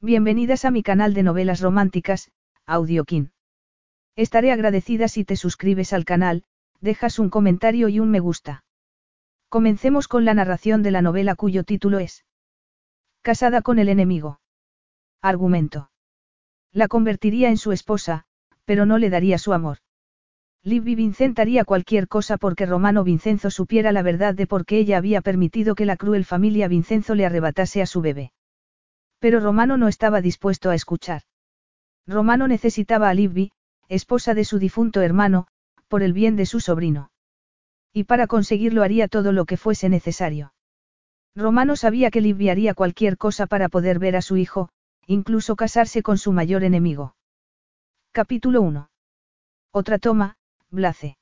Bienvenidas a mi canal de novelas románticas, Audiokin. Estaré agradecida si te suscribes al canal, dejas un comentario y un me gusta. Comencemos con la narración de la novela cuyo título es Casada con el enemigo. Argumento. La convertiría en su esposa, pero no le daría su amor. Libby Vincent haría cualquier cosa porque Romano Vincenzo supiera la verdad de por qué ella había permitido que la cruel familia Vincenzo le arrebatase a su bebé. Pero Romano no estaba dispuesto a escuchar. Romano necesitaba a Libby, esposa de su difunto hermano, por el bien de su sobrino. Y para conseguirlo haría todo lo que fuese necesario. Romano sabía que Libby haría cualquier cosa para poder ver a su hijo, incluso casarse con su mayor enemigo. Capítulo 1. Otra toma, Blace.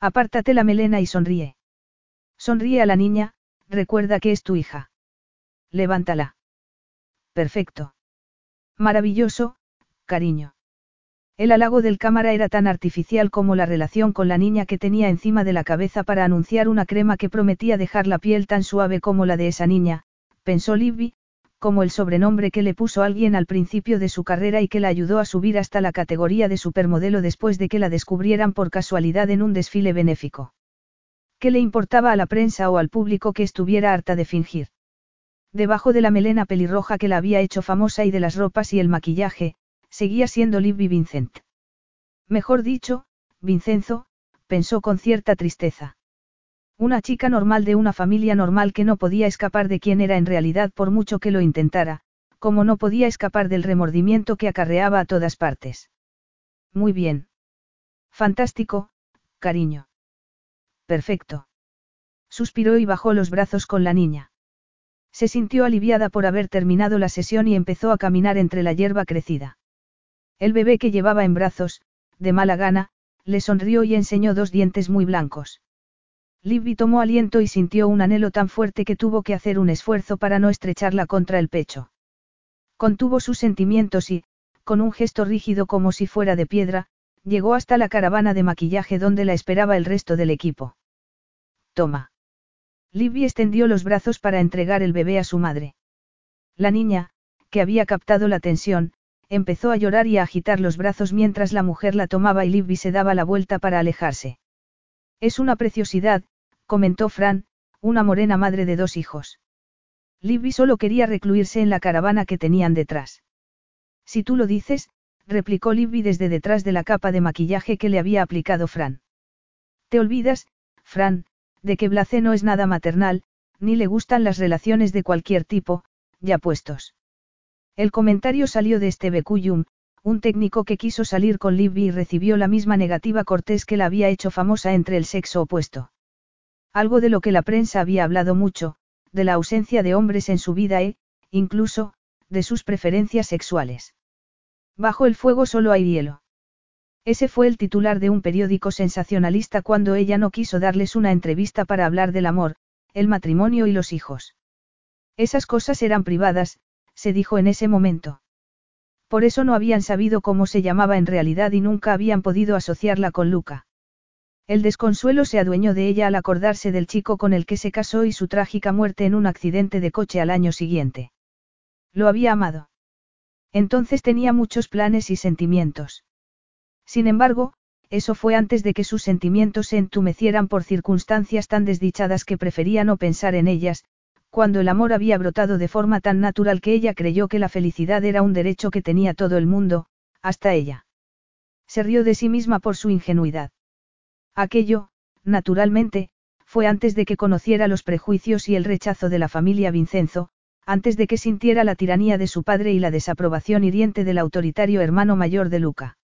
Apártate la melena y sonríe. Sonríe a la niña, recuerda que es tu hija. Levántala. Perfecto. Maravilloso, cariño. El halago del cámara era tan artificial como la relación con la niña que tenía encima de la cabeza para anunciar una crema que prometía dejar la piel tan suave como la de esa niña, pensó Libby, como el sobrenombre que le puso alguien al principio de su carrera y que la ayudó a subir hasta la categoría de supermodelo después de que la descubrieran por casualidad en un desfile benéfico. ¿Qué le importaba a la prensa o al público que estuviera harta de fingir? Debajo de la melena pelirroja que la había hecho famosa y de las ropas y el maquillaje, seguía siendo Libby Vincent. Mejor dicho, Vincenzo, pensó con cierta tristeza. Una chica normal de una familia normal que no podía escapar de quien era en realidad por mucho que lo intentara, como no podía escapar del remordimiento que acarreaba a todas partes. Muy bien. Fantástico, cariño. Perfecto. Suspiró y bajó los brazos con la niña. Se sintió aliviada por haber terminado la sesión y empezó a caminar entre la hierba crecida. El bebé que llevaba en brazos, de mala gana, le sonrió y enseñó dos dientes muy blancos. Libby tomó aliento y sintió un anhelo tan fuerte que tuvo que hacer un esfuerzo para no estrecharla contra el pecho. Contuvo sus sentimientos y, con un gesto rígido como si fuera de piedra, llegó hasta la caravana de maquillaje donde la esperaba el resto del equipo. Toma. Libby extendió los brazos para entregar el bebé a su madre. La niña, que había captado la tensión, empezó a llorar y a agitar los brazos mientras la mujer la tomaba y Libby se daba la vuelta para alejarse. Es una preciosidad, comentó Fran, una morena madre de dos hijos. Libby solo quería recluirse en la caravana que tenían detrás. Si tú lo dices, replicó Libby desde detrás de la capa de maquillaje que le había aplicado Fran. Te olvidas, Fran, de que Blace no es nada maternal, ni le gustan las relaciones de cualquier tipo, ya puestos. El comentario salió de Esteve Cuyum, un técnico que quiso salir con Libby y recibió la misma negativa cortés que la había hecho famosa entre el sexo opuesto. Algo de lo que la prensa había hablado mucho, de la ausencia de hombres en su vida e, incluso, de sus preferencias sexuales. Bajo el fuego solo hay hielo. Ese fue el titular de un periódico sensacionalista cuando ella no quiso darles una entrevista para hablar del amor, el matrimonio y los hijos. Esas cosas eran privadas, se dijo en ese momento. Por eso no habían sabido cómo se llamaba en realidad y nunca habían podido asociarla con Luca. El desconsuelo se adueñó de ella al acordarse del chico con el que se casó y su trágica muerte en un accidente de coche al año siguiente. Lo había amado. Entonces tenía muchos planes y sentimientos. Sin embargo, eso fue antes de que sus sentimientos se entumecieran por circunstancias tan desdichadas que prefería no pensar en ellas, cuando el amor había brotado de forma tan natural que ella creyó que la felicidad era un derecho que tenía todo el mundo, hasta ella. Se rió de sí misma por su ingenuidad. Aquello, naturalmente, fue antes de que conociera los prejuicios y el rechazo de la familia Vincenzo, antes de que sintiera la tiranía de su padre y la desaprobación hiriente del autoritario hermano mayor de Luca.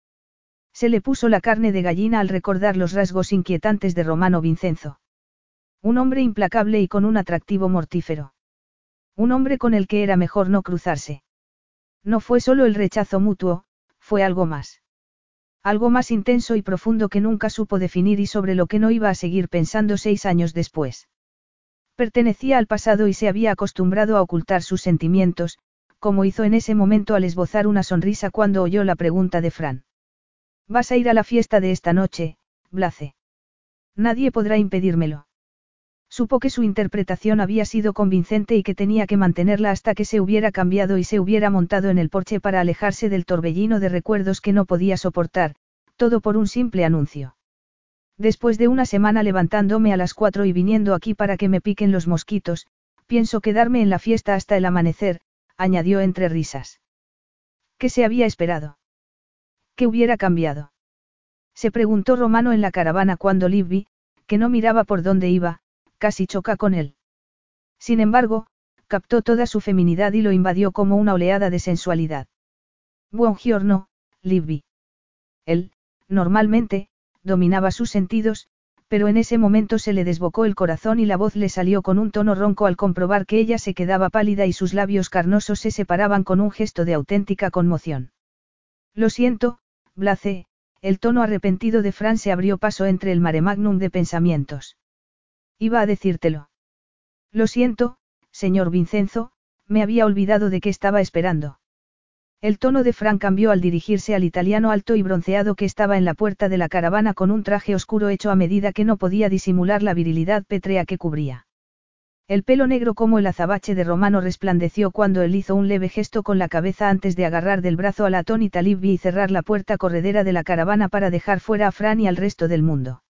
Se le puso la carne de gallina al recordar los rasgos inquietantes de Romano Vincenzo. Un hombre implacable y con un atractivo mortífero. Un hombre con el que era mejor no cruzarse. No fue solo el rechazo mutuo, fue algo más. Algo más intenso y profundo que nunca supo definir y sobre lo que no iba a seguir pensando seis años después. Pertenecía al pasado y se había acostumbrado a ocultar sus sentimientos, como hizo en ese momento al esbozar una sonrisa cuando oyó la pregunta de Fran. Vas a ir a la fiesta de esta noche, Blace. Nadie podrá impedírmelo. Supo que su interpretación había sido convincente y que tenía que mantenerla hasta que se hubiera cambiado y se hubiera montado en el porche para alejarse del torbellino de recuerdos que no podía soportar, todo por un simple anuncio. Después de una semana levantándome a las cuatro y viniendo aquí para que me piquen los mosquitos, pienso quedarme en la fiesta hasta el amanecer, añadió entre risas. ¿Qué se había esperado? ¿Qué hubiera cambiado? Se preguntó Romano en la caravana cuando Libby, que no miraba por dónde iba, casi choca con él. Sin embargo, captó toda su feminidad y lo invadió como una oleada de sensualidad. Buongiorno, Libby. Él, normalmente, dominaba sus sentidos, pero en ese momento se le desbocó el corazón y la voz le salió con un tono ronco al comprobar que ella se quedaba pálida y sus labios carnosos se separaban con un gesto de auténtica conmoción. Lo siento, Blace, el tono arrepentido de Fran se abrió paso entre el mare magnum de pensamientos. Iba a decírtelo. Lo siento, señor Vincenzo, me había olvidado de que estaba esperando. El tono de Fran cambió al dirigirse al italiano alto y bronceado que estaba en la puerta de la caravana con un traje oscuro hecho a medida que no podía disimular la virilidad pétrea que cubría. El pelo negro como el azabache de Romano resplandeció cuando él hizo un leve gesto con la cabeza antes de agarrar del brazo a la atónita Libby y cerrar la puerta corredera de la caravana para dejar fuera a Fran y al resto del mundo.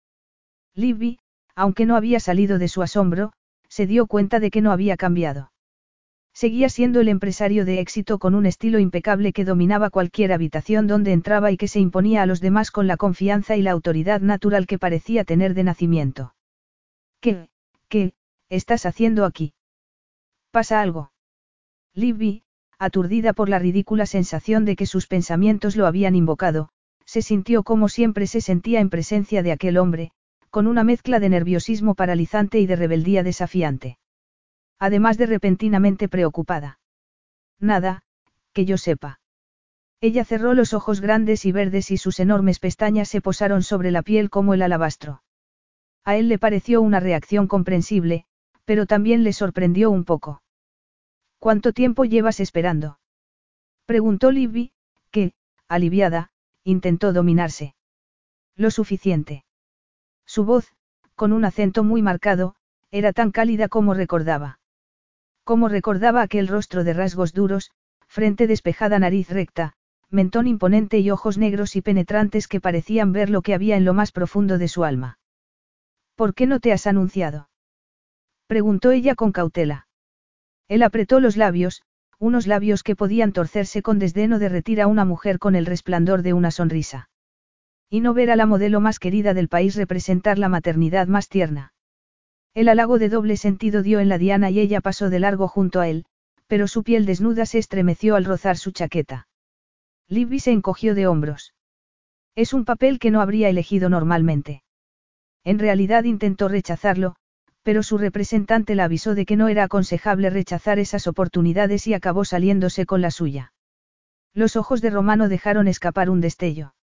Libby, aunque no había salido de su asombro, se dio cuenta de que no había cambiado. Seguía siendo el empresario de éxito con un estilo impecable que dominaba cualquier habitación donde entraba y que se imponía a los demás con la confianza y la autoridad natural que parecía tener de nacimiento. ¿Qué, qué, estás haciendo aquí? ¿Pasa algo? Libby, aturdida por la ridícula sensación de que sus pensamientos lo habían invocado, se sintió como siempre se sentía en presencia de aquel hombre, con una mezcla de nerviosismo paralizante y de rebeldía desafiante. Además de repentinamente preocupada. Nada, que yo sepa. Ella cerró los ojos grandes y verdes y sus enormes pestañas se posaron sobre la piel como el alabastro. A él le pareció una reacción comprensible, pero también le sorprendió un poco. ¿Cuánto tiempo llevas esperando? Preguntó Libby, que, aliviada, intentó dominarse. Lo suficiente. Su voz, con un acento muy marcado, era tan cálida como recordaba. Como recordaba aquel rostro de rasgos duros, frente despejada, nariz recta, mentón imponente y ojos negros y penetrantes que parecían ver lo que había en lo más profundo de su alma. ¿Por qué no te has anunciado? Preguntó ella con cautela. Él apretó los labios, unos labios que podían torcerse con desdén o derretir a una mujer con el resplandor de una sonrisa. Y no ver a la modelo más querida del país representar la maternidad más tierna. El halago de doble sentido dio en la diana y ella pasó de largo junto a él, pero su piel desnuda se estremeció al rozar su chaqueta. Libby se encogió de hombros. Es un papel que no habría elegido normalmente. En realidad intentó rechazarlo, pero su representante la avisó de que no era aconsejable rechazar esas oportunidades y acabó saliéndose con la suya. Los ojos de Romano dejaron escapar un destello.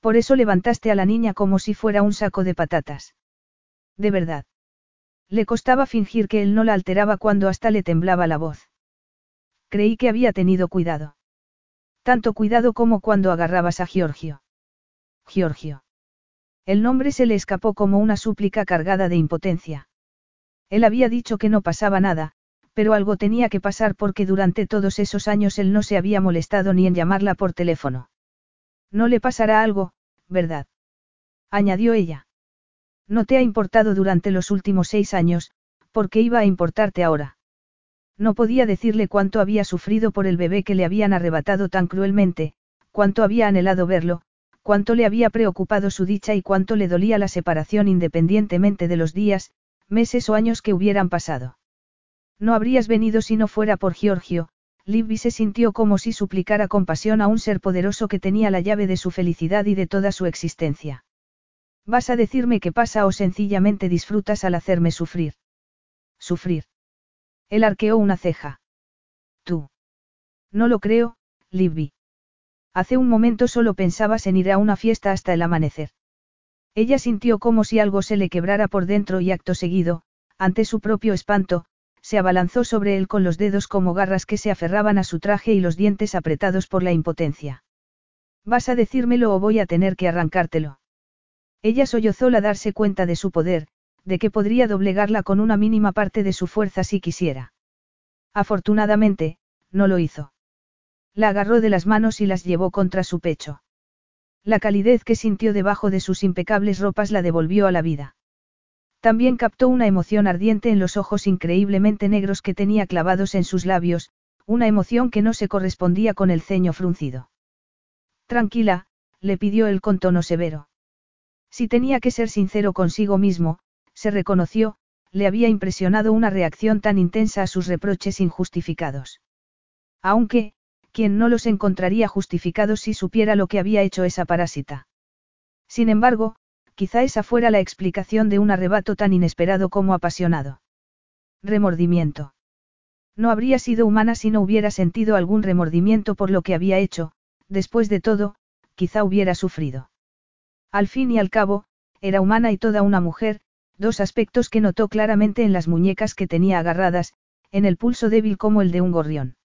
Por eso levantaste a la niña como si fuera un saco de patatas. De verdad. Le costaba fingir que él no la alteraba cuando hasta le temblaba la voz. Creí que había tenido cuidado. Tanto cuidado como cuando agarrabas a Giorgio. Giorgio. El nombre se le escapó como una súplica cargada de impotencia. Él había dicho que no pasaba nada, pero algo tenía que pasar porque durante todos esos años él no se había molestado ni en llamarla por teléfono. No le pasará algo, ¿verdad? añadió ella. No te ha importado durante los últimos seis años, ¿por qué iba a importarte ahora? No podía decirle cuánto había sufrido por el bebé que le habían arrebatado tan cruelmente, cuánto había anhelado verlo, cuánto le había preocupado su dicha y cuánto le dolía la separación independientemente de los días, meses o años que hubieran pasado. No habrías venido si no fuera por Giorgio, Libby se sintió como si suplicara compasión a un ser poderoso que tenía la llave de su felicidad y de toda su existencia. ¿Vas a decirme qué pasa o sencillamente disfrutas al hacerme sufrir? Sufrir. Él arqueó una ceja. Tú. No lo creo, Libby. Hace un momento solo pensabas en ir a una fiesta hasta el amanecer. Ella sintió como si algo se le quebrara por dentro y acto seguido, ante su propio espanto, se abalanzó sobre él con los dedos como garras que se aferraban a su traje y los dientes apretados por la impotencia. Vas a decírmelo o voy a tener que arrancártelo. Ella sollozó al darse cuenta de su poder, de que podría doblegarla con una mínima parte de su fuerza si quisiera. Afortunadamente, no lo hizo. La agarró de las manos y las llevó contra su pecho. La calidez que sintió debajo de sus impecables ropas la devolvió a la vida. También captó una emoción ardiente en los ojos increíblemente negros que tenía clavados en sus labios, una emoción que no se correspondía con el ceño fruncido. Tranquila, le pidió él con tono severo. Si tenía que ser sincero consigo mismo, se reconoció, le había impresionado una reacción tan intensa a sus reproches injustificados. Aunque, quien no los encontraría justificados si supiera lo que había hecho esa parásita. Sin embargo, quizá esa fuera la explicación de un arrebato tan inesperado como apasionado. Remordimiento. No habría sido humana si no hubiera sentido algún remordimiento por lo que había hecho, después de todo, quizá hubiera sufrido. Al fin y al cabo, era humana y toda una mujer, dos aspectos que notó claramente en las muñecas que tenía agarradas, en el pulso débil como el de un gorrión.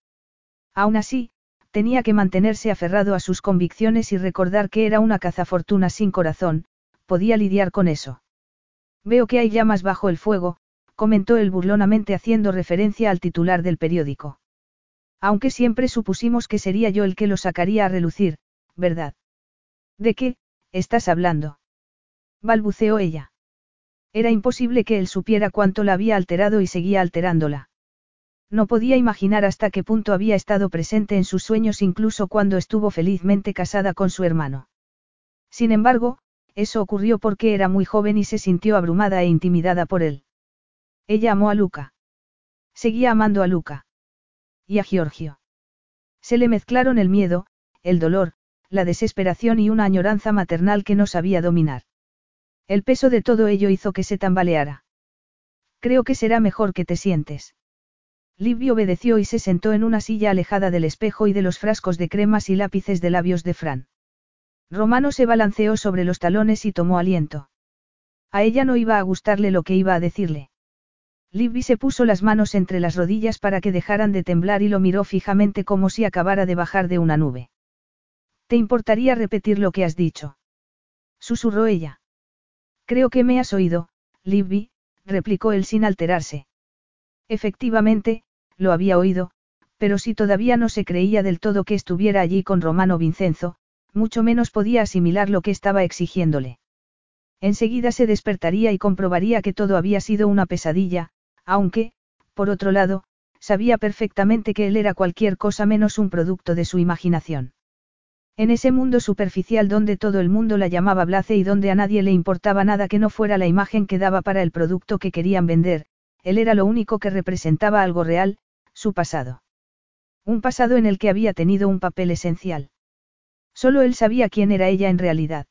Aún así, tenía que mantenerse aferrado a sus convicciones y recordar que era una cazafortuna sin corazón, podía lidiar con eso. Veo que hay llamas bajo el fuego, comentó él burlonamente haciendo referencia al titular del periódico. Aunque siempre supusimos que sería yo el que lo sacaría a relucir, ¿verdad? ¿De qué, estás hablando? balbuceó ella. Era imposible que él supiera cuánto la había alterado y seguía alterándola. No podía imaginar hasta qué punto había estado presente en sus sueños incluso cuando estuvo felizmente casada con su hermano. Sin embargo, eso ocurrió porque era muy joven y se sintió abrumada e intimidada por él. Ella amó a Luca. Seguía amando a Luca. Y a Giorgio. Se le mezclaron el miedo, el dolor, la desesperación y una añoranza maternal que no sabía dominar. El peso de todo ello hizo que se tambaleara. Creo que será mejor que te sientes. Libby obedeció y se sentó en una silla alejada del espejo y de los frascos de cremas y lápices de labios de Fran. Romano se balanceó sobre los talones y tomó aliento. A ella no iba a gustarle lo que iba a decirle. Libby se puso las manos entre las rodillas para que dejaran de temblar y lo miró fijamente como si acabara de bajar de una nube. ¿Te importaría repetir lo que has dicho? Susurró ella. Creo que me has oído, Libby, replicó él sin alterarse. Efectivamente, lo había oído, pero si todavía no se creía del todo que estuviera allí con Romano Vincenzo, mucho menos podía asimilar lo que estaba exigiéndole. Enseguida se despertaría y comprobaría que todo había sido una pesadilla, aunque, por otro lado, sabía perfectamente que él era cualquier cosa menos un producto de su imaginación. En ese mundo superficial donde todo el mundo la llamaba Blace y donde a nadie le importaba nada que no fuera la imagen que daba para el producto que querían vender, él era lo único que representaba algo real, su pasado. Un pasado en el que había tenido un papel esencial. Solo él sabía quién era ella en realidad.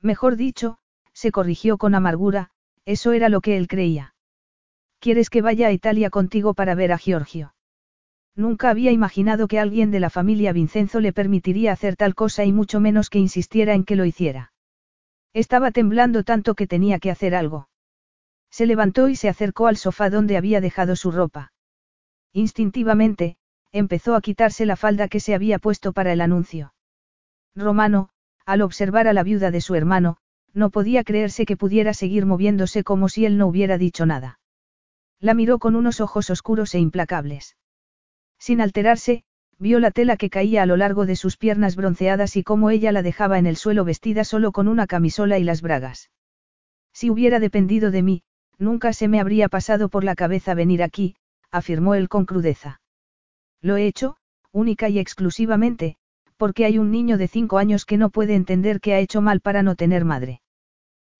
Mejor dicho, se corrigió con amargura, eso era lo que él creía. ¿Quieres que vaya a Italia contigo para ver a Giorgio? Nunca había imaginado que alguien de la familia Vincenzo le permitiría hacer tal cosa y mucho menos que insistiera en que lo hiciera. Estaba temblando tanto que tenía que hacer algo. Se levantó y se acercó al sofá donde había dejado su ropa. Instintivamente, empezó a quitarse la falda que se había puesto para el anuncio. Romano, al observar a la viuda de su hermano, no podía creerse que pudiera seguir moviéndose como si él no hubiera dicho nada. La miró con unos ojos oscuros e implacables. Sin alterarse, vio la tela que caía a lo largo de sus piernas bronceadas y cómo ella la dejaba en el suelo vestida solo con una camisola y las bragas. Si hubiera dependido de mí, nunca se me habría pasado por la cabeza venir aquí, afirmó él con crudeza. Lo he hecho, única y exclusivamente, porque hay un niño de cinco años que no puede entender que ha hecho mal para no tener madre.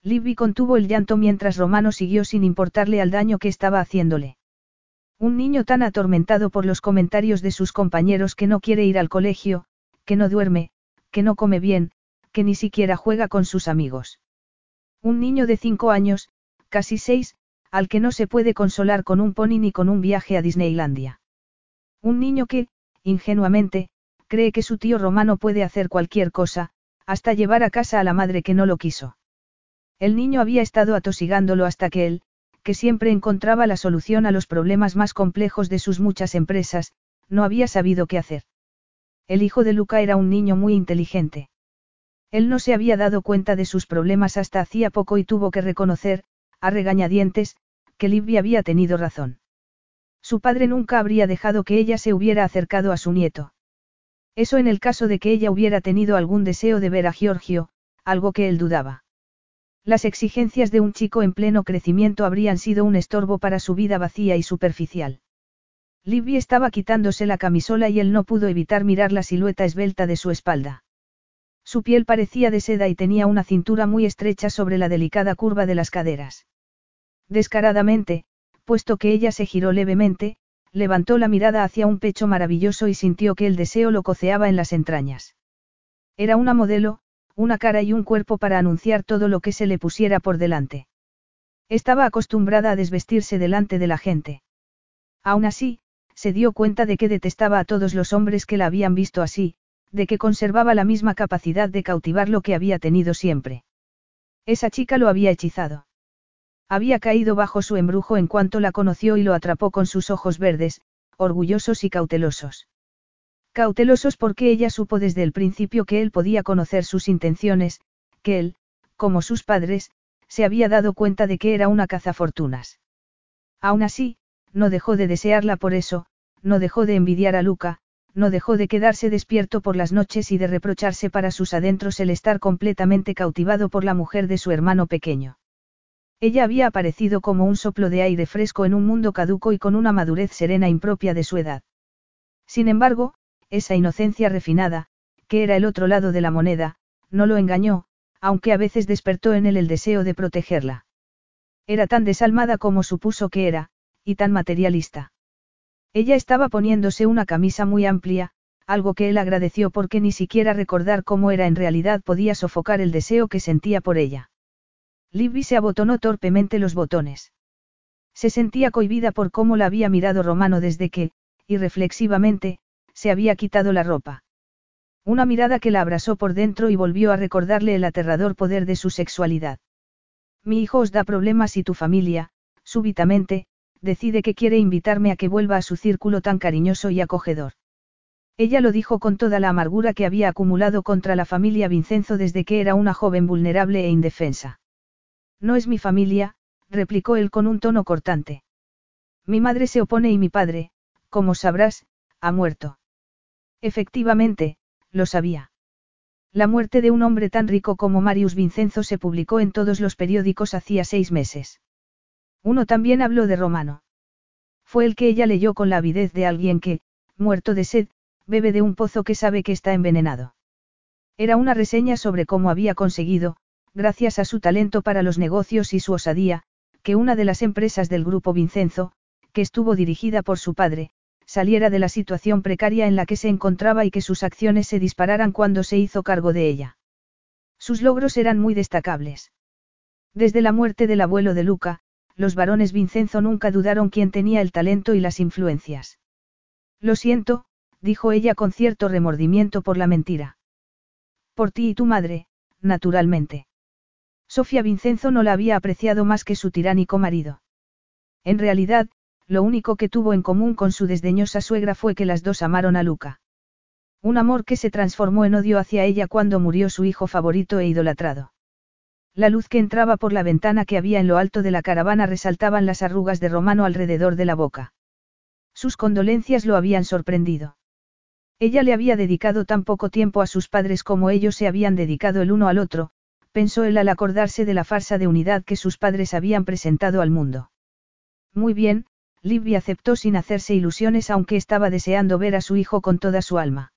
Libby contuvo el llanto mientras Romano siguió sin importarle al daño que estaba haciéndole. Un niño tan atormentado por los comentarios de sus compañeros que no quiere ir al colegio, que no duerme, que no come bien, que ni siquiera juega con sus amigos. Un niño de cinco años, casi seis, al que no se puede consolar con un pony ni con un viaje a Disneylandia. Un niño que, ingenuamente, cree que su tío romano puede hacer cualquier cosa, hasta llevar a casa a la madre que no lo quiso. El niño había estado atosigándolo hasta que él, que siempre encontraba la solución a los problemas más complejos de sus muchas empresas, no había sabido qué hacer. El hijo de Luca era un niño muy inteligente. Él no se había dado cuenta de sus problemas hasta hacía poco y tuvo que reconocer, a regañadientes, que Libby había tenido razón. Su padre nunca habría dejado que ella se hubiera acercado a su nieto. Eso en el caso de que ella hubiera tenido algún deseo de ver a Giorgio, algo que él dudaba. Las exigencias de un chico en pleno crecimiento habrían sido un estorbo para su vida vacía y superficial. Libby estaba quitándose la camisola y él no pudo evitar mirar la silueta esbelta de su espalda. Su piel parecía de seda y tenía una cintura muy estrecha sobre la delicada curva de las caderas. Descaradamente, puesto que ella se giró levemente, levantó la mirada hacia un pecho maravilloso y sintió que el deseo lo coceaba en las entrañas. Era una modelo, una cara y un cuerpo para anunciar todo lo que se le pusiera por delante. Estaba acostumbrada a desvestirse delante de la gente. Aún así, se dio cuenta de que detestaba a todos los hombres que la habían visto así, de que conservaba la misma capacidad de cautivar lo que había tenido siempre. Esa chica lo había hechizado. Había caído bajo su embrujo en cuanto la conoció y lo atrapó con sus ojos verdes, orgullosos y cautelosos. Cautelosos porque ella supo desde el principio que él podía conocer sus intenciones, que él, como sus padres, se había dado cuenta de que era una cazafortunas. Aún así, no dejó de desearla por eso, no dejó de envidiar a Luca, no dejó de quedarse despierto por las noches y de reprocharse para sus adentros el estar completamente cautivado por la mujer de su hermano pequeño. Ella había aparecido como un soplo de aire fresco en un mundo caduco y con una madurez serena impropia de su edad. Sin embargo, esa inocencia refinada, que era el otro lado de la moneda, no lo engañó, aunque a veces despertó en él el deseo de protegerla. Era tan desalmada como supuso que era, y tan materialista. Ella estaba poniéndose una camisa muy amplia, algo que él agradeció porque ni siquiera recordar cómo era en realidad podía sofocar el deseo que sentía por ella. Libby se abotonó torpemente los botones. Se sentía cohibida por cómo la había mirado Romano desde que, irreflexivamente, se había quitado la ropa. Una mirada que la abrasó por dentro y volvió a recordarle el aterrador poder de su sexualidad. Mi hijo os da problemas y tu familia, súbitamente, decide que quiere invitarme a que vuelva a su círculo tan cariñoso y acogedor. Ella lo dijo con toda la amargura que había acumulado contra la familia Vincenzo desde que era una joven vulnerable e indefensa. No es mi familia, replicó él con un tono cortante. Mi madre se opone y mi padre, como sabrás, ha muerto. Efectivamente, lo sabía. La muerte de un hombre tan rico como Marius Vincenzo se publicó en todos los periódicos hacía seis meses. Uno también habló de Romano. Fue el que ella leyó con la avidez de alguien que, muerto de sed, bebe de un pozo que sabe que está envenenado. Era una reseña sobre cómo había conseguido, gracias a su talento para los negocios y su osadía, que una de las empresas del grupo Vincenzo, que estuvo dirigida por su padre, saliera de la situación precaria en la que se encontraba y que sus acciones se dispararan cuando se hizo cargo de ella. Sus logros eran muy destacables. Desde la muerte del abuelo de Luca, los varones Vincenzo nunca dudaron quién tenía el talento y las influencias. Lo siento, dijo ella con cierto remordimiento por la mentira. Por ti y tu madre, naturalmente. Sofía Vincenzo no la había apreciado más que su tiránico marido. En realidad, lo único que tuvo en común con su desdeñosa suegra fue que las dos amaron a Luca. Un amor que se transformó en odio hacia ella cuando murió su hijo favorito e idolatrado. La luz que entraba por la ventana que había en lo alto de la caravana resaltaban las arrugas de Romano alrededor de la boca. Sus condolencias lo habían sorprendido. Ella le había dedicado tan poco tiempo a sus padres como ellos se habían dedicado el uno al otro, pensó él al acordarse de la farsa de unidad que sus padres habían presentado al mundo. Muy bien, Libby aceptó sin hacerse ilusiones aunque estaba deseando ver a su hijo con toda su alma.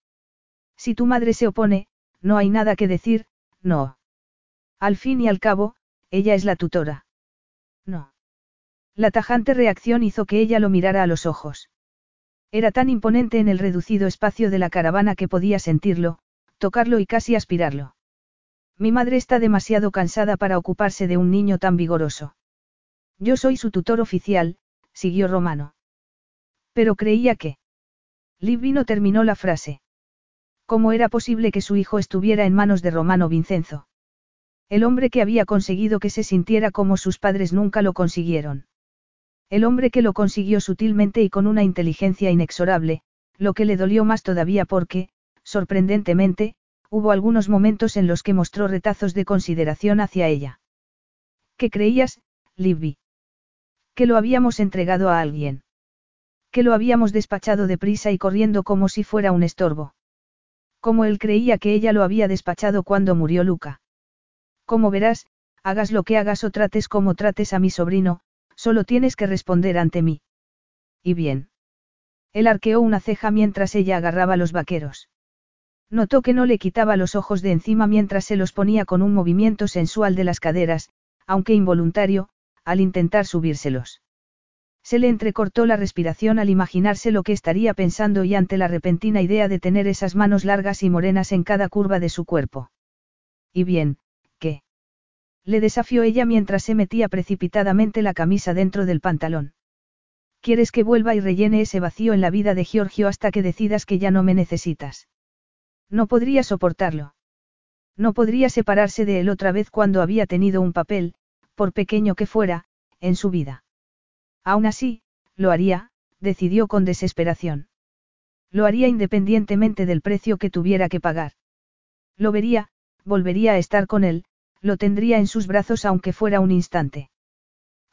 Si tu madre se opone, no hay nada que decir, no. Al fin y al cabo, ella es la tutora. No. La tajante reacción hizo que ella lo mirara a los ojos. Era tan imponente en el reducido espacio de la caravana que podía sentirlo, tocarlo y casi aspirarlo. Mi madre está demasiado cansada para ocuparse de un niño tan vigoroso. Yo soy su tutor oficial, siguió Romano. Pero creía que... Libby no terminó la frase. ¿Cómo era posible que su hijo estuviera en manos de Romano Vincenzo? El hombre que había conseguido que se sintiera como sus padres nunca lo consiguieron. El hombre que lo consiguió sutilmente y con una inteligencia inexorable, lo que le dolió más todavía porque, sorprendentemente, hubo algunos momentos en los que mostró retazos de consideración hacia ella. ¿Qué creías, Libby. Que lo habíamos entregado a alguien. Que lo habíamos despachado deprisa y corriendo como si fuera un estorbo. Como él creía que ella lo había despachado cuando murió Luca. Como verás, hagas lo que hagas o trates como trates a mi sobrino, solo tienes que responder ante mí. Y bien. Él arqueó una ceja mientras ella agarraba los vaqueros. Notó que no le quitaba los ojos de encima mientras se los ponía con un movimiento sensual de las caderas, aunque involuntario, al intentar subírselos. Se le entrecortó la respiración al imaginarse lo que estaría pensando y ante la repentina idea de tener esas manos largas y morenas en cada curva de su cuerpo. Y bien. Le desafió ella mientras se metía precipitadamente la camisa dentro del pantalón. ¿Quieres que vuelva y rellene ese vacío en la vida de Giorgio hasta que decidas que ya no me necesitas? No podría soportarlo. No podría separarse de él otra vez cuando había tenido un papel, por pequeño que fuera, en su vida. Aún así, lo haría, decidió con desesperación. Lo haría independientemente del precio que tuviera que pagar. Lo vería, volvería a estar con él, lo tendría en sus brazos aunque fuera un instante.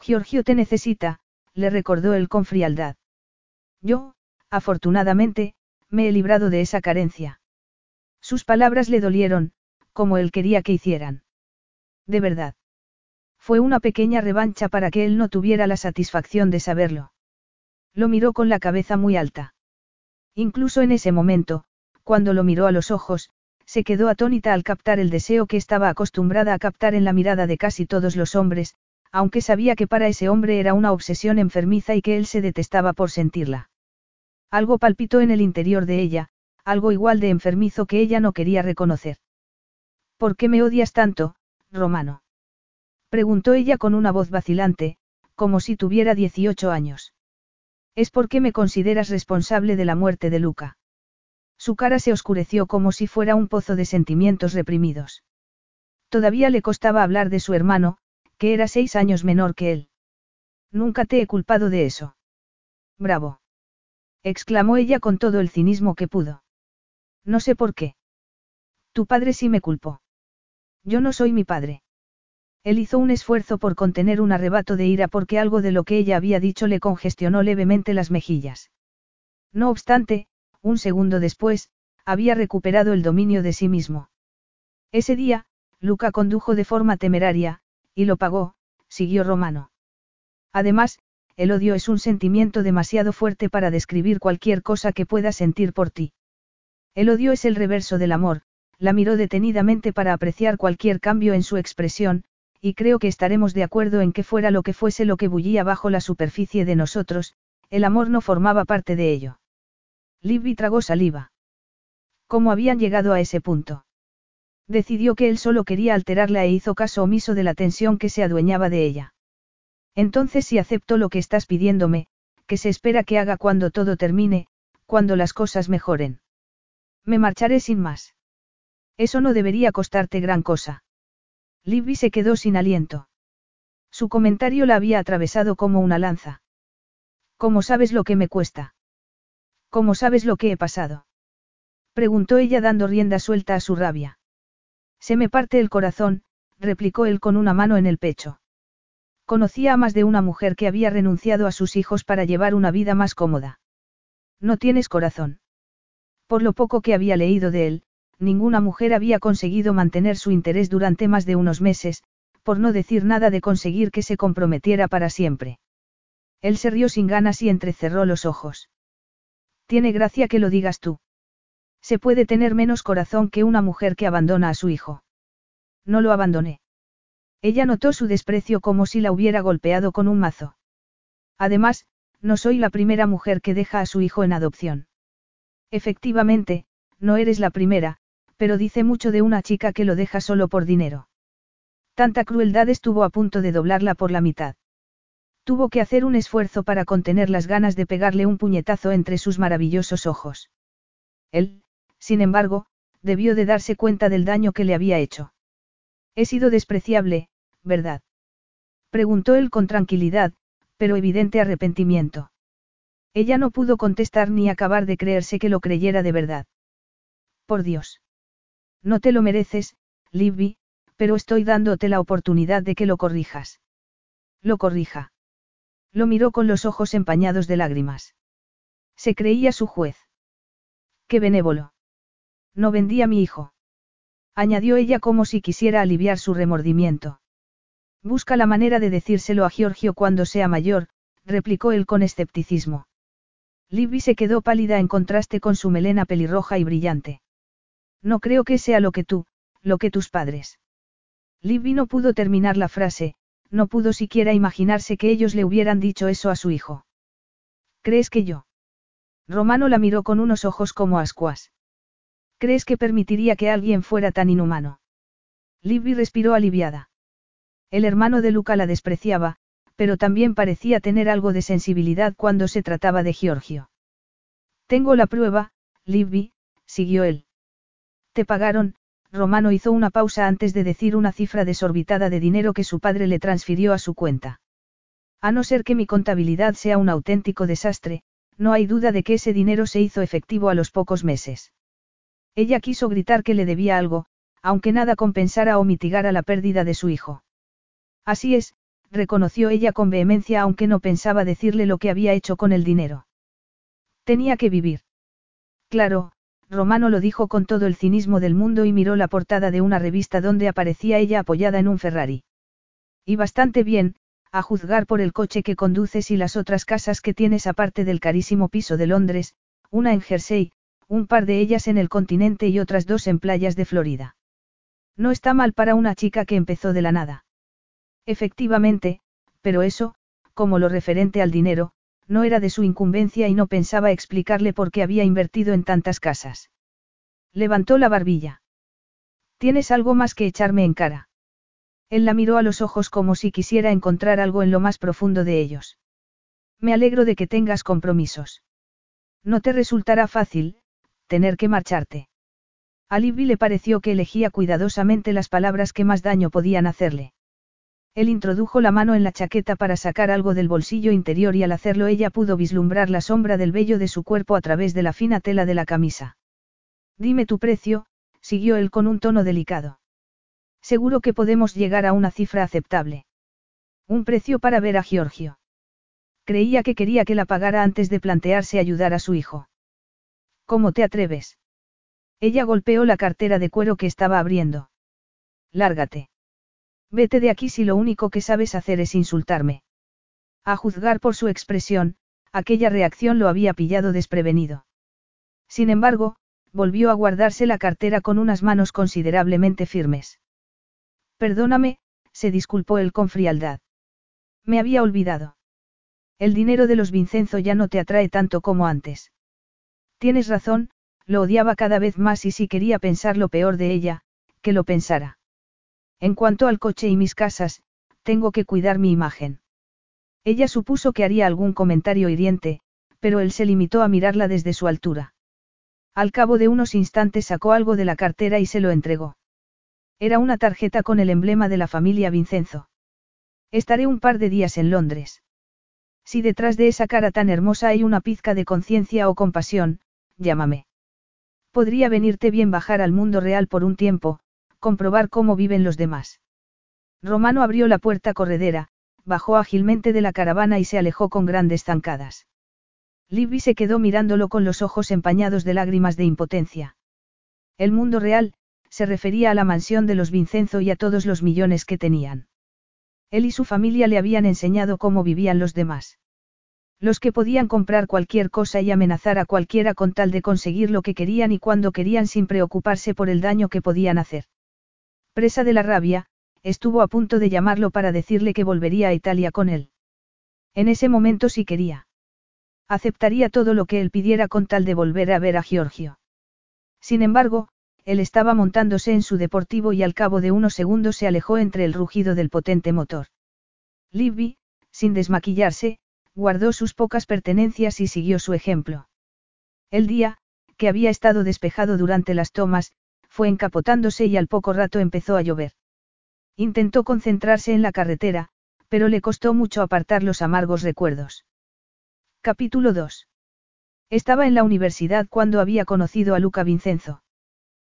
Giorgio te necesita, le recordó él con frialdad. Yo, afortunadamente, me he librado de esa carencia. Sus palabras le dolieron, como él quería que hicieran. De verdad. Fue una pequeña revancha para que él no tuviera la satisfacción de saberlo. Lo miró con la cabeza muy alta. Incluso en ese momento, cuando lo miró a los ojos, se quedó atónita al captar el deseo que estaba acostumbrada a captar en la mirada de casi todos los hombres, aunque sabía que para ese hombre era una obsesión enfermiza y que él se detestaba por sentirla. Algo palpitó en el interior de ella, algo igual de enfermizo que ella no quería reconocer. ¿Por qué me odias tanto, Romano? Preguntó ella con una voz vacilante, como si tuviera 18 años. Es porque me consideras responsable de la muerte de Luca. Su cara se oscureció como si fuera un pozo de sentimientos reprimidos. Todavía le costaba hablar de su hermano, que era seis años menor que él. Nunca te he culpado de eso. Bravo. exclamó ella con todo el cinismo que pudo. No sé por qué. Tu padre sí me culpó. Yo no soy mi padre. Él hizo un esfuerzo por contener un arrebato de ira porque algo de lo que ella había dicho le congestionó levemente las mejillas. No obstante, un segundo después, había recuperado el dominio de sí mismo. Ese día, Luca condujo de forma temeraria, y lo pagó, siguió Romano. Además, el odio es un sentimiento demasiado fuerte para describir cualquier cosa que pueda sentir por ti. El odio es el reverso del amor, la miró detenidamente para apreciar cualquier cambio en su expresión, y creo que estaremos de acuerdo en que fuera lo que fuese lo que bullía bajo la superficie de nosotros, el amor no formaba parte de ello. Libby tragó saliva. ¿Cómo habían llegado a ese punto? Decidió que él solo quería alterarla e hizo caso omiso de la tensión que se adueñaba de ella. Entonces si acepto lo que estás pidiéndome, que se espera que haga cuando todo termine, cuando las cosas mejoren. Me marcharé sin más. Eso no debería costarte gran cosa. Libby se quedó sin aliento. Su comentario la había atravesado como una lanza. ¿Cómo sabes lo que me cuesta? ¿Cómo sabes lo que he pasado? Preguntó ella dando rienda suelta a su rabia. Se me parte el corazón, replicó él con una mano en el pecho. Conocía a más de una mujer que había renunciado a sus hijos para llevar una vida más cómoda. No tienes corazón. Por lo poco que había leído de él, ninguna mujer había conseguido mantener su interés durante más de unos meses, por no decir nada de conseguir que se comprometiera para siempre. Él se rió sin ganas y entrecerró los ojos. Tiene gracia que lo digas tú. Se puede tener menos corazón que una mujer que abandona a su hijo. No lo abandoné. Ella notó su desprecio como si la hubiera golpeado con un mazo. Además, no soy la primera mujer que deja a su hijo en adopción. Efectivamente, no eres la primera, pero dice mucho de una chica que lo deja solo por dinero. Tanta crueldad estuvo a punto de doblarla por la mitad. Tuvo que hacer un esfuerzo para contener las ganas de pegarle un puñetazo entre sus maravillosos ojos. Él, sin embargo, debió de darse cuenta del daño que le había hecho. He sido despreciable, ¿verdad? Preguntó él con tranquilidad, pero evidente arrepentimiento. Ella no pudo contestar ni acabar de creerse que lo creyera de verdad. Por Dios. No te lo mereces, Libby, pero estoy dándote la oportunidad de que lo corrijas. Lo corrija. Lo miró con los ojos empañados de lágrimas. Se creía su juez. Qué benévolo. No vendía mi hijo. Añadió ella como si quisiera aliviar su remordimiento. Busca la manera de decírselo a Giorgio cuando sea mayor, replicó él con escepticismo. Libby se quedó pálida en contraste con su melena pelirroja y brillante. No creo que sea lo que tú, lo que tus padres. Libby no pudo terminar la frase, no pudo siquiera imaginarse que ellos le hubieran dicho eso a su hijo. ¿Crees que yo? Romano la miró con unos ojos como ascuas. ¿Crees que permitiría que alguien fuera tan inhumano? Libby respiró aliviada. El hermano de Luca la despreciaba, pero también parecía tener algo de sensibilidad cuando se trataba de Giorgio. Tengo la prueba, Libby, siguió él. Te pagaron, Romano hizo una pausa antes de decir una cifra desorbitada de dinero que su padre le transfirió a su cuenta. A no ser que mi contabilidad sea un auténtico desastre, no hay duda de que ese dinero se hizo efectivo a los pocos meses. Ella quiso gritar que le debía algo, aunque nada compensara o mitigara la pérdida de su hijo. Así es, reconoció ella con vehemencia aunque no pensaba decirle lo que había hecho con el dinero. Tenía que vivir. Claro, Romano lo dijo con todo el cinismo del mundo y miró la portada de una revista donde aparecía ella apoyada en un Ferrari. Y bastante bien, a juzgar por el coche que conduces y las otras casas que tienes aparte del carísimo piso de Londres, una en Jersey, un par de ellas en el continente y otras dos en playas de Florida. No está mal para una chica que empezó de la nada. Efectivamente, pero eso, como lo referente al dinero, no era de su incumbencia y no pensaba explicarle por qué había invertido en tantas casas. Levantó la barbilla. ¿Tienes algo más que echarme en cara? Él la miró a los ojos como si quisiera encontrar algo en lo más profundo de ellos. Me alegro de que tengas compromisos. No te resultará fácil, tener que marcharte. A Libby le pareció que elegía cuidadosamente las palabras que más daño podían hacerle. Él introdujo la mano en la chaqueta para sacar algo del bolsillo interior y al hacerlo ella pudo vislumbrar la sombra del vello de su cuerpo a través de la fina tela de la camisa. Dime tu precio, siguió él con un tono delicado. Seguro que podemos llegar a una cifra aceptable. Un precio para ver a Giorgio. Creía que quería que la pagara antes de plantearse ayudar a su hijo. ¿Cómo te atreves? Ella golpeó la cartera de cuero que estaba abriendo. Lárgate. Vete de aquí si lo único que sabes hacer es insultarme. A juzgar por su expresión, aquella reacción lo había pillado desprevenido. Sin embargo, volvió a guardarse la cartera con unas manos considerablemente firmes. Perdóname, se disculpó él con frialdad. Me había olvidado. El dinero de los Vincenzo ya no te atrae tanto como antes. Tienes razón, lo odiaba cada vez más y si quería pensar lo peor de ella, que lo pensara. En cuanto al coche y mis casas, tengo que cuidar mi imagen. Ella supuso que haría algún comentario hiriente, pero él se limitó a mirarla desde su altura. Al cabo de unos instantes sacó algo de la cartera y se lo entregó. Era una tarjeta con el emblema de la familia Vincenzo. Estaré un par de días en Londres. Si detrás de esa cara tan hermosa hay una pizca de conciencia o compasión, llámame. Podría venirte bien bajar al mundo real por un tiempo, comprobar cómo viven los demás. Romano abrió la puerta corredera, bajó ágilmente de la caravana y se alejó con grandes zancadas. Libby se quedó mirándolo con los ojos empañados de lágrimas de impotencia. El mundo real, se refería a la mansión de los Vincenzo y a todos los millones que tenían. Él y su familia le habían enseñado cómo vivían los demás. Los que podían comprar cualquier cosa y amenazar a cualquiera con tal de conseguir lo que querían y cuando querían sin preocuparse por el daño que podían hacer. Presa de la rabia, estuvo a punto de llamarlo para decirle que volvería a Italia con él. En ese momento sí quería. Aceptaría todo lo que él pidiera con tal de volver a ver a Giorgio. Sin embargo, él estaba montándose en su deportivo y al cabo de unos segundos se alejó entre el rugido del potente motor. Libby, sin desmaquillarse, guardó sus pocas pertenencias y siguió su ejemplo. El día, que había estado despejado durante las tomas, fue encapotándose y al poco rato empezó a llover. Intentó concentrarse en la carretera, pero le costó mucho apartar los amargos recuerdos. Capítulo 2. Estaba en la universidad cuando había conocido a Luca Vincenzo.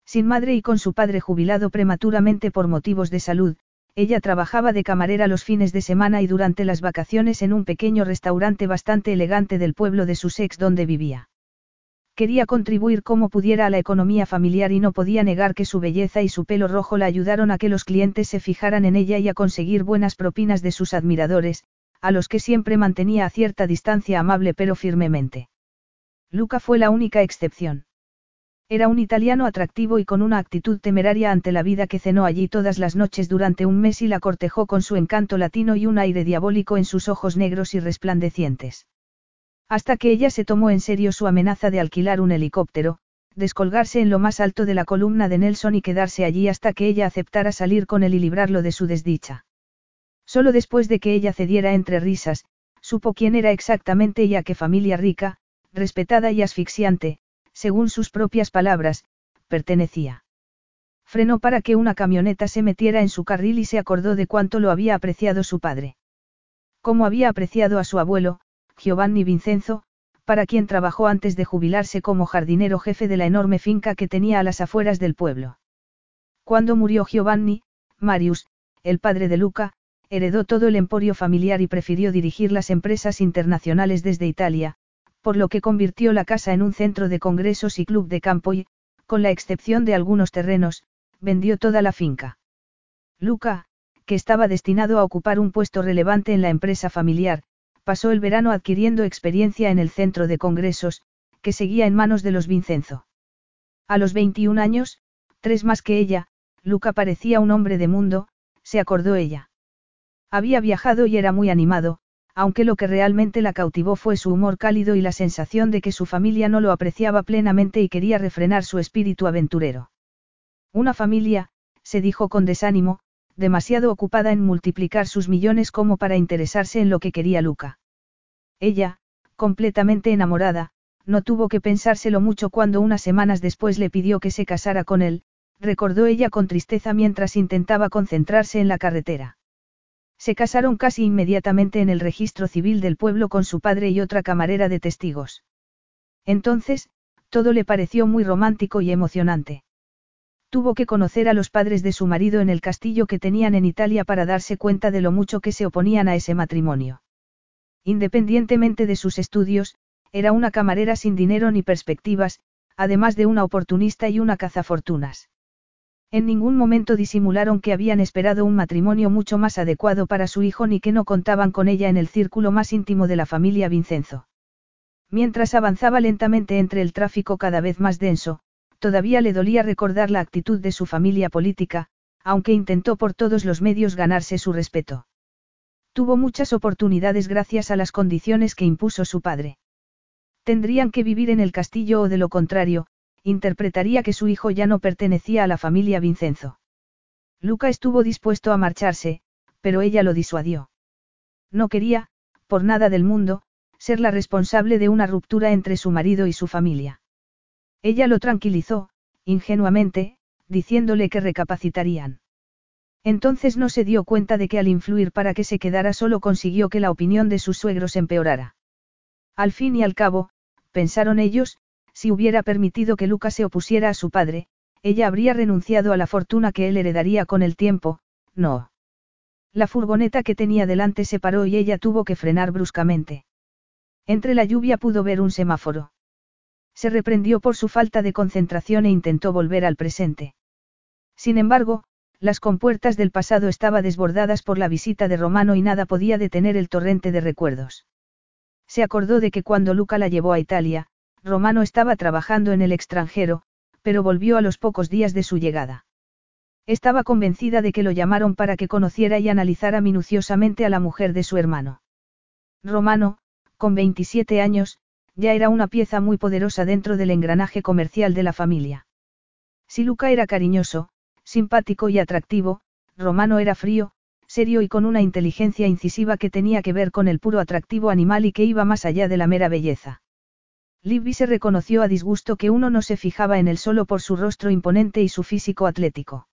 Sin madre y con su padre jubilado prematuramente por motivos de salud, ella trabajaba de camarera los fines de semana y durante las vacaciones en un pequeño restaurante bastante elegante del pueblo de Sussex donde vivía. Quería contribuir como pudiera a la economía familiar y no podía negar que su belleza y su pelo rojo la ayudaron a que los clientes se fijaran en ella y a conseguir buenas propinas de sus admiradores, a los que siempre mantenía a cierta distancia amable pero firmemente. Luca fue la única excepción. Era un italiano atractivo y con una actitud temeraria ante la vida que cenó allí todas las noches durante un mes y la cortejó con su encanto latino y un aire diabólico en sus ojos negros y resplandecientes. Hasta que ella se tomó en serio su amenaza de alquilar un helicóptero, descolgarse en lo más alto de la columna de Nelson y quedarse allí hasta que ella aceptara salir con él y librarlo de su desdicha. Solo después de que ella cediera entre risas, supo quién era exactamente ella qué familia rica, respetada y asfixiante, según sus propias palabras, pertenecía. Frenó para que una camioneta se metiera en su carril y se acordó de cuánto lo había apreciado su padre. Cómo había apreciado a su abuelo, Giovanni Vincenzo, para quien trabajó antes de jubilarse como jardinero jefe de la enorme finca que tenía a las afueras del pueblo. Cuando murió Giovanni, Marius, el padre de Luca, heredó todo el emporio familiar y prefirió dirigir las empresas internacionales desde Italia, por lo que convirtió la casa en un centro de congresos y club de campo y, con la excepción de algunos terrenos, vendió toda la finca. Luca, que estaba destinado a ocupar un puesto relevante en la empresa familiar, pasó el verano adquiriendo experiencia en el centro de congresos, que seguía en manos de los Vincenzo. A los 21 años, tres más que ella, Luca parecía un hombre de mundo, se acordó ella. Había viajado y era muy animado, aunque lo que realmente la cautivó fue su humor cálido y la sensación de que su familia no lo apreciaba plenamente y quería refrenar su espíritu aventurero. Una familia, se dijo con desánimo, demasiado ocupada en multiplicar sus millones como para interesarse en lo que quería Luca. Ella, completamente enamorada, no tuvo que pensárselo mucho cuando unas semanas después le pidió que se casara con él, recordó ella con tristeza mientras intentaba concentrarse en la carretera. Se casaron casi inmediatamente en el registro civil del pueblo con su padre y otra camarera de testigos. Entonces, todo le pareció muy romántico y emocionante. Tuvo que conocer a los padres de su marido en el castillo que tenían en Italia para darse cuenta de lo mucho que se oponían a ese matrimonio. Independientemente de sus estudios, era una camarera sin dinero ni perspectivas, además de una oportunista y una cazafortunas. En ningún momento disimularon que habían esperado un matrimonio mucho más adecuado para su hijo ni que no contaban con ella en el círculo más íntimo de la familia Vincenzo. Mientras avanzaba lentamente entre el tráfico cada vez más denso, todavía le dolía recordar la actitud de su familia política, aunque intentó por todos los medios ganarse su respeto. Tuvo muchas oportunidades gracias a las condiciones que impuso su padre. Tendrían que vivir en el castillo o de lo contrario, interpretaría que su hijo ya no pertenecía a la familia Vincenzo. Luca estuvo dispuesto a marcharse, pero ella lo disuadió. No quería, por nada del mundo, ser la responsable de una ruptura entre su marido y su familia. Ella lo tranquilizó, ingenuamente, diciéndole que recapacitarían. Entonces no se dio cuenta de que al influir para que se quedara solo consiguió que la opinión de sus suegros empeorara. Al fin y al cabo, pensaron ellos, si hubiera permitido que Lucas se opusiera a su padre, ella habría renunciado a la fortuna que él heredaría con el tiempo, no. La furgoneta que tenía delante se paró y ella tuvo que frenar bruscamente. Entre la lluvia pudo ver un semáforo. Se reprendió por su falta de concentración e intentó volver al presente. Sin embargo, las compuertas del pasado estaban desbordadas por la visita de Romano y nada podía detener el torrente de recuerdos. Se acordó de que cuando Luca la llevó a Italia, Romano estaba trabajando en el extranjero, pero volvió a los pocos días de su llegada. Estaba convencida de que lo llamaron para que conociera y analizara minuciosamente a la mujer de su hermano. Romano, con 27 años, ya era una pieza muy poderosa dentro del engranaje comercial de la familia. Si Luca era cariñoso, simpático y atractivo, Romano era frío, serio y con una inteligencia incisiva que tenía que ver con el puro atractivo animal y que iba más allá de la mera belleza. Libby se reconoció a disgusto que uno no se fijaba en él solo por su rostro imponente y su físico atlético.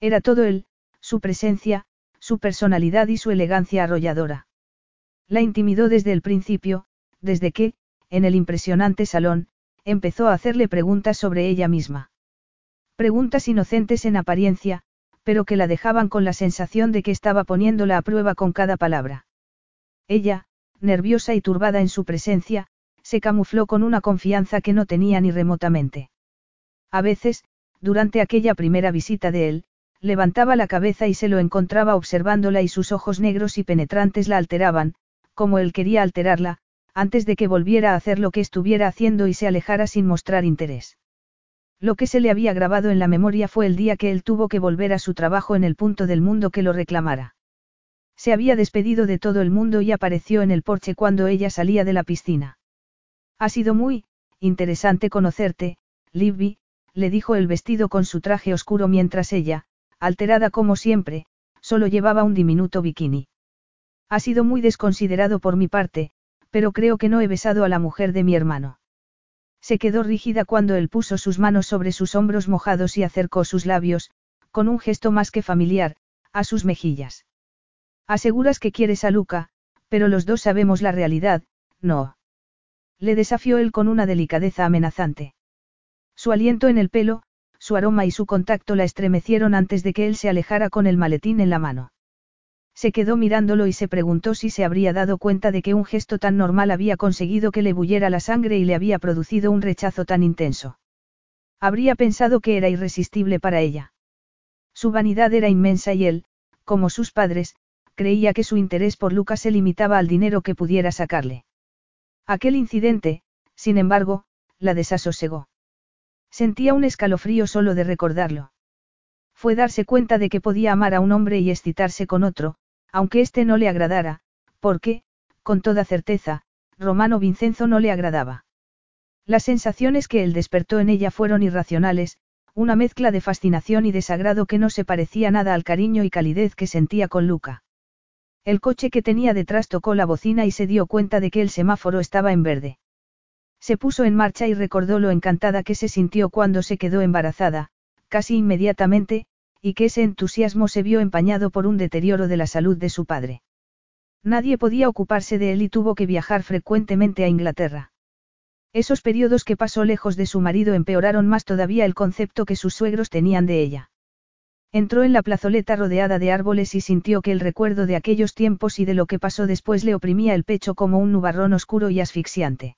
Era todo él, su presencia, su personalidad y su elegancia arrolladora. La intimidó desde el principio, desde que, en el impresionante salón, empezó a hacerle preguntas sobre ella misma. Preguntas inocentes en apariencia, pero que la dejaban con la sensación de que estaba poniéndola a prueba con cada palabra. Ella, nerviosa y turbada en su presencia, se camufló con una confianza que no tenía ni remotamente. A veces, durante aquella primera visita de él, levantaba la cabeza y se lo encontraba observándola y sus ojos negros y penetrantes la alteraban, como él quería alterarla, antes de que volviera a hacer lo que estuviera haciendo y se alejara sin mostrar interés. Lo que se le había grabado en la memoria fue el día que él tuvo que volver a su trabajo en el punto del mundo que lo reclamara. Se había despedido de todo el mundo y apareció en el porche cuando ella salía de la piscina. Ha sido muy, interesante conocerte, Libby, le dijo el vestido con su traje oscuro mientras ella, alterada como siempre, solo llevaba un diminuto bikini. Ha sido muy desconsiderado por mi parte, pero creo que no he besado a la mujer de mi hermano. Se quedó rígida cuando él puso sus manos sobre sus hombros mojados y acercó sus labios, con un gesto más que familiar, a sus mejillas. Aseguras que quieres a Luca, pero los dos sabemos la realidad, no. Le desafió él con una delicadeza amenazante. Su aliento en el pelo, su aroma y su contacto la estremecieron antes de que él se alejara con el maletín en la mano. Se quedó mirándolo y se preguntó si se habría dado cuenta de que un gesto tan normal había conseguido que le bulliera la sangre y le había producido un rechazo tan intenso. Habría pensado que era irresistible para ella. Su vanidad era inmensa y él, como sus padres, creía que su interés por Lucas se limitaba al dinero que pudiera sacarle. Aquel incidente, sin embargo, la desasosegó. Sentía un escalofrío solo de recordarlo. Fue darse cuenta de que podía amar a un hombre y excitarse con otro, aunque éste no le agradara, porque, con toda certeza, Romano Vincenzo no le agradaba. Las sensaciones que él despertó en ella fueron irracionales, una mezcla de fascinación y desagrado que no se parecía nada al cariño y calidez que sentía con Luca. El coche que tenía detrás tocó la bocina y se dio cuenta de que el semáforo estaba en verde. Se puso en marcha y recordó lo encantada que se sintió cuando se quedó embarazada, casi inmediatamente, y que ese entusiasmo se vio empañado por un deterioro de la salud de su padre. Nadie podía ocuparse de él y tuvo que viajar frecuentemente a Inglaterra. Esos periodos que pasó lejos de su marido empeoraron más todavía el concepto que sus suegros tenían de ella. Entró en la plazoleta rodeada de árboles y sintió que el recuerdo de aquellos tiempos y de lo que pasó después le oprimía el pecho como un nubarrón oscuro y asfixiante.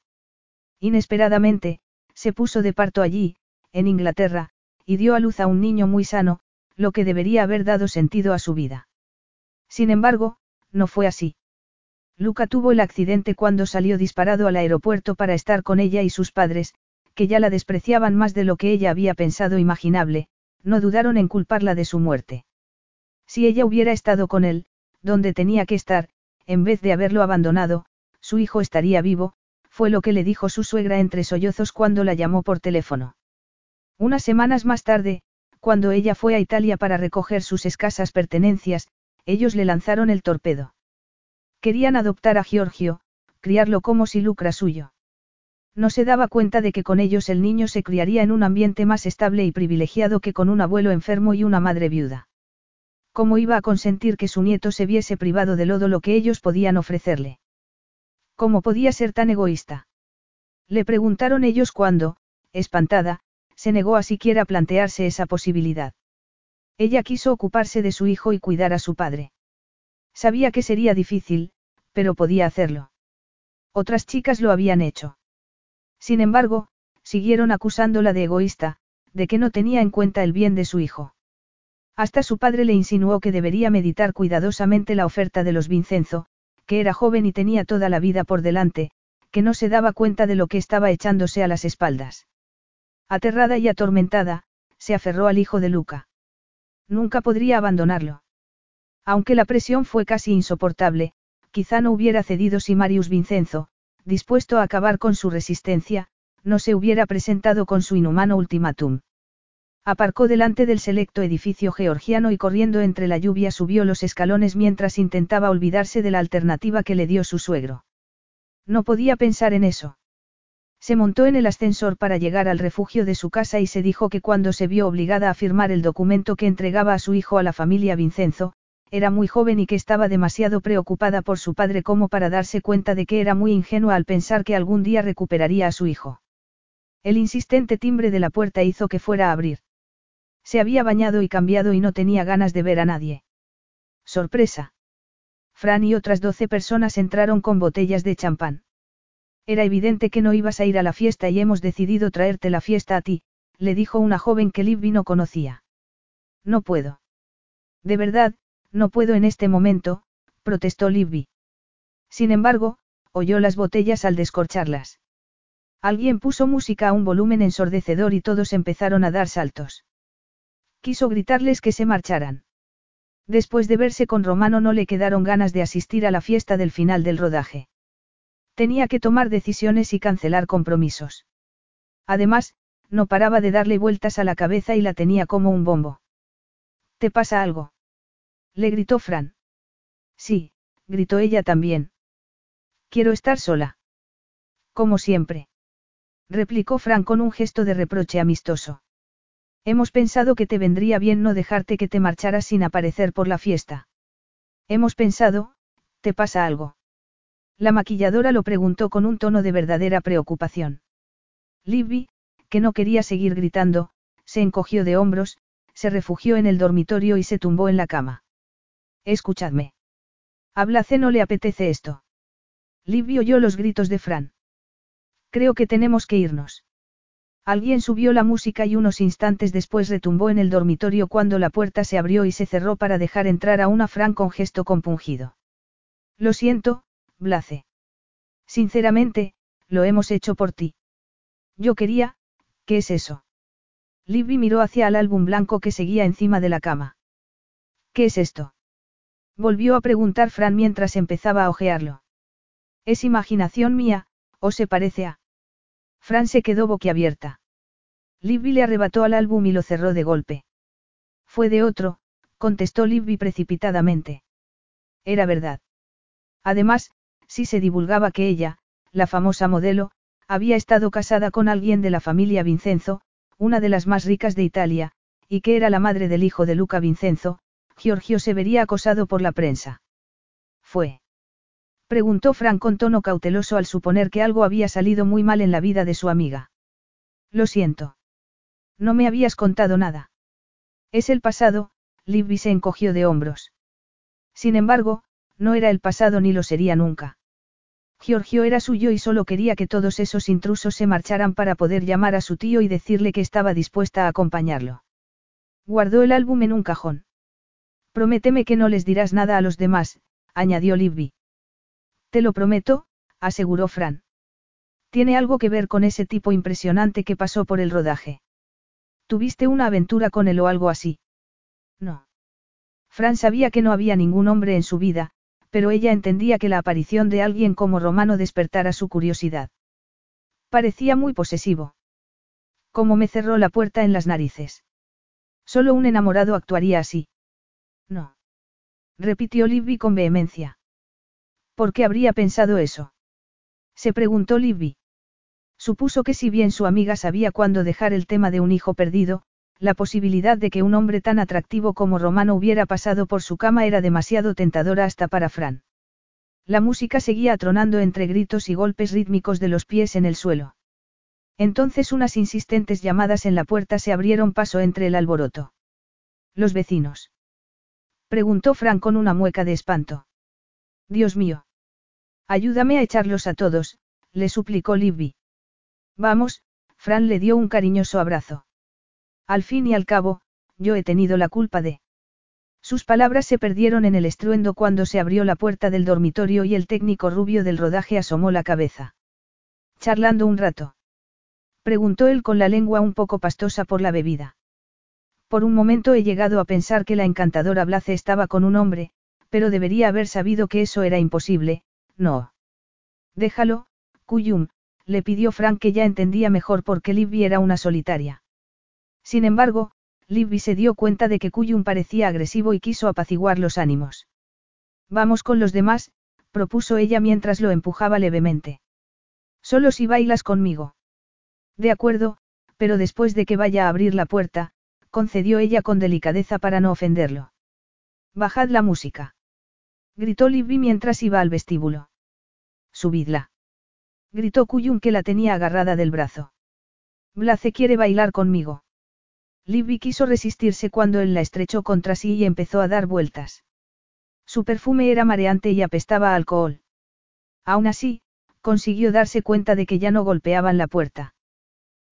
Inesperadamente, se puso de parto allí, en Inglaterra, y dio a luz a un niño muy sano, lo que debería haber dado sentido a su vida. Sin embargo, no fue así. Luca tuvo el accidente cuando salió disparado al aeropuerto para estar con ella y sus padres, que ya la despreciaban más de lo que ella había pensado imaginable, no dudaron en culparla de su muerte. Si ella hubiera estado con él, donde tenía que estar, en vez de haberlo abandonado, su hijo estaría vivo, fue lo que le dijo su suegra entre sollozos cuando la llamó por teléfono. Unas semanas más tarde, cuando ella fue a Italia para recoger sus escasas pertenencias, ellos le lanzaron el torpedo. Querían adoptar a Giorgio, criarlo como si lucra suyo. No se daba cuenta de que con ellos el niño se criaría en un ambiente más estable y privilegiado que con un abuelo enfermo y una madre viuda. ¿Cómo iba a consentir que su nieto se viese privado de todo lo que ellos podían ofrecerle? ¿Cómo podía ser tan egoísta? Le preguntaron ellos cuando, espantada, se negó a siquiera plantearse esa posibilidad. Ella quiso ocuparse de su hijo y cuidar a su padre. Sabía que sería difícil, pero podía hacerlo. Otras chicas lo habían hecho. Sin embargo, siguieron acusándola de egoísta, de que no tenía en cuenta el bien de su hijo. Hasta su padre le insinuó que debería meditar cuidadosamente la oferta de los Vincenzo, que era joven y tenía toda la vida por delante, que no se daba cuenta de lo que estaba echándose a las espaldas. Aterrada y atormentada, se aferró al hijo de Luca. Nunca podría abandonarlo. Aunque la presión fue casi insoportable, quizá no hubiera cedido si Marius Vincenzo, dispuesto a acabar con su resistencia, no se hubiera presentado con su inhumano ultimátum. Aparcó delante del selecto edificio georgiano y corriendo entre la lluvia subió los escalones mientras intentaba olvidarse de la alternativa que le dio su suegro. No podía pensar en eso. Se montó en el ascensor para llegar al refugio de su casa y se dijo que cuando se vio obligada a firmar el documento que entregaba a su hijo a la familia Vincenzo, era muy joven y que estaba demasiado preocupada por su padre como para darse cuenta de que era muy ingenua al pensar que algún día recuperaría a su hijo. El insistente timbre de la puerta hizo que fuera a abrir. Se había bañado y cambiado y no tenía ganas de ver a nadie. Sorpresa. Fran y otras doce personas entraron con botellas de champán. Era evidente que no ibas a ir a la fiesta y hemos decidido traerte la fiesta a ti, le dijo una joven que Libby no conocía. No puedo. De verdad, no puedo en este momento, protestó Libby. Sin embargo, oyó las botellas al descorcharlas. Alguien puso música a un volumen ensordecedor y todos empezaron a dar saltos. Quiso gritarles que se marcharan. Después de verse con Romano no le quedaron ganas de asistir a la fiesta del final del rodaje. Tenía que tomar decisiones y cancelar compromisos. Además, no paraba de darle vueltas a la cabeza y la tenía como un bombo. ¿Te pasa algo? Le gritó Fran. Sí, gritó ella también. Quiero estar sola. Como siempre. Replicó Fran con un gesto de reproche amistoso. Hemos pensado que te vendría bien no dejarte que te marcharas sin aparecer por la fiesta. Hemos pensado, ¿te pasa algo? La maquilladora lo preguntó con un tono de verdadera preocupación. Libby, que no quería seguir gritando, se encogió de hombros, se refugió en el dormitorio y se tumbó en la cama. Escuchadme. A no le apetece esto. Libby oyó los gritos de Fran. Creo que tenemos que irnos. Alguien subió la música y unos instantes después retumbó en el dormitorio cuando la puerta se abrió y se cerró para dejar entrar a una Fran con gesto compungido. Lo siento, Blace. Sinceramente, lo hemos hecho por ti. Yo quería, ¿qué es eso? Libby miró hacia el álbum blanco que seguía encima de la cama. ¿Qué es esto? Volvió a preguntar Fran mientras empezaba a ojearlo. ¿Es imaginación mía, o se parece a? Fran se quedó boquiabierta. Libby le arrebató al álbum y lo cerró de golpe. Fue de otro, contestó Libby precipitadamente. Era verdad. Además, si se divulgaba que ella, la famosa modelo, había estado casada con alguien de la familia Vincenzo, una de las más ricas de Italia, y que era la madre del hijo de Luca Vincenzo, Giorgio se vería acosado por la prensa. ¿Fue? Preguntó Frank con tono cauteloso al suponer que algo había salido muy mal en la vida de su amiga. Lo siento. No me habías contado nada. Es el pasado, Libby se encogió de hombros. Sin embargo, no era el pasado ni lo sería nunca. Giorgio era suyo y solo quería que todos esos intrusos se marcharan para poder llamar a su tío y decirle que estaba dispuesta a acompañarlo. Guardó el álbum en un cajón. Prométeme que no les dirás nada a los demás, añadió Libby. Te lo prometo, aseguró Fran. Tiene algo que ver con ese tipo impresionante que pasó por el rodaje. ¿Tuviste una aventura con él o algo así? No. Fran sabía que no había ningún hombre en su vida, pero ella entendía que la aparición de alguien como Romano despertara su curiosidad. Parecía muy posesivo. Como me cerró la puerta en las narices. Solo un enamorado actuaría así. No. Repitió Libby con vehemencia. ¿Por qué habría pensado eso? Se preguntó Libby. Supuso que si bien su amiga sabía cuándo dejar el tema de un hijo perdido, la posibilidad de que un hombre tan atractivo como Romano hubiera pasado por su cama era demasiado tentadora hasta para Fran. La música seguía atronando entre gritos y golpes rítmicos de los pies en el suelo. Entonces unas insistentes llamadas en la puerta se abrieron paso entre el alboroto. Los vecinos. Preguntó Fran con una mueca de espanto. Dios mío. Ayúdame a echarlos a todos, le suplicó Libby. Vamos, Fran le dio un cariñoso abrazo. Al fin y al cabo, yo he tenido la culpa de... Sus palabras se perdieron en el estruendo cuando se abrió la puerta del dormitorio y el técnico rubio del rodaje asomó la cabeza. Charlando un rato. Preguntó él con la lengua un poco pastosa por la bebida. Por un momento he llegado a pensar que la encantadora Blace estaba con un hombre, pero debería haber sabido que eso era imposible, no. Déjalo, Cuyum, le pidió Frank que ya entendía mejor por qué Libby era una solitaria. Sin embargo, Libby se dio cuenta de que Cuyum parecía agresivo y quiso apaciguar los ánimos. Vamos con los demás, propuso ella mientras lo empujaba levemente. Solo si bailas conmigo. De acuerdo, pero después de que vaya a abrir la puerta, concedió ella con delicadeza para no ofenderlo. Bajad la música. Gritó Libby mientras iba al vestíbulo. Subidla. Gritó Cuyum que la tenía agarrada del brazo. Blace quiere bailar conmigo. Libby quiso resistirse cuando él la estrechó contra sí y empezó a dar vueltas. Su perfume era mareante y apestaba alcohol. Aún así, consiguió darse cuenta de que ya no golpeaban la puerta.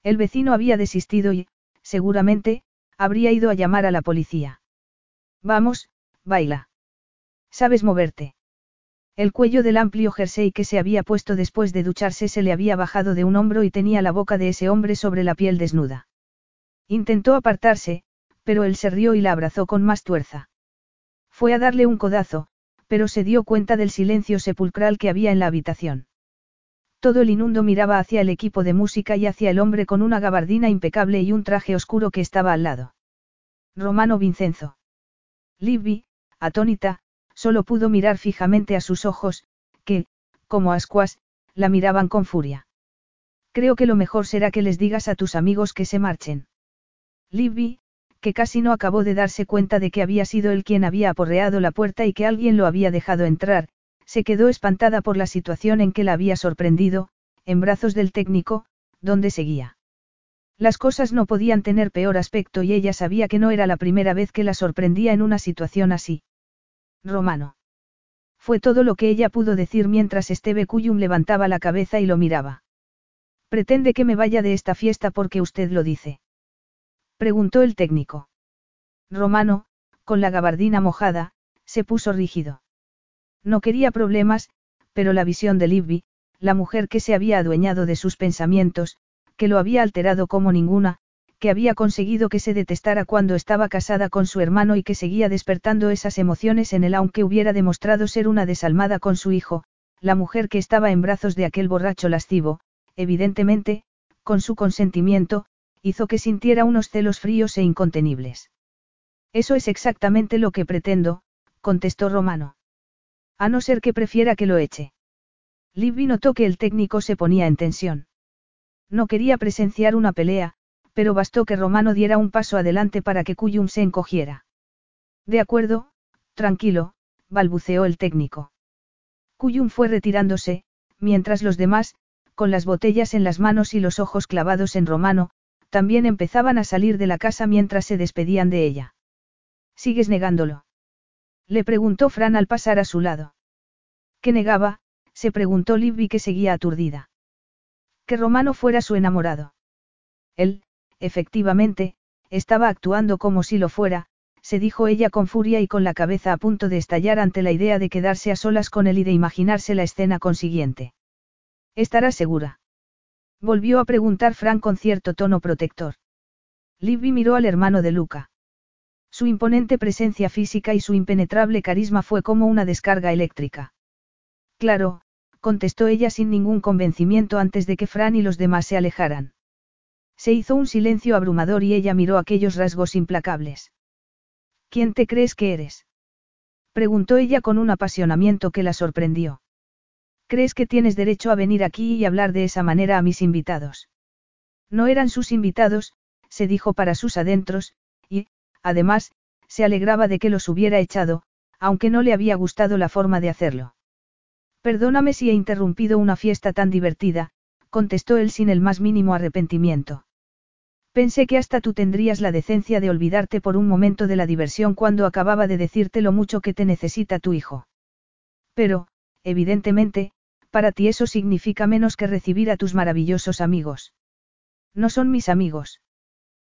El vecino había desistido y, seguramente, habría ido a llamar a la policía. Vamos, baila. ¿Sabes moverte? El cuello del amplio jersey que se había puesto después de ducharse se le había bajado de un hombro y tenía la boca de ese hombre sobre la piel desnuda. Intentó apartarse, pero él se rió y la abrazó con más tuerza. Fue a darle un codazo, pero se dio cuenta del silencio sepulcral que había en la habitación. Todo el inundo miraba hacia el equipo de música y hacia el hombre con una gabardina impecable y un traje oscuro que estaba al lado. Romano Vincenzo. Libby, atónita, solo pudo mirar fijamente a sus ojos, que, como ascuas, la miraban con furia. Creo que lo mejor será que les digas a tus amigos que se marchen. Libby, que casi no acabó de darse cuenta de que había sido él quien había aporreado la puerta y que alguien lo había dejado entrar, se quedó espantada por la situación en que la había sorprendido, en brazos del técnico, donde seguía. Las cosas no podían tener peor aspecto y ella sabía que no era la primera vez que la sorprendía en una situación así. Romano. Fue todo lo que ella pudo decir mientras Esteve Cuyum levantaba la cabeza y lo miraba. Pretende que me vaya de esta fiesta porque usted lo dice. Preguntó el técnico. Romano, con la gabardina mojada, se puso rígido. No quería problemas, pero la visión de Libby, la mujer que se había adueñado de sus pensamientos, que lo había alterado como ninguna, que había conseguido que se detestara cuando estaba casada con su hermano y que seguía despertando esas emociones en él aunque hubiera demostrado ser una desalmada con su hijo, la mujer que estaba en brazos de aquel borracho lascivo, evidentemente, con su consentimiento, hizo que sintiera unos celos fríos e incontenibles. Eso es exactamente lo que pretendo, contestó Romano. A no ser que prefiera que lo eche. Libby notó que el técnico se ponía en tensión. No quería presenciar una pelea, pero bastó que Romano diera un paso adelante para que Cuyum se encogiera. De acuerdo, tranquilo, balbuceó el técnico. Cuyum fue retirándose, mientras los demás, con las botellas en las manos y los ojos clavados en Romano, también empezaban a salir de la casa mientras se despedían de ella. ¿Sigues negándolo? Le preguntó Fran al pasar a su lado. ¿Qué negaba? se preguntó Libby que seguía aturdida. Que Romano fuera su enamorado. Él, efectivamente, estaba actuando como si lo fuera, se dijo ella con furia y con la cabeza a punto de estallar ante la idea de quedarse a solas con él y de imaginarse la escena consiguiente. ¿Estará segura? Volvió a preguntar Frank con cierto tono protector. Libby miró al hermano de Luca. Su imponente presencia física y su impenetrable carisma fue como una descarga eléctrica. Claro, contestó ella sin ningún convencimiento antes de que Fran y los demás se alejaran. Se hizo un silencio abrumador y ella miró aquellos rasgos implacables. ¿Quién te crees que eres? preguntó ella con un apasionamiento que la sorprendió. ¿Crees que tienes derecho a venir aquí y hablar de esa manera a mis invitados? No eran sus invitados, se dijo para sus adentros, y, además, se alegraba de que los hubiera echado, aunque no le había gustado la forma de hacerlo. Perdóname si he interrumpido una fiesta tan divertida, contestó él sin el más mínimo arrepentimiento. Pensé que hasta tú tendrías la decencia de olvidarte por un momento de la diversión cuando acababa de decirte lo mucho que te necesita tu hijo. Pero, evidentemente, para ti eso significa menos que recibir a tus maravillosos amigos. No son mis amigos.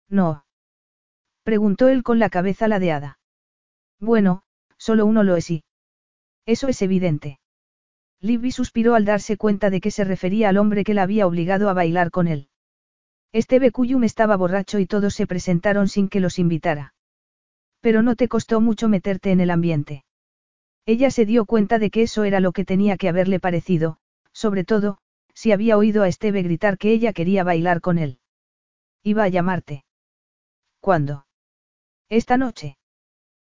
No. Preguntó él con la cabeza ladeada. Bueno, solo uno lo es y. Eso es evidente. Libby suspiró al darse cuenta de que se refería al hombre que la había obligado a bailar con él. Este Becuyum estaba borracho y todos se presentaron sin que los invitara. Pero no te costó mucho meterte en el ambiente. Ella se dio cuenta de que eso era lo que tenía que haberle parecido, sobre todo, si había oído a Esteve gritar que ella quería bailar con él. Iba a llamarte. ¿Cuándo? Esta noche.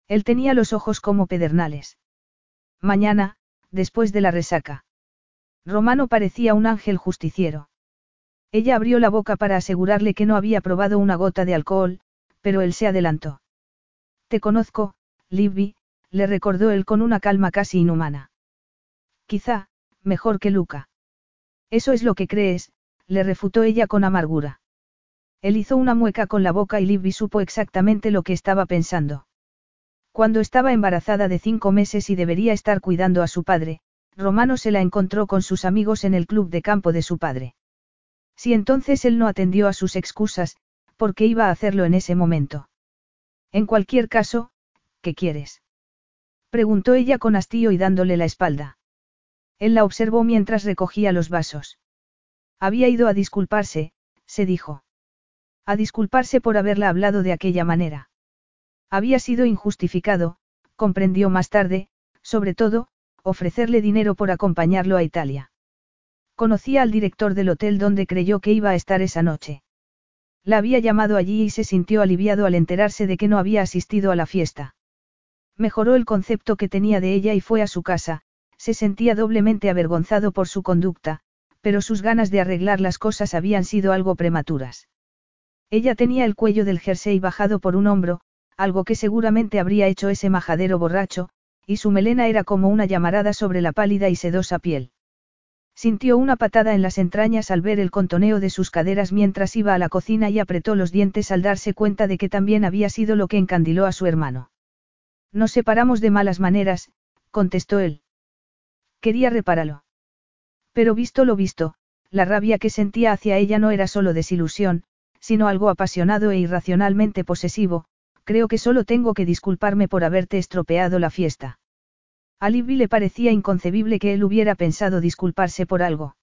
Él tenía los ojos como pedernales. Mañana, después de la resaca. Romano parecía un ángel justiciero. Ella abrió la boca para asegurarle que no había probado una gota de alcohol, pero él se adelantó. Te conozco, Libby, le recordó él con una calma casi inhumana. Quizá, mejor que Luca. Eso es lo que crees, le refutó ella con amargura. Él hizo una mueca con la boca y Libby supo exactamente lo que estaba pensando. Cuando estaba embarazada de cinco meses y debería estar cuidando a su padre, Romano se la encontró con sus amigos en el club de campo de su padre. Si entonces él no atendió a sus excusas, ¿por qué iba a hacerlo en ese momento? En cualquier caso, ¿qué quieres? Preguntó ella con hastío y dándole la espalda. Él la observó mientras recogía los vasos. Había ido a disculparse, se dijo. A disculparse por haberla hablado de aquella manera. Había sido injustificado, comprendió más tarde, sobre todo, ofrecerle dinero por acompañarlo a Italia. Conocía al director del hotel donde creyó que iba a estar esa noche. La había llamado allí y se sintió aliviado al enterarse de que no había asistido a la fiesta. Mejoró el concepto que tenía de ella y fue a su casa, se sentía doblemente avergonzado por su conducta, pero sus ganas de arreglar las cosas habían sido algo prematuras. Ella tenía el cuello del jersey bajado por un hombro, algo que seguramente habría hecho ese majadero borracho, y su melena era como una llamarada sobre la pálida y sedosa piel. Sintió una patada en las entrañas al ver el contoneo de sus caderas mientras iba a la cocina y apretó los dientes al darse cuenta de que también había sido lo que encandiló a su hermano. Nos separamos de malas maneras, contestó él. Quería repararlo. Pero visto lo visto, la rabia que sentía hacia ella no era solo desilusión, sino algo apasionado e irracionalmente posesivo, creo que solo tengo que disculparme por haberte estropeado la fiesta. A Libby le parecía inconcebible que él hubiera pensado disculparse por algo.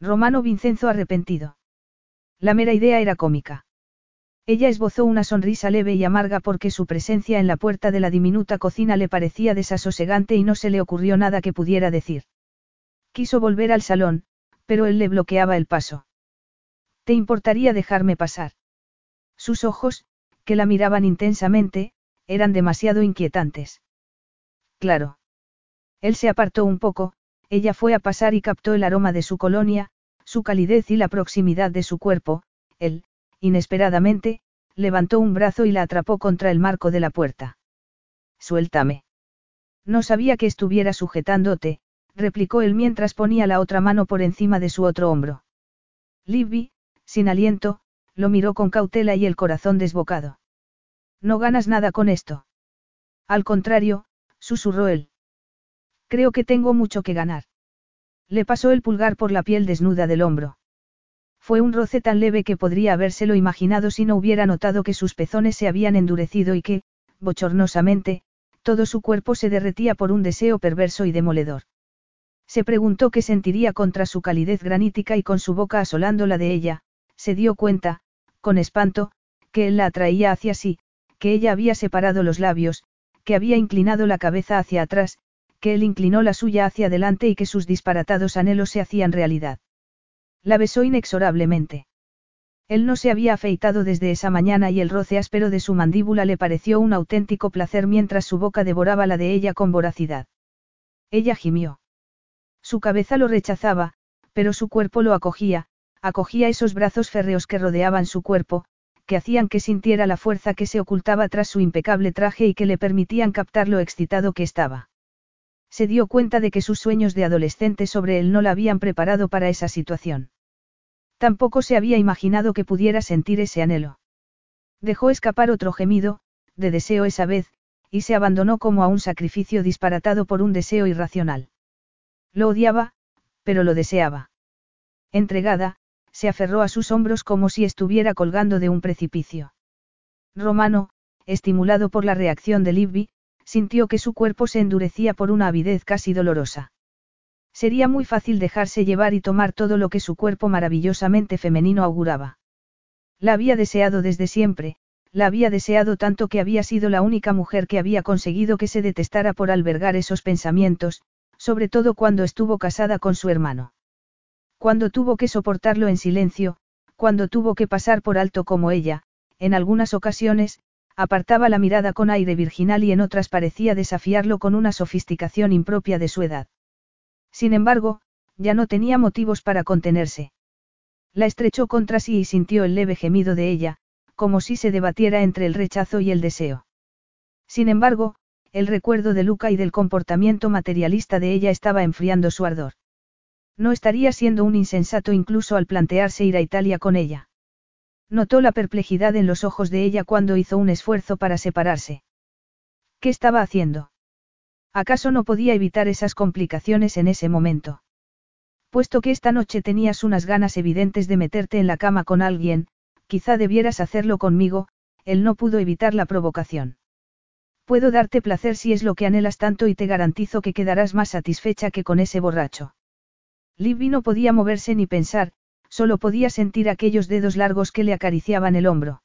Romano Vincenzo arrepentido. La mera idea era cómica. Ella esbozó una sonrisa leve y amarga porque su presencia en la puerta de la diminuta cocina le parecía desasosegante y no se le ocurrió nada que pudiera decir. Quiso volver al salón, pero él le bloqueaba el paso. ¿Te importaría dejarme pasar? Sus ojos, que la miraban intensamente, eran demasiado inquietantes. Claro. Él se apartó un poco, ella fue a pasar y captó el aroma de su colonia, su calidez y la proximidad de su cuerpo, él, inesperadamente, levantó un brazo y la atrapó contra el marco de la puerta. Suéltame. No sabía que estuviera sujetándote, replicó él mientras ponía la otra mano por encima de su otro hombro. Libby, sin aliento, lo miró con cautela y el corazón desbocado. No ganas nada con esto. Al contrario, susurró él. Creo que tengo mucho que ganar. Le pasó el pulgar por la piel desnuda del hombro. Fue un roce tan leve que podría habérselo imaginado si no hubiera notado que sus pezones se habían endurecido y que, bochornosamente, todo su cuerpo se derretía por un deseo perverso y demoledor. Se preguntó qué sentiría contra su calidez granítica y con su boca asolando la de ella, se dio cuenta, con espanto, que él la atraía hacia sí, que ella había separado los labios, que había inclinado la cabeza hacia atrás, que él inclinó la suya hacia adelante y que sus disparatados anhelos se hacían realidad. La besó inexorablemente. Él no se había afeitado desde esa mañana y el roce áspero de su mandíbula le pareció un auténtico placer mientras su boca devoraba la de ella con voracidad. Ella gimió. Su cabeza lo rechazaba, pero su cuerpo lo acogía, acogía esos brazos férreos que rodeaban su cuerpo, que hacían que sintiera la fuerza que se ocultaba tras su impecable traje y que le permitían captar lo excitado que estaba. Se dio cuenta de que sus sueños de adolescente sobre él no la habían preparado para esa situación. Tampoco se había imaginado que pudiera sentir ese anhelo. Dejó escapar otro gemido, de deseo esa vez, y se abandonó como a un sacrificio disparatado por un deseo irracional. Lo odiaba, pero lo deseaba. Entregada, se aferró a sus hombros como si estuviera colgando de un precipicio. Romano, estimulado por la reacción de Libby, sintió que su cuerpo se endurecía por una avidez casi dolorosa. Sería muy fácil dejarse llevar y tomar todo lo que su cuerpo maravillosamente femenino auguraba. La había deseado desde siempre, la había deseado tanto que había sido la única mujer que había conseguido que se detestara por albergar esos pensamientos, sobre todo cuando estuvo casada con su hermano. Cuando tuvo que soportarlo en silencio, cuando tuvo que pasar por alto como ella, en algunas ocasiones, apartaba la mirada con aire virginal y en otras parecía desafiarlo con una sofisticación impropia de su edad. Sin embargo, ya no tenía motivos para contenerse. La estrechó contra sí y sintió el leve gemido de ella, como si se debatiera entre el rechazo y el deseo. Sin embargo, el recuerdo de Luca y del comportamiento materialista de ella estaba enfriando su ardor. No estaría siendo un insensato incluso al plantearse ir a Italia con ella. Notó la perplejidad en los ojos de ella cuando hizo un esfuerzo para separarse. ¿Qué estaba haciendo? ¿Acaso no podía evitar esas complicaciones en ese momento? Puesto que esta noche tenías unas ganas evidentes de meterte en la cama con alguien, quizá debieras hacerlo conmigo, él no pudo evitar la provocación. Puedo darte placer si es lo que anhelas tanto y te garantizo que quedarás más satisfecha que con ese borracho. Libby no podía moverse ni pensar, solo podía sentir aquellos dedos largos que le acariciaban el hombro.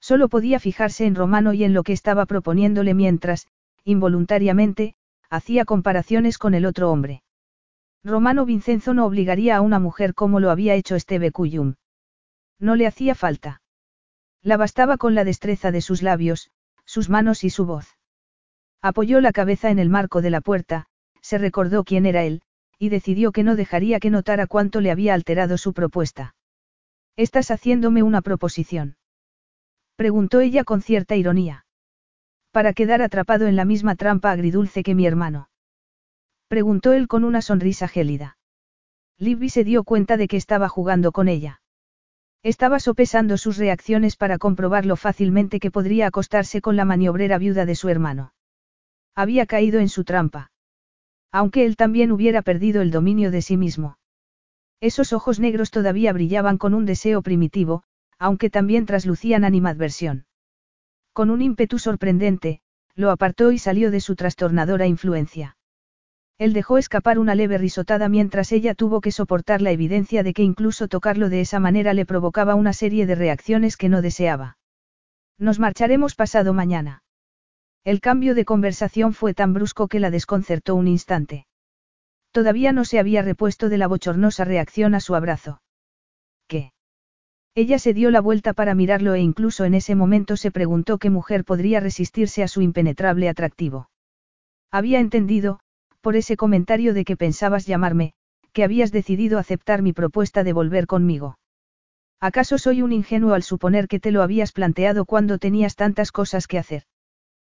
Solo podía fijarse en Romano y en lo que estaba proponiéndole mientras, involuntariamente, hacía comparaciones con el otro hombre. Romano Vincenzo no obligaría a una mujer como lo había hecho Esteve Cuyum. No le hacía falta. La bastaba con la destreza de sus labios, sus manos y su voz. Apoyó la cabeza en el marco de la puerta, se recordó quién era él, y decidió que no dejaría que notara cuánto le había alterado su propuesta. ¿Estás haciéndome una proposición? Preguntó ella con cierta ironía. Para quedar atrapado en la misma trampa agridulce que mi hermano. Preguntó él con una sonrisa gélida. Libby se dio cuenta de que estaba jugando con ella. Estaba sopesando sus reacciones para comprobar lo fácilmente que podría acostarse con la maniobrera viuda de su hermano. Había caído en su trampa. Aunque él también hubiera perdido el dominio de sí mismo. Esos ojos negros todavía brillaban con un deseo primitivo, aunque también traslucían animadversión. Con un ímpetu sorprendente, lo apartó y salió de su trastornadora influencia. Él dejó escapar una leve risotada mientras ella tuvo que soportar la evidencia de que incluso tocarlo de esa manera le provocaba una serie de reacciones que no deseaba. Nos marcharemos pasado mañana. El cambio de conversación fue tan brusco que la desconcertó un instante. Todavía no se había repuesto de la bochornosa reacción a su abrazo. ¿Qué? Ella se dio la vuelta para mirarlo e incluso en ese momento se preguntó qué mujer podría resistirse a su impenetrable atractivo. Había entendido, por ese comentario de que pensabas llamarme, que habías decidido aceptar mi propuesta de volver conmigo. ¿Acaso soy un ingenuo al suponer que te lo habías planteado cuando tenías tantas cosas que hacer?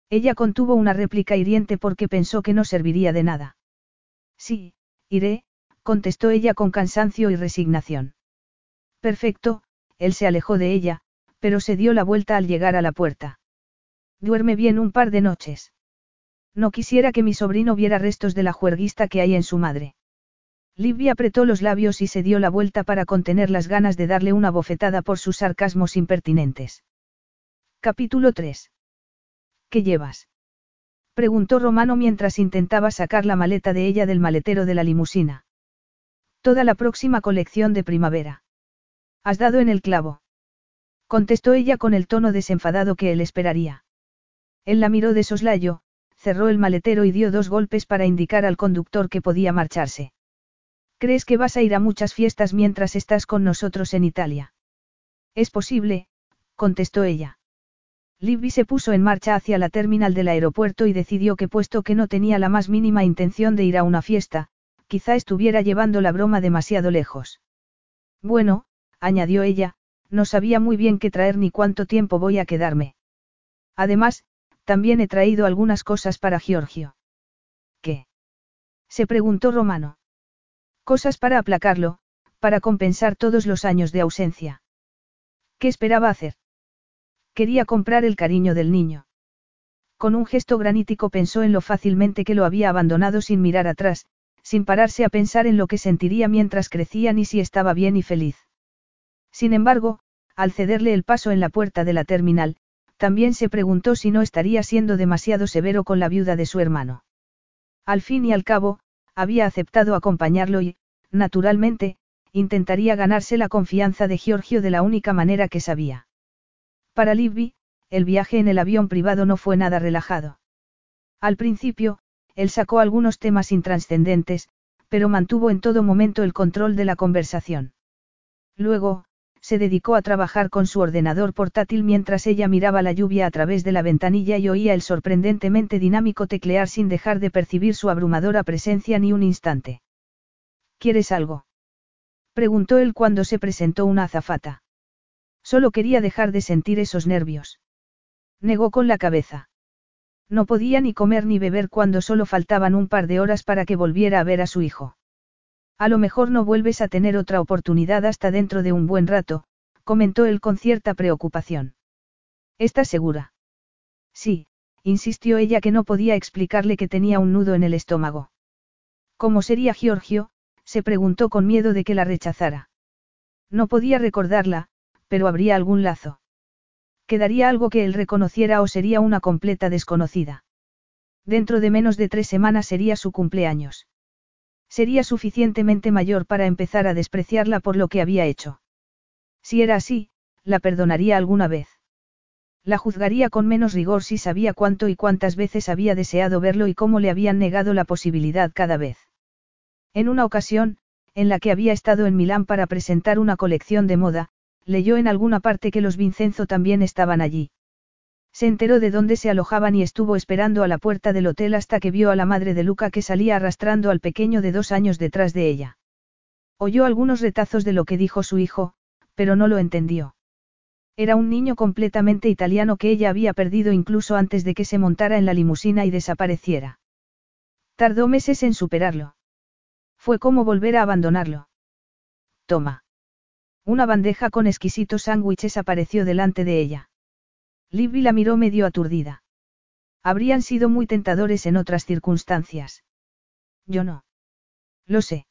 Ella contuvo una réplica hiriente porque pensó que no serviría de nada. Sí, iré, contestó ella con cansancio y resignación. Perfecto, él se alejó de ella, pero se dio la vuelta al llegar a la puerta. Duerme bien un par de noches. No quisiera que mi sobrino viera restos de la juerguista que hay en su madre. Libby apretó los labios y se dio la vuelta para contener las ganas de darle una bofetada por sus sarcasmos impertinentes. Capítulo 3. ¿Qué llevas? Preguntó Romano mientras intentaba sacar la maleta de ella del maletero de la limusina. Toda la próxima colección de primavera. Has dado en el clavo. Contestó ella con el tono desenfadado que él esperaría. Él la miró de soslayo, cerró el maletero y dio dos golpes para indicar al conductor que podía marcharse. ¿Crees que vas a ir a muchas fiestas mientras estás con nosotros en Italia? Es posible, contestó ella. Libby se puso en marcha hacia la terminal del aeropuerto y decidió que puesto que no tenía la más mínima intención de ir a una fiesta, quizá estuviera llevando la broma demasiado lejos. Bueno, añadió ella, no sabía muy bien qué traer ni cuánto tiempo voy a quedarme. Además, también he traído algunas cosas para Giorgio. ¿Qué? Se preguntó Romano. Cosas para aplacarlo, para compensar todos los años de ausencia. ¿Qué esperaba hacer? Quería comprar el cariño del niño. Con un gesto granítico pensó en lo fácilmente que lo había abandonado sin mirar atrás, sin pararse a pensar en lo que sentiría mientras crecía ni si estaba bien y feliz. Sin embargo, al cederle el paso en la puerta de la terminal, también se preguntó si no estaría siendo demasiado severo con la viuda de su hermano. Al fin y al cabo, había aceptado acompañarlo y, naturalmente, intentaría ganarse la confianza de Giorgio de la única manera que sabía. Para Libby, el viaje en el avión privado no fue nada relajado. Al principio, él sacó algunos temas intranscendentes, pero mantuvo en todo momento el control de la conversación. Luego, se dedicó a trabajar con su ordenador portátil mientras ella miraba la lluvia a través de la ventanilla y oía el sorprendentemente dinámico teclear sin dejar de percibir su abrumadora presencia ni un instante. ¿Quieres algo? preguntó él cuando se presentó una azafata. Solo quería dejar de sentir esos nervios. Negó con la cabeza. No podía ni comer ni beber cuando solo faltaban un par de horas para que volviera a ver a su hijo. A lo mejor no vuelves a tener otra oportunidad hasta dentro de un buen rato, comentó él con cierta preocupación. ¿Estás segura? Sí, insistió ella que no podía explicarle que tenía un nudo en el estómago. ¿Cómo sería Giorgio? se preguntó con miedo de que la rechazara. No podía recordarla, pero habría algún lazo. Quedaría algo que él reconociera o sería una completa desconocida. Dentro de menos de tres semanas sería su cumpleaños. Sería suficientemente mayor para empezar a despreciarla por lo que había hecho. Si era así, la perdonaría alguna vez. La juzgaría con menos rigor si sabía cuánto y cuántas veces había deseado verlo y cómo le habían negado la posibilidad cada vez. En una ocasión, en la que había estado en Milán para presentar una colección de moda, leyó en alguna parte que los Vincenzo también estaban allí. Se enteró de dónde se alojaban y estuvo esperando a la puerta del hotel hasta que vio a la madre de Luca que salía arrastrando al pequeño de dos años detrás de ella. Oyó algunos retazos de lo que dijo su hijo, pero no lo entendió. Era un niño completamente italiano que ella había perdido incluso antes de que se montara en la limusina y desapareciera. Tardó meses en superarlo. Fue como volver a abandonarlo. Toma. Una bandeja con exquisitos sándwiches apareció delante de ella. Libby la miró medio aturdida. Habrían sido muy tentadores en otras circunstancias. Yo no. Lo sé.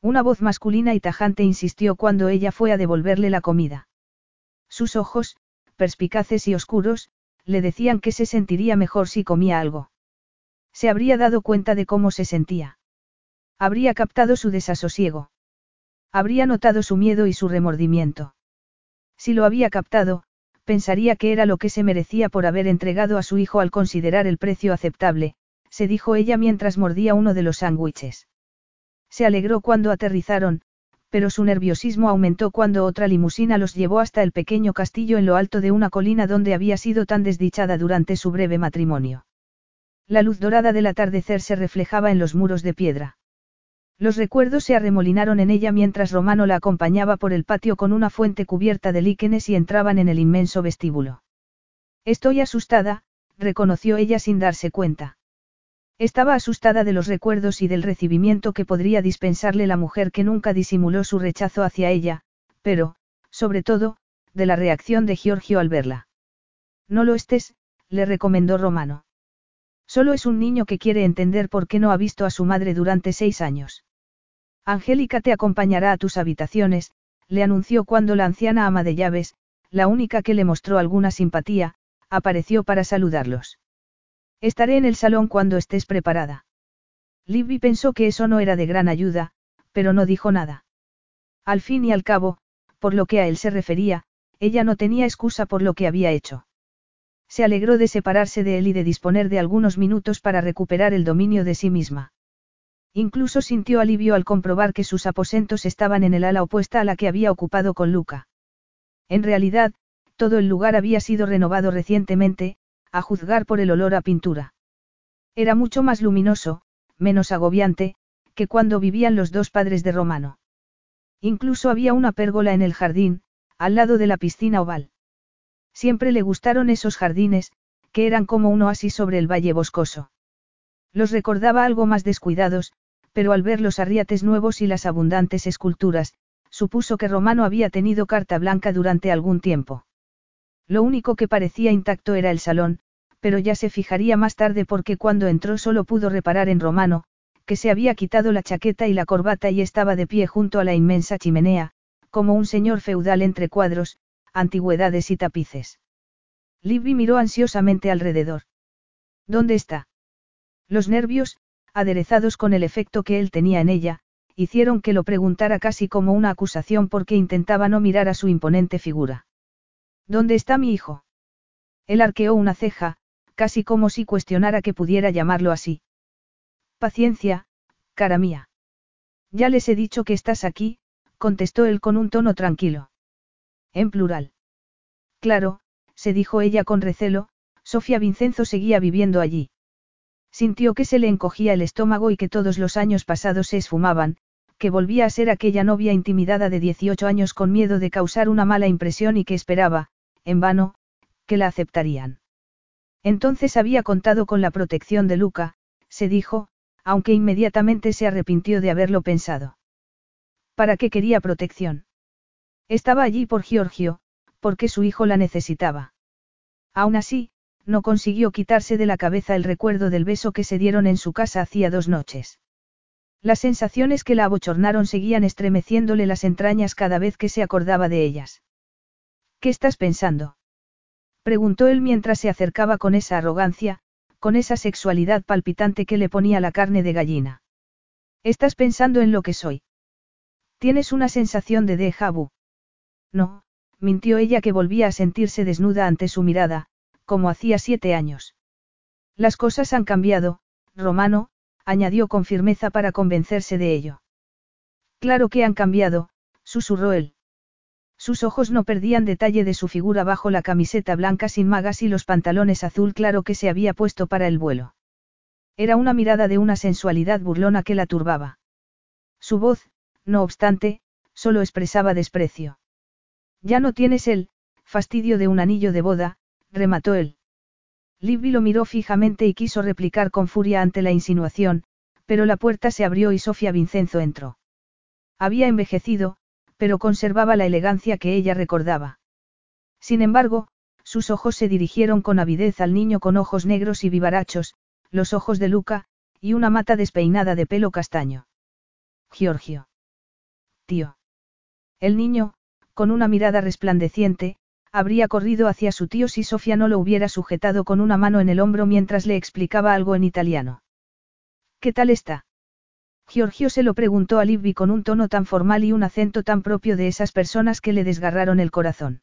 Una voz masculina y tajante insistió cuando ella fue a devolverle la comida. Sus ojos, perspicaces y oscuros, le decían que se sentiría mejor si comía algo. Se habría dado cuenta de cómo se sentía. Habría captado su desasosiego. Habría notado su miedo y su remordimiento. Si lo había captado, pensaría que era lo que se merecía por haber entregado a su hijo al considerar el precio aceptable, se dijo ella mientras mordía uno de los sándwiches. Se alegró cuando aterrizaron, pero su nerviosismo aumentó cuando otra limusina los llevó hasta el pequeño castillo en lo alto de una colina donde había sido tan desdichada durante su breve matrimonio. La luz dorada del atardecer se reflejaba en los muros de piedra. Los recuerdos se arremolinaron en ella mientras Romano la acompañaba por el patio con una fuente cubierta de líquenes y entraban en el inmenso vestíbulo. Estoy asustada, reconoció ella sin darse cuenta. Estaba asustada de los recuerdos y del recibimiento que podría dispensarle la mujer que nunca disimuló su rechazo hacia ella, pero, sobre todo, de la reacción de Giorgio al verla. No lo estés, le recomendó Romano. Solo es un niño que quiere entender por qué no ha visto a su madre durante seis años. Angélica te acompañará a tus habitaciones, le anunció cuando la anciana ama de llaves, la única que le mostró alguna simpatía, apareció para saludarlos. Estaré en el salón cuando estés preparada. Libby pensó que eso no era de gran ayuda, pero no dijo nada. Al fin y al cabo, por lo que a él se refería, ella no tenía excusa por lo que había hecho. Se alegró de separarse de él y de disponer de algunos minutos para recuperar el dominio de sí misma. Incluso sintió alivio al comprobar que sus aposentos estaban en el ala opuesta a la que había ocupado con Luca. En realidad, todo el lugar había sido renovado recientemente, a juzgar por el olor a pintura. Era mucho más luminoso, menos agobiante, que cuando vivían los dos padres de Romano. Incluso había una pérgola en el jardín, al lado de la piscina oval. Siempre le gustaron esos jardines, que eran como un oasis sobre el valle boscoso. Los recordaba algo más descuidados, pero al ver los arriates nuevos y las abundantes esculturas, supuso que Romano había tenido carta blanca durante algún tiempo. Lo único que parecía intacto era el salón, pero ya se fijaría más tarde porque cuando entró solo pudo reparar en Romano, que se había quitado la chaqueta y la corbata y estaba de pie junto a la inmensa chimenea, como un señor feudal entre cuadros, antigüedades y tapices. Libby miró ansiosamente alrededor. ¿Dónde está? Los nervios, aderezados con el efecto que él tenía en ella, hicieron que lo preguntara casi como una acusación porque intentaba no mirar a su imponente figura. ¿Dónde está mi hijo? Él arqueó una ceja, casi como si cuestionara que pudiera llamarlo así. Paciencia, cara mía. Ya les he dicho que estás aquí, contestó él con un tono tranquilo. En plural. Claro, se dijo ella con recelo, Sofía Vincenzo seguía viviendo allí. Sintió que se le encogía el estómago y que todos los años pasados se esfumaban, que volvía a ser aquella novia intimidada de 18 años con miedo de causar una mala impresión y que esperaba, en vano, que la aceptarían. Entonces había contado con la protección de Luca, se dijo, aunque inmediatamente se arrepintió de haberlo pensado. ¿Para qué quería protección? Estaba allí por Giorgio, porque su hijo la necesitaba. Aún así, no consiguió quitarse de la cabeza el recuerdo del beso que se dieron en su casa hacía dos noches. Las sensaciones que la abochornaron seguían estremeciéndole las entrañas cada vez que se acordaba de ellas. ¿Qué estás pensando? preguntó él mientras se acercaba con esa arrogancia, con esa sexualidad palpitante que le ponía la carne de gallina. ¿Estás pensando en lo que soy? ¿Tienes una sensación de déjà? No, mintió ella que volvía a sentirse desnuda ante su mirada, como hacía siete años. Las cosas han cambiado, Romano, añadió con firmeza para convencerse de ello. Claro que han cambiado, susurró él. Sus ojos no perdían detalle de su figura bajo la camiseta blanca sin magas y los pantalones azul claro que se había puesto para el vuelo. Era una mirada de una sensualidad burlona que la turbaba. Su voz, no obstante, solo expresaba desprecio. Ya no tienes el fastidio de un anillo de boda, remató él. Libby lo miró fijamente y quiso replicar con furia ante la insinuación, pero la puerta se abrió y Sofía Vincenzo entró. Había envejecido, pero conservaba la elegancia que ella recordaba. Sin embargo, sus ojos se dirigieron con avidez al niño con ojos negros y vivarachos, los ojos de Luca, y una mata despeinada de pelo castaño. Giorgio. Tío. El niño, con una mirada resplandeciente, habría corrido hacia su tío si Sofía no lo hubiera sujetado con una mano en el hombro mientras le explicaba algo en italiano. ¿Qué tal está? Giorgio se lo preguntó a Libby con un tono tan formal y un acento tan propio de esas personas que le desgarraron el corazón.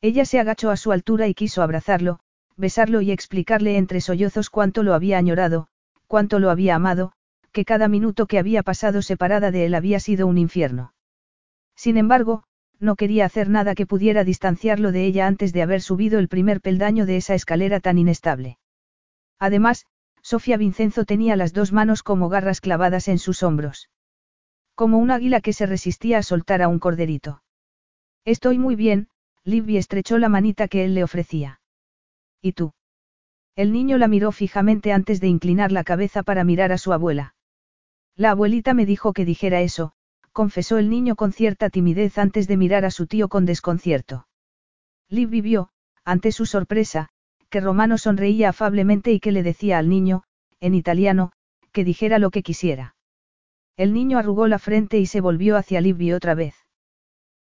Ella se agachó a su altura y quiso abrazarlo, besarlo y explicarle entre sollozos cuánto lo había añorado, cuánto lo había amado, que cada minuto que había pasado separada de él había sido un infierno. Sin embargo, no quería hacer nada que pudiera distanciarlo de ella antes de haber subido el primer peldaño de esa escalera tan inestable. Además, Sofía Vincenzo tenía las dos manos como garras clavadas en sus hombros. Como un águila que se resistía a soltar a un corderito. Estoy muy bien, Libby estrechó la manita que él le ofrecía. ¿Y tú? El niño la miró fijamente antes de inclinar la cabeza para mirar a su abuela. La abuelita me dijo que dijera eso, confesó el niño con cierta timidez antes de mirar a su tío con desconcierto. Liv vivió, ante su sorpresa, que Romano sonreía afablemente y que le decía al niño, en italiano, que dijera lo que quisiera. El niño arrugó la frente y se volvió hacia Libby otra vez.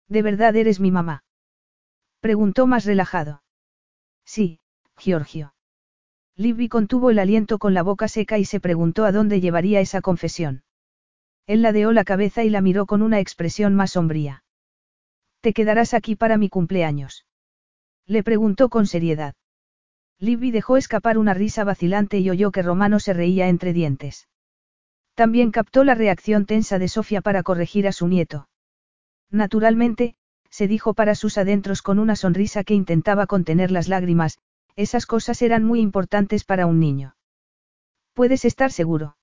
¿De verdad eres mi mamá? Preguntó más relajado. Sí, Giorgio. Libby contuvo el aliento con la boca seca y se preguntó a dónde llevaría esa confesión. Él ladeó la cabeza y la miró con una expresión más sombría. ¿Te quedarás aquí para mi cumpleaños? Le preguntó con seriedad. Libby dejó escapar una risa vacilante y oyó que Romano se reía entre dientes. También captó la reacción tensa de Sofía para corregir a su nieto. Naturalmente, se dijo para sus adentros con una sonrisa que intentaba contener las lágrimas, esas cosas eran muy importantes para un niño. Puedes estar seguro.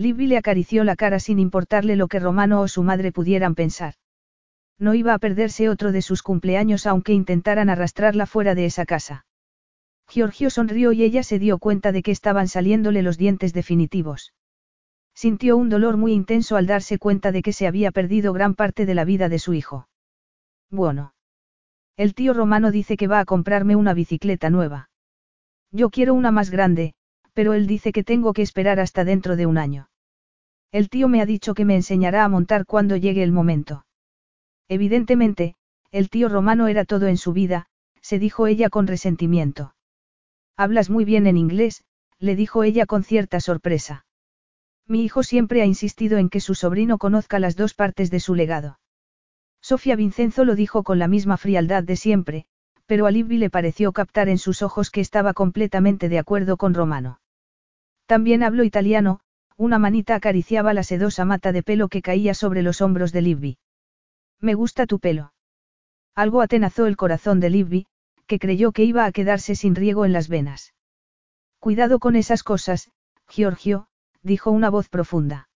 Libby le acarició la cara sin importarle lo que Romano o su madre pudieran pensar. No iba a perderse otro de sus cumpleaños aunque intentaran arrastrarla fuera de esa casa. Giorgio sonrió y ella se dio cuenta de que estaban saliéndole los dientes definitivos. Sintió un dolor muy intenso al darse cuenta de que se había perdido gran parte de la vida de su hijo. Bueno. El tío Romano dice que va a comprarme una bicicleta nueva. Yo quiero una más grande, pero él dice que tengo que esperar hasta dentro de un año. El tío me ha dicho que me enseñará a montar cuando llegue el momento. Evidentemente, el tío romano era todo en su vida, se dijo ella con resentimiento. Hablas muy bien en inglés, le dijo ella con cierta sorpresa. Mi hijo siempre ha insistido en que su sobrino conozca las dos partes de su legado. Sofía Vincenzo lo dijo con la misma frialdad de siempre, pero a Libby le pareció captar en sus ojos que estaba completamente de acuerdo con Romano. También habló italiano, una manita acariciaba la sedosa mata de pelo que caía sobre los hombros de Libby. Me gusta tu pelo. Algo atenazó el corazón de Libby, que creyó que iba a quedarse sin riego en las venas. Cuidado con esas cosas, Giorgio, dijo una voz profunda.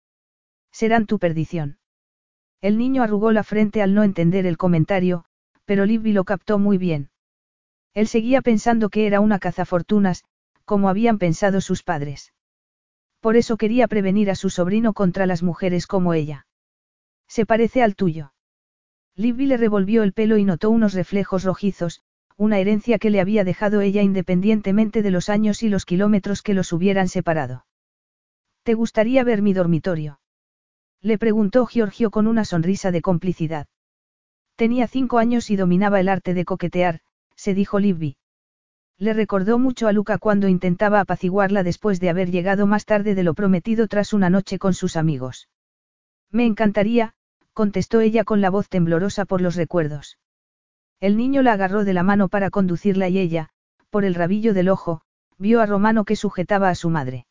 Serán tu perdición. El niño arrugó la frente al no entender el comentario, pero Libby lo captó muy bien. Él seguía pensando que era una cazafortunas, como habían pensado sus padres. Por eso quería prevenir a su sobrino contra las mujeres como ella. Se parece al tuyo. Libby le revolvió el pelo y notó unos reflejos rojizos, una herencia que le había dejado ella independientemente de los años y los kilómetros que los hubieran separado. ¿Te gustaría ver mi dormitorio? Le preguntó Giorgio con una sonrisa de complicidad. Tenía cinco años y dominaba el arte de coquetear, se dijo Libby. Le recordó mucho a Luca cuando intentaba apaciguarla después de haber llegado más tarde de lo prometido tras una noche con sus amigos. Me encantaría, contestó ella con la voz temblorosa por los recuerdos. El niño la agarró de la mano para conducirla y ella, por el rabillo del ojo, vio a Romano que sujetaba a su madre.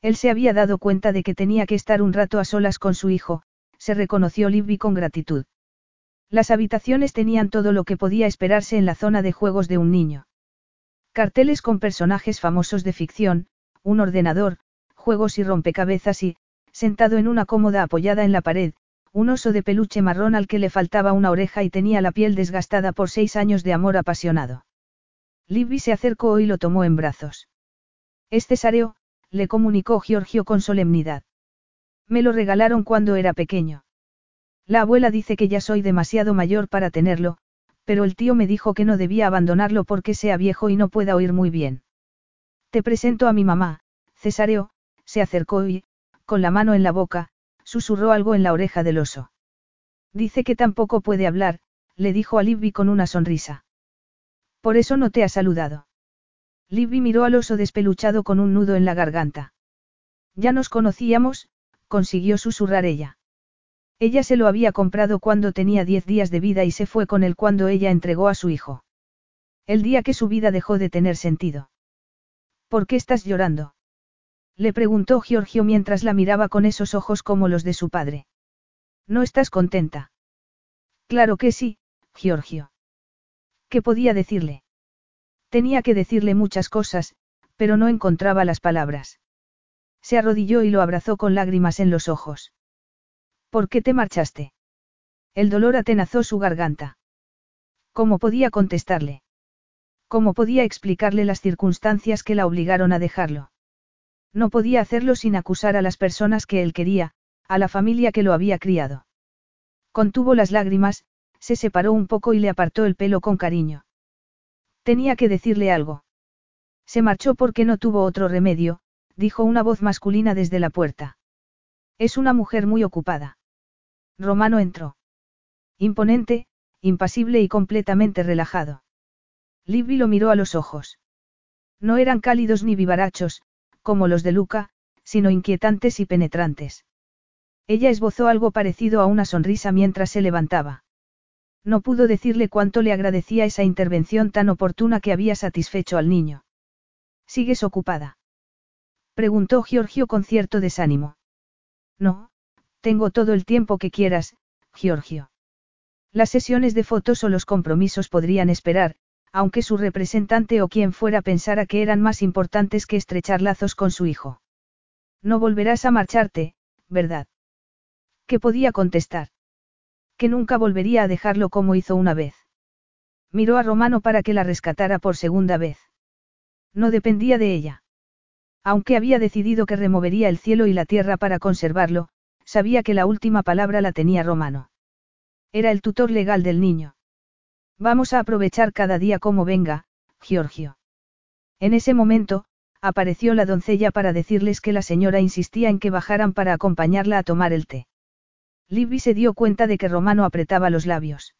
Él se había dado cuenta de que tenía que estar un rato a solas con su hijo, se reconoció Libby con gratitud. Las habitaciones tenían todo lo que podía esperarse en la zona de juegos de un niño. Carteles con personajes famosos de ficción, un ordenador, juegos y rompecabezas y, sentado en una cómoda apoyada en la pared, un oso de peluche marrón al que le faltaba una oreja y tenía la piel desgastada por seis años de amor apasionado. Libby se acercó y lo tomó en brazos. Es Cesareo, le comunicó Giorgio con solemnidad. Me lo regalaron cuando era pequeño. La abuela dice que ya soy demasiado mayor para tenerlo, pero el tío me dijo que no debía abandonarlo porque sea viejo y no pueda oír muy bien. Te presento a mi mamá, Cesareo, se acercó y, con la mano en la boca, susurró algo en la oreja del oso. Dice que tampoco puede hablar, le dijo a Libby con una sonrisa. Por eso no te ha saludado. Libby miró al oso despeluchado con un nudo en la garganta. Ya nos conocíamos, consiguió susurrar ella. Ella se lo había comprado cuando tenía diez días de vida y se fue con él cuando ella entregó a su hijo. El día que su vida dejó de tener sentido. ¿Por qué estás llorando? Le preguntó Giorgio mientras la miraba con esos ojos como los de su padre. ¿No estás contenta? Claro que sí, Giorgio. ¿Qué podía decirle? Tenía que decirle muchas cosas, pero no encontraba las palabras. Se arrodilló y lo abrazó con lágrimas en los ojos. ¿Por qué te marchaste? El dolor atenazó su garganta. ¿Cómo podía contestarle? ¿Cómo podía explicarle las circunstancias que la obligaron a dejarlo? No podía hacerlo sin acusar a las personas que él quería, a la familia que lo había criado. Contuvo las lágrimas, se separó un poco y le apartó el pelo con cariño. Tenía que decirle algo. Se marchó porque no tuvo otro remedio, dijo una voz masculina desde la puerta. Es una mujer muy ocupada. Romano entró. Imponente, impasible y completamente relajado. Libby lo miró a los ojos. No eran cálidos ni vivarachos, como los de Luca, sino inquietantes y penetrantes. Ella esbozó algo parecido a una sonrisa mientras se levantaba. No pudo decirle cuánto le agradecía esa intervención tan oportuna que había satisfecho al niño. ¿Sigues ocupada? Preguntó Giorgio con cierto desánimo. No, tengo todo el tiempo que quieras, Giorgio. Las sesiones de fotos o los compromisos podrían esperar, aunque su representante o quien fuera pensara que eran más importantes que estrechar lazos con su hijo. No volverás a marcharte, ¿verdad? ¿Qué podía contestar? Que nunca volvería a dejarlo como hizo una vez. Miró a Romano para que la rescatara por segunda vez. No dependía de ella. Aunque había decidido que removería el cielo y la tierra para conservarlo, sabía que la última palabra la tenía Romano. Era el tutor legal del niño. Vamos a aprovechar cada día como venga, Giorgio. En ese momento, apareció la doncella para decirles que la señora insistía en que bajaran para acompañarla a tomar el té. Libby se dio cuenta de que Romano apretaba los labios.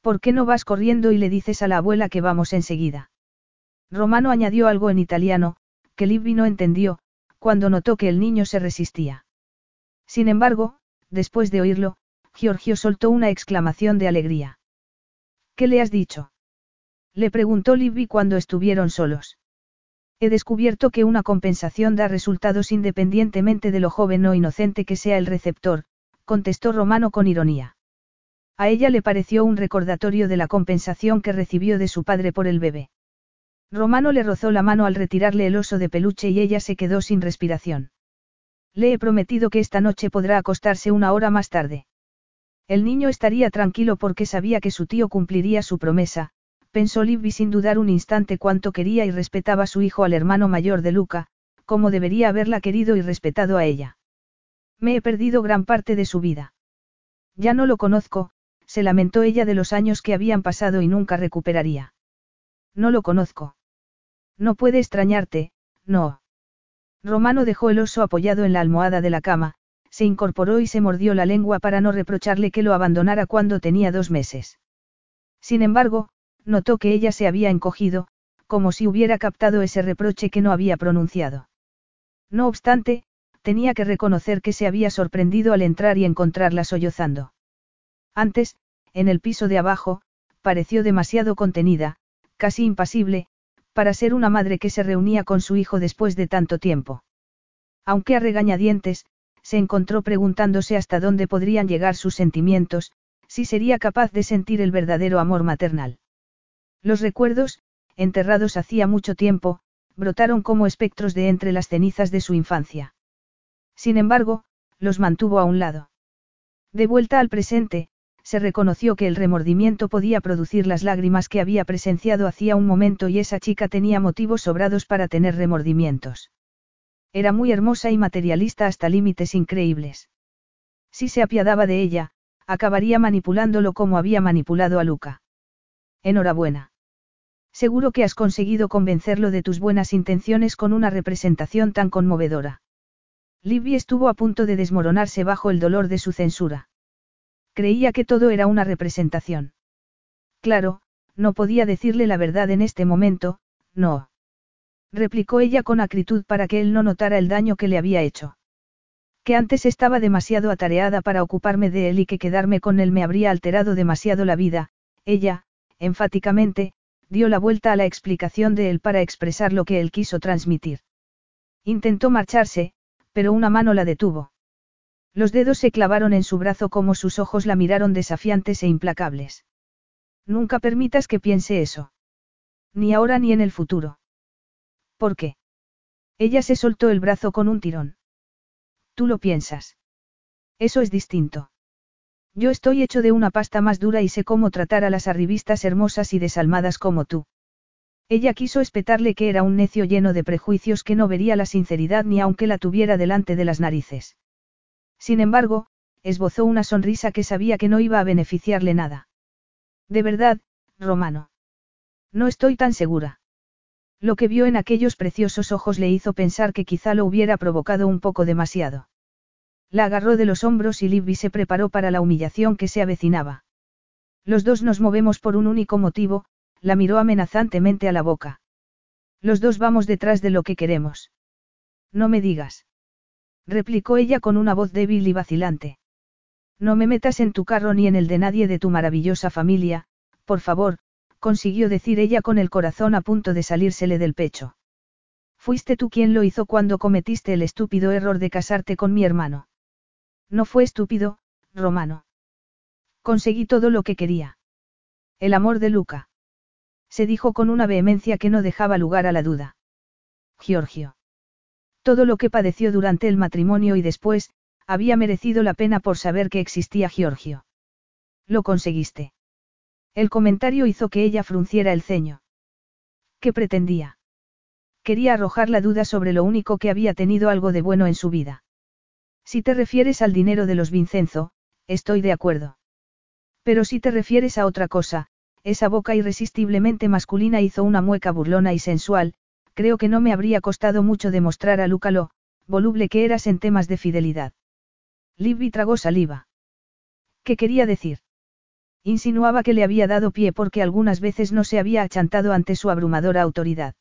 ¿Por qué no vas corriendo y le dices a la abuela que vamos enseguida? Romano añadió algo en italiano, que Libby no entendió, cuando notó que el niño se resistía. Sin embargo, después de oírlo, Giorgio soltó una exclamación de alegría. ¿Qué le has dicho? Le preguntó Libby cuando estuvieron solos. He descubierto que una compensación da resultados independientemente de lo joven o inocente que sea el receptor, contestó Romano con ironía. A ella le pareció un recordatorio de la compensación que recibió de su padre por el bebé. Romano le rozó la mano al retirarle el oso de peluche y ella se quedó sin respiración. Le he prometido que esta noche podrá acostarse una hora más tarde. El niño estaría tranquilo porque sabía que su tío cumpliría su promesa, pensó Libby sin dudar un instante cuánto quería y respetaba a su hijo al hermano mayor de Luca, como debería haberla querido y respetado a ella. Me he perdido gran parte de su vida. Ya no lo conozco, se lamentó ella de los años que habían pasado y nunca recuperaría. No lo conozco. No puede extrañarte, no. Romano dejó el oso apoyado en la almohada de la cama, se incorporó y se mordió la lengua para no reprocharle que lo abandonara cuando tenía dos meses. Sin embargo, notó que ella se había encogido, como si hubiera captado ese reproche que no había pronunciado. No obstante, tenía que reconocer que se había sorprendido al entrar y encontrarla sollozando. Antes, en el piso de abajo, pareció demasiado contenida, casi impasible, para ser una madre que se reunía con su hijo después de tanto tiempo. Aunque a regañadientes, se encontró preguntándose hasta dónde podrían llegar sus sentimientos, si sería capaz de sentir el verdadero amor maternal. Los recuerdos, enterrados hacía mucho tiempo, brotaron como espectros de entre las cenizas de su infancia. Sin embargo, los mantuvo a un lado. De vuelta al presente, se reconoció que el remordimiento podía producir las lágrimas que había presenciado hacía un momento y esa chica tenía motivos sobrados para tener remordimientos. Era muy hermosa y materialista hasta límites increíbles. Si se apiadaba de ella, acabaría manipulándolo como había manipulado a Luca. Enhorabuena. Seguro que has conseguido convencerlo de tus buenas intenciones con una representación tan conmovedora. Libby estuvo a punto de desmoronarse bajo el dolor de su censura. Creía que todo era una representación. Claro, no podía decirle la verdad en este momento, no. Replicó ella con acritud para que él no notara el daño que le había hecho. Que antes estaba demasiado atareada para ocuparme de él y que quedarme con él me habría alterado demasiado la vida, ella, enfáticamente, dio la vuelta a la explicación de él para expresar lo que él quiso transmitir. Intentó marcharse, pero una mano la detuvo. Los dedos se clavaron en su brazo como sus ojos la miraron desafiantes e implacables. Nunca permitas que piense eso. Ni ahora ni en el futuro. ¿Por qué? Ella se soltó el brazo con un tirón. Tú lo piensas. Eso es distinto. Yo estoy hecho de una pasta más dura y sé cómo tratar a las arribistas hermosas y desalmadas como tú. Ella quiso espetarle que era un necio lleno de prejuicios que no vería la sinceridad ni aunque la tuviera delante de las narices. Sin embargo, esbozó una sonrisa que sabía que no iba a beneficiarle nada. De verdad, Romano. No estoy tan segura. Lo que vio en aquellos preciosos ojos le hizo pensar que quizá lo hubiera provocado un poco demasiado. La agarró de los hombros y Libby se preparó para la humillación que se avecinaba. Los dos nos movemos por un único motivo, la miró amenazantemente a la boca. Los dos vamos detrás de lo que queremos. No me digas replicó ella con una voz débil y vacilante. No me metas en tu carro ni en el de nadie de tu maravillosa familia, por favor, consiguió decir ella con el corazón a punto de salírsele del pecho. Fuiste tú quien lo hizo cuando cometiste el estúpido error de casarte con mi hermano. No fue estúpido, Romano. Conseguí todo lo que quería. El amor de Luca. Se dijo con una vehemencia que no dejaba lugar a la duda. Giorgio. Todo lo que padeció durante el matrimonio y después, había merecido la pena por saber que existía Giorgio. Lo conseguiste. El comentario hizo que ella frunciera el ceño. ¿Qué pretendía? Quería arrojar la duda sobre lo único que había tenido algo de bueno en su vida. Si te refieres al dinero de los Vincenzo, estoy de acuerdo. Pero si te refieres a otra cosa, esa boca irresistiblemente masculina hizo una mueca burlona y sensual, creo que no me habría costado mucho demostrar a Luca lo voluble que eras en temas de fidelidad. Libby tragó saliva. ¿Qué quería decir? Insinuaba que le había dado pie porque algunas veces no se había achantado ante su abrumadora autoridad.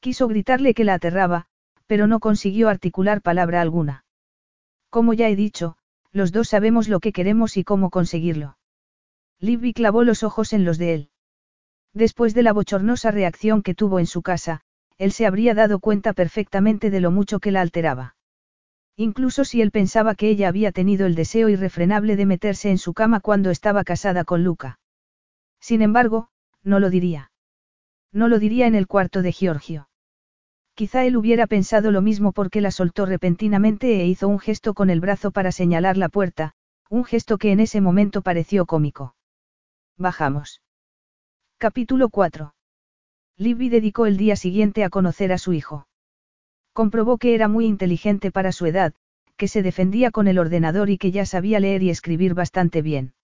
Quiso gritarle que la aterraba, pero no consiguió articular palabra alguna. Como ya he dicho, los dos sabemos lo que queremos y cómo conseguirlo. Libby clavó los ojos en los de él. Después de la bochornosa reacción que tuvo en su casa, él se habría dado cuenta perfectamente de lo mucho que la alteraba. Incluso si él pensaba que ella había tenido el deseo irrefrenable de meterse en su cama cuando estaba casada con Luca. Sin embargo, no lo diría. No lo diría en el cuarto de Giorgio. Quizá él hubiera pensado lo mismo porque la soltó repentinamente e hizo un gesto con el brazo para señalar la puerta, un gesto que en ese momento pareció cómico. Bajamos. Capítulo 4. Libby dedicó el día siguiente a conocer a su hijo. Comprobó que era muy inteligente para su edad, que se defendía con el ordenador y que ya sabía leer y escribir bastante bien.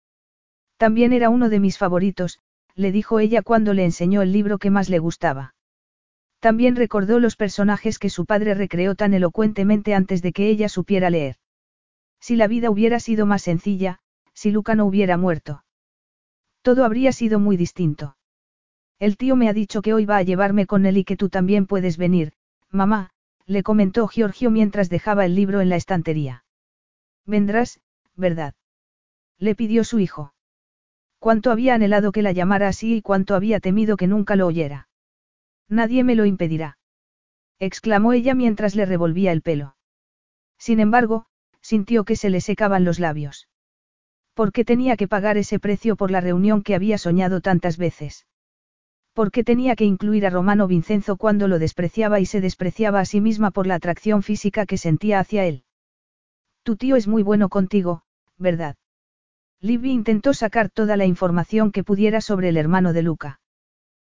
También era uno de mis favoritos, le dijo ella cuando le enseñó el libro que más le gustaba. También recordó los personajes que su padre recreó tan elocuentemente antes de que ella supiera leer. Si la vida hubiera sido más sencilla, si Luca no hubiera muerto. Todo habría sido muy distinto. El tío me ha dicho que hoy va a llevarme con él y que tú también puedes venir, mamá, le comentó Giorgio mientras dejaba el libro en la estantería. Vendrás, ¿verdad? Le pidió su hijo. Cuánto había anhelado que la llamara así y cuánto había temido que nunca lo oyera. Nadie me lo impedirá. exclamó ella mientras le revolvía el pelo. Sin embargo, sintió que se le secaban los labios. ¿Por qué tenía que pagar ese precio por la reunión que había soñado tantas veces? ¿Por qué tenía que incluir a Romano Vincenzo cuando lo despreciaba y se despreciaba a sí misma por la atracción física que sentía hacia él? Tu tío es muy bueno contigo, ¿verdad? Libby intentó sacar toda la información que pudiera sobre el hermano de Luca.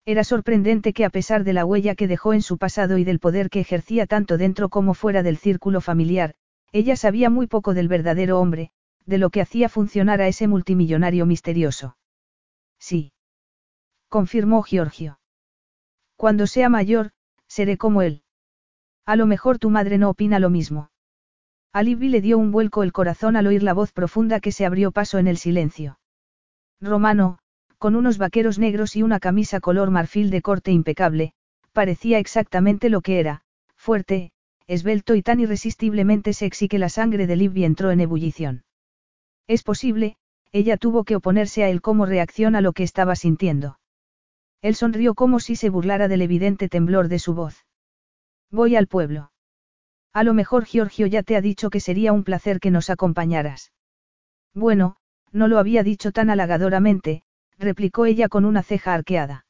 Era sorprendente que a pesar de la huella que dejó en su pasado y del poder que ejercía tanto dentro como fuera del círculo familiar, ella sabía muy poco del verdadero hombre, de lo que hacía funcionar a ese multimillonario misterioso. Sí. Confirmó Giorgio. Cuando sea mayor, seré como él. A lo mejor tu madre no opina lo mismo. A Libby le dio un vuelco el corazón al oír la voz profunda que se abrió paso en el silencio. Romano, con unos vaqueros negros y una camisa color marfil de corte impecable, parecía exactamente lo que era, fuerte, esbelto y tan irresistiblemente sexy que la sangre de Libby entró en ebullición. Es posible, ella tuvo que oponerse a él como reacción a lo que estaba sintiendo. Él sonrió como si se burlara del evidente temblor de su voz. Voy al pueblo. A lo mejor Giorgio ya te ha dicho que sería un placer que nos acompañaras. Bueno, no lo había dicho tan halagadoramente, replicó ella con una ceja arqueada.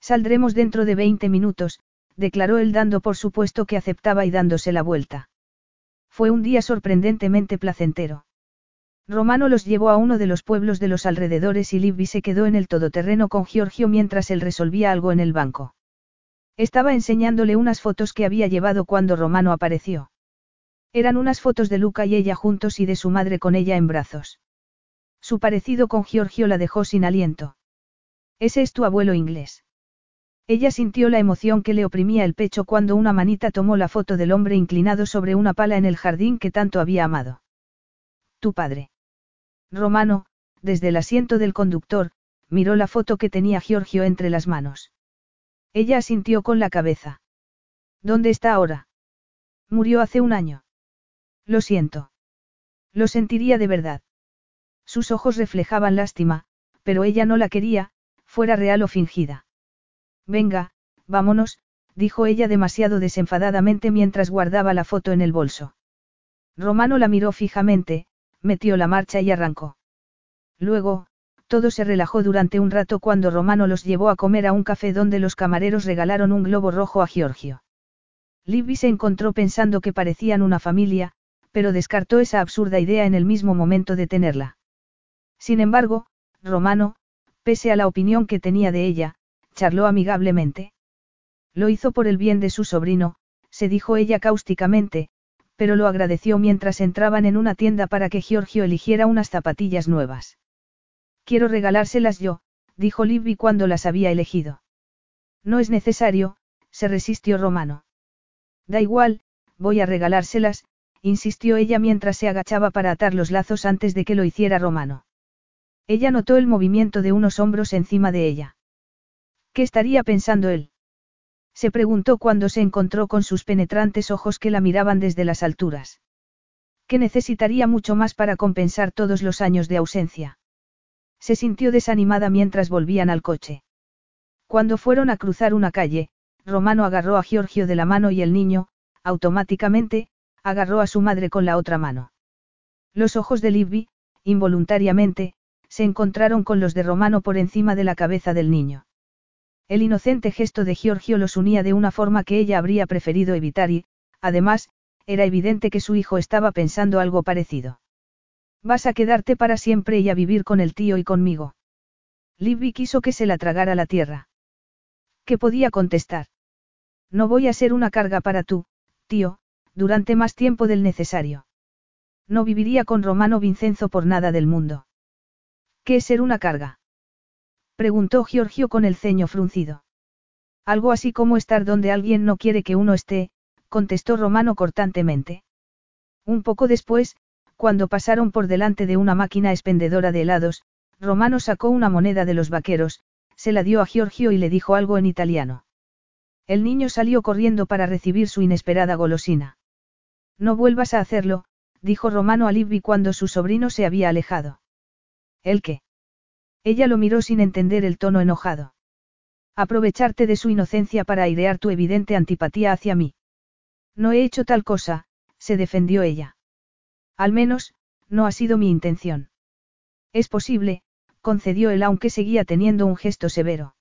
Saldremos dentro de veinte minutos, declaró él dando por supuesto que aceptaba y dándose la vuelta. Fue un día sorprendentemente placentero. Romano los llevó a uno de los pueblos de los alrededores y Libby se quedó en el todoterreno con Giorgio mientras él resolvía algo en el banco. Estaba enseñándole unas fotos que había llevado cuando Romano apareció. Eran unas fotos de Luca y ella juntos y de su madre con ella en brazos. Su parecido con Giorgio la dejó sin aliento. Ese es tu abuelo inglés. Ella sintió la emoción que le oprimía el pecho cuando una manita tomó la foto del hombre inclinado sobre una pala en el jardín que tanto había amado. Tu padre. Romano, desde el asiento del conductor, miró la foto que tenía Giorgio entre las manos. Ella asintió con la cabeza. ¿Dónde está ahora? Murió hace un año. Lo siento. Lo sentiría de verdad. Sus ojos reflejaban lástima, pero ella no la quería, fuera real o fingida. Venga, vámonos, dijo ella demasiado desenfadadamente mientras guardaba la foto en el bolso. Romano la miró fijamente, metió la marcha y arrancó. Luego, todo se relajó durante un rato cuando Romano los llevó a comer a un café donde los camareros regalaron un globo rojo a Giorgio. Libby se encontró pensando que parecían una familia, pero descartó esa absurda idea en el mismo momento de tenerla. Sin embargo, Romano, pese a la opinión que tenía de ella, charló amigablemente. Lo hizo por el bien de su sobrino, se dijo ella cáusticamente, pero lo agradeció mientras entraban en una tienda para que Giorgio eligiera unas zapatillas nuevas. Quiero regalárselas yo, dijo Libby cuando las había elegido. No es necesario, se resistió Romano. Da igual, voy a regalárselas, insistió ella mientras se agachaba para atar los lazos antes de que lo hiciera Romano. Ella notó el movimiento de unos hombros encima de ella. ¿Qué estaría pensando él? Se preguntó cuando se encontró con sus penetrantes ojos que la miraban desde las alturas. ¿Qué necesitaría mucho más para compensar todos los años de ausencia? Se sintió desanimada mientras volvían al coche. Cuando fueron a cruzar una calle, Romano agarró a Giorgio de la mano y el niño, automáticamente, agarró a su madre con la otra mano. Los ojos de Libby, involuntariamente, se encontraron con los de Romano por encima de la cabeza del niño. El inocente gesto de Giorgio los unía de una forma que ella habría preferido evitar y, además, era evidente que su hijo estaba pensando algo parecido. Vas a quedarte para siempre y a vivir con el tío y conmigo. Libby quiso que se la tragara la tierra. ¿Qué podía contestar? No voy a ser una carga para tú, tío, durante más tiempo del necesario. No viviría con Romano Vincenzo por nada del mundo. ¿Qué es ser una carga? Preguntó Giorgio con el ceño fruncido. Algo así como estar donde alguien no quiere que uno esté, contestó Romano cortantemente. Un poco después, cuando pasaron por delante de una máquina expendedora de helados, Romano sacó una moneda de los vaqueros, se la dio a Giorgio y le dijo algo en italiano. El niño salió corriendo para recibir su inesperada golosina. No vuelvas a hacerlo, dijo Romano a Libby cuando su sobrino se había alejado. ¿El qué? Ella lo miró sin entender el tono enojado. Aprovecharte de su inocencia para airear tu evidente antipatía hacia mí. No he hecho tal cosa, se defendió ella. Al menos, no ha sido mi intención. Es posible, concedió él aunque seguía teniendo un gesto severo.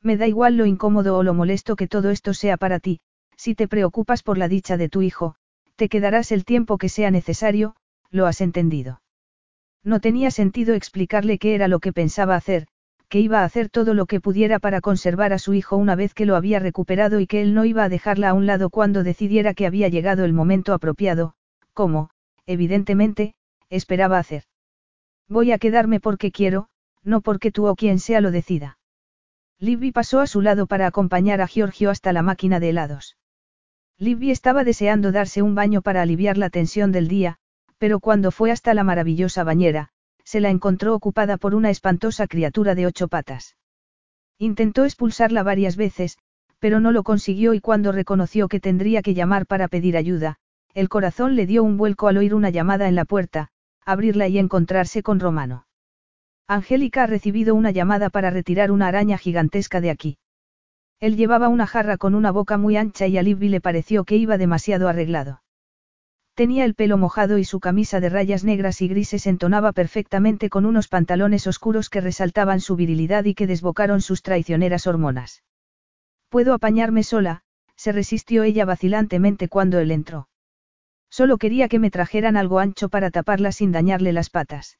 Me da igual lo incómodo o lo molesto que todo esto sea para ti, si te preocupas por la dicha de tu hijo, te quedarás el tiempo que sea necesario, lo has entendido. No tenía sentido explicarle qué era lo que pensaba hacer, que iba a hacer todo lo que pudiera para conservar a su hijo una vez que lo había recuperado y que él no iba a dejarla a un lado cuando decidiera que había llegado el momento apropiado, como, evidentemente, esperaba hacer. Voy a quedarme porque quiero, no porque tú o quien sea lo decida. Libby pasó a su lado para acompañar a Giorgio hasta la máquina de helados. Libby estaba deseando darse un baño para aliviar la tensión del día, pero cuando fue hasta la maravillosa bañera, se la encontró ocupada por una espantosa criatura de ocho patas. Intentó expulsarla varias veces, pero no lo consiguió y cuando reconoció que tendría que llamar para pedir ayuda, el corazón le dio un vuelco al oír una llamada en la puerta, abrirla y encontrarse con Romano. Angélica ha recibido una llamada para retirar una araña gigantesca de aquí. Él llevaba una jarra con una boca muy ancha y a Libby le pareció que iba demasiado arreglado. Tenía el pelo mojado y su camisa de rayas negras y grises entonaba perfectamente con unos pantalones oscuros que resaltaban su virilidad y que desbocaron sus traicioneras hormonas. Puedo apañarme sola, se resistió ella vacilantemente cuando él entró. Solo quería que me trajeran algo ancho para taparla sin dañarle las patas.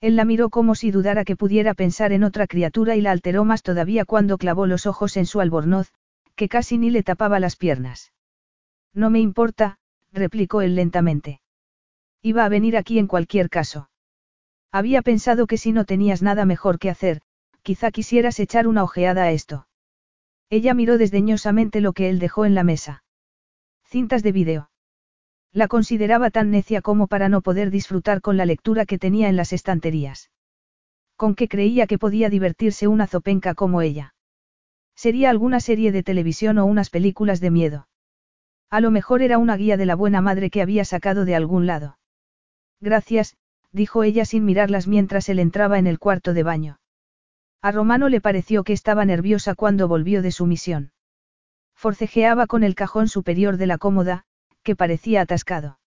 Él la miró como si dudara que pudiera pensar en otra criatura y la alteró más todavía cuando clavó los ojos en su albornoz, que casi ni le tapaba las piernas. No me importa, replicó él lentamente. Iba a venir aquí en cualquier caso. Había pensado que si no tenías nada mejor que hacer, quizá quisieras echar una ojeada a esto. Ella miró desdeñosamente lo que él dejó en la mesa. Cintas de vídeo. La consideraba tan necia como para no poder disfrutar con la lectura que tenía en las estanterías. Con qué creía que podía divertirse una zopenca como ella. Sería alguna serie de televisión o unas películas de miedo. A lo mejor era una guía de la buena madre que había sacado de algún lado. Gracias, dijo ella sin mirarlas mientras él entraba en el cuarto de baño. A Romano le pareció que estaba nerviosa cuando volvió de su misión. Forcejeaba con el cajón superior de la cómoda, que parecía atascado.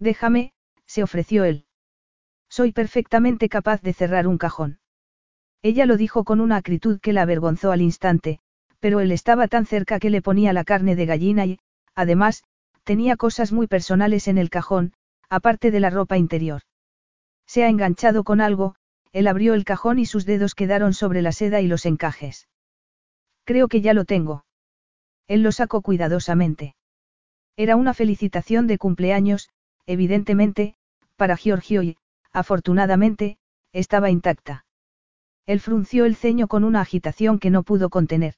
Déjame, se ofreció él. Soy perfectamente capaz de cerrar un cajón. Ella lo dijo con una acritud que la avergonzó al instante, pero él estaba tan cerca que le ponía la carne de gallina y, además, tenía cosas muy personales en el cajón, aparte de la ropa interior. Se ha enganchado con algo, él abrió el cajón y sus dedos quedaron sobre la seda y los encajes. Creo que ya lo tengo. Él lo sacó cuidadosamente. Era una felicitación de cumpleaños, evidentemente, para Giorgio y, afortunadamente, estaba intacta. Él frunció el ceño con una agitación que no pudo contener.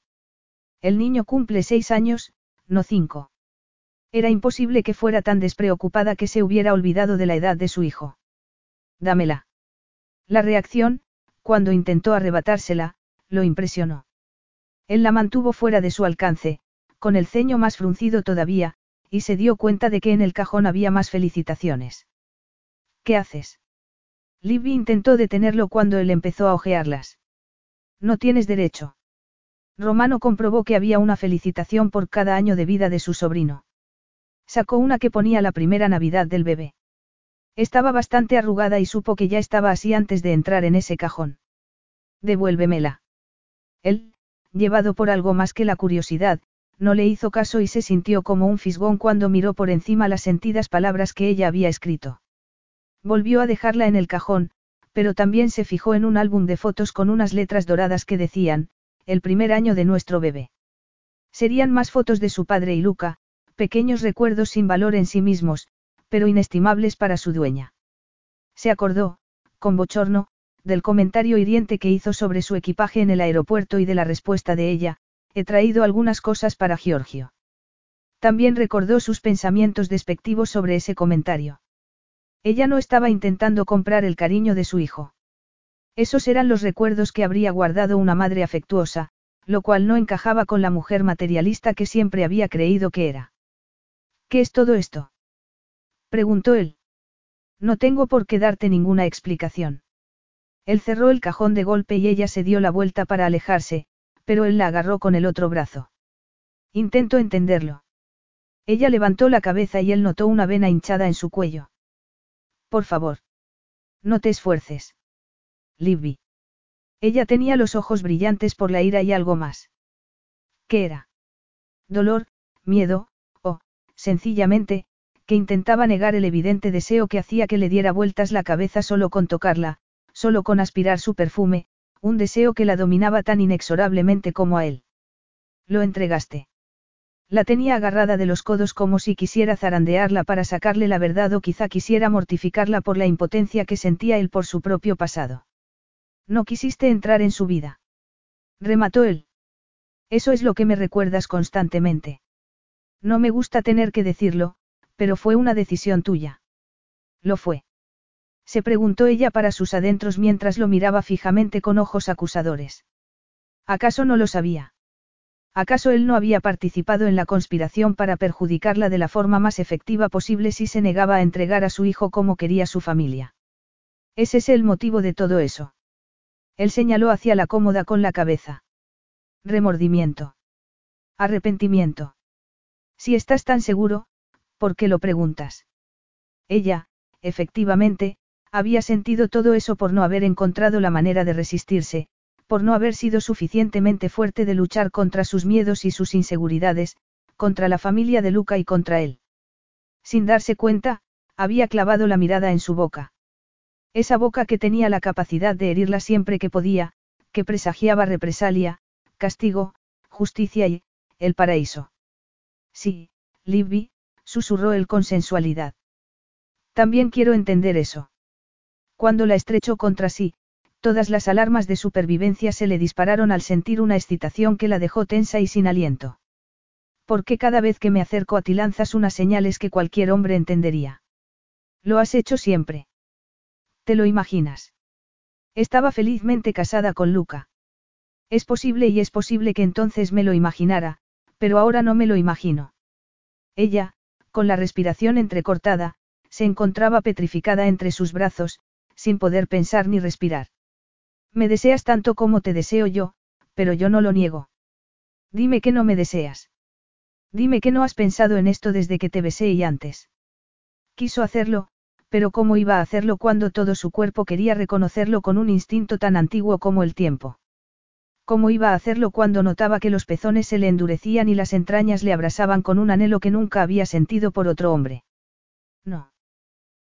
El niño cumple seis años, no cinco. Era imposible que fuera tan despreocupada que se hubiera olvidado de la edad de su hijo. Dámela. La reacción, cuando intentó arrebatársela, lo impresionó. Él la mantuvo fuera de su alcance, con el ceño más fruncido todavía, y se dio cuenta de que en el cajón había más felicitaciones. ¿Qué haces? Libby intentó detenerlo cuando él empezó a ojearlas. No tienes derecho. Romano comprobó que había una felicitación por cada año de vida de su sobrino. Sacó una que ponía la primera Navidad del bebé. Estaba bastante arrugada y supo que ya estaba así antes de entrar en ese cajón. Devuélvemela. Él, llevado por algo más que la curiosidad, no le hizo caso y se sintió como un fisgón cuando miró por encima las sentidas palabras que ella había escrito. Volvió a dejarla en el cajón, pero también se fijó en un álbum de fotos con unas letras doradas que decían, el primer año de nuestro bebé. Serían más fotos de su padre y Luca, pequeños recuerdos sin valor en sí mismos, pero inestimables para su dueña. Se acordó, con bochorno, del comentario hiriente que hizo sobre su equipaje en el aeropuerto y de la respuesta de ella, he traído algunas cosas para Giorgio. También recordó sus pensamientos despectivos sobre ese comentario. Ella no estaba intentando comprar el cariño de su hijo. Esos eran los recuerdos que habría guardado una madre afectuosa, lo cual no encajaba con la mujer materialista que siempre había creído que era. ¿Qué es todo esto? preguntó él. No tengo por qué darte ninguna explicación. Él cerró el cajón de golpe y ella se dio la vuelta para alejarse, pero él la agarró con el otro brazo. Intento entenderlo. Ella levantó la cabeza y él notó una vena hinchada en su cuello. Por favor. No te esfuerces. Libby. Ella tenía los ojos brillantes por la ira y algo más. ¿Qué era? Dolor, miedo, sencillamente, que intentaba negar el evidente deseo que hacía que le diera vueltas la cabeza solo con tocarla, solo con aspirar su perfume, un deseo que la dominaba tan inexorablemente como a él. Lo entregaste. La tenía agarrada de los codos como si quisiera zarandearla para sacarle la verdad o quizá quisiera mortificarla por la impotencia que sentía él por su propio pasado. No quisiste entrar en su vida. Remató él. Eso es lo que me recuerdas constantemente. No me gusta tener que decirlo, pero fue una decisión tuya. Lo fue. Se preguntó ella para sus adentros mientras lo miraba fijamente con ojos acusadores. ¿Acaso no lo sabía? ¿Acaso él no había participado en la conspiración para perjudicarla de la forma más efectiva posible si se negaba a entregar a su hijo como quería su familia? ¿Ese es el motivo de todo eso? Él señaló hacia la cómoda con la cabeza. Remordimiento. Arrepentimiento. Si estás tan seguro, ¿por qué lo preguntas? Ella, efectivamente, había sentido todo eso por no haber encontrado la manera de resistirse, por no haber sido suficientemente fuerte de luchar contra sus miedos y sus inseguridades, contra la familia de Luca y contra él. Sin darse cuenta, había clavado la mirada en su boca. Esa boca que tenía la capacidad de herirla siempre que podía, que presagiaba represalia, castigo, justicia y, el paraíso. Sí, Libby, susurró él con sensualidad. También quiero entender eso. Cuando la estrechó contra sí, todas las alarmas de supervivencia se le dispararon al sentir una excitación que la dejó tensa y sin aliento. Porque cada vez que me acerco a ti lanzas unas señales que cualquier hombre entendería? Lo has hecho siempre. ¿Te lo imaginas? Estaba felizmente casada con Luca. Es posible y es posible que entonces me lo imaginara, pero ahora no me lo imagino. Ella, con la respiración entrecortada, se encontraba petrificada entre sus brazos, sin poder pensar ni respirar. Me deseas tanto como te deseo yo, pero yo no lo niego. Dime que no me deseas. Dime que no has pensado en esto desde que te besé y antes. Quiso hacerlo, pero ¿cómo iba a hacerlo cuando todo su cuerpo quería reconocerlo con un instinto tan antiguo como el tiempo? ¿Cómo iba a hacerlo cuando notaba que los pezones se le endurecían y las entrañas le abrasaban con un anhelo que nunca había sentido por otro hombre? No.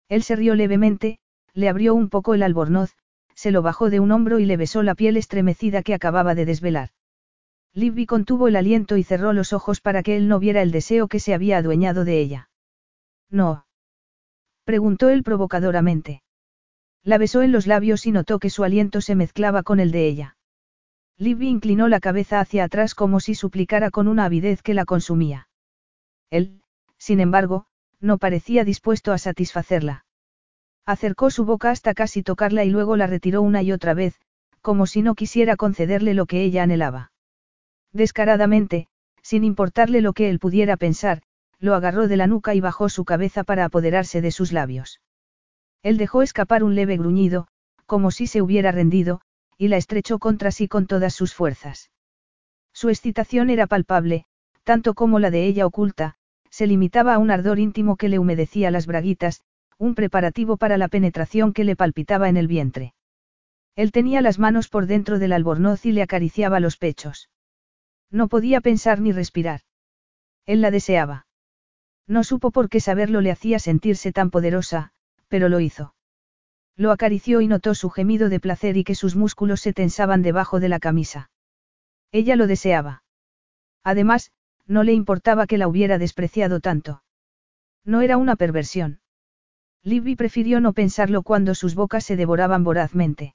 Él se rió levemente, le abrió un poco el albornoz, se lo bajó de un hombro y le besó la piel estremecida que acababa de desvelar. Libby contuvo el aliento y cerró los ojos para que él no viera el deseo que se había adueñado de ella. No. Preguntó él provocadoramente. La besó en los labios y notó que su aliento se mezclaba con el de ella. Libby inclinó la cabeza hacia atrás como si suplicara con una avidez que la consumía. Él, sin embargo, no parecía dispuesto a satisfacerla. Acercó su boca hasta casi tocarla y luego la retiró una y otra vez, como si no quisiera concederle lo que ella anhelaba. Descaradamente, sin importarle lo que él pudiera pensar, lo agarró de la nuca y bajó su cabeza para apoderarse de sus labios. Él dejó escapar un leve gruñido, como si se hubiera rendido, y la estrechó contra sí con todas sus fuerzas. Su excitación era palpable, tanto como la de ella oculta, se limitaba a un ardor íntimo que le humedecía las braguitas, un preparativo para la penetración que le palpitaba en el vientre. Él tenía las manos por dentro del albornoz y le acariciaba los pechos. No podía pensar ni respirar. Él la deseaba. No supo por qué saberlo le hacía sentirse tan poderosa, pero lo hizo. Lo acarició y notó su gemido de placer y que sus músculos se tensaban debajo de la camisa. Ella lo deseaba. Además, no le importaba que la hubiera despreciado tanto. No era una perversión. Libby prefirió no pensarlo cuando sus bocas se devoraban vorazmente.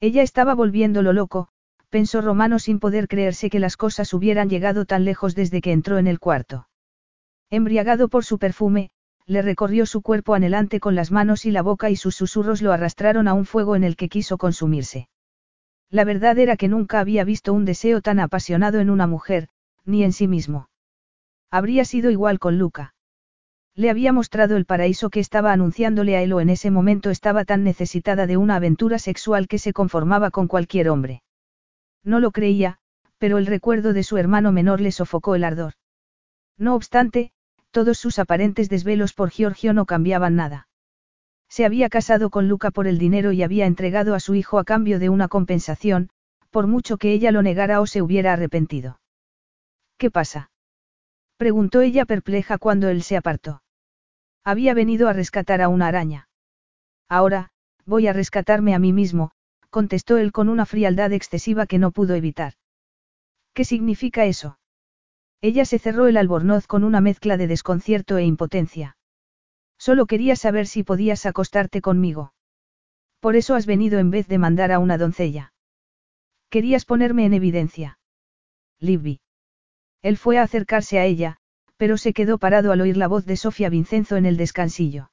Ella estaba volviéndolo loco, pensó Romano sin poder creerse que las cosas hubieran llegado tan lejos desde que entró en el cuarto. Embriagado por su perfume, le recorrió su cuerpo anhelante con las manos y la boca y sus susurros lo arrastraron a un fuego en el que quiso consumirse. La verdad era que nunca había visto un deseo tan apasionado en una mujer, ni en sí mismo. Habría sido igual con Luca. Le había mostrado el paraíso que estaba anunciándole a él o en ese momento estaba tan necesitada de una aventura sexual que se conformaba con cualquier hombre. No lo creía, pero el recuerdo de su hermano menor le sofocó el ardor. No obstante, todos sus aparentes desvelos por Giorgio no cambiaban nada. Se había casado con Luca por el dinero y había entregado a su hijo a cambio de una compensación, por mucho que ella lo negara o se hubiera arrepentido. ¿Qué pasa? preguntó ella perpleja cuando él se apartó. Había venido a rescatar a una araña. Ahora, voy a rescatarme a mí mismo, contestó él con una frialdad excesiva que no pudo evitar. ¿Qué significa eso? Ella se cerró el albornoz con una mezcla de desconcierto e impotencia. Solo quería saber si podías acostarte conmigo. Por eso has venido en vez de mandar a una doncella. Querías ponerme en evidencia. Libby. Él fue a acercarse a ella, pero se quedó parado al oír la voz de Sofía Vincenzo en el descansillo.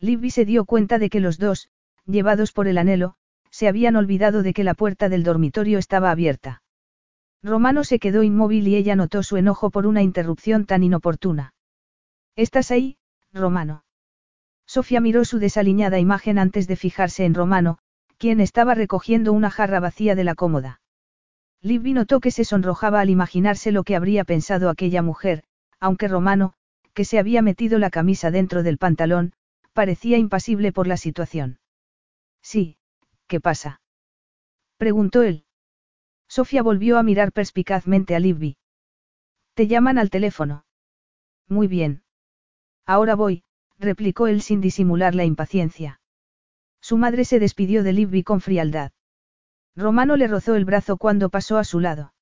Libby se dio cuenta de que los dos, llevados por el anhelo, se habían olvidado de que la puerta del dormitorio estaba abierta. Romano se quedó inmóvil y ella notó su enojo por una interrupción tan inoportuna. ¿Estás ahí, Romano? Sofía miró su desaliñada imagen antes de fijarse en Romano, quien estaba recogiendo una jarra vacía de la cómoda. Libby notó que se sonrojaba al imaginarse lo que habría pensado aquella mujer, aunque Romano, que se había metido la camisa dentro del pantalón, parecía impasible por la situación. Sí, ¿Qué pasa? preguntó él. Sofía volvió a mirar perspicazmente a Libby. Te llaman al teléfono. Muy bien. Ahora voy, replicó él sin disimular la impaciencia. Su madre se despidió de Libby con frialdad. Romano le rozó el brazo cuando pasó a su lado.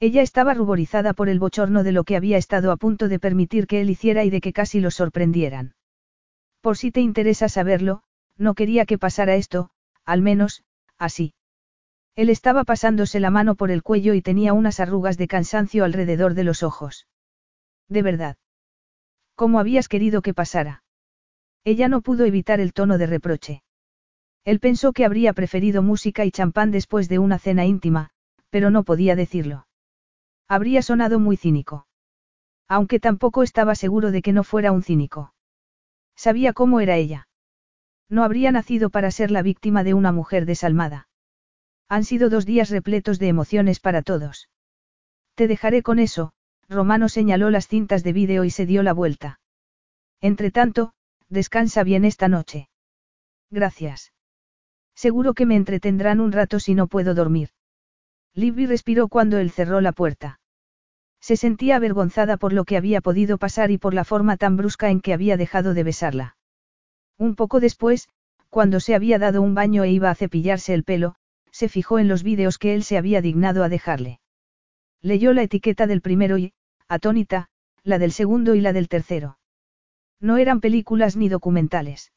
Ella estaba ruborizada por el bochorno de lo que había estado a punto de permitir que él hiciera y de que casi lo sorprendieran. Por si te interesa saberlo, no quería que pasara esto, al menos, así. Él estaba pasándose la mano por el cuello y tenía unas arrugas de cansancio alrededor de los ojos. De verdad. ¿Cómo habías querido que pasara? Ella no pudo evitar el tono de reproche. Él pensó que habría preferido música y champán después de una cena íntima, pero no podía decirlo. Habría sonado muy cínico. Aunque tampoco estaba seguro de que no fuera un cínico. Sabía cómo era ella. No habría nacido para ser la víctima de una mujer desalmada. Han sido dos días repletos de emociones para todos. Te dejaré con eso, Romano señaló las cintas de vídeo y se dio la vuelta. Entretanto, descansa bien esta noche. Gracias. Seguro que me entretendrán un rato si no puedo dormir. Libby respiró cuando él cerró la puerta. Se sentía avergonzada por lo que había podido pasar y por la forma tan brusca en que había dejado de besarla. Un poco después, cuando se había dado un baño e iba a cepillarse el pelo, se fijó en los vídeos que él se había dignado a dejarle. Leyó la etiqueta del primero y, atónita, la del segundo y la del tercero. No eran películas ni documentales.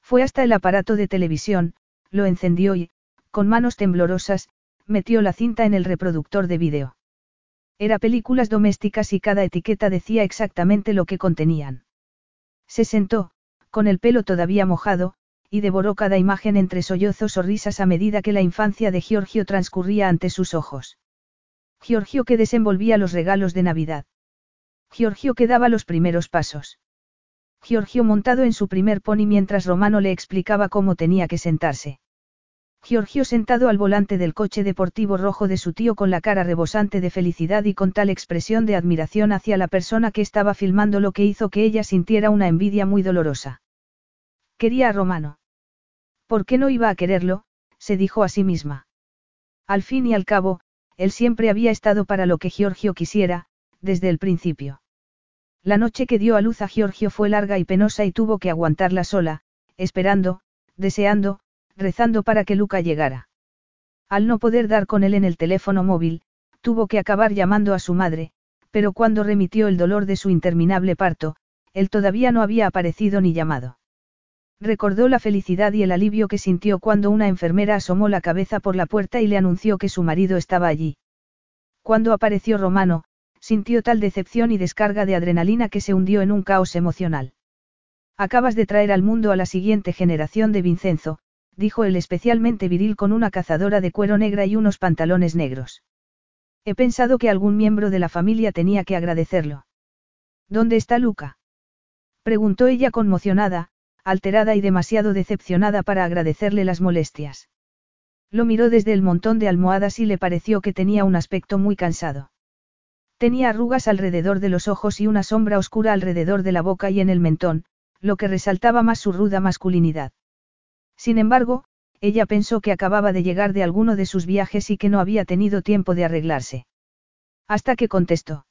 Fue hasta el aparato de televisión, lo encendió y, con manos temblorosas, metió la cinta en el reproductor de vídeo. Era películas domésticas y cada etiqueta decía exactamente lo que contenían. Se sentó, con el pelo todavía mojado, y devoró cada imagen entre sollozos o risas a medida que la infancia de Giorgio transcurría ante sus ojos. Giorgio que desenvolvía los regalos de Navidad. Giorgio que daba los primeros pasos. Giorgio montado en su primer pony mientras Romano le explicaba cómo tenía que sentarse. Giorgio sentado al volante del coche deportivo rojo de su tío con la cara rebosante de felicidad y con tal expresión de admiración hacia la persona que estaba filmando lo que hizo que ella sintiera una envidia muy dolorosa. Quería a Romano. ¿Por qué no iba a quererlo? se dijo a sí misma. Al fin y al cabo, él siempre había estado para lo que Giorgio quisiera, desde el principio. La noche que dio a luz a Giorgio fue larga y penosa y tuvo que aguantarla sola, esperando, deseando, rezando para que Luca llegara. Al no poder dar con él en el teléfono móvil, tuvo que acabar llamando a su madre, pero cuando remitió el dolor de su interminable parto, él todavía no había aparecido ni llamado. Recordó la felicidad y el alivio que sintió cuando una enfermera asomó la cabeza por la puerta y le anunció que su marido estaba allí. Cuando apareció Romano, sintió tal decepción y descarga de adrenalina que se hundió en un caos emocional. Acabas de traer al mundo a la siguiente generación de Vincenzo, dijo él especialmente viril con una cazadora de cuero negra y unos pantalones negros. He pensado que algún miembro de la familia tenía que agradecerlo. ¿Dónde está Luca? preguntó ella conmocionada, alterada y demasiado decepcionada para agradecerle las molestias. Lo miró desde el montón de almohadas y le pareció que tenía un aspecto muy cansado. Tenía arrugas alrededor de los ojos y una sombra oscura alrededor de la boca y en el mentón, lo que resaltaba más su ruda masculinidad. Sin embargo, ella pensó que acababa de llegar de alguno de sus viajes y que no había tenido tiempo de arreglarse. Hasta que contestó.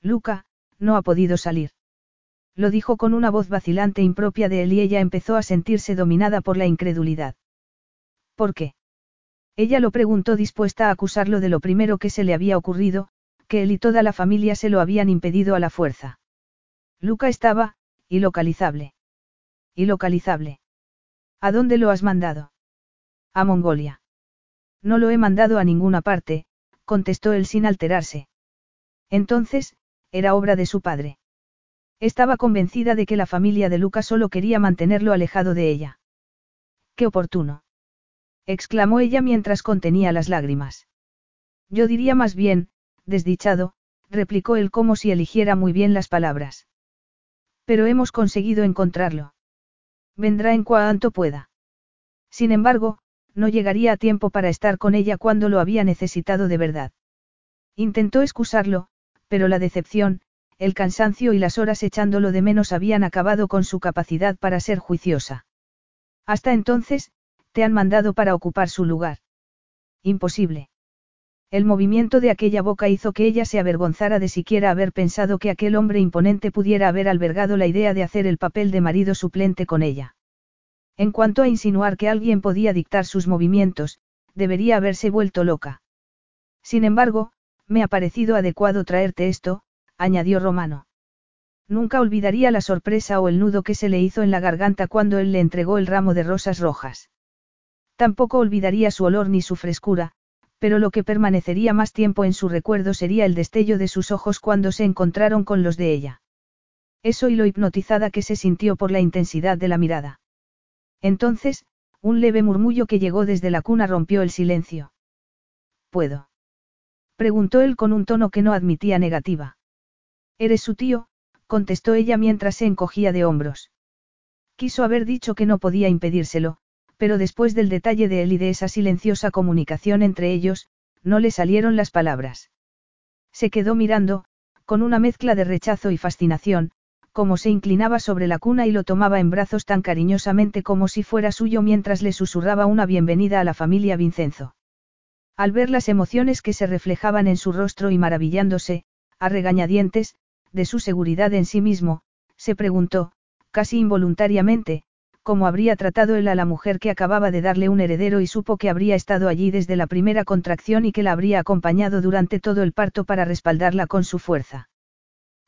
Luca, no ha podido salir. Lo dijo con una voz vacilante impropia de él y ella empezó a sentirse dominada por la incredulidad. ¿Por qué? Ella lo preguntó dispuesta a acusarlo de lo primero que se le había ocurrido, que él y toda la familia se lo habían impedido a la fuerza. Luca estaba, ilocalizable. Ilocalizable. ¿A dónde lo has mandado? A Mongolia. No lo he mandado a ninguna parte, contestó él sin alterarse. Entonces, era obra de su padre. Estaba convencida de que la familia de Luca solo quería mantenerlo alejado de ella. ¡Qué oportuno! exclamó ella mientras contenía las lágrimas. Yo diría más bien, desdichado, replicó él como si eligiera muy bien las palabras. Pero hemos conseguido encontrarlo. Vendrá en cuanto pueda. Sin embargo, no llegaría a tiempo para estar con ella cuando lo había necesitado de verdad. Intentó excusarlo, pero la decepción, el cansancio y las horas echándolo de menos habían acabado con su capacidad para ser juiciosa. Hasta entonces, te han mandado para ocupar su lugar. Imposible. El movimiento de aquella boca hizo que ella se avergonzara de siquiera haber pensado que aquel hombre imponente pudiera haber albergado la idea de hacer el papel de marido suplente con ella. En cuanto a insinuar que alguien podía dictar sus movimientos, debería haberse vuelto loca. Sin embargo, me ha parecido adecuado traerte esto, añadió Romano. Nunca olvidaría la sorpresa o el nudo que se le hizo en la garganta cuando él le entregó el ramo de rosas rojas. Tampoco olvidaría su olor ni su frescura, pero lo que permanecería más tiempo en su recuerdo sería el destello de sus ojos cuando se encontraron con los de ella. Eso y lo hipnotizada que se sintió por la intensidad de la mirada. Entonces, un leve murmullo que llegó desde la cuna rompió el silencio. ¿Puedo? Preguntó él con un tono que no admitía negativa. Eres su tío, contestó ella mientras se encogía de hombros. Quiso haber dicho que no podía impedírselo, pero después del detalle de él y de esa silenciosa comunicación entre ellos, no le salieron las palabras. Se quedó mirando, con una mezcla de rechazo y fascinación, como se inclinaba sobre la cuna y lo tomaba en brazos tan cariñosamente como si fuera suyo mientras le susurraba una bienvenida a la familia Vincenzo. Al ver las emociones que se reflejaban en su rostro y maravillándose, a regañadientes, de su seguridad en sí mismo, se preguntó, casi involuntariamente, cómo habría tratado él a la mujer que acababa de darle un heredero y supo que habría estado allí desde la primera contracción y que la habría acompañado durante todo el parto para respaldarla con su fuerza.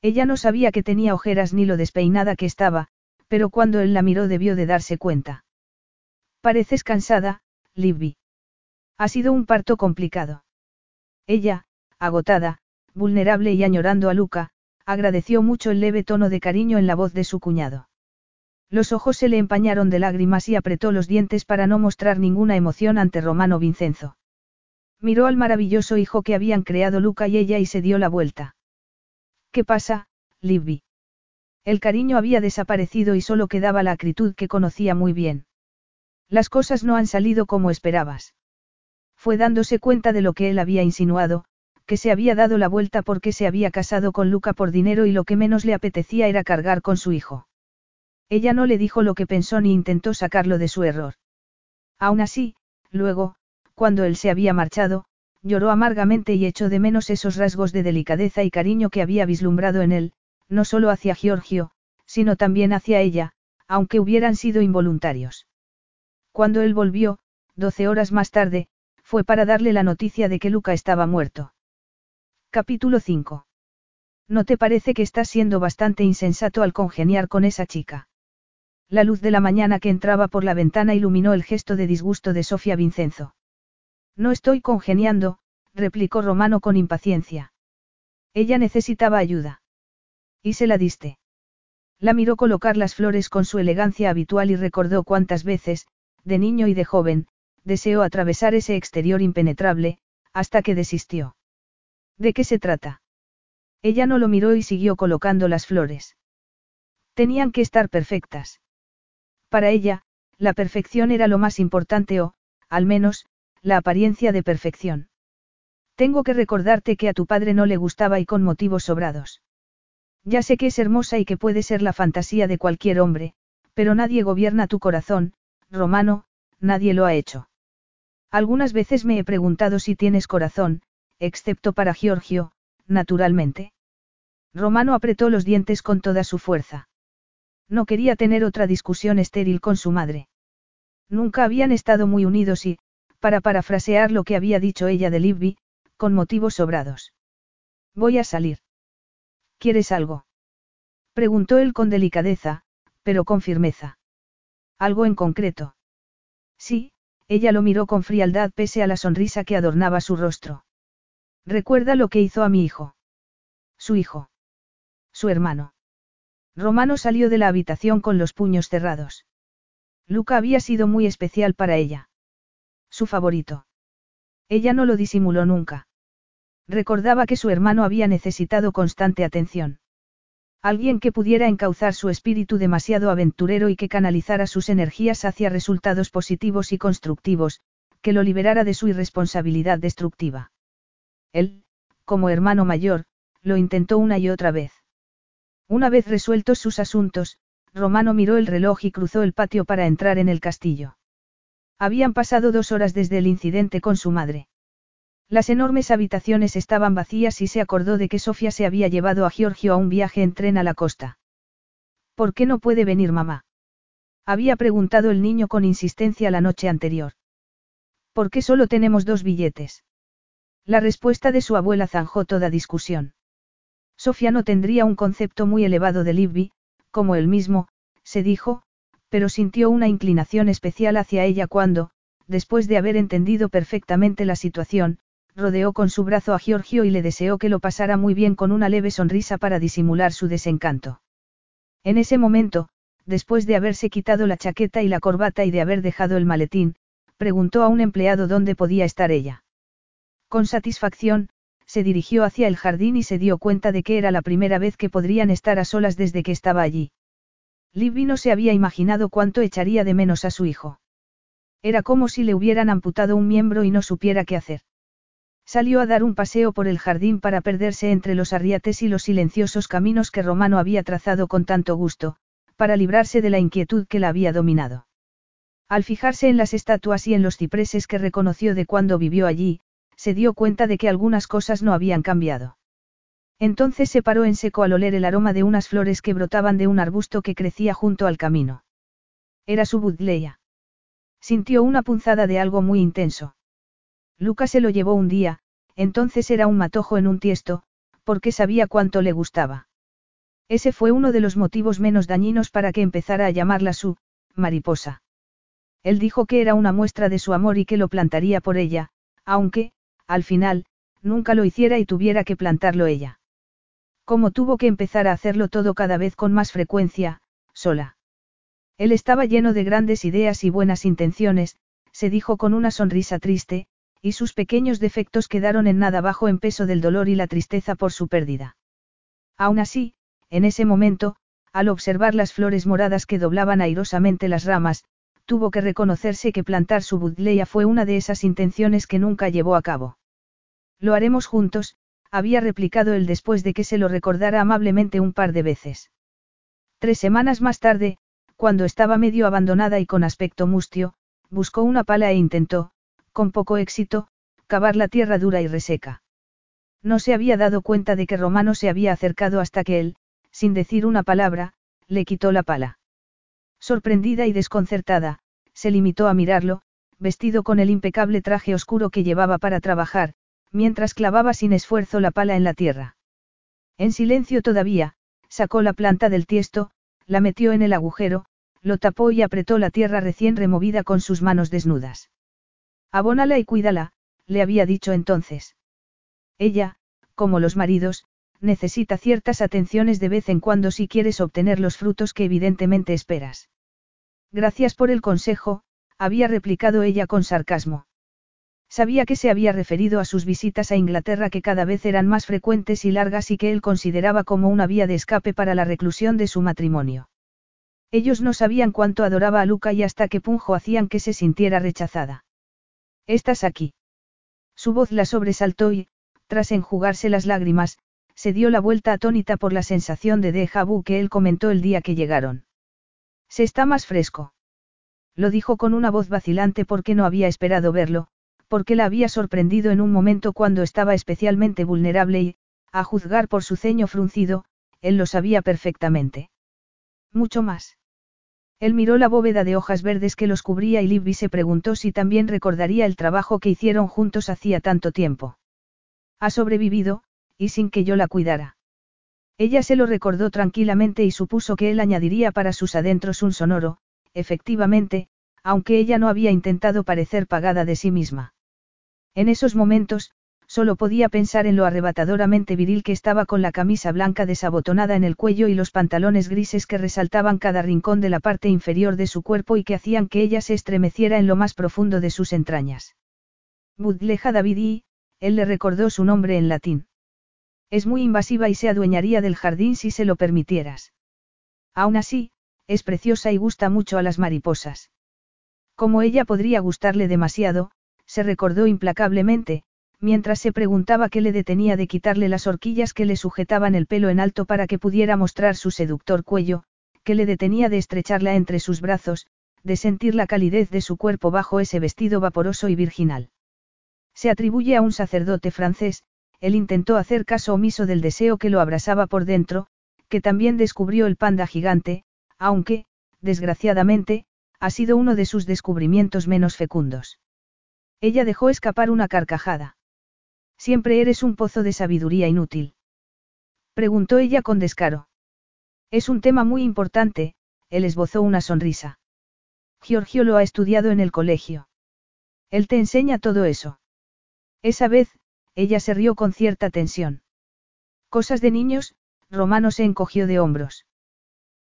Ella no sabía que tenía ojeras ni lo despeinada que estaba, pero cuando él la miró debió de darse cuenta. Pareces cansada, Libby. Ha sido un parto complicado. Ella, agotada, vulnerable y añorando a Luca, agradeció mucho el leve tono de cariño en la voz de su cuñado. Los ojos se le empañaron de lágrimas y apretó los dientes para no mostrar ninguna emoción ante Romano Vincenzo. Miró al maravilloso hijo que habían creado Luca y ella y se dio la vuelta. ¿Qué pasa, Libby? El cariño había desaparecido y solo quedaba la acritud que conocía muy bien. Las cosas no han salido como esperabas. Fue dándose cuenta de lo que él había insinuado, que se había dado la vuelta porque se había casado con Luca por dinero y lo que menos le apetecía era cargar con su hijo. Ella no le dijo lo que pensó ni intentó sacarlo de su error. Aún así, luego, cuando él se había marchado, lloró amargamente y echó de menos esos rasgos de delicadeza y cariño que había vislumbrado en él, no solo hacia Giorgio, sino también hacia ella, aunque hubieran sido involuntarios. Cuando él volvió, doce horas más tarde, fue para darle la noticia de que Luca estaba muerto. Capítulo 5. ¿No te parece que estás siendo bastante insensato al congeniar con esa chica? La luz de la mañana que entraba por la ventana iluminó el gesto de disgusto de Sofía Vincenzo. No estoy congeniando, replicó Romano con impaciencia. Ella necesitaba ayuda. Y se la diste. La miró colocar las flores con su elegancia habitual y recordó cuántas veces, de niño y de joven, deseó atravesar ese exterior impenetrable, hasta que desistió. ¿De qué se trata? Ella no lo miró y siguió colocando las flores. Tenían que estar perfectas. Para ella, la perfección era lo más importante o, al menos, la apariencia de perfección. Tengo que recordarte que a tu padre no le gustaba y con motivos sobrados. Ya sé que es hermosa y que puede ser la fantasía de cualquier hombre, pero nadie gobierna tu corazón, Romano, nadie lo ha hecho. Algunas veces me he preguntado si tienes corazón, excepto para Giorgio, naturalmente. Romano apretó los dientes con toda su fuerza. No quería tener otra discusión estéril con su madre. Nunca habían estado muy unidos y, para parafrasear lo que había dicho ella de Libby, con motivos sobrados. Voy a salir. ¿Quieres algo? Preguntó él con delicadeza, pero con firmeza. ¿Algo en concreto? Sí, ella lo miró con frialdad pese a la sonrisa que adornaba su rostro. Recuerda lo que hizo a mi hijo. Su hijo. Su hermano. Romano salió de la habitación con los puños cerrados. Luca había sido muy especial para ella. Su favorito. Ella no lo disimuló nunca. Recordaba que su hermano había necesitado constante atención. Alguien que pudiera encauzar su espíritu demasiado aventurero y que canalizara sus energías hacia resultados positivos y constructivos, que lo liberara de su irresponsabilidad destructiva. Él, como hermano mayor, lo intentó una y otra vez. Una vez resueltos sus asuntos, Romano miró el reloj y cruzó el patio para entrar en el castillo. Habían pasado dos horas desde el incidente con su madre. Las enormes habitaciones estaban vacías y se acordó de que Sofía se había llevado a Giorgio a un viaje en tren a la costa. ¿Por qué no puede venir mamá? Había preguntado el niño con insistencia la noche anterior. ¿Por qué solo tenemos dos billetes? La respuesta de su abuela zanjó toda discusión. Sofía no tendría un concepto muy elevado de Libby, como él mismo, se dijo, pero sintió una inclinación especial hacia ella cuando, después de haber entendido perfectamente la situación, rodeó con su brazo a Giorgio y le deseó que lo pasara muy bien con una leve sonrisa para disimular su desencanto. En ese momento, después de haberse quitado la chaqueta y la corbata y de haber dejado el maletín, preguntó a un empleado dónde podía estar ella. Con satisfacción, se dirigió hacia el jardín y se dio cuenta de que era la primera vez que podrían estar a solas desde que estaba allí. Libby no se había imaginado cuánto echaría de menos a su hijo. Era como si le hubieran amputado un miembro y no supiera qué hacer. Salió a dar un paseo por el jardín para perderse entre los arriates y los silenciosos caminos que Romano había trazado con tanto gusto, para librarse de la inquietud que la había dominado. Al fijarse en las estatuas y en los cipreses que reconoció de cuando vivió allí, se dio cuenta de que algunas cosas no habían cambiado. Entonces se paró en seco al oler el aroma de unas flores que brotaban de un arbusto que crecía junto al camino. Era su budleia. Sintió una punzada de algo muy intenso. Lucas se lo llevó un día, entonces era un matojo en un tiesto, porque sabía cuánto le gustaba. Ese fue uno de los motivos menos dañinos para que empezara a llamarla su mariposa. Él dijo que era una muestra de su amor y que lo plantaría por ella, aunque, al final, nunca lo hiciera y tuviera que plantarlo ella. Como tuvo que empezar a hacerlo todo cada vez con más frecuencia, sola. Él estaba lleno de grandes ideas y buenas intenciones, se dijo con una sonrisa triste, y sus pequeños defectos quedaron en nada bajo en peso del dolor y la tristeza por su pérdida. Aún así, en ese momento, al observar las flores moradas que doblaban airosamente las ramas, tuvo que reconocerse que plantar su budleia fue una de esas intenciones que nunca llevó a cabo. Lo haremos juntos, había replicado él después de que se lo recordara amablemente un par de veces. Tres semanas más tarde, cuando estaba medio abandonada y con aspecto mustio, buscó una pala e intentó, con poco éxito, cavar la tierra dura y reseca. No se había dado cuenta de que Romano se había acercado hasta que él, sin decir una palabra, le quitó la pala. Sorprendida y desconcertada, se limitó a mirarlo, vestido con el impecable traje oscuro que llevaba para trabajar, mientras clavaba sin esfuerzo la pala en la tierra. En silencio todavía, sacó la planta del tiesto, la metió en el agujero, Lo tapó y apretó la tierra recién removida con sus manos desnudas. Abónala y cuídala, le había dicho entonces. Ella, como los maridos, necesita ciertas atenciones de vez en cuando si quieres obtener los frutos que evidentemente esperas. Gracias por el consejo, había replicado ella con sarcasmo. Sabía que se había referido a sus visitas a Inglaterra que cada vez eran más frecuentes y largas y que él consideraba como una vía de escape para la reclusión de su matrimonio. Ellos no sabían cuánto adoraba a Luca y hasta qué punjo hacían que se sintiera rechazada. ¿Estás aquí? Su voz la sobresaltó y, tras enjugarse las lágrimas, se dio la vuelta atónita por la sensación de déjà vu que él comentó el día que llegaron. Se está más fresco. Lo dijo con una voz vacilante porque no había esperado verlo, porque la había sorprendido en un momento cuando estaba especialmente vulnerable y, a juzgar por su ceño fruncido, él lo sabía perfectamente. Mucho más. Él miró la bóveda de hojas verdes que los cubría y Libby se preguntó si también recordaría el trabajo que hicieron juntos hacía tanto tiempo. Ha sobrevivido, y sin que yo la cuidara. Ella se lo recordó tranquilamente y supuso que él añadiría para sus adentros un sonoro, efectivamente, aunque ella no había intentado parecer pagada de sí misma. En esos momentos, solo podía pensar en lo arrebatadoramente viril que estaba con la camisa blanca desabotonada en el cuello y los pantalones grises que resaltaban cada rincón de la parte inferior de su cuerpo y que hacían que ella se estremeciera en lo más profundo de sus entrañas. Budleja David y, él le recordó su nombre en latín. Es muy invasiva y se adueñaría del jardín si se lo permitieras. Aún así, es preciosa y gusta mucho a las mariposas. Como ella podría gustarle demasiado, se recordó implacablemente, mientras se preguntaba qué le detenía de quitarle las horquillas que le sujetaban el pelo en alto para que pudiera mostrar su seductor cuello, qué le detenía de estrecharla entre sus brazos, de sentir la calidez de su cuerpo bajo ese vestido vaporoso y virginal. Se atribuye a un sacerdote francés, él intentó hacer caso omiso del deseo que lo abrasaba por dentro, que también descubrió el panda gigante, aunque, desgraciadamente, ha sido uno de sus descubrimientos menos fecundos. Ella dejó escapar una carcajada. Siempre eres un pozo de sabiduría inútil. Preguntó ella con descaro. Es un tema muy importante, él esbozó una sonrisa. Giorgio lo ha estudiado en el colegio. Él te enseña todo eso. Esa vez, ella se rió con cierta tensión. Cosas de niños, Romano se encogió de hombros.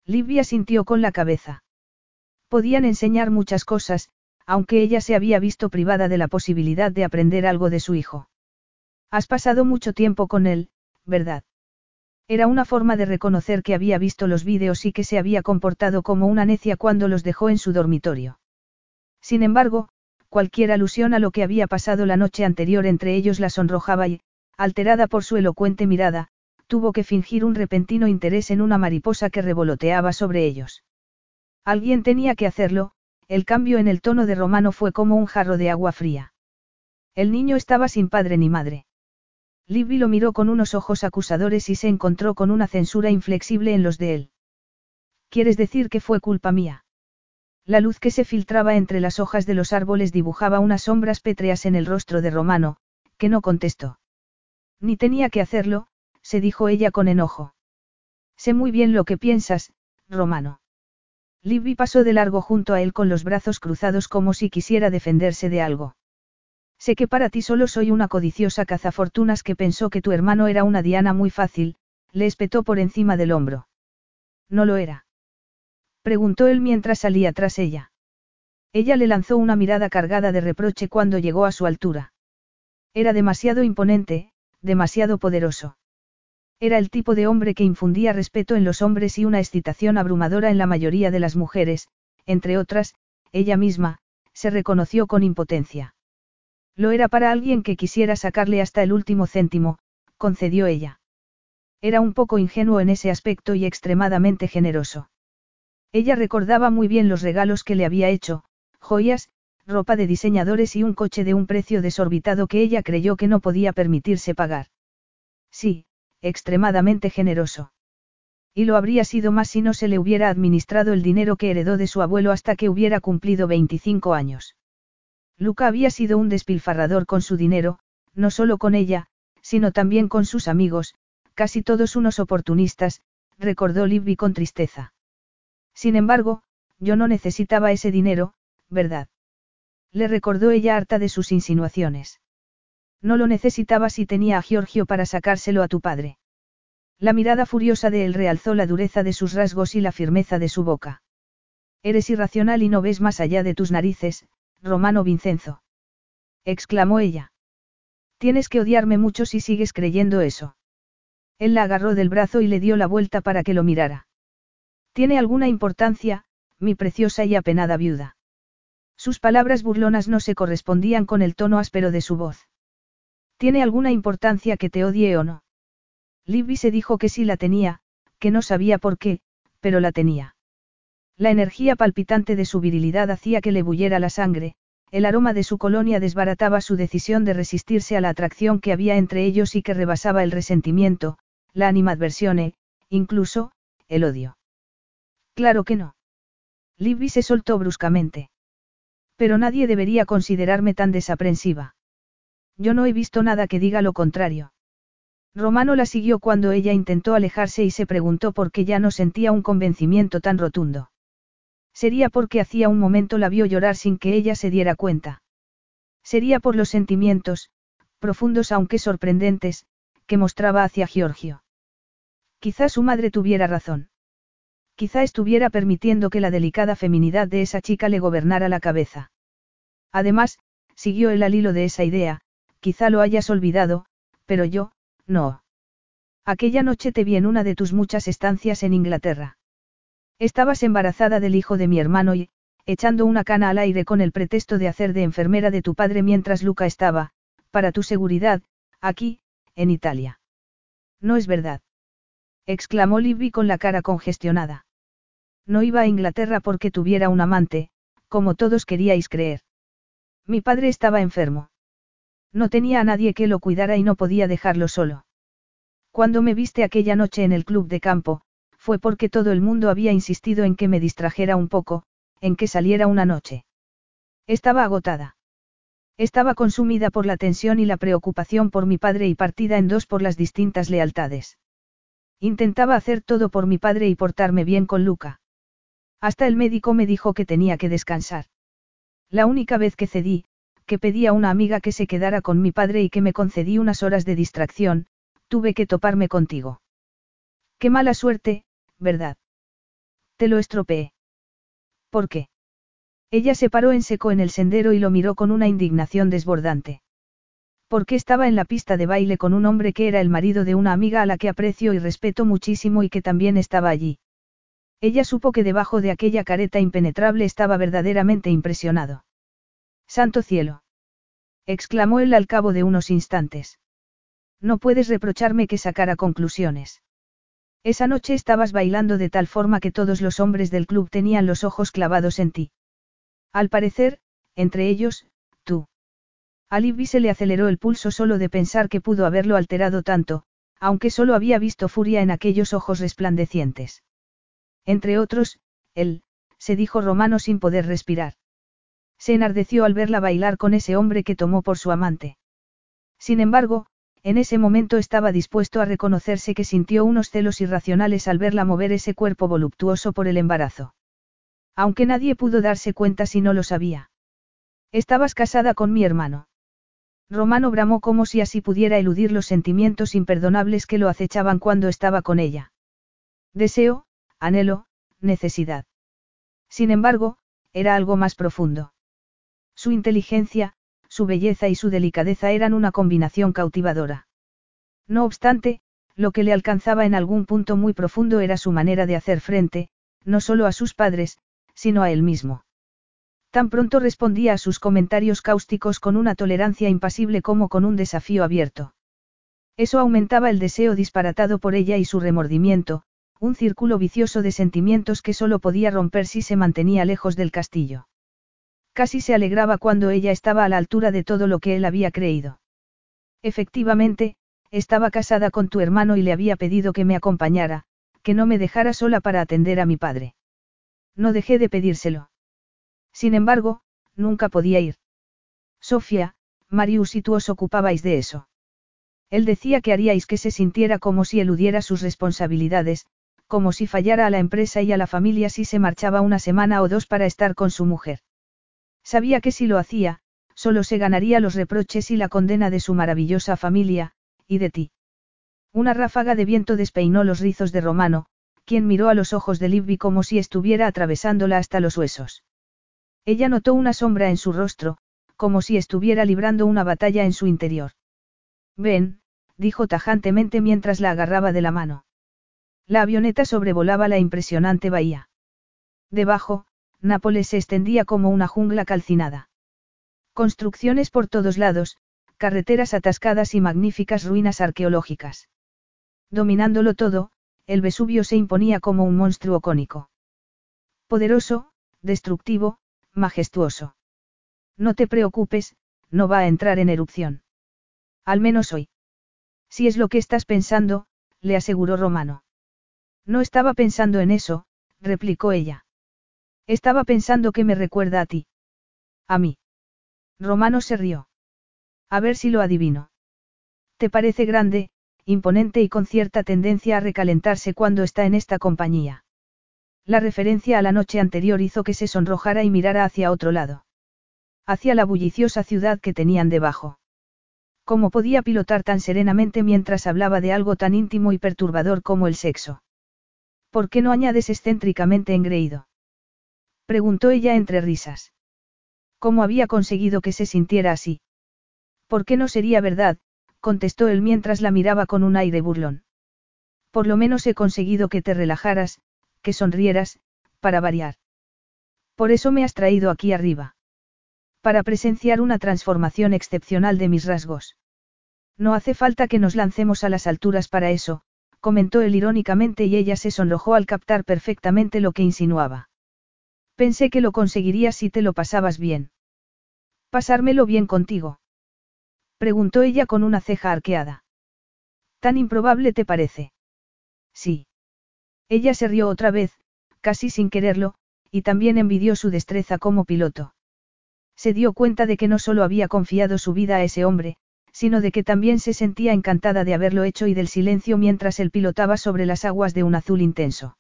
Livia sintió con la cabeza. Podían enseñar muchas cosas, aunque ella se había visto privada de la posibilidad de aprender algo de su hijo. Has pasado mucho tiempo con él, ¿verdad? Era una forma de reconocer que había visto los vídeos y que se había comportado como una necia cuando los dejó en su dormitorio. Sin embargo, cualquier alusión a lo que había pasado la noche anterior entre ellos la sonrojaba y, alterada por su elocuente mirada, tuvo que fingir un repentino interés en una mariposa que revoloteaba sobre ellos. Alguien tenía que hacerlo, el cambio en el tono de Romano fue como un jarro de agua fría. El niño estaba sin padre ni madre. Libby lo miró con unos ojos acusadores y se encontró con una censura inflexible en los de él. ¿Quieres decir que fue culpa mía? La luz que se filtraba entre las hojas de los árboles dibujaba unas sombras pétreas en el rostro de Romano, que no contestó. Ni tenía que hacerlo, se dijo ella con enojo. Sé muy bien lo que piensas, Romano. Libby pasó de largo junto a él con los brazos cruzados como si quisiera defenderse de algo. Sé que para ti solo soy una codiciosa cazafortunas que pensó que tu hermano era una diana muy fácil, le espetó por encima del hombro. No lo era. Preguntó él mientras salía tras ella. Ella le lanzó una mirada cargada de reproche cuando llegó a su altura. Era demasiado imponente, demasiado poderoso. Era el tipo de hombre que infundía respeto en los hombres y una excitación abrumadora en la mayoría de las mujeres, entre otras, ella misma, se reconoció con impotencia. Lo era para alguien que quisiera sacarle hasta el último céntimo, concedió ella. Era un poco ingenuo en ese aspecto y extremadamente generoso. Ella recordaba muy bien los regalos que le había hecho, joyas, ropa de diseñadores y un coche de un precio desorbitado que ella creyó que no podía permitirse pagar. Sí, extremadamente generoso. Y lo habría sido más si no se le hubiera administrado el dinero que heredó de su abuelo hasta que hubiera cumplido 25 años. Luca había sido un despilfarrador con su dinero, no solo con ella, sino también con sus amigos, casi todos unos oportunistas, recordó Libby con tristeza. Sin embargo, Yo no necesitaba ese dinero, ¿verdad? Le recordó ella harta de sus insinuaciones. No lo necesitaba si tenía a Giorgio para sacárselo a tu padre. La mirada furiosa de él realzó la dureza de sus rasgos y la firmeza de su boca. Eres irracional y no ves más allá de tus narices, Romano Vincenzo. exclamó ella. Tienes que odiarme mucho si sigues creyendo eso. Él la agarró del brazo y le dio la vuelta para que lo mirara. ¿Tiene alguna importancia, mi preciosa y apenada viuda? Sus palabras burlonas no se correspondían con el tono áspero de su voz. ¿Tiene alguna importancia que te odie o no? Libby se dijo que sí la tenía, que no sabía por qué, pero la tenía. La energía palpitante de su virilidad hacía que le bulliera la sangre, el aroma de su colonia desbarataba su decisión de resistirse a la atracción que había entre ellos y que rebasaba el resentimiento, la animadversión e, incluso, el odio. Claro que no. Libby se soltó bruscamente. Pero nadie debería considerarme tan desaprensiva. Yo no he visto nada que diga lo contrario. Romano la siguió cuando ella intentó alejarse y se preguntó por qué ya no sentía un convencimiento tan rotundo. Sería porque hacía un momento la vio llorar sin que ella se diera cuenta. Sería por los sentimientos, profundos aunque sorprendentes, que mostraba hacia Giorgio. Quizá su madre tuviera razón. Quizá estuviera permitiendo que la delicada feminidad de esa chica le gobernara la cabeza. Además, siguió el al hilo de esa idea, quizá lo hayas olvidado, pero yo, no. Aquella noche te vi en una de tus muchas estancias en Inglaterra. Estabas embarazada del hijo de mi hermano y, echando una cana al aire con el pretexto de hacer de enfermera de tu padre mientras Luca estaba, para tu seguridad, aquí, en Italia. No es verdad. Exclamó Libby con la cara congestionada. No iba a Inglaterra porque tuviera un amante, como todos queríais creer. Mi padre estaba enfermo. No tenía a nadie que lo cuidara y no podía dejarlo solo. Cuando me viste aquella noche en el club de campo, fue porque todo el mundo había insistido en que me distrajera un poco, en que saliera una noche. Estaba agotada. Estaba consumida por la tensión y la preocupación por mi padre y partida en dos por las distintas lealtades. Intentaba hacer todo por mi padre y portarme bien con Luca. Hasta el médico me dijo que tenía que descansar. La única vez que cedí, que pedí a una amiga que se quedara con mi padre y que me concedí unas horas de distracción, tuve que toparme contigo. Qué mala suerte, ¿verdad? Te lo estropeé. ¿Por qué? Ella se paró en seco en el sendero y lo miró con una indignación desbordante. Porque estaba en la pista de baile con un hombre que era el marido de una amiga a la que aprecio y respeto muchísimo y que también estaba allí. Ella supo que debajo de aquella careta impenetrable estaba verdaderamente impresionado. Santo cielo exclamó él al cabo de unos instantes. No puedes reprocharme que sacara conclusiones. Esa noche estabas bailando de tal forma que todos los hombres del club tenían los ojos clavados en ti. Al parecer, entre ellos. A se le aceleró el pulso solo de pensar que pudo haberlo alterado tanto, aunque solo había visto furia en aquellos ojos resplandecientes. Entre otros, él, se dijo Romano sin poder respirar. Se enardeció al verla bailar con ese hombre que tomó por su amante. Sin embargo, en ese momento estaba dispuesto a reconocerse que sintió unos celos irracionales al verla mover ese cuerpo voluptuoso por el embarazo. Aunque nadie pudo darse cuenta si no lo sabía. Estabas casada con mi hermano. Romano bramó como si así pudiera eludir los sentimientos imperdonables que lo acechaban cuando estaba con ella. Deseo, anhelo, necesidad. Sin embargo, era algo más profundo. Su inteligencia, su belleza y su delicadeza eran una combinación cautivadora. No obstante, lo que le alcanzaba en algún punto muy profundo era su manera de hacer frente, no solo a sus padres, sino a él mismo. Tan pronto respondía a sus comentarios cáusticos con una tolerancia impasible como con un desafío abierto. Eso aumentaba el deseo disparatado por ella y su remordimiento, un círculo vicioso de sentimientos que solo podía romper si se mantenía lejos del castillo. Casi se alegraba cuando ella estaba a la altura de todo lo que él había creído. Efectivamente, estaba casada con tu hermano y le había pedido que me acompañara, que no me dejara sola para atender a mi padre. No dejé de pedírselo. Sin embargo, nunca podía ir. Sofía, Marius y tú os ocupabais de eso. Él decía que haríais que se sintiera como si eludiera sus responsabilidades, como si fallara a la empresa y a la familia si se marchaba una semana o dos para estar con su mujer. Sabía que si lo hacía, solo se ganaría los reproches y la condena de su maravillosa familia, y de ti. Una ráfaga de viento despeinó los rizos de Romano, quien miró a los ojos de Libby como si estuviera atravesándola hasta los huesos. Ella notó una sombra en su rostro, como si estuviera librando una batalla en su interior. Ven, dijo tajantemente mientras la agarraba de la mano. La avioneta sobrevolaba la impresionante bahía. Debajo, Nápoles se extendía como una jungla calcinada. Construcciones por todos lados, carreteras atascadas y magníficas ruinas arqueológicas. Dominándolo todo, el Vesubio se imponía como un monstruo cónico. Poderoso, destructivo, majestuoso. No te preocupes, no va a entrar en erupción. Al menos hoy. Si es lo que estás pensando, le aseguró Romano. No estaba pensando en eso, replicó ella. Estaba pensando que me recuerda a ti. A mí. Romano se rió. A ver si lo adivino. ¿Te parece grande, imponente y con cierta tendencia a recalentarse cuando está en esta compañía? La referencia a la noche anterior hizo que se sonrojara y mirara hacia otro lado. Hacia la bulliciosa ciudad que tenían debajo. ¿Cómo podía pilotar tan serenamente mientras hablaba de algo tan íntimo y perturbador como el sexo? ¿Por qué no añades excéntricamente engreído? Preguntó ella entre risas. ¿Cómo había conseguido que se sintiera así? ¿Por qué no sería verdad? contestó él mientras la miraba con un aire burlón. Por lo menos he conseguido que te relajaras, que sonrieras, para variar. Por eso me has traído aquí arriba. Para presenciar una transformación excepcional de mis rasgos. No hace falta que nos lancemos a las alturas para eso, comentó él irónicamente y ella se sonrojó al captar perfectamente lo que insinuaba. Pensé que lo conseguirías si te lo pasabas bien. ¿Pasármelo bien contigo? Preguntó ella con una ceja arqueada. ¿Tan improbable te parece? Sí. Ella se rió otra vez, casi sin quererlo, y también envidió su destreza como piloto. Se dio cuenta de que no solo había confiado su vida a ese hombre, sino de que también se sentía encantada de haberlo hecho y del silencio mientras él pilotaba sobre las aguas de un azul intenso.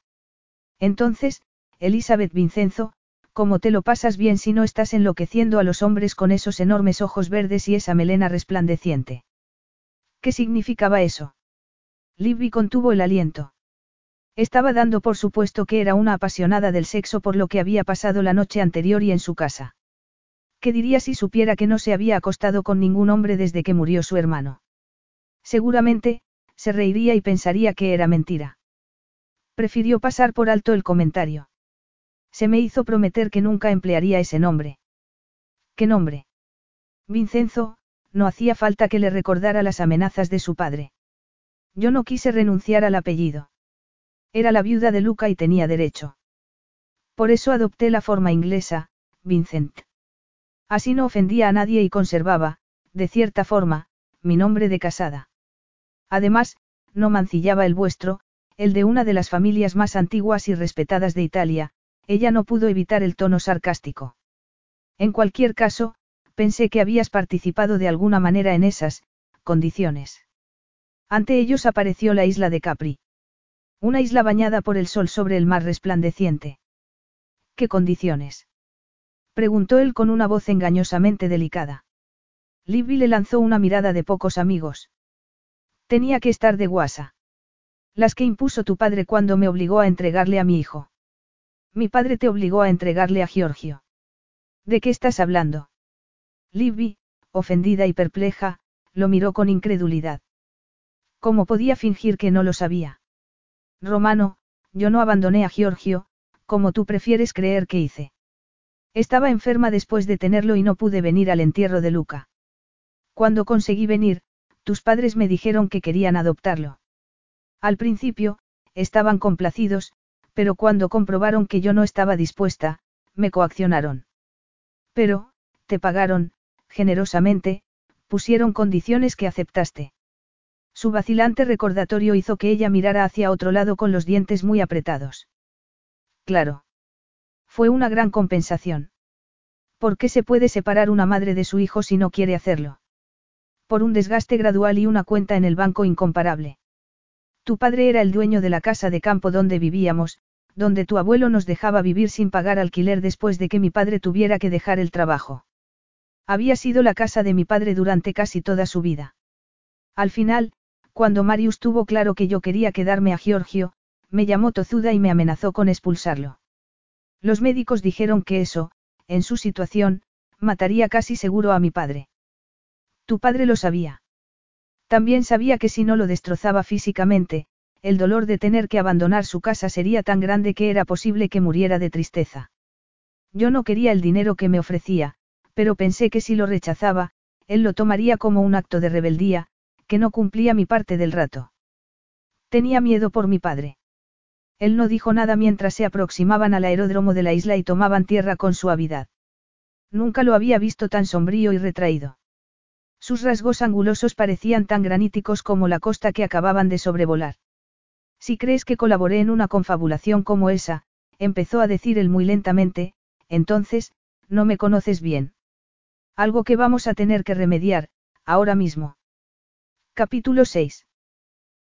Entonces, Elizabeth Vincenzo, ¿cómo te lo pasas bien si no estás enloqueciendo a los hombres con esos enormes ojos verdes y esa melena resplandeciente? ¿Qué significaba eso? Libby contuvo el aliento. Estaba dando por supuesto que era una apasionada del sexo por lo que había pasado la noche anterior y en su casa. ¿Qué diría si supiera que no se había acostado con ningún hombre desde que murió su hermano? Seguramente, se reiría y pensaría que era mentira. Prefirió pasar por alto el comentario. Se me hizo prometer que nunca emplearía ese nombre. ¿Qué nombre? Vincenzo, no hacía falta que le recordara las amenazas de su padre. Yo no quise renunciar al apellido. Era la viuda de Luca y tenía derecho. Por eso adopté la forma inglesa, Vincent. Así no ofendía a nadie y conservaba, de cierta forma, mi nombre de casada. Además, no mancillaba el vuestro, el de una de las familias más antiguas y respetadas de Italia, ella no pudo evitar el tono sarcástico. En cualquier caso, pensé que habías participado de alguna manera en esas, condiciones. Ante ellos apareció la isla de Capri. Una isla bañada por el sol sobre el mar resplandeciente. ¿Qué condiciones? Preguntó él con una voz engañosamente delicada. Libby le lanzó una mirada de pocos amigos. Tenía que estar de guasa. Las que impuso tu padre cuando me obligó a entregarle a mi hijo. Mi padre te obligó a entregarle a Giorgio. ¿De qué estás hablando? Libby, ofendida y perpleja, lo miró con incredulidad. ¿Cómo podía fingir que no lo sabía? Romano, yo no abandoné a Giorgio, como tú prefieres creer que hice. Estaba enferma después de tenerlo y no pude venir al entierro de Luca. Cuando conseguí venir, tus padres me dijeron que querían adoptarlo. Al principio, estaban complacidos, pero cuando comprobaron que yo no estaba dispuesta, me coaccionaron. Pero, te pagaron, generosamente, pusieron condiciones que aceptaste. Su vacilante recordatorio hizo que ella mirara hacia otro lado con los dientes muy apretados. Claro. Fue una gran compensación. ¿Por qué se puede separar una madre de su hijo si no quiere hacerlo? Por un desgaste gradual y una cuenta en el banco incomparable. Tu padre era el dueño de la casa de campo donde vivíamos, donde tu abuelo nos dejaba vivir sin pagar alquiler después de que mi padre tuviera que dejar el trabajo. Había sido la casa de mi padre durante casi toda su vida. Al final, cuando Marius tuvo claro que yo quería quedarme a Giorgio, me llamó tozuda y me amenazó con expulsarlo. Los médicos dijeron que eso, en su situación, mataría casi seguro a mi padre. Tu padre lo sabía. También sabía que si no lo destrozaba físicamente, el dolor de tener que abandonar su casa sería tan grande que era posible que muriera de tristeza. Yo no quería el dinero que me ofrecía, pero pensé que si lo rechazaba, él lo tomaría como un acto de rebeldía, que no cumplía mi parte del rato. Tenía miedo por mi padre. Él no dijo nada mientras se aproximaban al aeródromo de la isla y tomaban tierra con suavidad. Nunca lo había visto tan sombrío y retraído. Sus rasgos angulosos parecían tan graníticos como la costa que acababan de sobrevolar. Si crees que colaboré en una confabulación como esa, empezó a decir él muy lentamente, entonces, no me conoces bien. Algo que vamos a tener que remediar, ahora mismo. Capítulo 6.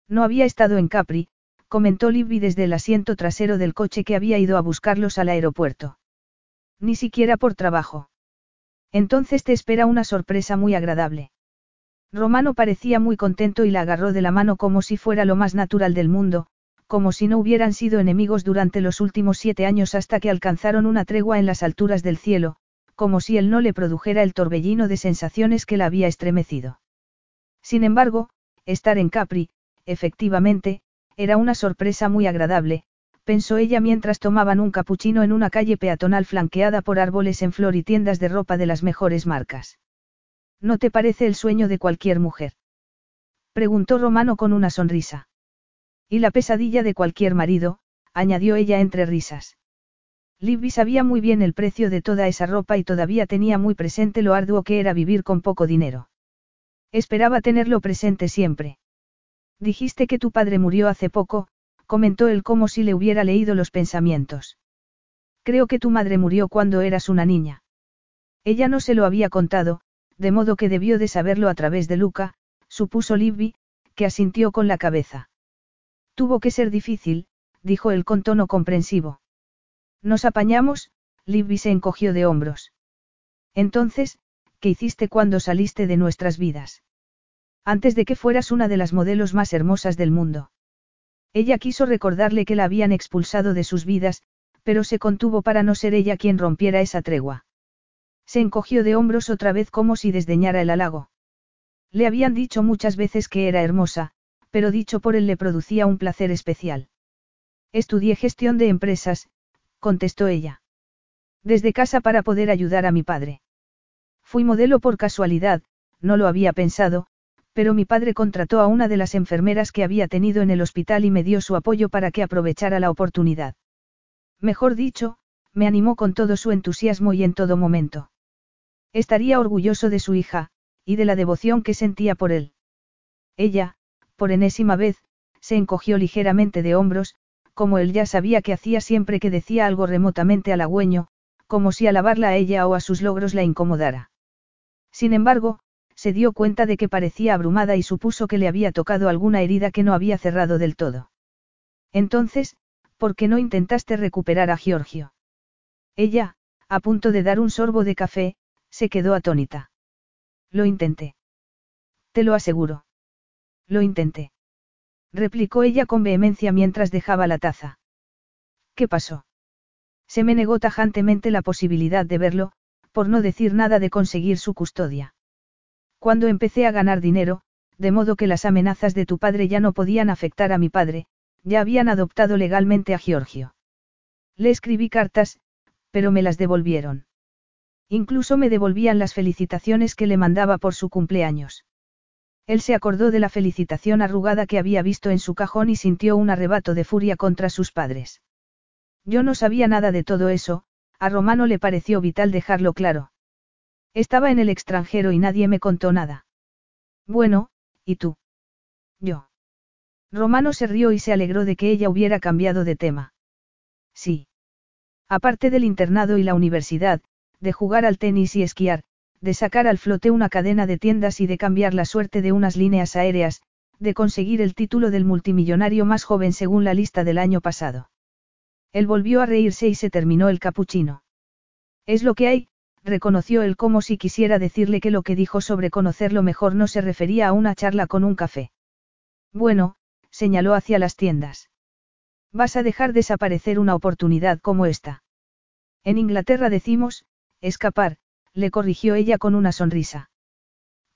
No había estado en Capri, comentó Libby desde el asiento trasero del coche que había ido a buscarlos al aeropuerto. Ni siquiera por trabajo. Entonces te espera una sorpresa muy agradable. Romano parecía muy contento y la agarró de la mano como si fuera lo más natural del mundo, como si no hubieran sido enemigos durante los últimos siete años hasta que alcanzaron una tregua en las alturas del cielo, como si él no le produjera el torbellino de sensaciones que la había estremecido. Sin embargo, estar en Capri, efectivamente, era una sorpresa muy agradable, pensó ella mientras tomaban un capuchino en una calle peatonal flanqueada por árboles en flor y tiendas de ropa de las mejores marcas. ¿No te parece el sueño de cualquier mujer? Preguntó Romano con una sonrisa. Y la pesadilla de cualquier marido, añadió ella entre risas. Libby sabía muy bien el precio de toda esa ropa y todavía tenía muy presente lo arduo que era vivir con poco dinero. Esperaba tenerlo presente siempre. Dijiste que tu padre murió hace poco, comentó él como si le hubiera leído los pensamientos. Creo que tu madre murió cuando eras una niña. Ella no se lo había contado, de modo que debió de saberlo a través de Luca, supuso Libby, que asintió con la cabeza. Tuvo que ser difícil, dijo él con tono comprensivo. Nos apañamos, Libby se encogió de hombros. Entonces, ¿qué hiciste cuando saliste de nuestras vidas? Antes de que fueras una de las modelos más hermosas del mundo. Ella quiso recordarle que la habían expulsado de sus vidas, pero se contuvo para no ser ella quien rompiera esa tregua. Se encogió de hombros otra vez como si desdeñara el halago. Le habían dicho muchas veces que era hermosa, pero dicho por él le producía un placer especial. Estudié gestión de empresas, contestó ella. Desde casa para poder ayudar a mi padre. Fui modelo por casualidad, no lo había pensado, pero mi padre contrató a una de las enfermeras que había tenido en el hospital y me dio su apoyo para que aprovechara la oportunidad. Mejor dicho, me animó con todo su entusiasmo y en todo momento. Estaría orgulloso de su hija, y de la devoción que sentía por él. Ella, por enésima vez, se encogió ligeramente de hombros, como él ya sabía que hacía siempre que decía algo remotamente halagüeño, como si alabarla a ella o a sus logros la incomodara. Sin embargo, se dio cuenta de que parecía abrumada y supuso que le había tocado alguna herida que no había cerrado del todo. Entonces, ¿por qué no intentaste recuperar a Giorgio? Ella, a punto de dar un sorbo de café, se quedó atónita. Lo intenté. Te lo aseguro. Lo intenté. Replicó ella con vehemencia mientras dejaba la taza. ¿Qué pasó? Se me negó tajantemente la posibilidad de verlo, por no decir nada de conseguir su custodia. Cuando empecé a ganar dinero, de modo que las amenazas de tu padre ya no podían afectar a mi padre, ya habían adoptado legalmente a Giorgio. Le escribí cartas, pero me las devolvieron. Incluso me devolvían las felicitaciones que le mandaba por su cumpleaños. Él se acordó de la felicitación arrugada que había visto en su cajón y sintió un arrebato de furia contra sus padres. Yo no sabía nada de todo eso, a Romano le pareció vital dejarlo claro. Estaba en el extranjero y nadie me contó nada. Bueno, ¿y tú? Yo. Romano se rió y se alegró de que ella hubiera cambiado de tema. Sí. Aparte del internado y la universidad, de jugar al tenis y esquiar, de sacar al flote una cadena de tiendas y de cambiar la suerte de unas líneas aéreas, de conseguir el título del multimillonario más joven según la lista del año pasado. Él volvió a reírse y se terminó el capuchino. Es lo que hay, reconoció él como si quisiera decirle que lo que dijo sobre conocerlo mejor no se refería a una charla con un café. Bueno, señaló hacia las tiendas. Vas a dejar desaparecer una oportunidad como esta. En Inglaterra decimos, escapar, le corrigió ella con una sonrisa.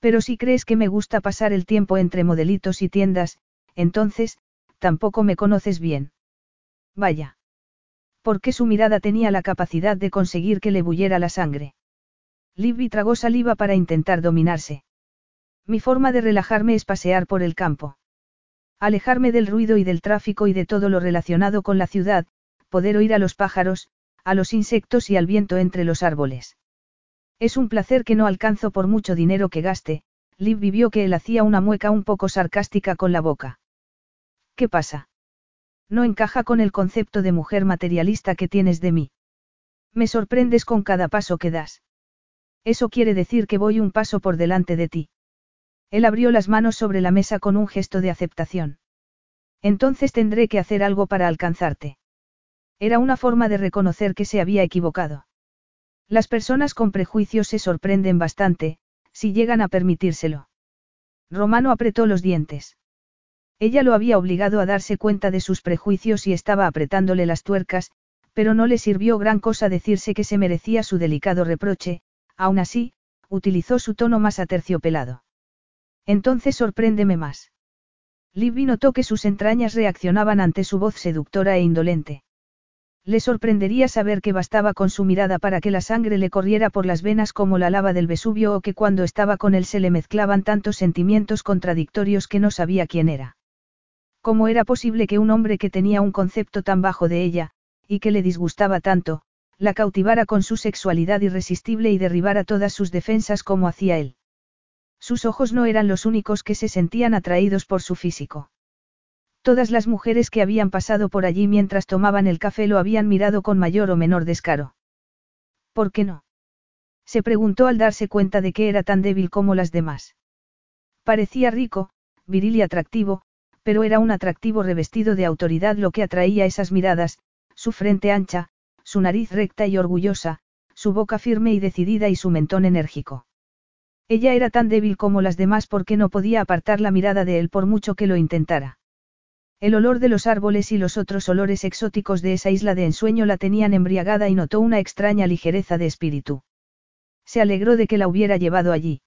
Pero si crees que me gusta pasar el tiempo entre modelitos y tiendas, entonces, tampoco me conoces bien. Vaya. Porque su mirada tenía la capacidad de conseguir que le bullera la sangre. Libby tragó saliva para intentar dominarse. Mi forma de relajarme es pasear por el campo. Alejarme del ruido y del tráfico y de todo lo relacionado con la ciudad, poder oír a los pájaros, a los insectos y al viento entre los árboles. Es un placer que no alcanzo por mucho dinero que gaste, Liv vivió que él hacía una mueca un poco sarcástica con la boca. ¿Qué pasa? No encaja con el concepto de mujer materialista que tienes de mí. Me sorprendes con cada paso que das. Eso quiere decir que voy un paso por delante de ti. Él abrió las manos sobre la mesa con un gesto de aceptación. Entonces tendré que hacer algo para alcanzarte. Era una forma de reconocer que se había equivocado. Las personas con prejuicios se sorprenden bastante, si llegan a permitírselo. Romano apretó los dientes. Ella lo había obligado a darse cuenta de sus prejuicios y estaba apretándole las tuercas, pero no le sirvió gran cosa decirse que se merecía su delicado reproche, aún así, utilizó su tono más aterciopelado. Entonces sorpréndeme más. Libby notó que sus entrañas reaccionaban ante su voz seductora e indolente. Le sorprendería saber que bastaba con su mirada para que la sangre le corriera por las venas como la lava del Vesubio o que cuando estaba con él se le mezclaban tantos sentimientos contradictorios que no sabía quién era. ¿Cómo era posible que un hombre que tenía un concepto tan bajo de ella, y que le disgustaba tanto, la cautivara con su sexualidad irresistible y derribara todas sus defensas como hacía él? Sus ojos no eran los únicos que se sentían atraídos por su físico. Todas las mujeres que habían pasado por allí mientras tomaban el café lo habían mirado con mayor o menor descaro. ¿Por qué no? Se preguntó al darse cuenta de que era tan débil como las demás. Parecía rico, viril y atractivo, pero era un atractivo revestido de autoridad lo que atraía esas miradas, su frente ancha, su nariz recta y orgullosa, su boca firme y decidida y su mentón enérgico. Ella era tan débil como las demás porque no podía apartar la mirada de él por mucho que lo intentara. El olor de los árboles y los otros olores exóticos de esa isla de ensueño la tenían embriagada y notó una extraña ligereza de espíritu. Se alegró de que la hubiera llevado allí.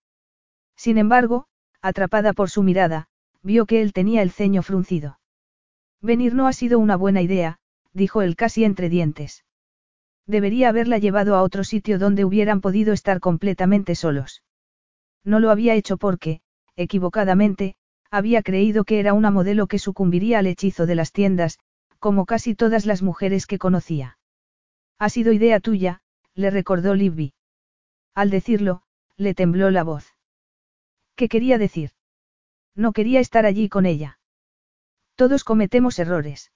Sin embargo, atrapada por su mirada, vio que él tenía el ceño fruncido. Venir no ha sido una buena idea, dijo él casi entre dientes. Debería haberla llevado a otro sitio donde hubieran podido estar completamente solos. No lo había hecho porque, equivocadamente, había creído que era una modelo que sucumbiría al hechizo de las tiendas, como casi todas las mujeres que conocía. Ha sido idea tuya, le recordó Libby. Al decirlo, le tembló la voz. ¿Qué quería decir? No quería estar allí con ella. Todos cometemos errores.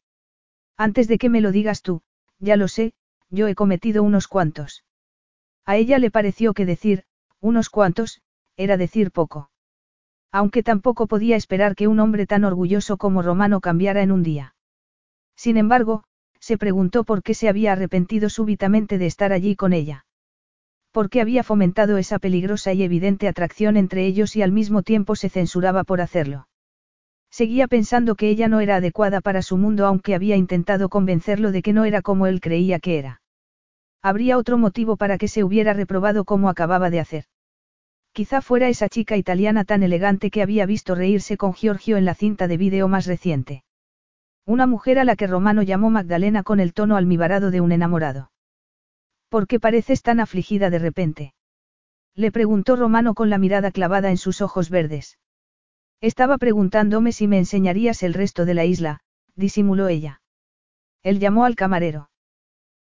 Antes de que me lo digas tú, ya lo sé, yo he cometido unos cuantos. A ella le pareció que decir, unos cuantos, era decir poco. Aunque tampoco podía esperar que un hombre tan orgulloso como Romano cambiara en un día. Sin embargo, se preguntó por qué se había arrepentido súbitamente de estar allí con ella. ¿Por qué había fomentado esa peligrosa y evidente atracción entre ellos y al mismo tiempo se censuraba por hacerlo? Seguía pensando que ella no era adecuada para su mundo aunque había intentado convencerlo de que no era como él creía que era. Habría otro motivo para que se hubiera reprobado como acababa de hacer. Quizá fuera esa chica italiana tan elegante que había visto reírse con Giorgio en la cinta de vídeo más reciente. Una mujer a la que Romano llamó Magdalena con el tono almibarado de un enamorado. ¿Por qué pareces tan afligida de repente? Le preguntó Romano con la mirada clavada en sus ojos verdes. Estaba preguntándome si me enseñarías el resto de la isla, disimuló ella. Él llamó al camarero.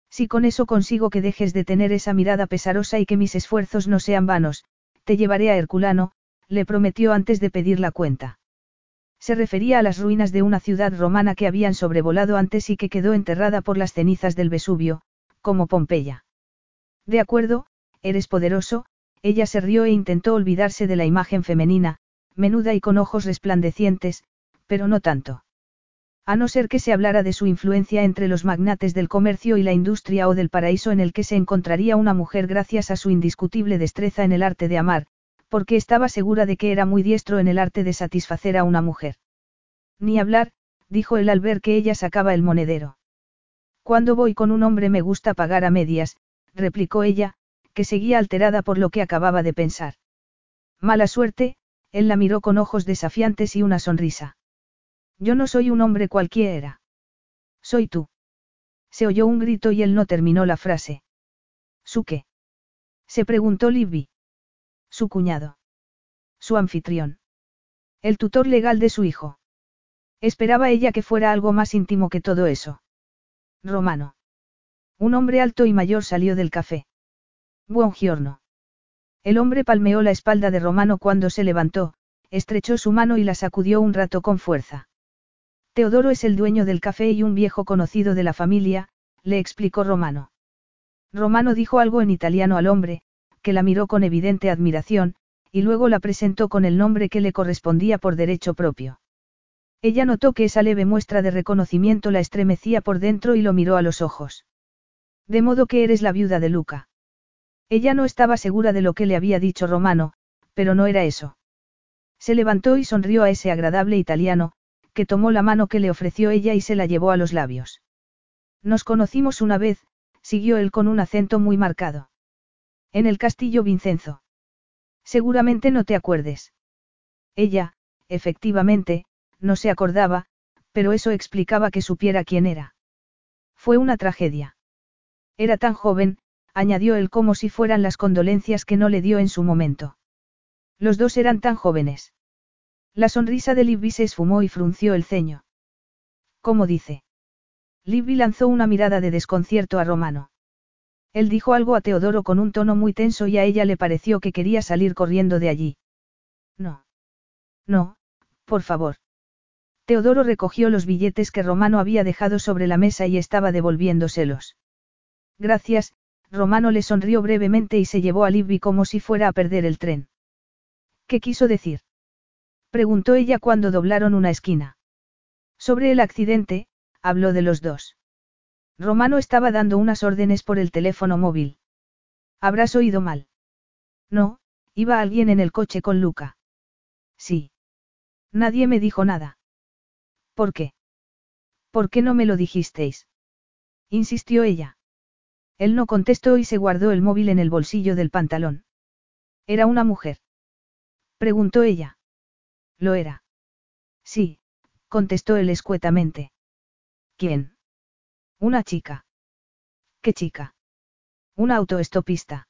Si con eso consigo que dejes de tener esa mirada pesarosa y que mis esfuerzos no sean vanos, te llevaré a Herculano, le prometió antes de pedir la cuenta. Se refería a las ruinas de una ciudad romana que habían sobrevolado antes y que quedó enterrada por las cenizas del Vesubio, como Pompeya. De acuerdo, eres poderoso, ella se rió e intentó olvidarse de la imagen femenina, menuda y con ojos resplandecientes, pero no tanto. A no ser que se hablara de su influencia entre los magnates del comercio y la industria o del paraíso en el que se encontraría una mujer gracias a su indiscutible destreza en el arte de amar, porque estaba segura de que era muy diestro en el arte de satisfacer a una mujer. Ni hablar, dijo él al ver que ella sacaba el monedero. Cuando voy con un hombre me gusta pagar a medias, replicó ella, que seguía alterada por lo que acababa de pensar. Mala suerte, él la miró con ojos desafiantes y una sonrisa. Yo no soy un hombre cualquiera. Soy tú. Se oyó un grito y él no terminó la frase. ¿Su qué? Se preguntó Libby. Su cuñado. Su anfitrión. El tutor legal de su hijo. Esperaba ella que fuera algo más íntimo que todo eso. Romano. Un hombre alto y mayor salió del café. Buongiorno. El hombre palmeó la espalda de Romano cuando se levantó, estrechó su mano y la sacudió un rato con fuerza. Teodoro es el dueño del café y un viejo conocido de la familia, le explicó Romano. Romano dijo algo en italiano al hombre, que la miró con evidente admiración, y luego la presentó con el nombre que le correspondía por derecho propio. Ella notó que esa leve muestra de reconocimiento la estremecía por dentro y lo miró a los ojos. De modo que eres la viuda de Luca. Ella no estaba segura de lo que le había dicho Romano, pero no era eso. Se levantó y sonrió a ese agradable italiano, que tomó la mano que le ofreció ella y se la llevó a los labios. Nos conocimos una vez, siguió él con un acento muy marcado. En el castillo Vincenzo. Seguramente no te acuerdes. Ella, efectivamente, no se acordaba, pero eso explicaba que supiera quién era. Fue una tragedia. Era tan joven, añadió él como si fueran las condolencias que no le dio en su momento. Los dos eran tan jóvenes. La sonrisa de Libby se esfumó y frunció el ceño. ¿Cómo dice? Libby lanzó una mirada de desconcierto a Romano. Él dijo algo a Teodoro con un tono muy tenso y a ella le pareció que quería salir corriendo de allí. No. No, por favor. Teodoro recogió los billetes que Romano había dejado sobre la mesa y estaba devolviéndoselos. Gracias, Romano le sonrió brevemente y se llevó a Libby como si fuera a perder el tren. ¿Qué quiso decir? Preguntó ella cuando doblaron una esquina. Sobre el accidente, habló de los dos. Romano estaba dando unas órdenes por el teléfono móvil. ¿Habrás oído mal? No, iba alguien en el coche con Luca. Sí. Nadie me dijo nada. ¿Por qué? ¿Por qué no me lo dijisteis? insistió ella. Él no contestó y se guardó el móvil en el bolsillo del pantalón. ¿Era una mujer? Preguntó ella. Lo era. Sí, contestó él escuetamente. ¿Quién? Una chica. ¿Qué chica? Una autoestopista.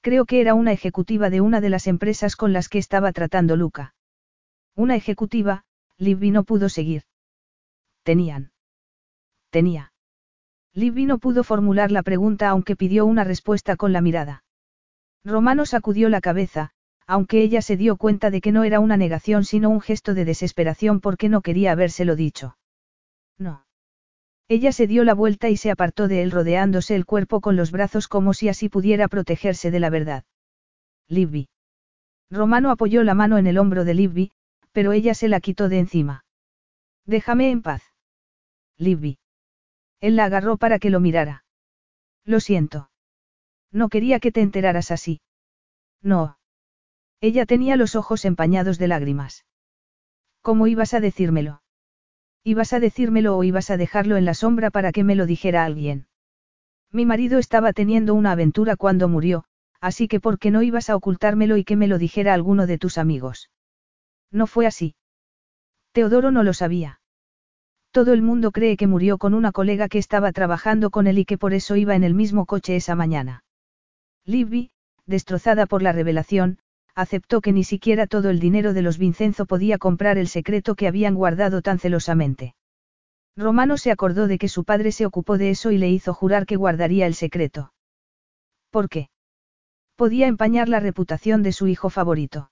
Creo que era una ejecutiva de una de las empresas con las que estaba tratando Luca. Una ejecutiva, Libby no pudo seguir. Tenían. Tenía. Libby no pudo formular la pregunta aunque pidió una respuesta con la mirada. Romano sacudió la cabeza, aunque ella se dio cuenta de que no era una negación sino un gesto de desesperación porque no quería habérselo dicho. No. Ella se dio la vuelta y se apartó de él rodeándose el cuerpo con los brazos como si así pudiera protegerse de la verdad. Libby. Romano apoyó la mano en el hombro de Libby, pero ella se la quitó de encima. Déjame en paz. Libby. Él la agarró para que lo mirara. Lo siento. No quería que te enteraras así. No. Ella tenía los ojos empañados de lágrimas. ¿Cómo ibas a decírmelo? ¿Ibas a decírmelo o ibas a dejarlo en la sombra para que me lo dijera alguien? Mi marido estaba teniendo una aventura cuando murió, así que ¿por qué no ibas a ocultármelo y que me lo dijera alguno de tus amigos? No fue así. Teodoro no lo sabía. Todo el mundo cree que murió con una colega que estaba trabajando con él y que por eso iba en el mismo coche esa mañana. Libby, destrozada por la revelación, aceptó que ni siquiera todo el dinero de los Vincenzo podía comprar el secreto que habían guardado tan celosamente. Romano se acordó de que su padre se ocupó de eso y le hizo jurar que guardaría el secreto. ¿Por qué? Podía empañar la reputación de su hijo favorito.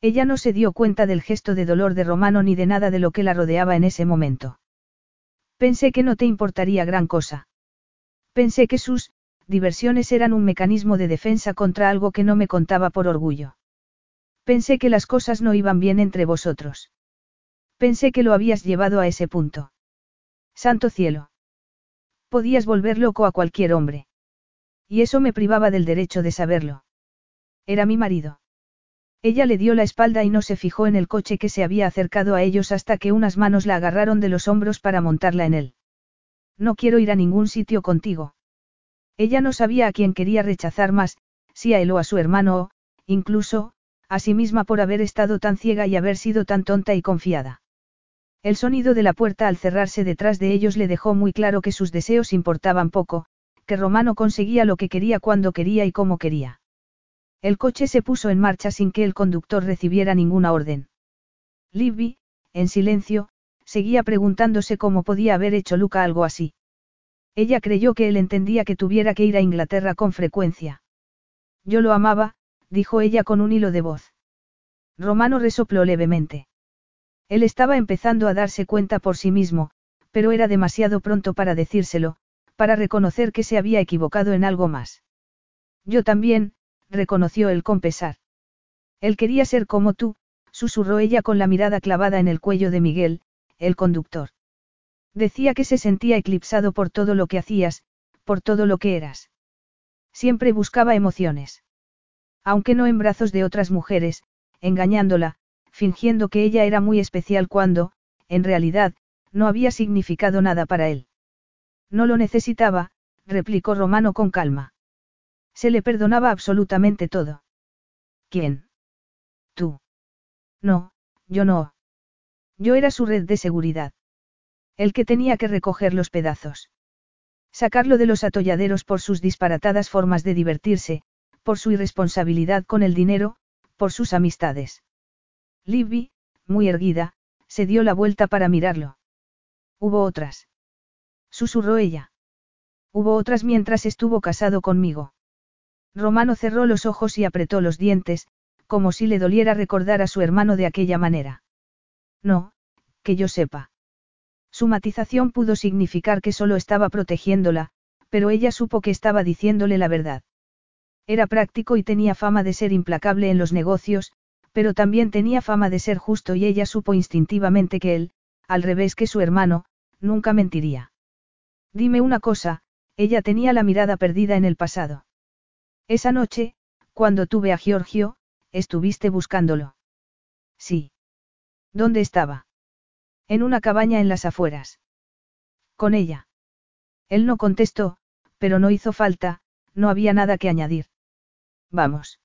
Ella no se dio cuenta del gesto de dolor de Romano ni de nada de lo que la rodeaba en ese momento. Pensé que no te importaría gran cosa. Pensé que sus diversiones eran un mecanismo de defensa contra algo que no me contaba por orgullo. Pensé que las cosas no iban bien entre vosotros. Pensé que lo habías llevado a ese punto. Santo cielo. Podías volver loco a cualquier hombre. Y eso me privaba del derecho de saberlo. Era mi marido. Ella le dio la espalda y no se fijó en el coche que se había acercado a ellos hasta que unas manos la agarraron de los hombros para montarla en él. No quiero ir a ningún sitio contigo. Ella no sabía a quién quería rechazar más, si a él o a su hermano o, incluso, a sí misma por haber estado tan ciega y haber sido tan tonta y confiada. El sonido de la puerta al cerrarse detrás de ellos le dejó muy claro que sus deseos importaban poco, que Romano conseguía lo que quería cuando quería y como quería. El coche se puso en marcha sin que el conductor recibiera ninguna orden. Libby, en silencio, seguía preguntándose cómo podía haber hecho Luca algo así. Ella creyó que él entendía que tuviera que ir a Inglaterra con frecuencia. Yo lo amaba, dijo ella con un hilo de voz. Romano resopló levemente. Él estaba empezando a darse cuenta por sí mismo, pero era demasiado pronto para decírselo, para reconocer que se había equivocado en algo más. Yo también, reconoció él con pesar. Él quería ser como tú, susurró ella con la mirada clavada en el cuello de Miguel, el conductor. Decía que se sentía eclipsado por todo lo que hacías, por todo lo que eras. Siempre buscaba emociones. Aunque no en brazos de otras mujeres, engañándola, fingiendo que ella era muy especial cuando, en realidad, no había significado nada para él. No lo necesitaba, replicó Romano con calma. Se le perdonaba absolutamente todo. ¿Quién? Tú. No, yo no. Yo era su red de seguridad. El que tenía que recoger los pedazos. Sacarlo de los atolladeros por sus disparatadas formas de divertirse, por su irresponsabilidad con el dinero, por sus amistades. Libby, muy erguida, se dio la vuelta para mirarlo. Hubo otras. Susurró ella. Hubo otras mientras estuvo casado conmigo. Romano cerró los ojos y apretó los dientes, como si le doliera recordar a su hermano de aquella manera. No, que yo sepa. Su matización pudo significar que solo estaba protegiéndola, pero ella supo que estaba diciéndole la verdad. Era práctico y tenía fama de ser implacable en los negocios, pero también tenía fama de ser justo y ella supo instintivamente que él, al revés que su hermano, nunca mentiría. Dime una cosa, ella tenía la mirada perdida en el pasado. Esa noche, cuando tuve a Giorgio, estuviste buscándolo. Sí. ¿Dónde estaba? En una cabaña en las afueras. Con ella. Él no contestó, pero no hizo falta, no había nada que añadir. Vamos.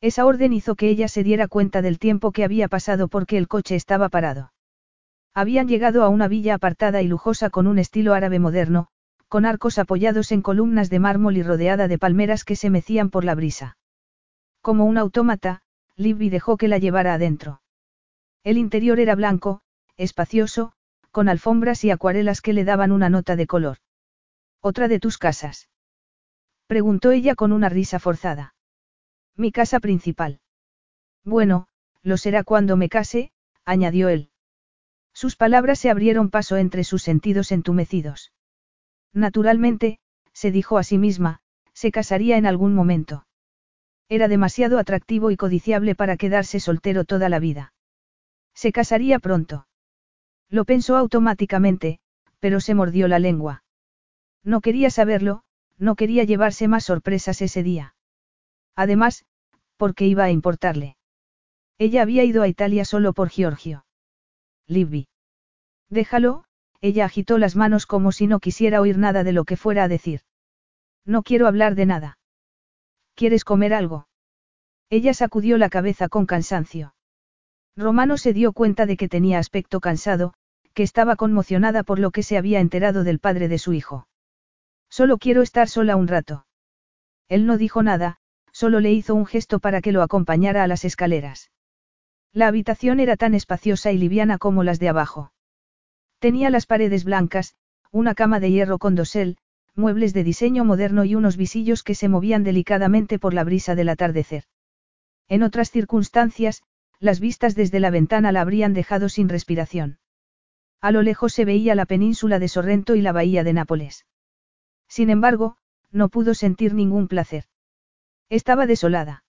Esa orden hizo que ella se diera cuenta del tiempo que había pasado porque el coche estaba parado. Habían llegado a una villa apartada y lujosa con un estilo árabe moderno, con arcos apoyados en columnas de mármol y rodeada de palmeras que se mecían por la brisa. Como un autómata, Libby dejó que la llevara adentro. El interior era blanco, espacioso, con alfombras y acuarelas que le daban una nota de color. ¿Otra de tus casas? Preguntó ella con una risa forzada. Mi casa principal. Bueno, lo será cuando me case, añadió él. Sus palabras se abrieron paso entre sus sentidos entumecidos. Naturalmente, se dijo a sí misma, se casaría en algún momento. Era demasiado atractivo y codiciable para quedarse soltero toda la vida. Se casaría pronto. Lo pensó automáticamente, pero se mordió la lengua. No quería saberlo, no quería llevarse más sorpresas ese día. Además, ¿por qué iba a importarle? Ella había ido a Italia solo por Giorgio. Libby. Déjalo, ella agitó las manos como si no quisiera oír nada de lo que fuera a decir. No quiero hablar de nada. ¿Quieres comer algo? Ella sacudió la cabeza con cansancio. Romano se dio cuenta de que tenía aspecto cansado, que estaba conmocionada por lo que se había enterado del padre de su hijo. Solo quiero estar sola un rato. Él no dijo nada, solo le hizo un gesto para que lo acompañara a las escaleras. La habitación era tan espaciosa y liviana como las de abajo. Tenía las paredes blancas, una cama de hierro con dosel, muebles de diseño moderno y unos visillos que se movían delicadamente por la brisa del atardecer. En otras circunstancias, las vistas desde la ventana la habrían dejado sin respiración. A lo lejos se veía la península de Sorrento y la bahía de Nápoles. Sin embargo, no pudo sentir ningún placer. Estaba desolada.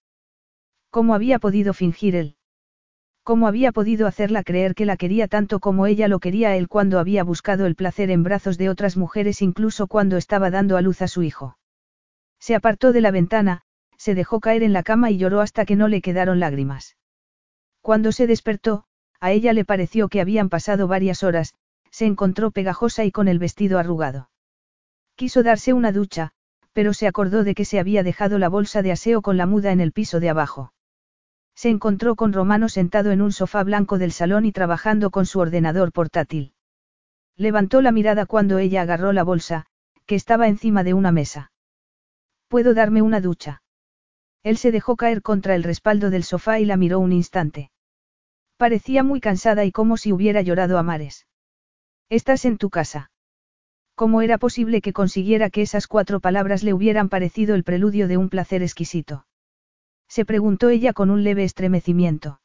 ¿Cómo había podido fingir él? ¿Cómo había podido hacerla creer que la quería tanto como ella lo quería a él cuando había buscado el placer en brazos de otras mujeres incluso cuando estaba dando a luz a su hijo? Se apartó de la ventana, se dejó caer en la cama y lloró hasta que no le quedaron lágrimas. Cuando se despertó, a ella le pareció que habían pasado varias horas, se encontró pegajosa y con el vestido arrugado. Quiso darse una ducha, pero se acordó de que se había dejado la bolsa de aseo con la muda en el piso de abajo. Se encontró con Romano sentado en un sofá blanco del salón y trabajando con su ordenador portátil. Levantó la mirada cuando ella agarró la bolsa, que estaba encima de una mesa. ¿Puedo darme una ducha? Él se dejó caer contra el respaldo del sofá y la miró un instante. Parecía muy cansada y como si hubiera llorado a mares. Estás en tu casa. ¿Cómo era posible que consiguiera que esas cuatro palabras le hubieran parecido el preludio de un placer exquisito? Se preguntó ella con un leve estremecimiento.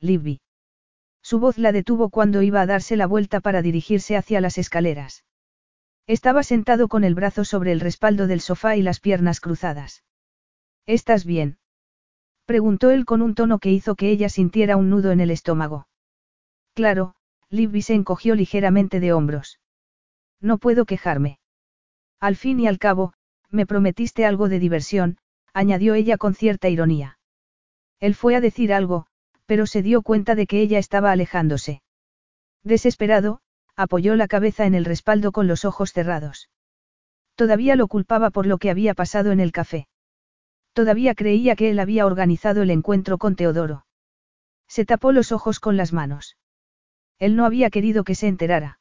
Libby. Su voz la detuvo cuando iba a darse la vuelta para dirigirse hacia las escaleras. Estaba sentado con el brazo sobre el respaldo del sofá y las piernas cruzadas. ¿Estás bien? Preguntó él con un tono que hizo que ella sintiera un nudo en el estómago. Claro, Libby se encogió ligeramente de hombros. No puedo quejarme. Al fin y al cabo, me prometiste algo de diversión, añadió ella con cierta ironía. Él fue a decir algo, pero se dio cuenta de que ella estaba alejándose. Desesperado, apoyó la cabeza en el respaldo con los ojos cerrados. Todavía lo culpaba por lo que había pasado en el café. Todavía creía que él había organizado el encuentro con Teodoro. Se tapó los ojos con las manos. Él no había querido que se enterara.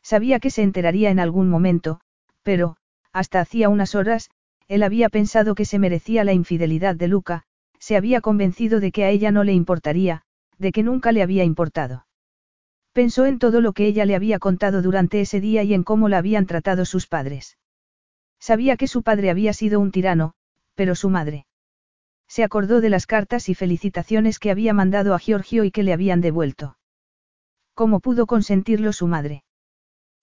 Sabía que se enteraría en algún momento, pero, hasta hacía unas horas, él había pensado que se merecía la infidelidad de Luca, se había convencido de que a ella no le importaría, de que nunca le había importado. Pensó en todo lo que ella le había contado durante ese día y en cómo la habían tratado sus padres. Sabía que su padre había sido un tirano, pero su madre. Se acordó de las cartas y felicitaciones que había mandado a Giorgio y que le habían devuelto. ¿Cómo pudo consentirlo su madre?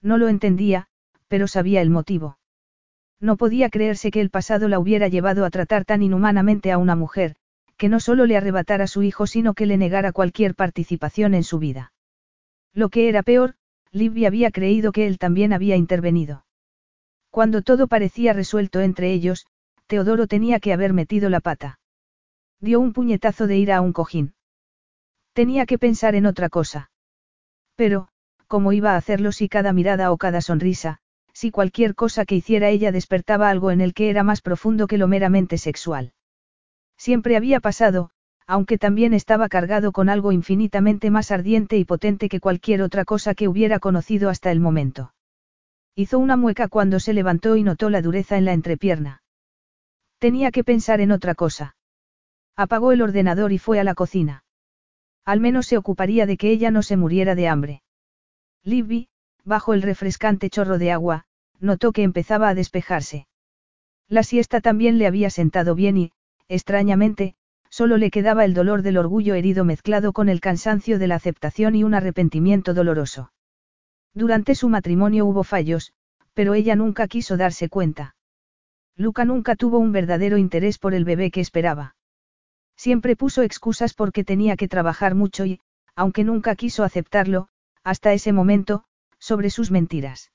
No lo entendía, pero sabía el motivo. No podía creerse que el pasado la hubiera llevado a tratar tan inhumanamente a una mujer, que no solo le arrebatara su hijo sino que le negara cualquier participación en su vida. Lo que era peor, Libby había creído que él también había intervenido. Cuando todo parecía resuelto entre ellos, Teodoro tenía que haber metido la pata. Dio un puñetazo de ira a un cojín. Tenía que pensar en otra cosa. Pero, ¿cómo iba a hacerlo si cada mirada o cada sonrisa, si cualquier cosa que hiciera ella despertaba algo en el que era más profundo que lo meramente sexual? Siempre había pasado, aunque también estaba cargado con algo infinitamente más ardiente y potente que cualquier otra cosa que hubiera conocido hasta el momento. Hizo una mueca cuando se levantó y notó la dureza en la entrepierna. Tenía que pensar en otra cosa. Apagó el ordenador y fue a la cocina. Al menos se ocuparía de que ella no se muriera de hambre. Libby, bajo el refrescante chorro de agua, notó que empezaba a despejarse. La siesta también le había sentado bien y, extrañamente, solo le quedaba el dolor del orgullo herido mezclado con el cansancio de la aceptación y un arrepentimiento doloroso. Durante su matrimonio hubo fallos, pero ella nunca quiso darse cuenta. Luca nunca tuvo un verdadero interés por el bebé que esperaba. Siempre puso excusas porque tenía que trabajar mucho y, aunque nunca quiso aceptarlo, hasta ese momento, sobre sus mentiras.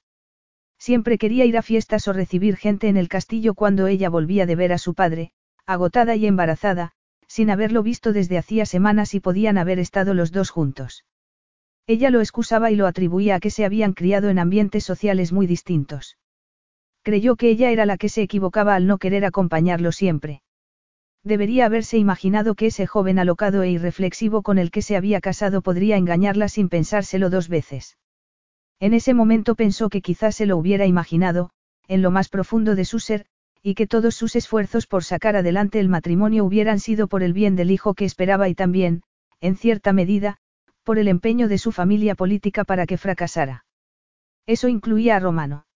Siempre quería ir a fiestas o recibir gente en el castillo cuando ella volvía de ver a su padre, agotada y embarazada, sin haberlo visto desde hacía semanas y podían haber estado los dos juntos. Ella lo excusaba y lo atribuía a que se habían criado en ambientes sociales muy distintos. Creyó que ella era la que se equivocaba al no querer acompañarlo siempre. Debería haberse imaginado que ese joven alocado e irreflexivo con el que se había casado podría engañarla sin pensárselo dos veces. En ese momento pensó que quizás se lo hubiera imaginado, en lo más profundo de su ser, y que todos sus esfuerzos por sacar adelante el matrimonio hubieran sido por el bien del hijo que esperaba y también, en cierta medida, por el empeño de su familia política para que fracasara. Eso incluía a Romano.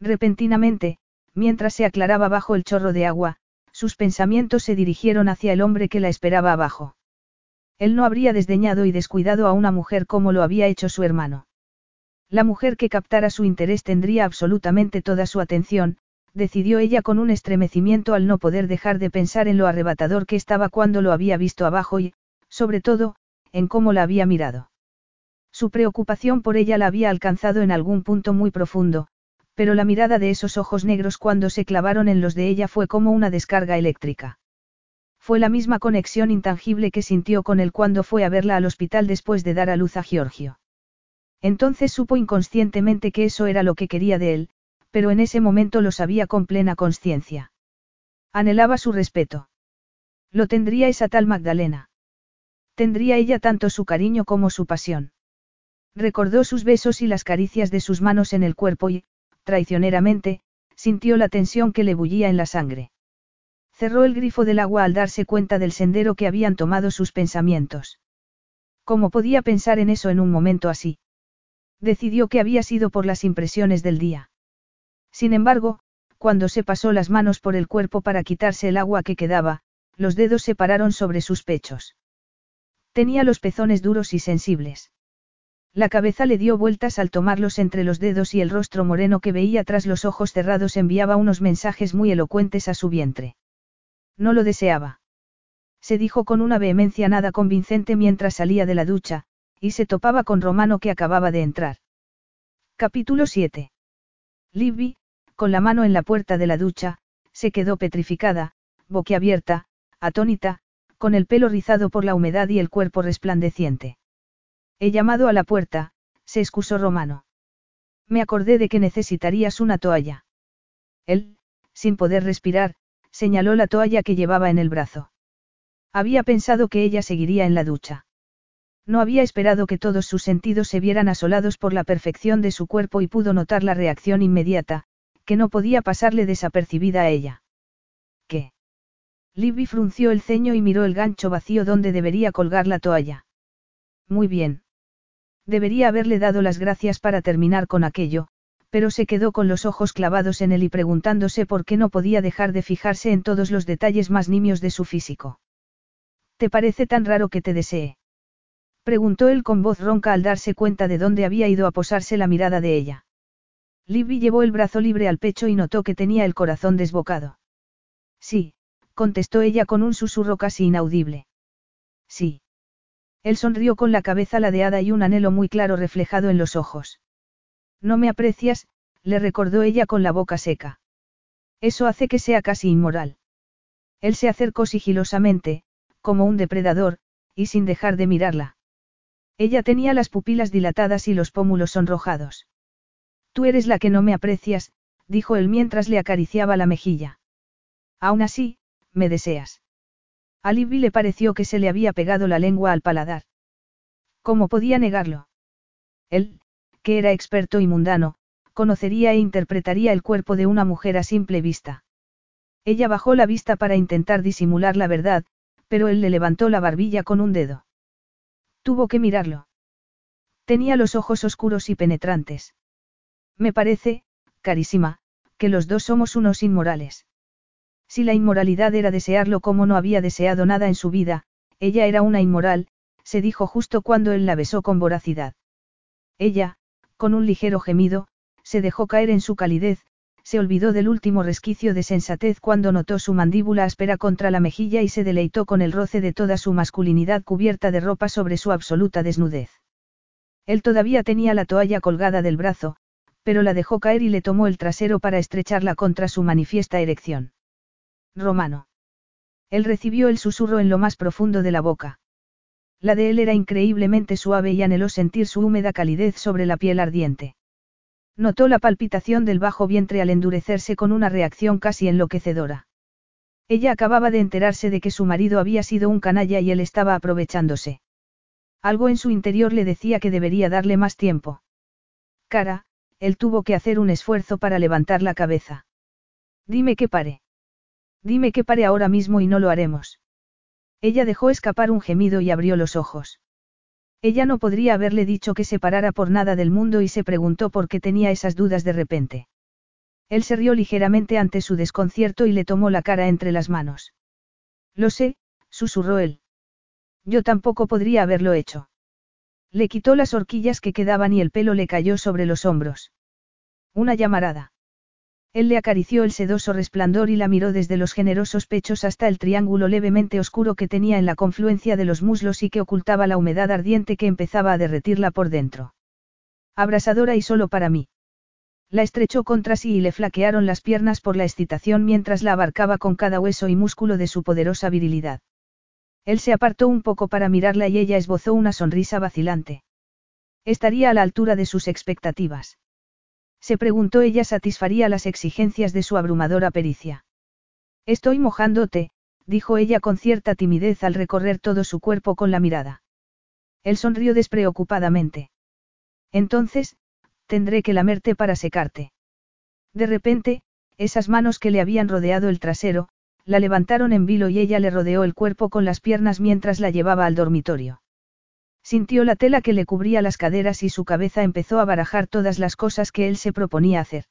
Repentinamente, mientras se aclaraba bajo el chorro de agua, sus pensamientos se dirigieron hacia el hombre que la esperaba abajo. Él no habría desdeñado y descuidado a una mujer como lo había hecho su hermano. La mujer que captara su interés tendría absolutamente toda su atención, decidió ella con un estremecimiento al no poder dejar de pensar en lo arrebatador que estaba cuando lo había visto abajo y, sobre todo, en cómo la había mirado. Su preocupación por ella la había alcanzado en algún punto muy profundo, pero la mirada de esos ojos negros cuando se clavaron en los de ella fue como una descarga eléctrica. Fue la misma conexión intangible que sintió con él cuando fue a verla al hospital después de dar a luz a Giorgio. Entonces supo inconscientemente que eso era lo que quería de él, pero en ese momento lo sabía con plena conciencia. Anhelaba su respeto. Lo tendría esa tal Magdalena. Tendría ella tanto su cariño como su pasión. Recordó sus besos y las caricias de sus manos en el cuerpo y, traicioneramente, sintió la tensión que le bullía en la sangre. Cerró el grifo del agua al darse cuenta del sendero que habían tomado sus pensamientos. ¿Cómo podía pensar en eso en un momento así? Decidió que había sido por las impresiones del día. Sin embargo, cuando se pasó las manos por el cuerpo para quitarse el agua que quedaba, los dedos se pararon sobre sus pechos. Tenía los pezones duros y sensibles. La cabeza le dio vueltas al tomarlos entre los dedos y el rostro moreno que veía tras los ojos cerrados enviaba unos mensajes muy elocuentes a su vientre. No lo deseaba. Se dijo con una vehemencia nada convincente mientras salía de la ducha, y se topaba con Romano que acababa de entrar. Capítulo 7. Libby, con la mano en la puerta de la ducha, se quedó petrificada, boquiabierta, atónita, con el pelo rizado por la humedad y el cuerpo resplandeciente. He llamado a la puerta, se excusó Romano. Me acordé de que necesitarías una toalla. Él, sin poder respirar, señaló la toalla que llevaba en el brazo. Había pensado que ella seguiría en la ducha. No había esperado que todos sus sentidos se vieran asolados por la perfección de su cuerpo y pudo notar la reacción inmediata, que no podía pasarle desapercibida a ella. ¿Qué? Libby frunció el ceño y miró el gancho vacío donde debería colgar la toalla. Muy bien. Debería haberle dado las gracias para terminar con aquello, pero se quedó con los ojos clavados en él y preguntándose por qué no podía dejar de fijarse en todos los detalles más nimios de su físico. ¿Te parece tan raro que te desee? Preguntó él con voz ronca al darse cuenta de dónde había ido a posarse la mirada de ella. Libby llevó el brazo libre al pecho y notó que tenía el corazón desbocado. Sí, contestó ella con un susurro casi inaudible. Sí. Él sonrió con la cabeza ladeada y un anhelo muy claro reflejado en los ojos. No me aprecias, le recordó ella con la boca seca. Eso hace que sea casi inmoral. Él se acercó sigilosamente, como un depredador, y sin dejar de mirarla. Ella tenía las pupilas dilatadas y los pómulos sonrojados. Tú eres la que no me aprecias, dijo él mientras le acariciaba la mejilla. Aún así, me deseas. A Libby le pareció que se le había pegado la lengua al paladar. ¿Cómo podía negarlo? Él, que era experto y mundano, conocería e interpretaría el cuerpo de una mujer a simple vista. Ella bajó la vista para intentar disimular la verdad, pero él le levantó la barbilla con un dedo. Tuvo que mirarlo. Tenía los ojos oscuros y penetrantes. Me parece, carísima, que los dos somos unos inmorales. Si la inmoralidad era desearlo como no había deseado nada en su vida, ella era una inmoral, se dijo justo cuando él la besó con voracidad. Ella, con un ligero gemido, se dejó caer en su calidez, se olvidó del último resquicio de sensatez cuando notó su mandíbula áspera contra la mejilla y se deleitó con el roce de toda su masculinidad cubierta de ropa sobre su absoluta desnudez. Él todavía tenía la toalla colgada del brazo, pero la dejó caer y le tomó el trasero para estrecharla contra su manifiesta erección. Romano. Él recibió el susurro en lo más profundo de la boca. La de él era increíblemente suave y anheló sentir su húmeda calidez sobre la piel ardiente. Notó la palpitación del bajo vientre al endurecerse con una reacción casi enloquecedora. Ella acababa de enterarse de que su marido había sido un canalla y él estaba aprovechándose. Algo en su interior le decía que debería darle más tiempo. Cara, él tuvo que hacer un esfuerzo para levantar la cabeza. Dime que pare. Dime que pare ahora mismo y no lo haremos. Ella dejó escapar un gemido y abrió los ojos. Ella no podría haberle dicho que se parara por nada del mundo y se preguntó por qué tenía esas dudas de repente. Él se rió ligeramente ante su desconcierto y le tomó la cara entre las manos. Lo sé, susurró él. Yo tampoco podría haberlo hecho. Le quitó las horquillas que quedaban y el pelo le cayó sobre los hombros. Una llamarada. Él le acarició el sedoso resplandor y la miró desde los generosos pechos hasta el triángulo levemente oscuro que tenía en la confluencia de los muslos y que ocultaba la humedad ardiente que empezaba a derretirla por dentro. Abrasadora y solo para mí. La estrechó contra sí y le flaquearon las piernas por la excitación mientras la abarcaba con cada hueso y músculo de su poderosa virilidad. Él se apartó un poco para mirarla y ella esbozó una sonrisa vacilante. Estaría a la altura de sus expectativas. Se preguntó ella satisfaría las exigencias de su abrumadora pericia. Estoy mojándote, dijo ella con cierta timidez al recorrer todo su cuerpo con la mirada. Él sonrió despreocupadamente. Entonces, tendré que lamerte para secarte. De repente, esas manos que le habían rodeado el trasero, la levantaron en vilo y ella le rodeó el cuerpo con las piernas mientras la llevaba al dormitorio. Sintió la tela que le cubría las caderas y su cabeza empezó a barajar todas las cosas que él se proponía hacer.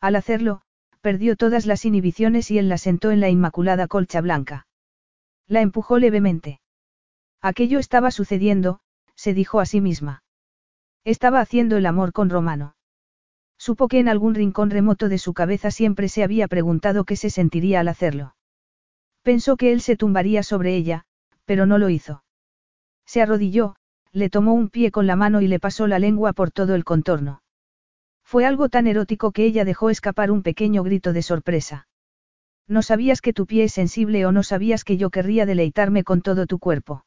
Al hacerlo, perdió todas las inhibiciones y él la sentó en la inmaculada colcha blanca. La empujó levemente. Aquello estaba sucediendo, se dijo a sí misma. Estaba haciendo el amor con Romano. Supo que en algún rincón remoto de su cabeza siempre se había preguntado qué se sentiría al hacerlo. Pensó que él se tumbaría sobre ella, pero no lo hizo. Se arrodilló, le tomó un pie con la mano y le pasó la lengua por todo el contorno. Fue algo tan erótico que ella dejó escapar un pequeño grito de sorpresa. ¿No sabías que tu pie es sensible o no sabías que yo querría deleitarme con todo tu cuerpo?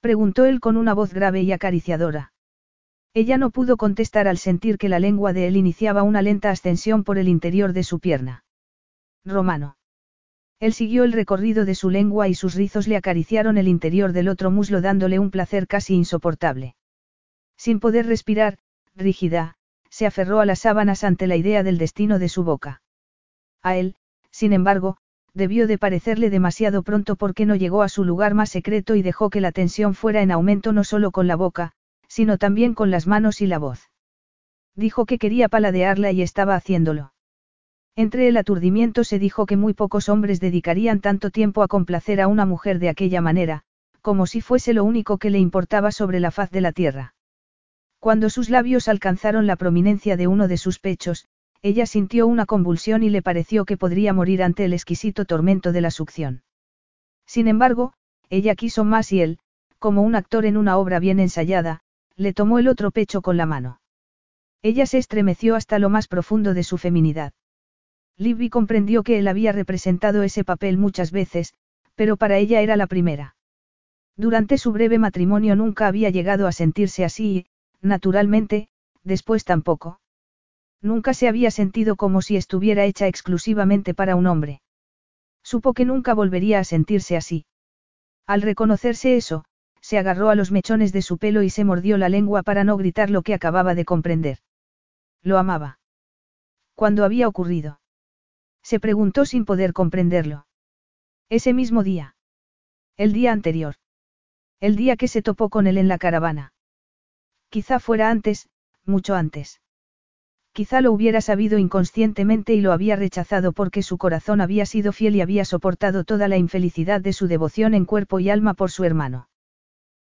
Preguntó él con una voz grave y acariciadora. Ella no pudo contestar al sentir que la lengua de él iniciaba una lenta ascensión por el interior de su pierna. Romano. Él siguió el recorrido de su lengua y sus rizos le acariciaron el interior del otro muslo dándole un placer casi insoportable. Sin poder respirar, rígida, se aferró a las sábanas ante la idea del destino de su boca. A él, sin embargo, debió de parecerle demasiado pronto porque no llegó a su lugar más secreto y dejó que la tensión fuera en aumento no solo con la boca, sino también con las manos y la voz. Dijo que quería paladearla y estaba haciéndolo. Entre el aturdimiento se dijo que muy pocos hombres dedicarían tanto tiempo a complacer a una mujer de aquella manera, como si fuese lo único que le importaba sobre la faz de la tierra. Cuando sus labios alcanzaron la prominencia de uno de sus pechos, ella sintió una convulsión y le pareció que podría morir ante el exquisito tormento de la succión. Sin embargo, ella quiso más y él, como un actor en una obra bien ensayada, le tomó el otro pecho con la mano. Ella se estremeció hasta lo más profundo de su feminidad. Libby comprendió que él había representado ese papel muchas veces, pero para ella era la primera. Durante su breve matrimonio nunca había llegado a sentirse así y, naturalmente, después tampoco. Nunca se había sentido como si estuviera hecha exclusivamente para un hombre. Supo que nunca volvería a sentirse así. Al reconocerse eso, se agarró a los mechones de su pelo y se mordió la lengua para no gritar lo que acababa de comprender. Lo amaba. ¿Cuándo había ocurrido? Se preguntó sin poder comprenderlo. Ese mismo día. El día anterior. El día que se topó con él en la caravana. Quizá fuera antes, mucho antes. Quizá lo hubiera sabido inconscientemente y lo había rechazado porque su corazón había sido fiel y había soportado toda la infelicidad de su devoción en cuerpo y alma por su hermano.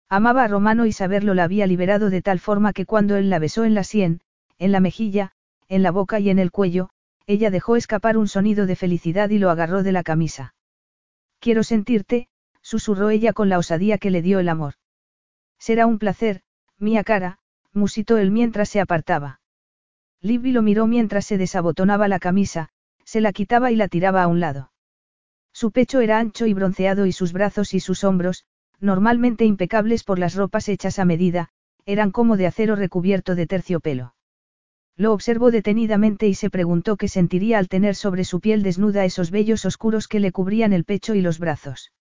Amaba a Romano y saberlo la había liberado de tal forma que cuando él la besó en la sien, en la mejilla, en la boca y en el cuello, ella dejó escapar un sonido de felicidad y lo agarró de la camisa. Quiero sentirte, susurró ella con la osadía que le dio el amor. Será un placer, mía cara, musitó él mientras se apartaba. Libby lo miró mientras se desabotonaba la camisa, se la quitaba y la tiraba a un lado. Su pecho era ancho y bronceado y sus brazos y sus hombros, normalmente impecables por las ropas hechas a medida, eran como de acero recubierto de terciopelo. Lo observó detenidamente y se preguntó qué sentiría al tener sobre su piel desnuda esos vellos oscuros que le cubrían el pecho y los brazos.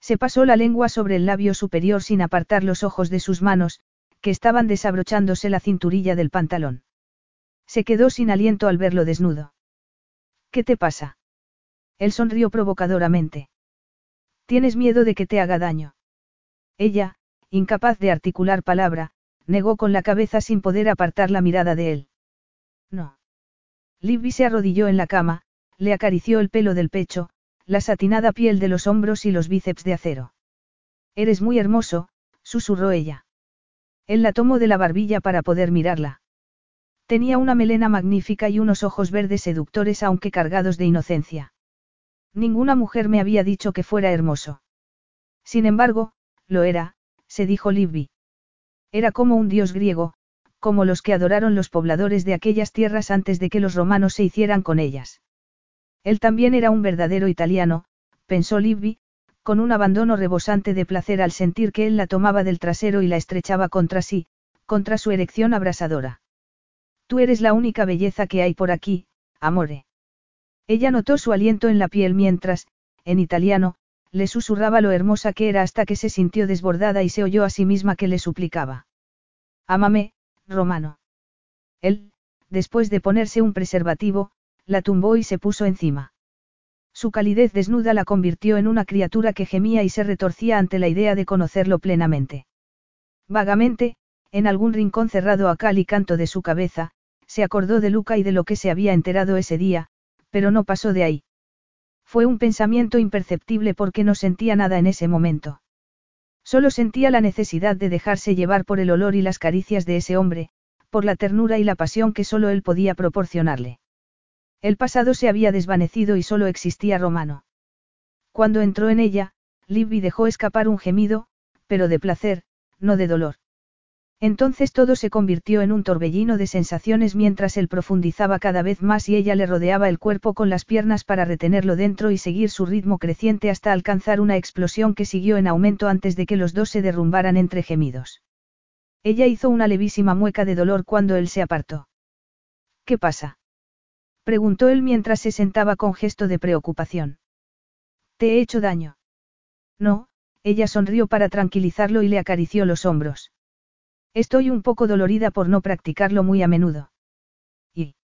Se pasó la lengua sobre el labio superior sin apartar los ojos de sus manos, que estaban desabrochándose la cinturilla del pantalón. Se quedó sin aliento al verlo desnudo. ¿Qué te pasa? Él sonrió provocadoramente. ¿Tienes miedo de que te haga daño? Ella, incapaz de articular palabra, negó con la cabeza sin poder apartar la mirada de él. No. Libby se arrodilló en la cama, le acarició el pelo del pecho, la satinada piel de los hombros y los bíceps de acero. Eres muy hermoso, susurró ella. Él la tomó de la barbilla para poder mirarla. Tenía una melena magnífica y unos ojos verdes seductores aunque cargados de inocencia. Ninguna mujer me había dicho que fuera hermoso. Sin embargo, lo era, se dijo Libby. Era como un dios griego, como los que adoraron los pobladores de aquellas tierras antes de que los romanos se hicieran con ellas. Él también era un verdadero italiano, pensó Libby, con un abandono rebosante de placer al sentir que él la tomaba del trasero y la estrechaba contra sí, contra su erección abrasadora. Tú eres la única belleza que hay por aquí, amore. Ella notó su aliento en la piel mientras, en italiano, le susurraba lo hermosa que era hasta que se sintió desbordada y se oyó a sí misma que le suplicaba. Ámame, Romano. Él, después de ponerse un preservativo, la tumbó y se puso encima. Su calidez desnuda la convirtió en una criatura que gemía y se retorcía ante la idea de conocerlo plenamente. Vagamente, en algún rincón cerrado a cal y canto de su cabeza, se acordó de Luca y de lo que se había enterado ese día, pero no pasó de ahí. Fue un pensamiento imperceptible porque no sentía nada en ese momento. Solo sentía la necesidad de dejarse llevar por el olor y las caricias de ese hombre, por la ternura y la pasión que solo él podía proporcionarle. El pasado se había desvanecido y solo existía Romano. Cuando entró en ella, Libby dejó escapar un gemido, pero de placer, no de dolor. Entonces todo se convirtió en un torbellino de sensaciones mientras él profundizaba cada vez más y ella le rodeaba el cuerpo con las piernas para retenerlo dentro y seguir su ritmo creciente hasta alcanzar una explosión que siguió en aumento antes de que los dos se derrumbaran entre gemidos. Ella hizo una levísima mueca de dolor cuando él se apartó. ¿Qué pasa? preguntó él mientras se sentaba con gesto de preocupación. ¿Te he hecho daño? No, ella sonrió para tranquilizarlo y le acarició los hombros. Estoy un poco dolorida por no practicarlo muy a menudo. Y.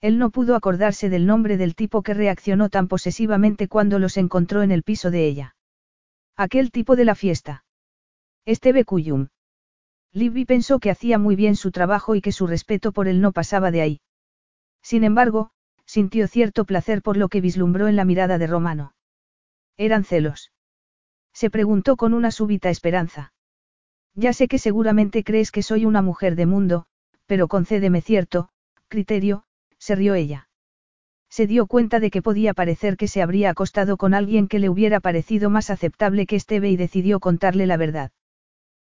Él no pudo acordarse del nombre del tipo que reaccionó tan posesivamente cuando los encontró en el piso de ella. Aquel tipo de la fiesta. Esteve Cuyum. Libby pensó que hacía muy bien su trabajo y que su respeto por él no pasaba de ahí. Sin embargo, sintió cierto placer por lo que vislumbró en la mirada de Romano. Eran celos. Se preguntó con una súbita esperanza. Ya sé que seguramente crees que soy una mujer de mundo, pero concédeme cierto, criterio, se rió ella. Se dio cuenta de que podía parecer que se habría acostado con alguien que le hubiera parecido más aceptable que Esteve y decidió contarle la verdad.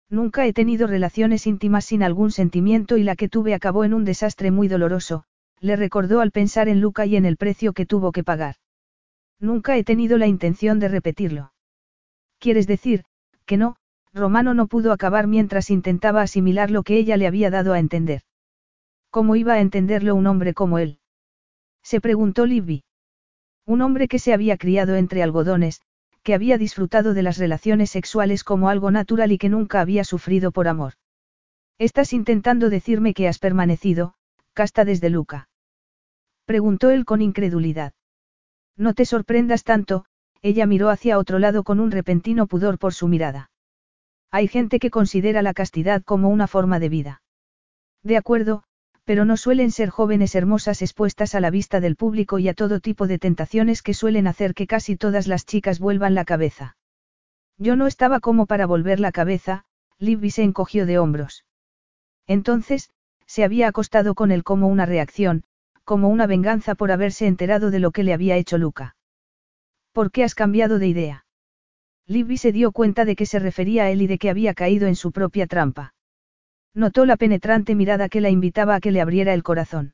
Nunca he tenido relaciones íntimas sin algún sentimiento y la que tuve acabó en un desastre muy doloroso, le recordó al pensar en Luca y en el precio que tuvo que pagar. Nunca he tenido la intención de repetirlo. ¿Quieres decir, que no? Romano no pudo acabar mientras intentaba asimilar lo que ella le había dado a entender. ¿Cómo iba a entenderlo un hombre como él? Se preguntó Libby. Un hombre que se había criado entre algodones, que había disfrutado de las relaciones sexuales como algo natural y que nunca había sufrido por amor. Estás intentando decirme que has permanecido, casta desde Luca. Preguntó él con incredulidad. No te sorprendas tanto, ella miró hacia otro lado con un repentino pudor por su mirada. Hay gente que considera la castidad como una forma de vida. De acuerdo, pero no suelen ser jóvenes hermosas expuestas a la vista del público y a todo tipo de tentaciones que suelen hacer que casi todas las chicas vuelvan la cabeza. Yo no estaba como para volver la cabeza, Libby se encogió de hombros. Entonces, se había acostado con él como una reacción, como una venganza por haberse enterado de lo que le había hecho Luca. ¿Por qué has cambiado de idea? Libby se dio cuenta de que se refería a él y de que había caído en su propia trampa. Notó la penetrante mirada que la invitaba a que le abriera el corazón.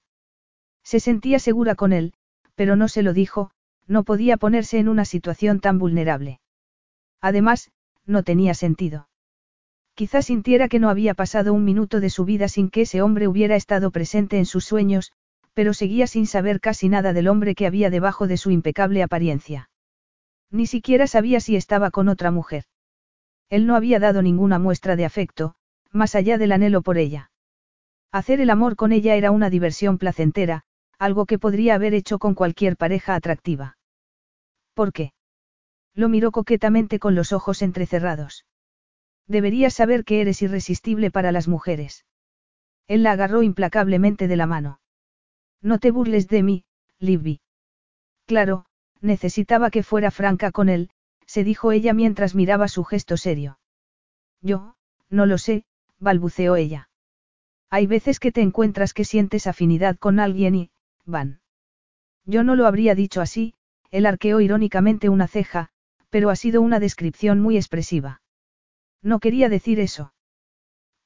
Se sentía segura con él, pero no se lo dijo, no podía ponerse en una situación tan vulnerable. Además, no tenía sentido. Quizás sintiera que no había pasado un minuto de su vida sin que ese hombre hubiera estado presente en sus sueños, pero seguía sin saber casi nada del hombre que había debajo de su impecable apariencia. Ni siquiera sabía si estaba con otra mujer. Él no había dado ninguna muestra de afecto, más allá del anhelo por ella. Hacer el amor con ella era una diversión placentera, algo que podría haber hecho con cualquier pareja atractiva. ¿Por qué? Lo miró coquetamente con los ojos entrecerrados. Deberías saber que eres irresistible para las mujeres. Él la agarró implacablemente de la mano. No te burles de mí, Libby. Claro, necesitaba que fuera franca con él, se dijo ella mientras miraba su gesto serio. Yo, no lo sé, balbuceó ella. Hay veces que te encuentras que sientes afinidad con alguien y, van. Yo no lo habría dicho así, él arqueó irónicamente una ceja, pero ha sido una descripción muy expresiva. No quería decir eso.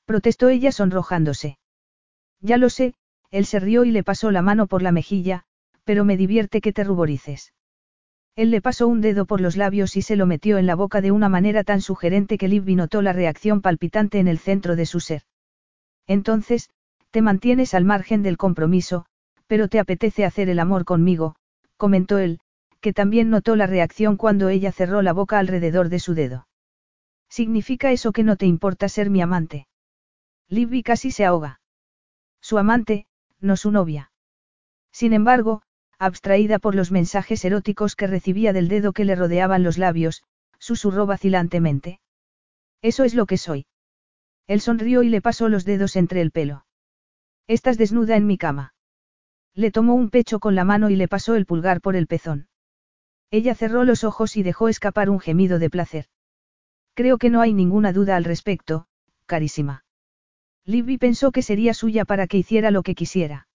Protestó ella sonrojándose. Ya lo sé, él se rió y le pasó la mano por la mejilla, pero me divierte que te ruborices. Él le pasó un dedo por los labios y se lo metió en la boca de una manera tan sugerente que Libby notó la reacción palpitante en el centro de su ser. Entonces, te mantienes al margen del compromiso, pero te apetece hacer el amor conmigo, comentó él, que también notó la reacción cuando ella cerró la boca alrededor de su dedo. ¿Significa eso que no te importa ser mi amante? Libby casi se ahoga. Su amante, no su novia. Sin embargo, abstraída por los mensajes eróticos que recibía del dedo que le rodeaban los labios, susurró vacilantemente. Eso es lo que soy. Él sonrió y le pasó los dedos entre el pelo. Estás desnuda en mi cama. Le tomó un pecho con la mano y le pasó el pulgar por el pezón. Ella cerró los ojos y dejó escapar un gemido de placer. Creo que no hay ninguna duda al respecto, carísima. Libby pensó que sería suya para que hiciera lo que quisiera.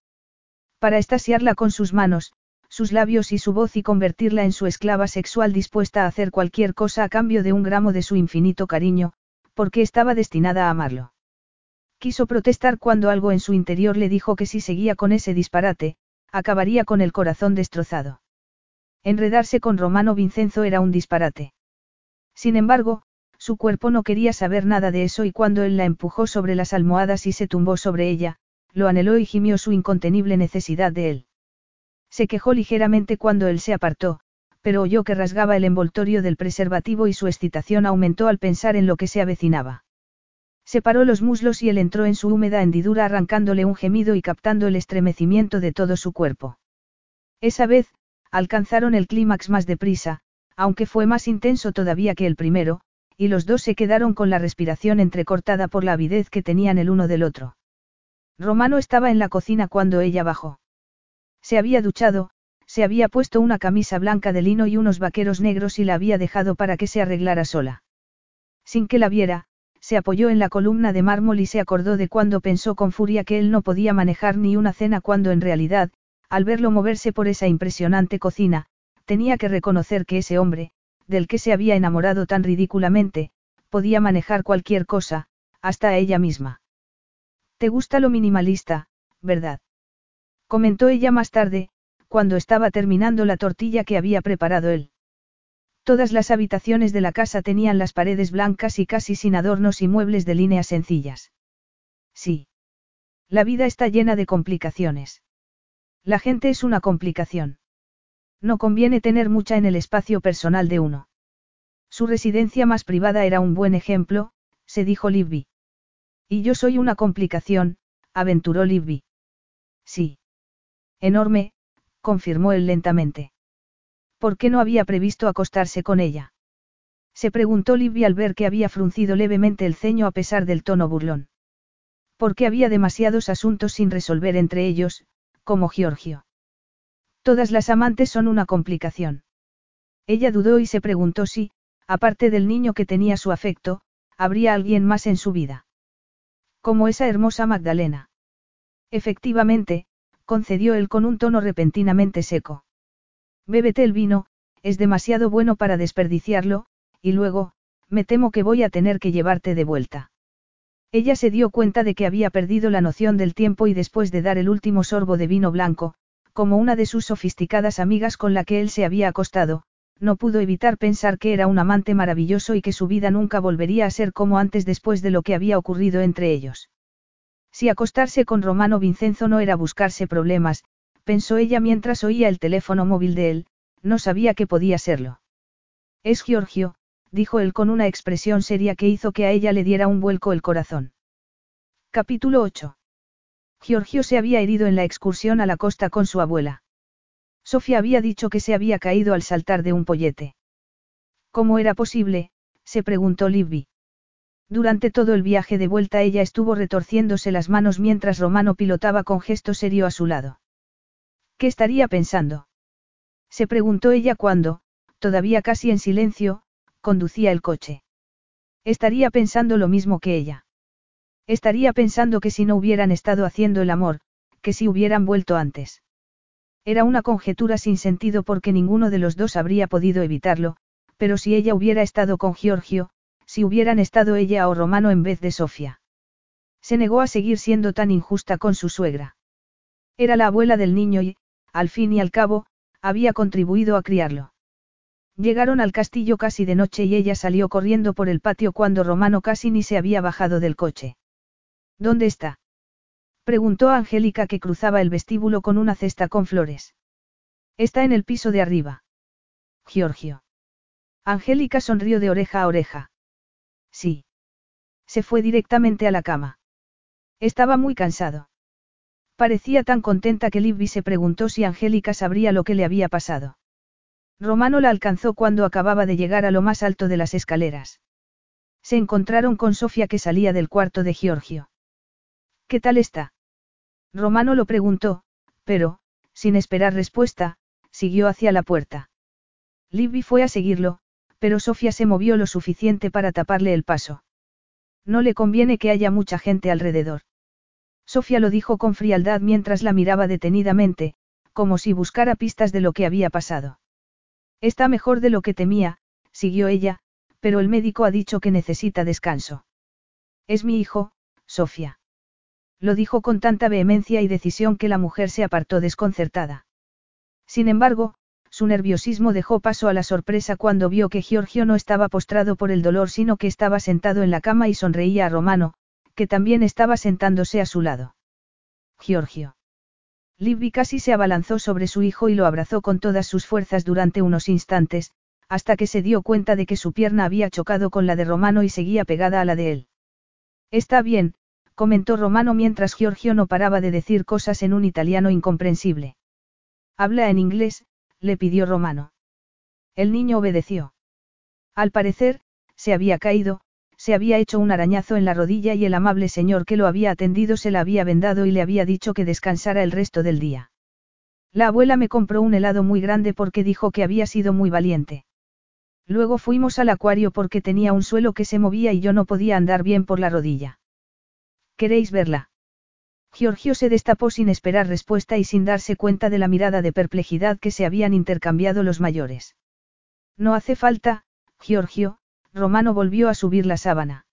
Para estasiarla con sus manos, sus labios y su voz y convertirla en su esclava sexual dispuesta a hacer cualquier cosa a cambio de un gramo de su infinito cariño, porque estaba destinada a amarlo. Quiso protestar cuando algo en su interior le dijo que si seguía con ese disparate, acabaría con el corazón destrozado. Enredarse con Romano Vincenzo era un disparate. Sin embargo, su cuerpo no quería saber nada de eso y cuando él la empujó sobre las almohadas y se tumbó sobre ella, lo anheló y gimió su incontenible necesidad de él. Se quejó ligeramente cuando él se apartó, pero oyó que rasgaba el envoltorio del preservativo y su excitación aumentó al pensar en lo que se avecinaba. Separó los muslos y él entró en su húmeda hendidura arrancándole un gemido y captando el estremecimiento de todo su cuerpo. Esa vez, alcanzaron el clímax más deprisa, aunque fue más intenso todavía que el primero, y los dos se quedaron con la respiración entrecortada por la avidez que tenían el uno del otro. Romano estaba en la cocina cuando ella bajó. Se había duchado, se había puesto una camisa blanca de lino y unos vaqueros negros y la había dejado para que se arreglara sola. Sin que la viera, se apoyó en la columna de mármol y se acordó de cuando pensó con furia que él no podía manejar ni una cena cuando en realidad, al verlo moverse por esa impresionante cocina, tenía que reconocer que ese hombre, del que se había enamorado tan ridículamente, podía manejar cualquier cosa, hasta a ella misma. ¿Te gusta lo minimalista, verdad? Comentó ella más tarde, cuando estaba terminando la tortilla que había preparado él. Todas las habitaciones de la casa tenían las paredes blancas y casi sin adornos y muebles de líneas sencillas. Sí. La vida está llena de complicaciones. La gente es una complicación. No conviene tener mucha en el espacio personal de uno. Su residencia más privada era un buen ejemplo, se dijo Libby. Y yo soy una complicación, aventuró Libby. Sí. Enorme, confirmó él lentamente. ¿Por qué no había previsto acostarse con ella? Se preguntó Libby al ver que había fruncido levemente el ceño a pesar del tono burlón. Porque había demasiados asuntos sin resolver entre ellos, como Giorgio. Todas las amantes son una complicación. Ella dudó y se preguntó si, aparte del niño que tenía su afecto, habría alguien más en su vida. Como esa hermosa Magdalena. Efectivamente, concedió él con un tono repentinamente seco. Bébete el vino, es demasiado bueno para desperdiciarlo, y luego, me temo que voy a tener que llevarte de vuelta. Ella se dio cuenta de que había perdido la noción del tiempo y después de dar el último sorbo de vino blanco, como una de sus sofisticadas amigas con la que él se había acostado, no pudo evitar pensar que era un amante maravilloso y que su vida nunca volvería a ser como antes después de lo que había ocurrido entre ellos. Si acostarse con Romano Vincenzo no era buscarse problemas, pensó ella mientras oía el teléfono móvil de él, no sabía que podía serlo. Es Giorgio, dijo él con una expresión seria que hizo que a ella le diera un vuelco el corazón. Capítulo 8. Giorgio se había herido en la excursión a la costa con su abuela. Sofía había dicho que se había caído al saltar de un pollete. ¿Cómo era posible? se preguntó Libby. Durante todo el viaje de vuelta ella estuvo retorciéndose las manos mientras Romano pilotaba con gesto serio a su lado. ¿Qué estaría pensando? Se preguntó ella cuando, todavía casi en silencio, conducía el coche. Estaría pensando lo mismo que ella. Estaría pensando que si no hubieran estado haciendo el amor, que si hubieran vuelto antes. Era una conjetura sin sentido porque ninguno de los dos habría podido evitarlo, pero si ella hubiera estado con Giorgio, si hubieran estado ella o Romano en vez de Sofía. Se negó a seguir siendo tan injusta con su suegra. Era la abuela del niño y, al fin y al cabo, había contribuido a criarlo. Llegaron al castillo casi de noche y ella salió corriendo por el patio cuando Romano casi ni se había bajado del coche. ¿Dónde está? Preguntó Angélica que cruzaba el vestíbulo con una cesta con flores. Está en el piso de arriba. Giorgio. Angélica sonrió de oreja a oreja. Sí. Se fue directamente a la cama. Estaba muy cansado. Parecía tan contenta que Libby se preguntó si Angélica sabría lo que le había pasado. Romano la alcanzó cuando acababa de llegar a lo más alto de las escaleras. Se encontraron con Sofía que salía del cuarto de Giorgio. ¿Qué tal está? Romano lo preguntó, pero, sin esperar respuesta, siguió hacia la puerta. Libby fue a seguirlo, pero Sofía se movió lo suficiente para taparle el paso. No le conviene que haya mucha gente alrededor. Sofía lo dijo con frialdad mientras la miraba detenidamente, como si buscara pistas de lo que había pasado. Está mejor de lo que temía, siguió ella, pero el médico ha dicho que necesita descanso. Es mi hijo, Sofía. Lo dijo con tanta vehemencia y decisión que la mujer se apartó desconcertada. Sin embargo, su nerviosismo dejó paso a la sorpresa cuando vio que Giorgio no estaba postrado por el dolor sino que estaba sentado en la cama y sonreía a Romano, que también estaba sentándose a su lado. Giorgio. Libby casi se abalanzó sobre su hijo y lo abrazó con todas sus fuerzas durante unos instantes, hasta que se dio cuenta de que su pierna había chocado con la de Romano y seguía pegada a la de él. Está bien, comentó Romano mientras Giorgio no paraba de decir cosas en un italiano incomprensible. Habla en inglés, le pidió Romano. El niño obedeció. Al parecer, se había caído, se había hecho un arañazo en la rodilla y el amable señor que lo había atendido se la había vendado y le había dicho que descansara el resto del día. La abuela me compró un helado muy grande porque dijo que había sido muy valiente. Luego fuimos al acuario porque tenía un suelo que se movía y yo no podía andar bien por la rodilla. ¿Queréis verla? Giorgio se destapó sin esperar respuesta y sin darse cuenta de la mirada de perplejidad que se habían intercambiado los mayores. No hace falta, Giorgio, Romano volvió a subir la sábana.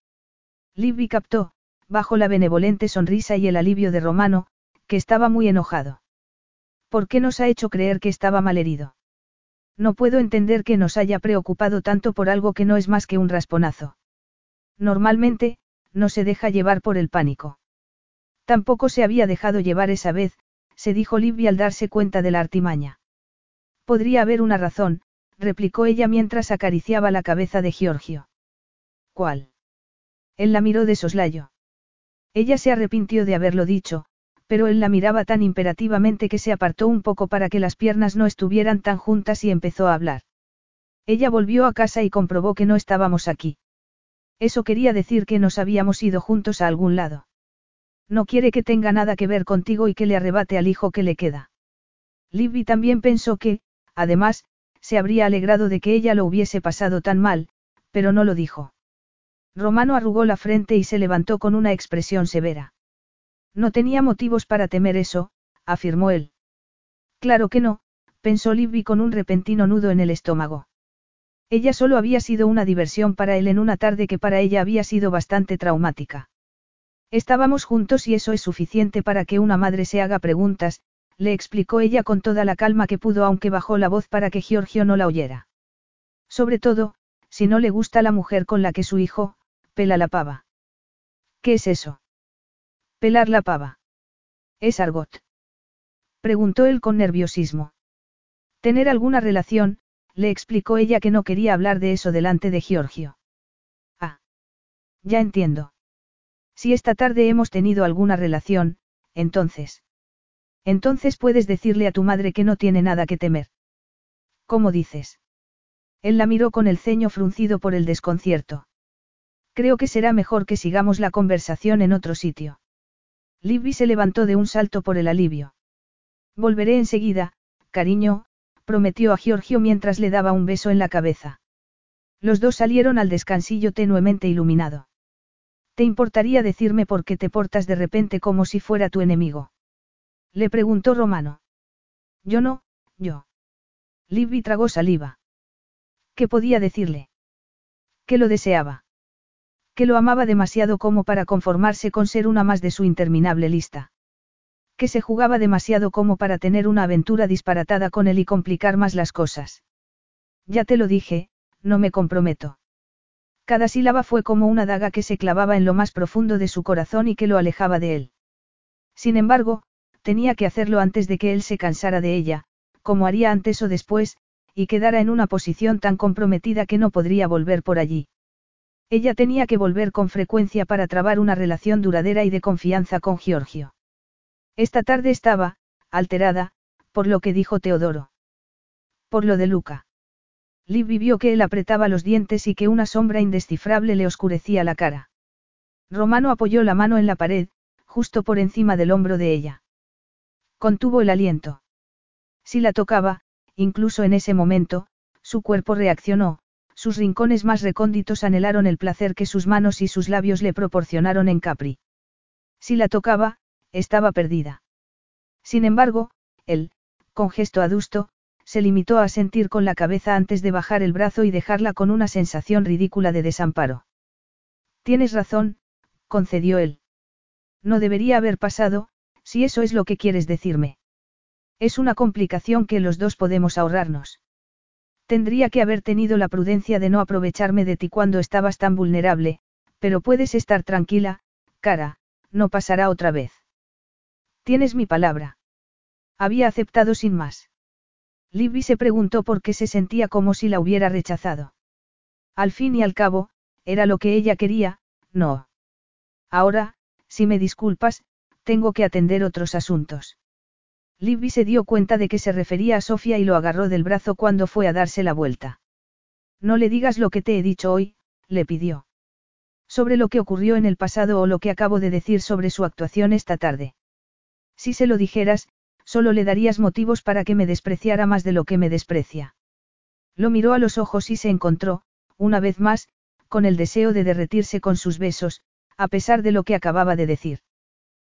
Libby captó, bajo la benevolente sonrisa y el alivio de Romano, que estaba muy enojado. ¿Por qué nos ha hecho creer que estaba malherido? No puedo entender que nos haya preocupado tanto por algo que no es más que un rasponazo. Normalmente, no se deja llevar por el pánico. Tampoco se había dejado llevar esa vez, se dijo Libby al darse cuenta de la artimaña. Podría haber una razón, replicó ella mientras acariciaba la cabeza de Giorgio. ¿Cuál? Él la miró de soslayo. Ella se arrepintió de haberlo dicho, pero él la miraba tan imperativamente que se apartó un poco para que las piernas no estuvieran tan juntas y empezó a hablar. Ella volvió a casa y comprobó que no estábamos aquí. Eso quería decir que nos habíamos ido juntos a algún lado. No quiere que tenga nada que ver contigo y que le arrebate al hijo que le queda. Libby también pensó que, además, se habría alegrado de que ella lo hubiese pasado tan mal, pero no lo dijo. Romano arrugó la frente y se levantó con una expresión severa. No tenía motivos para temer eso, afirmó él. Claro que no, pensó Libby con un repentino nudo en el estómago. Ella solo había sido una diversión para él en una tarde que para ella había sido bastante traumática. Estábamos juntos y eso es suficiente para que una madre se haga preguntas, le explicó ella con toda la calma que pudo aunque bajó la voz para que Giorgio no la oyera. Sobre todo, si no le gusta la mujer con la que su hijo, pela la pava. ¿Qué es eso? Pelar la pava. Es argot. Preguntó él con nerviosismo. Tener alguna relación, le explicó ella que no quería hablar de eso delante de Giorgio. Ah. Ya entiendo. Si esta tarde hemos tenido alguna relación, entonces. Entonces puedes decirle a tu madre que no tiene nada que temer. ¿Cómo dices? Él la miró con el ceño fruncido por el desconcierto. Creo que será mejor que sigamos la conversación en otro sitio. Libby se levantó de un salto por el alivio. Volveré enseguida, cariño, prometió a Giorgio mientras le daba un beso en la cabeza. Los dos salieron al descansillo tenuemente iluminado. ¿Te importaría decirme por qué te portas de repente como si fuera tu enemigo? Le preguntó Romano. Yo no, yo. Libby tragó saliva. ¿Qué podía decirle? Que lo deseaba. Que lo amaba demasiado como para conformarse con ser una más de su interminable lista. Que se jugaba demasiado como para tener una aventura disparatada con él y complicar más las cosas. Ya te lo dije, no me comprometo. Cada sílaba fue como una daga que se clavaba en lo más profundo de su corazón y que lo alejaba de él. Sin embargo, tenía que hacerlo antes de que él se cansara de ella, como haría antes o después, y quedara en una posición tan comprometida que no podría volver por allí. Ella tenía que volver con frecuencia para trabar una relación duradera y de confianza con Giorgio. Esta tarde estaba, alterada, por lo que dijo Teodoro. Por lo de Luca. Libby vio que él apretaba los dientes y que una sombra indescifrable le oscurecía la cara. Romano apoyó la mano en la pared, justo por encima del hombro de ella. Contuvo el aliento. Si la tocaba, incluso en ese momento, su cuerpo reaccionó, sus rincones más recónditos anhelaron el placer que sus manos y sus labios le proporcionaron en Capri. Si la tocaba, estaba perdida. Sin embargo, él, con gesto adusto, se limitó a sentir con la cabeza antes de bajar el brazo y dejarla con una sensación ridícula de desamparo. Tienes razón, concedió él. No debería haber pasado, si eso es lo que quieres decirme. Es una complicación que los dos podemos ahorrarnos. Tendría que haber tenido la prudencia de no aprovecharme de ti cuando estabas tan vulnerable, pero puedes estar tranquila, cara, no pasará otra vez. Tienes mi palabra. Había aceptado sin más. Libby se preguntó por qué se sentía como si la hubiera rechazado. Al fin y al cabo, era lo que ella quería, no. Ahora, si me disculpas, tengo que atender otros asuntos. Libby se dio cuenta de que se refería a Sofía y lo agarró del brazo cuando fue a darse la vuelta. No le digas lo que te he dicho hoy, le pidió. Sobre lo que ocurrió en el pasado o lo que acabo de decir sobre su actuación esta tarde. Si se lo dijeras, solo le darías motivos para que me despreciara más de lo que me desprecia. Lo miró a los ojos y se encontró, una vez más, con el deseo de derretirse con sus besos, a pesar de lo que acababa de decir.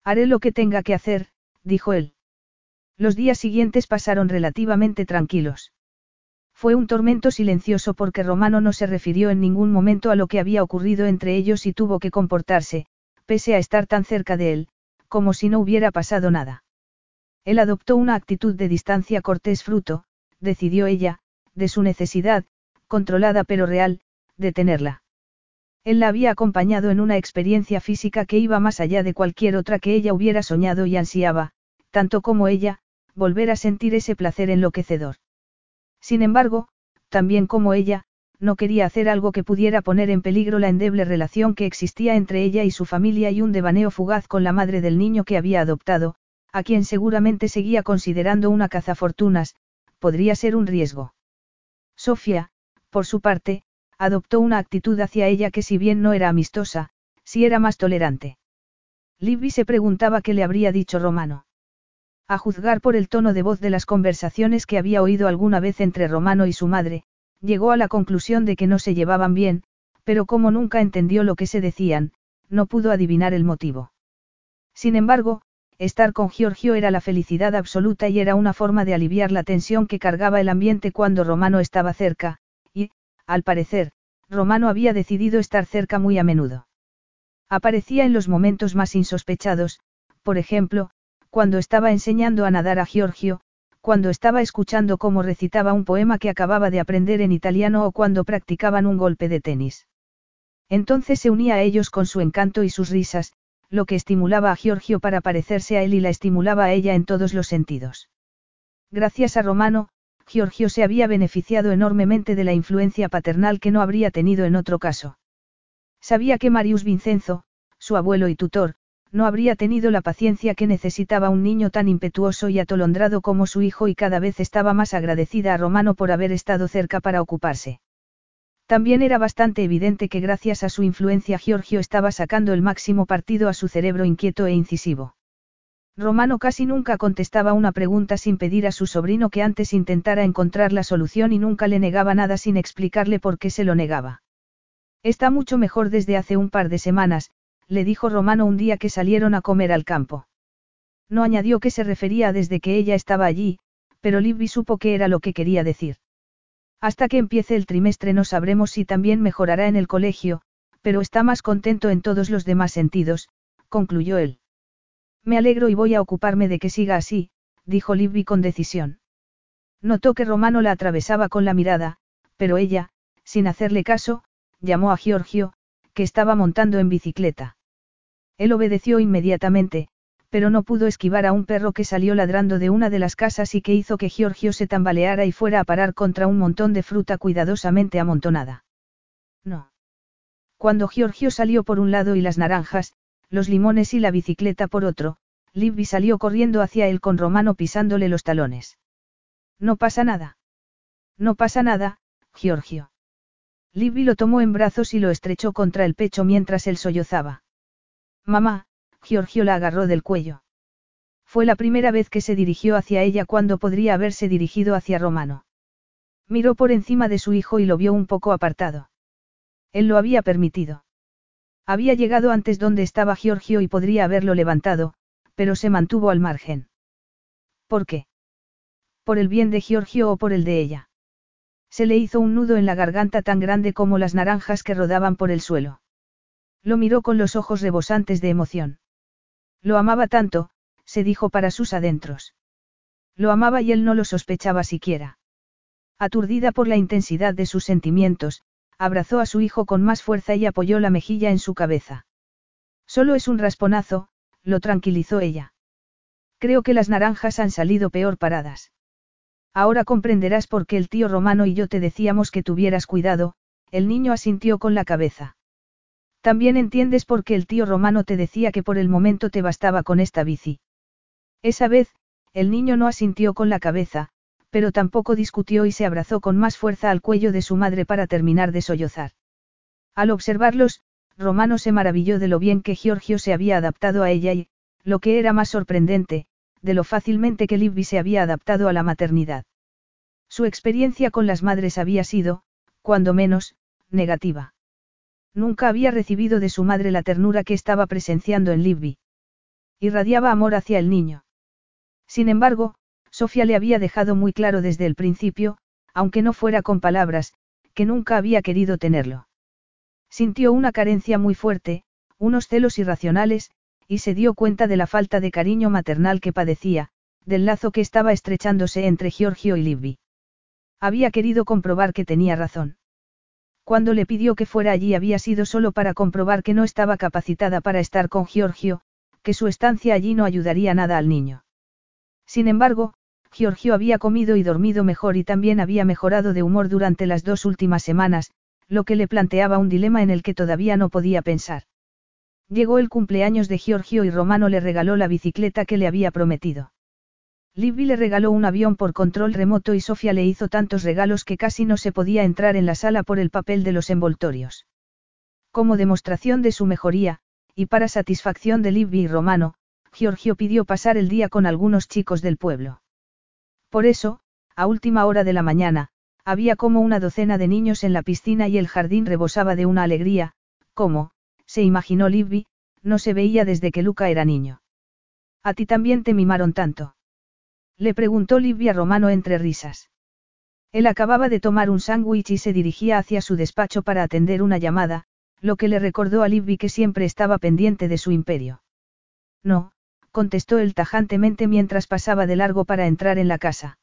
Haré lo que tenga que hacer, dijo él. Los días siguientes pasaron relativamente tranquilos. Fue un tormento silencioso porque Romano no se refirió en ningún momento a lo que había ocurrido entre ellos y tuvo que comportarse, pese a estar tan cerca de él, como si no hubiera pasado nada. Él adoptó una actitud de distancia cortés fruto, decidió ella, de su necesidad, controlada pero real, de tenerla. Él la había acompañado en una experiencia física que iba más allá de cualquier otra que ella hubiera soñado y ansiaba, tanto como ella, volver a sentir ese placer enloquecedor. Sin embargo, también como ella, no quería hacer algo que pudiera poner en peligro la endeble relación que existía entre ella y su familia y un devaneo fugaz con la madre del niño que había adoptado, a quien seguramente seguía considerando una cazafortunas, podría ser un riesgo. Sofía, por su parte, adoptó una actitud hacia ella que si bien no era amistosa, sí era más tolerante. Libby se preguntaba qué le habría dicho Romano. A juzgar por el tono de voz de las conversaciones que había oído alguna vez entre Romano y su madre, llegó a la conclusión de que no se llevaban bien, pero como nunca entendió lo que se decían, no pudo adivinar el motivo. Sin embargo, Estar con Giorgio era la felicidad absoluta y era una forma de aliviar la tensión que cargaba el ambiente cuando Romano estaba cerca, y, al parecer, Romano había decidido estar cerca muy a menudo. Aparecía en los momentos más insospechados, por ejemplo, cuando estaba enseñando a nadar a Giorgio, cuando estaba escuchando cómo recitaba un poema que acababa de aprender en italiano o cuando practicaban un golpe de tenis. Entonces se unía a ellos con su encanto y sus risas, lo que estimulaba a Giorgio para parecerse a él y la estimulaba a ella en todos los sentidos. Gracias a Romano, Giorgio se había beneficiado enormemente de la influencia paternal que no habría tenido en otro caso. Sabía que Marius Vincenzo, su abuelo y tutor, no habría tenido la paciencia que necesitaba un niño tan impetuoso y atolondrado como su hijo y cada vez estaba más agradecida a Romano por haber estado cerca para ocuparse. También era bastante evidente que gracias a su influencia Giorgio estaba sacando el máximo partido a su cerebro inquieto e incisivo. Romano casi nunca contestaba una pregunta sin pedir a su sobrino que antes intentara encontrar la solución y nunca le negaba nada sin explicarle por qué se lo negaba. Está mucho mejor desde hace un par de semanas, le dijo Romano un día que salieron a comer al campo. No añadió que se refería desde que ella estaba allí, pero Libby supo que era lo que quería decir. Hasta que empiece el trimestre no sabremos si también mejorará en el colegio, pero está más contento en todos los demás sentidos, concluyó él. Me alegro y voy a ocuparme de que siga así, dijo Libby con decisión. Notó que Romano la atravesaba con la mirada, pero ella, sin hacerle caso, llamó a Giorgio, que estaba montando en bicicleta. Él obedeció inmediatamente, pero no pudo esquivar a un perro que salió ladrando de una de las casas y que hizo que Giorgio se tambaleara y fuera a parar contra un montón de fruta cuidadosamente amontonada. No. Cuando Giorgio salió por un lado y las naranjas, los limones y la bicicleta por otro, Libby salió corriendo hacia él con Romano pisándole los talones. No pasa nada. No pasa nada, Giorgio. Libby lo tomó en brazos y lo estrechó contra el pecho mientras él sollozaba. Mamá, Giorgio la agarró del cuello. Fue la primera vez que se dirigió hacia ella cuando podría haberse dirigido hacia Romano. Miró por encima de su hijo y lo vio un poco apartado. Él lo había permitido. Había llegado antes donde estaba Giorgio y podría haberlo levantado, pero se mantuvo al margen. ¿Por qué? ¿Por el bien de Giorgio o por el de ella? Se le hizo un nudo en la garganta tan grande como las naranjas que rodaban por el suelo. Lo miró con los ojos rebosantes de emoción. Lo amaba tanto, se dijo para sus adentros. Lo amaba y él no lo sospechaba siquiera. Aturdida por la intensidad de sus sentimientos, abrazó a su hijo con más fuerza y apoyó la mejilla en su cabeza. Solo es un rasponazo, lo tranquilizó ella. Creo que las naranjas han salido peor paradas. Ahora comprenderás por qué el tío Romano y yo te decíamos que tuvieras cuidado, el niño asintió con la cabeza. También entiendes por qué el tío Romano te decía que por el momento te bastaba con esta bici. Esa vez, el niño no asintió con la cabeza, pero tampoco discutió y se abrazó con más fuerza al cuello de su madre para terminar de sollozar. Al observarlos, Romano se maravilló de lo bien que Giorgio se había adaptado a ella y, lo que era más sorprendente, de lo fácilmente que Libby se había adaptado a la maternidad. Su experiencia con las madres había sido, cuando menos, negativa. Nunca había recibido de su madre la ternura que estaba presenciando en Libby. Irradiaba amor hacia el niño. Sin embargo, Sofía le había dejado muy claro desde el principio, aunque no fuera con palabras, que nunca había querido tenerlo. Sintió una carencia muy fuerte, unos celos irracionales, y se dio cuenta de la falta de cariño maternal que padecía, del lazo que estaba estrechándose entre Giorgio y Libby. Había querido comprobar que tenía razón. Cuando le pidió que fuera allí había sido solo para comprobar que no estaba capacitada para estar con Giorgio, que su estancia allí no ayudaría nada al niño. Sin embargo, Giorgio había comido y dormido mejor y también había mejorado de humor durante las dos últimas semanas, lo que le planteaba un dilema en el que todavía no podía pensar. Llegó el cumpleaños de Giorgio y Romano le regaló la bicicleta que le había prometido. Libby le regaló un avión por control remoto y Sofía le hizo tantos regalos que casi no se podía entrar en la sala por el papel de los envoltorios. Como demostración de su mejoría, y para satisfacción de Libby y Romano, Giorgio pidió pasar el día con algunos chicos del pueblo. Por eso, a última hora de la mañana, había como una docena de niños en la piscina y el jardín rebosaba de una alegría, como, se imaginó Libby, no se veía desde que Luca era niño. ¿A ti también te mimaron tanto? Le preguntó Livia Romano entre risas. Él acababa de tomar un sándwich y se dirigía hacia su despacho para atender una llamada, lo que le recordó a Libby que siempre estaba pendiente de su imperio. No, contestó él tajantemente mientras pasaba de largo para entrar en la casa.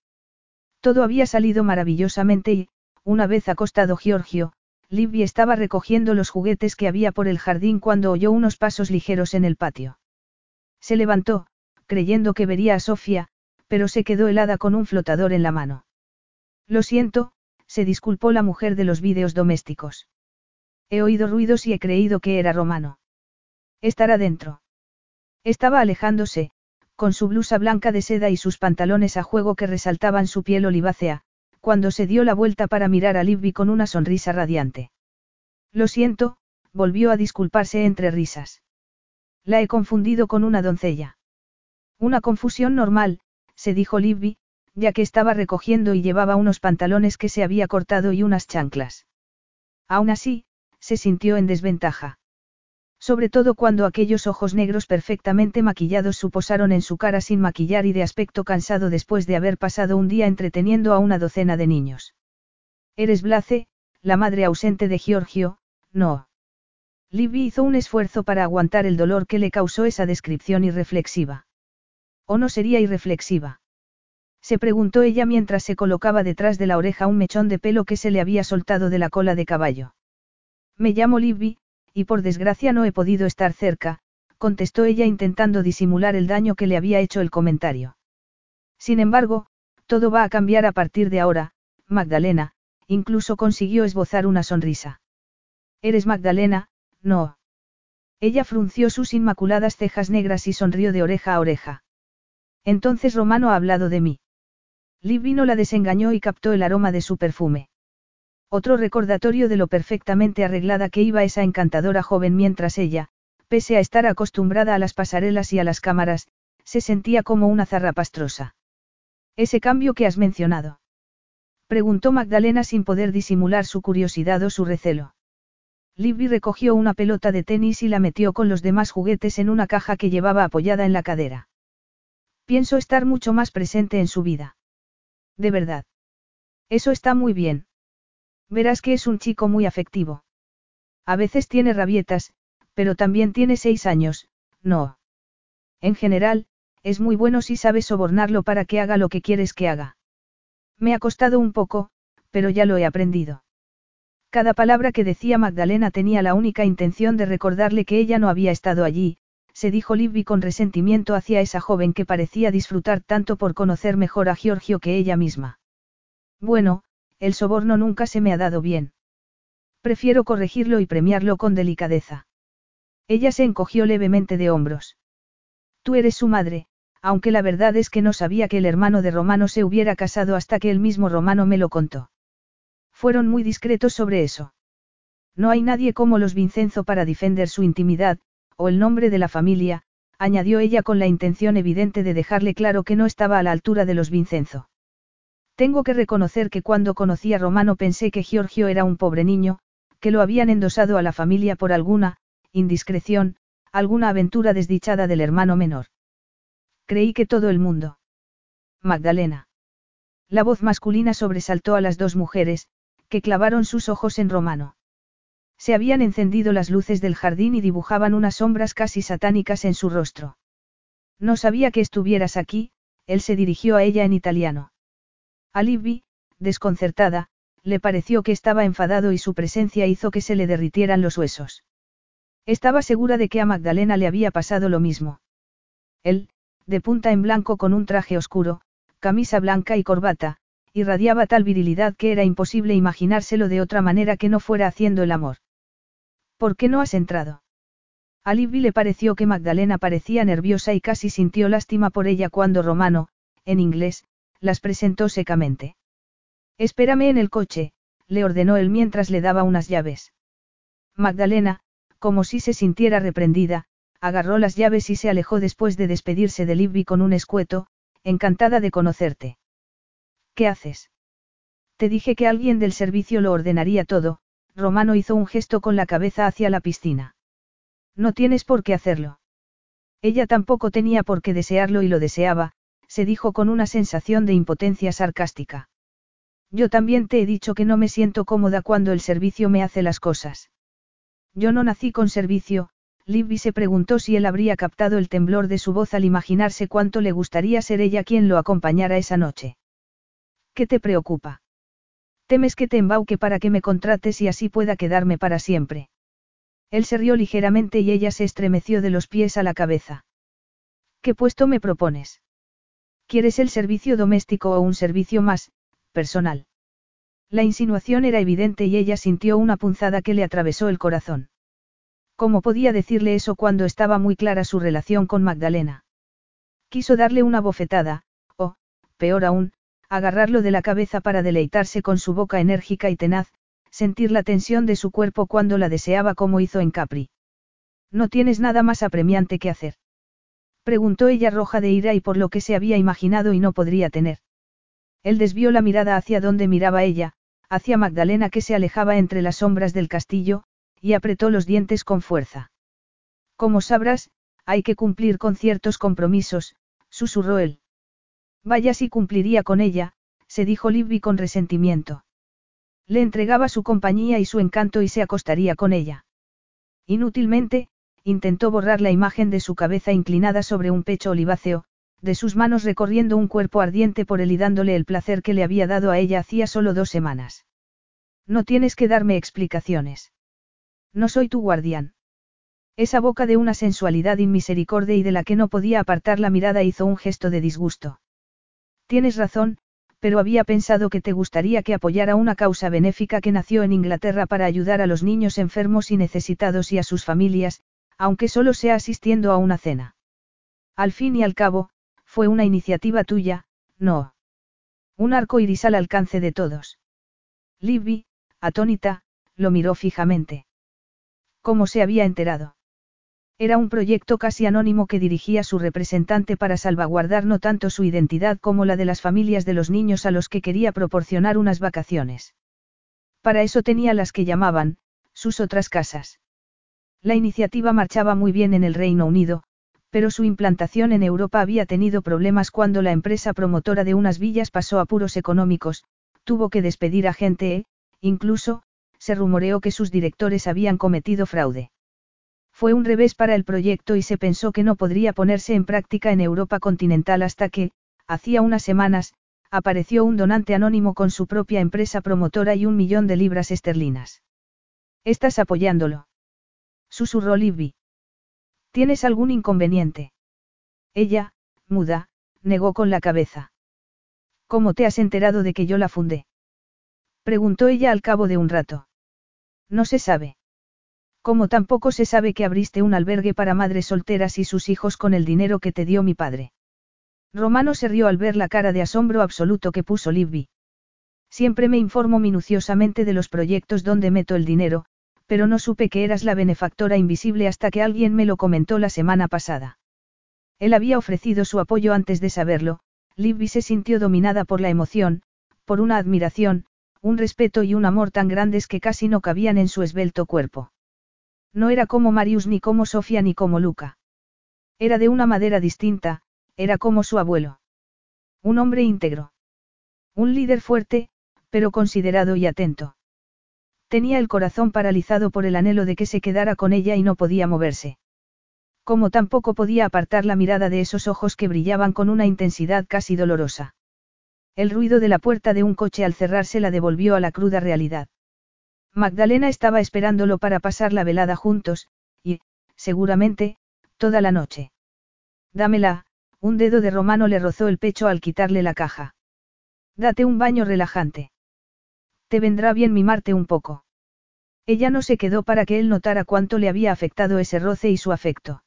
Todo había salido maravillosamente y, una vez acostado Giorgio, Libby estaba recogiendo los juguetes que había por el jardín cuando oyó unos pasos ligeros en el patio. Se levantó, creyendo que vería a Sofía, pero se quedó helada con un flotador en la mano. Lo siento, se disculpó la mujer de los vídeos domésticos. He oído ruidos y he creído que era Romano. Estará dentro. Estaba alejándose, con su blusa blanca de seda y sus pantalones a juego que resaltaban su piel olivácea, cuando se dio la vuelta para mirar a Libby con una sonrisa radiante. Lo siento, volvió a disculparse entre risas. La he confundido con una doncella. Una confusión normal, se dijo Libby, ya que estaba recogiendo y llevaba unos pantalones que se había cortado y unas chanclas. Aún así, se sintió en desventaja. Sobre todo cuando aquellos ojos negros perfectamente maquillados suposaron en su cara sin maquillar y de aspecto cansado después de haber pasado un día entreteniendo a una docena de niños. Eres Blace, la madre ausente de Giorgio, no. Libby hizo un esfuerzo para aguantar el dolor que le causó esa descripción irreflexiva. ¿O no sería irreflexiva? Se preguntó ella mientras se colocaba detrás de la oreja un mechón de pelo que se le había soltado de la cola de caballo. Me llamo Libby, y por desgracia no he podido estar cerca, contestó ella intentando disimular el daño que le había hecho el comentario. Sin embargo, todo va a cambiar a partir de ahora, Magdalena, incluso consiguió esbozar una sonrisa. Eres Magdalena, no. Ella frunció sus inmaculadas cejas negras y sonrió de oreja a oreja. Entonces Romano ha hablado de mí. Libby no la desengañó y captó el aroma de su perfume. Otro recordatorio de lo perfectamente arreglada que iba esa encantadora joven mientras ella, pese a estar acostumbrada a las pasarelas y a las cámaras, se sentía como una zarrapastrosa. Ese cambio que has mencionado. Preguntó Magdalena sin poder disimular su curiosidad o su recelo. Libby recogió una pelota de tenis y la metió con los demás juguetes en una caja que llevaba apoyada en la cadera. Pienso estar mucho más presente en su vida. De verdad. Eso está muy bien. Verás que es un chico muy afectivo. A veces tiene rabietas, pero también tiene seis años, no. En general, es muy bueno si sabes sobornarlo para que haga lo que quieres que haga. Me ha costado un poco, pero ya lo he aprendido. Cada palabra que decía Magdalena tenía la única intención de recordarle que ella no había estado allí, se dijo Libby con resentimiento hacia esa joven que parecía disfrutar tanto por conocer mejor a Giorgio que ella misma. Bueno, el soborno nunca se me ha dado bien. Prefiero corregirlo y premiarlo con delicadeza. Ella se encogió levemente de hombros. Tú eres su madre, aunque la verdad es que no sabía que el hermano de Romano se hubiera casado hasta que el mismo Romano me lo contó. Fueron muy discretos sobre eso. No hay nadie como los Vincenzo para defender su intimidad, o el nombre de la familia, añadió ella con la intención evidente de dejarle claro que no estaba a la altura de los Vincenzo. Tengo que reconocer que cuando conocí a Romano pensé que Giorgio era un pobre niño, que lo habían endosado a la familia por alguna, indiscreción, alguna aventura desdichada del hermano menor. Creí que todo el mundo. Magdalena. La voz masculina sobresaltó a las dos mujeres, que clavaron sus ojos en Romano. Se habían encendido las luces del jardín y dibujaban unas sombras casi satánicas en su rostro. No sabía que estuvieras aquí, él se dirigió a ella en italiano. A Libby, desconcertada, le pareció que estaba enfadado y su presencia hizo que se le derritieran los huesos. Estaba segura de que a Magdalena le había pasado lo mismo. Él, de punta en blanco con un traje oscuro, camisa blanca y corbata, irradiaba tal virilidad que era imposible imaginárselo de otra manera que no fuera haciendo el amor. ¿Por qué no has entrado? A Libby le pareció que Magdalena parecía nerviosa y casi sintió lástima por ella cuando Romano, en inglés, las presentó secamente. Espérame en el coche, le ordenó él mientras le daba unas llaves. Magdalena, como si se sintiera reprendida, agarró las llaves y se alejó después de despedirse de Libby con un escueto, encantada de conocerte. ¿Qué haces? Te dije que alguien del servicio lo ordenaría todo, Romano hizo un gesto con la cabeza hacia la piscina. No tienes por qué hacerlo. Ella tampoco tenía por qué desearlo y lo deseaba, se dijo con una sensación de impotencia sarcástica. Yo también te he dicho que no me siento cómoda cuando el servicio me hace las cosas. Yo no nací con servicio, Libby se preguntó si él habría captado el temblor de su voz al imaginarse cuánto le gustaría ser ella quien lo acompañara esa noche. ¿Qué te preocupa? Temes que te embauque para que me contrates y así pueda quedarme para siempre. Él se rió ligeramente y ella se estremeció de los pies a la cabeza. ¿Qué puesto me propones? ¿Quieres el servicio doméstico o un servicio más, personal? La insinuación era evidente y ella sintió una punzada que le atravesó el corazón. ¿Cómo podía decirle eso cuando estaba muy clara su relación con Magdalena? Quiso darle una bofetada, o, peor aún, agarrarlo de la cabeza para deleitarse con su boca enérgica y tenaz, sentir la tensión de su cuerpo cuando la deseaba como hizo en Capri. No tienes nada más apremiante que hacer. Preguntó ella roja de ira y por lo que se había imaginado y no podría tener. Él desvió la mirada hacia donde miraba ella, hacia Magdalena que se alejaba entre las sombras del castillo, y apretó los dientes con fuerza. Como sabrás, hay que cumplir con ciertos compromisos, susurró él. Vaya si cumpliría con ella, se dijo Libby con resentimiento. Le entregaba su compañía y su encanto y se acostaría con ella. Inútilmente, intentó borrar la imagen de su cabeza inclinada sobre un pecho oliváceo, de sus manos recorriendo un cuerpo ardiente por él y dándole el placer que le había dado a ella hacía solo dos semanas. No tienes que darme explicaciones. No soy tu guardián. Esa boca de una sensualidad inmisericordia y de la que no podía apartar la mirada hizo un gesto de disgusto. Tienes razón, pero había pensado que te gustaría que apoyara una causa benéfica que nació en Inglaterra para ayudar a los niños enfermos y necesitados y a sus familias, aunque solo sea asistiendo a una cena. Al fin y al cabo, fue una iniciativa tuya, no. Un arco iris al alcance de todos. Libby, atónita, lo miró fijamente. ¿Cómo se había enterado? Era un proyecto casi anónimo que dirigía su representante para salvaguardar no tanto su identidad como la de las familias de los niños a los que quería proporcionar unas vacaciones. Para eso tenía las que llamaban, sus otras casas. La iniciativa marchaba muy bien en el Reino Unido, pero su implantación en Europa había tenido problemas cuando la empresa promotora de unas villas pasó a puros económicos, tuvo que despedir a gente e, incluso, se rumoreó que sus directores habían cometido fraude. Fue un revés para el proyecto y se pensó que no podría ponerse en práctica en Europa continental hasta que, hacía unas semanas, apareció un donante anónimo con su propia empresa promotora y un millón de libras esterlinas. ¿Estás apoyándolo? Susurró Libby. ¿Tienes algún inconveniente? Ella, muda, negó con la cabeza. ¿Cómo te has enterado de que yo la fundé? Preguntó ella al cabo de un rato. No se sabe. Como tampoco se sabe que abriste un albergue para madres solteras y sus hijos con el dinero que te dio mi padre. Romano se rió al ver la cara de asombro absoluto que puso Libby. Siempre me informo minuciosamente de los proyectos donde meto el dinero, pero no supe que eras la benefactora invisible hasta que alguien me lo comentó la semana pasada. Él había ofrecido su apoyo antes de saberlo, Libby se sintió dominada por la emoción, por una admiración, un respeto y un amor tan grandes que casi no cabían en su esbelto cuerpo. No era como Marius ni como Sofía ni como Luca. Era de una madera distinta, era como su abuelo. Un hombre íntegro. Un líder fuerte, pero considerado y atento. Tenía el corazón paralizado por el anhelo de que se quedara con ella y no podía moverse. Como tampoco podía apartar la mirada de esos ojos que brillaban con una intensidad casi dolorosa. El ruido de la puerta de un coche al cerrarse la devolvió a la cruda realidad. Magdalena estaba esperándolo para pasar la velada juntos, y, seguramente, toda la noche. Dámela, un dedo de Romano le rozó el pecho al quitarle la caja. Date un baño relajante. Te vendrá bien mimarte un poco. Ella no se quedó para que él notara cuánto le había afectado ese roce y su afecto.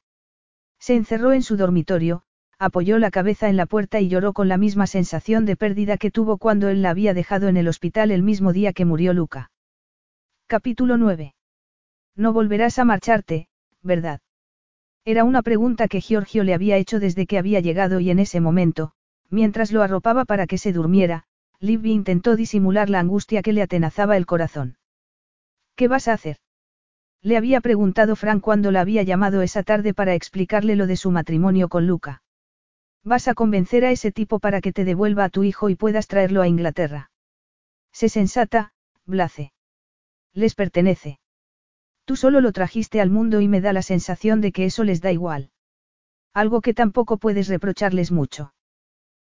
Se encerró en su dormitorio, apoyó la cabeza en la puerta y lloró con la misma sensación de pérdida que tuvo cuando él la había dejado en el hospital el mismo día que murió Luca. Capítulo 9. No volverás a marcharte, ¿verdad? Era una pregunta que Giorgio le había hecho desde que había llegado y en ese momento, mientras lo arropaba para que se durmiera, Libby intentó disimular la angustia que le atenazaba el corazón. ¿Qué vas a hacer? Le había preguntado Frank cuando la había llamado esa tarde para explicarle lo de su matrimonio con Luca. Vas a convencer a ese tipo para que te devuelva a tu hijo y puedas traerlo a Inglaterra. Sé sensata, Blace. Les pertenece. Tú solo lo trajiste al mundo y me da la sensación de que eso les da igual. Algo que tampoco puedes reprocharles mucho.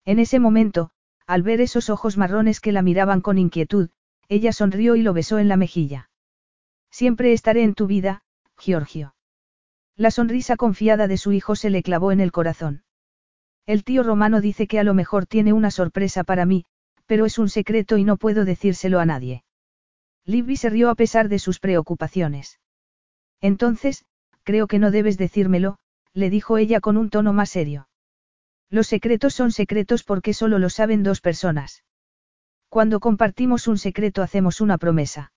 En ese momento, al ver esos ojos marrones que la miraban con inquietud, ella sonrió y lo besó en la mejilla. Siempre estaré en tu vida, Giorgio. La sonrisa confiada de su hijo se le clavó en el corazón. El tío romano dice que a lo mejor tiene una sorpresa para mí, pero es un secreto y no puedo decírselo a nadie. Libby se rió a pesar de sus preocupaciones. Entonces, creo que no debes decírmelo, le dijo ella con un tono más serio. Los secretos son secretos porque solo lo saben dos personas. Cuando compartimos un secreto hacemos una promesa.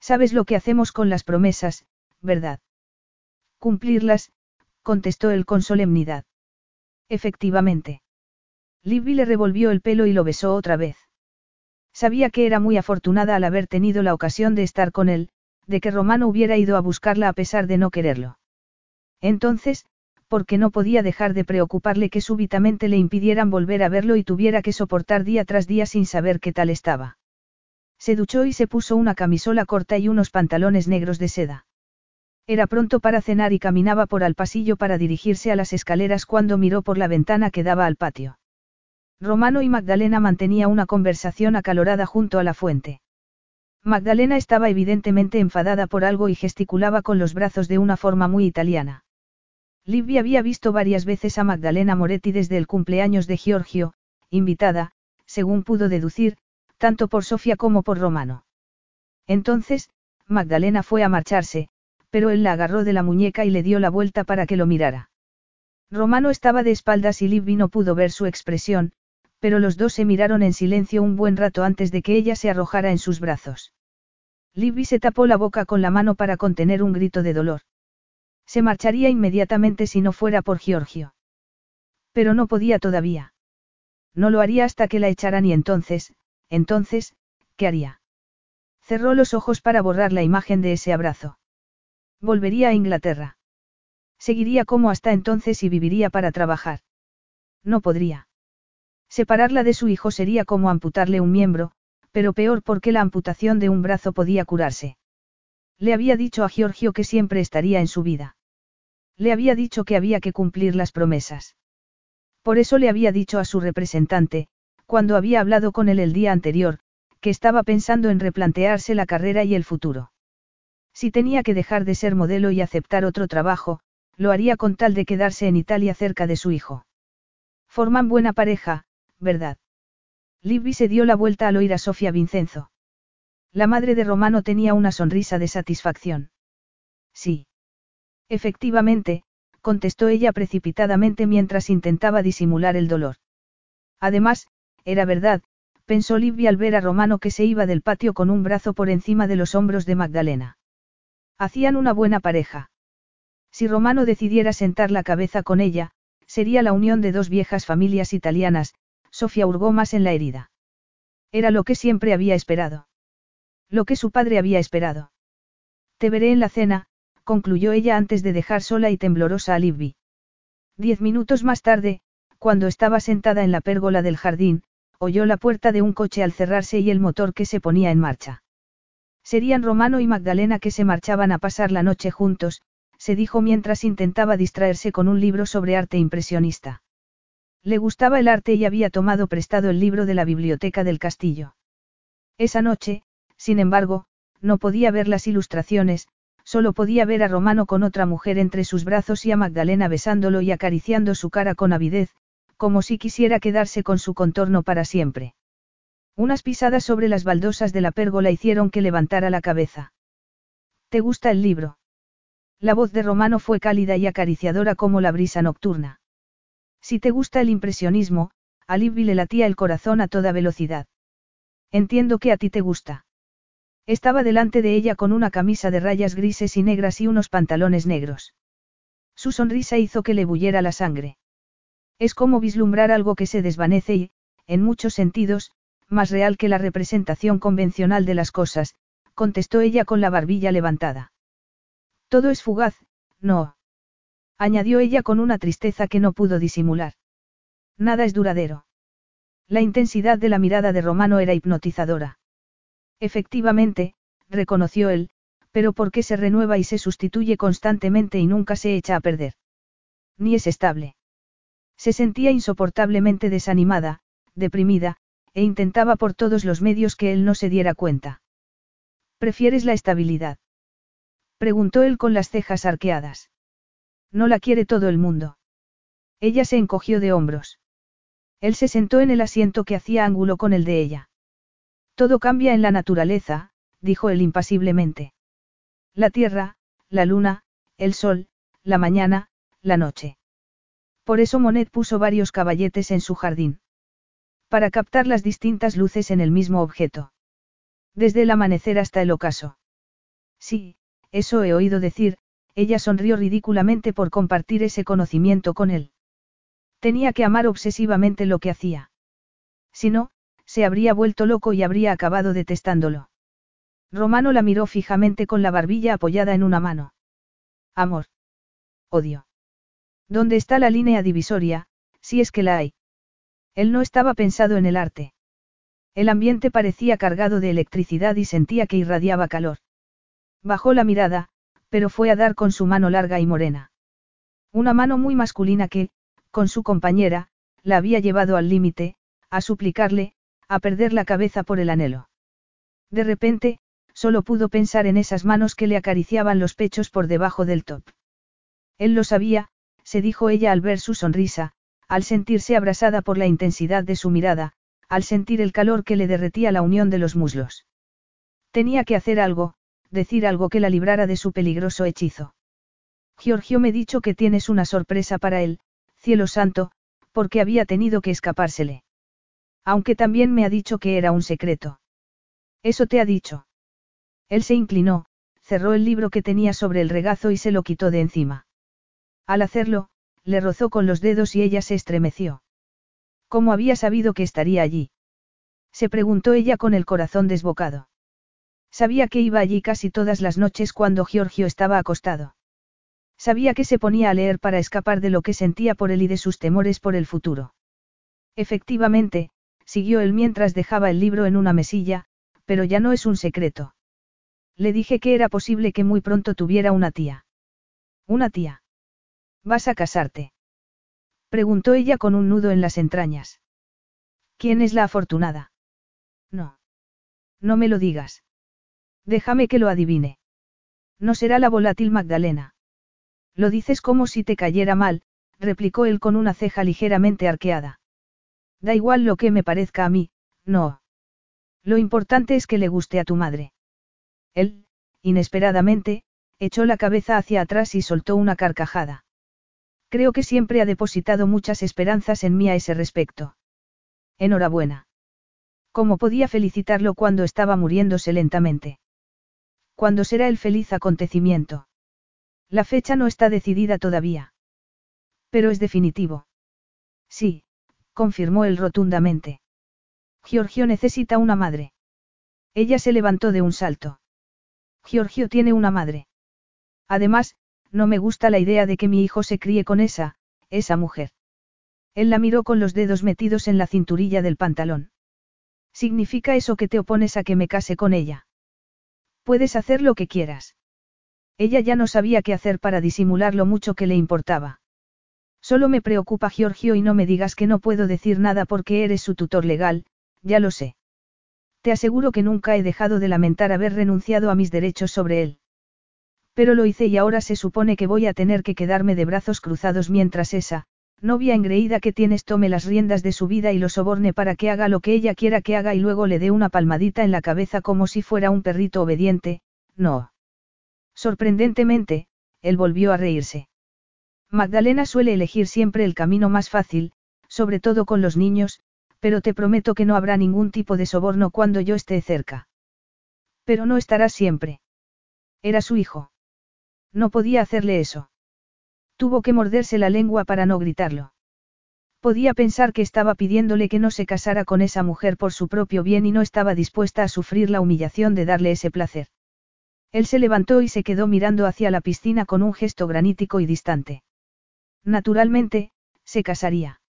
Sabes lo que hacemos con las promesas, ¿verdad? Cumplirlas, contestó él con solemnidad. Efectivamente. Libby le revolvió el pelo y lo besó otra vez. Sabía que era muy afortunada al haber tenido la ocasión de estar con él, de que Romano hubiera ido a buscarla a pesar de no quererlo. Entonces, porque no podía dejar de preocuparle que súbitamente le impidieran volver a verlo y tuviera que soportar día tras día sin saber qué tal estaba. Se duchó y se puso una camisola corta y unos pantalones negros de seda. Era pronto para cenar y caminaba por al pasillo para dirigirse a las escaleras cuando miró por la ventana que daba al patio. Romano y Magdalena mantenía una conversación acalorada junto a la fuente. Magdalena estaba evidentemente enfadada por algo y gesticulaba con los brazos de una forma muy italiana. Libby había visto varias veces a Magdalena Moretti desde el cumpleaños de Giorgio, invitada, según pudo deducir, tanto por Sofía como por Romano. Entonces, Magdalena fue a marcharse, pero él la agarró de la muñeca y le dio la vuelta para que lo mirara. Romano estaba de espaldas y Libby no pudo ver su expresión, pero los dos se miraron en silencio un buen rato antes de que ella se arrojara en sus brazos. Libby se tapó la boca con la mano para contener un grito de dolor. Se marcharía inmediatamente si no fuera por Giorgio. Pero no podía todavía. No lo haría hasta que la echaran y entonces, entonces, ¿qué haría? Cerró los ojos para borrar la imagen de ese abrazo. Volvería a Inglaterra. Seguiría como hasta entonces y viviría para trabajar. No podría. Separarla de su hijo sería como amputarle un miembro, pero peor porque la amputación de un brazo podía curarse. Le había dicho a Giorgio que siempre estaría en su vida. Le había dicho que había que cumplir las promesas. Por eso le había dicho a su representante, cuando había hablado con él el día anterior, que estaba pensando en replantearse la carrera y el futuro. Si tenía que dejar de ser modelo y aceptar otro trabajo, lo haría con tal de quedarse en Italia cerca de su hijo. Forman buena pareja, ¿verdad? Libby se dio la vuelta al oír a Sofía Vincenzo. La madre de Romano tenía una sonrisa de satisfacción. Sí. Efectivamente, contestó ella precipitadamente mientras intentaba disimular el dolor. Además, era verdad, pensó Livia al ver a Romano que se iba del patio con un brazo por encima de los hombros de Magdalena. Hacían una buena pareja. Si Romano decidiera sentar la cabeza con ella, sería la unión de dos viejas familias italianas, Sofía hurgó más en la herida. Era lo que siempre había esperado. Lo que su padre había esperado. Te veré en la cena, concluyó ella antes de dejar sola y temblorosa a Libby. Diez minutos más tarde, cuando estaba sentada en la pérgola del jardín, oyó la puerta de un coche al cerrarse y el motor que se ponía en marcha. Serían Romano y Magdalena que se marchaban a pasar la noche juntos, se dijo mientras intentaba distraerse con un libro sobre arte impresionista. Le gustaba el arte y había tomado prestado el libro de la biblioteca del castillo. Esa noche, sin embargo, no podía ver las ilustraciones, solo podía ver a Romano con otra mujer entre sus brazos y a Magdalena besándolo y acariciando su cara con avidez, como si quisiera quedarse con su contorno para siempre. Unas pisadas sobre las baldosas de la pérgola hicieron que levantara la cabeza. ¿Te gusta el libro? La voz de Romano fue cálida y acariciadora como la brisa nocturna. Si te gusta el impresionismo, a Libby le latía el corazón a toda velocidad. Entiendo que a ti te gusta. Estaba delante de ella con una camisa de rayas grises y negras y unos pantalones negros. Su sonrisa hizo que le bulliera la sangre. Es como vislumbrar algo que se desvanece y, en muchos sentidos, más real que la representación convencional de las cosas, contestó ella con la barbilla levantada. Todo es fugaz, no. Añadió ella con una tristeza que no pudo disimular. Nada es duradero. La intensidad de la mirada de Romano era hipnotizadora. Efectivamente, reconoció él, pero ¿por qué se renueva y se sustituye constantemente y nunca se echa a perder? Ni es estable. Se sentía insoportablemente desanimada, deprimida, e intentaba por todos los medios que él no se diera cuenta. ¿Prefieres la estabilidad? Preguntó él con las cejas arqueadas. No la quiere todo el mundo. Ella se encogió de hombros. Él se sentó en el asiento que hacía ángulo con el de ella. Todo cambia en la naturaleza, dijo él impasiblemente. La tierra, la luna, el sol, la mañana, la noche. Por eso Monet puso varios caballetes en su jardín. Para captar las distintas luces en el mismo objeto. Desde el amanecer hasta el ocaso. Sí, eso he oído decir, ella sonrió ridículamente por compartir ese conocimiento con él. Tenía que amar obsesivamente lo que hacía. Si no, se habría vuelto loco y habría acabado detestándolo. Romano la miró fijamente con la barbilla apoyada en una mano. Amor. Odio. ¿Dónde está la línea divisoria, si es que la hay? Él no estaba pensado en el arte. El ambiente parecía cargado de electricidad y sentía que irradiaba calor. Bajó la mirada, pero fue a dar con su mano larga y morena. Una mano muy masculina que, con su compañera, la había llevado al límite, a suplicarle, a perder la cabeza por el anhelo. De repente, solo pudo pensar en esas manos que le acariciaban los pechos por debajo del top. Él lo sabía, se dijo ella al ver su sonrisa, al sentirse abrasada por la intensidad de su mirada, al sentir el calor que le derretía la unión de los muslos. Tenía que hacer algo, decir algo que la librara de su peligroso hechizo. Giorgio me dicho que tienes una sorpresa para él, cielo santo, porque había tenido que escapársele. Aunque también me ha dicho que era un secreto. Eso te ha dicho. Él se inclinó, cerró el libro que tenía sobre el regazo y se lo quitó de encima. Al hacerlo, le rozó con los dedos y ella se estremeció. ¿Cómo había sabido que estaría allí? Se preguntó ella con el corazón desbocado. Sabía que iba allí casi todas las noches cuando Giorgio estaba acostado. Sabía que se ponía a leer para escapar de lo que sentía por él y de sus temores por el futuro. Efectivamente, siguió él mientras dejaba el libro en una mesilla, pero ya no es un secreto. Le dije que era posible que muy pronto tuviera una tía. Una tía. ¿Vas a casarte? Preguntó ella con un nudo en las entrañas. ¿Quién es la afortunada? No. No me lo digas. Déjame que lo adivine. No será la volátil Magdalena. Lo dices como si te cayera mal, replicó él con una ceja ligeramente arqueada. Da igual lo que me parezca a mí, no. Lo importante es que le guste a tu madre. Él, inesperadamente, echó la cabeza hacia atrás y soltó una carcajada. Creo que siempre ha depositado muchas esperanzas en mí a ese respecto. Enhorabuena. ¿Cómo podía felicitarlo cuando estaba muriéndose lentamente? ¿Cuándo será el feliz acontecimiento? La fecha no está decidida todavía. Pero es definitivo. Sí, confirmó él rotundamente. Giorgio necesita una madre. Ella se levantó de un salto. Giorgio tiene una madre. Además, no me gusta la idea de que mi hijo se críe con esa, esa mujer. Él la miró con los dedos metidos en la cinturilla del pantalón. ¿Significa eso que te opones a que me case con ella? Puedes hacer lo que quieras. Ella ya no sabía qué hacer para disimular lo mucho que le importaba. Solo me preocupa Giorgio y no me digas que no puedo decir nada porque eres su tutor legal, ya lo sé. Te aseguro que nunca he dejado de lamentar haber renunciado a mis derechos sobre él. Pero lo hice y ahora se supone que voy a tener que quedarme de brazos cruzados mientras esa, novia engreída que tienes tome las riendas de su vida y lo soborne para que haga lo que ella quiera que haga y luego le dé una palmadita en la cabeza como si fuera un perrito obediente, no. Sorprendentemente, él volvió a reírse. Magdalena suele elegir siempre el camino más fácil, sobre todo con los niños, pero te prometo que no habrá ningún tipo de soborno cuando yo esté cerca. Pero no estará siempre. Era su hijo. No podía hacerle eso. Tuvo que morderse la lengua para no gritarlo. Podía pensar que estaba pidiéndole que no se casara con esa mujer por su propio bien y no estaba dispuesta a sufrir la humillación de darle ese placer. Él se levantó y se quedó mirando hacia la piscina con un gesto granítico y distante. Naturalmente, se casaría.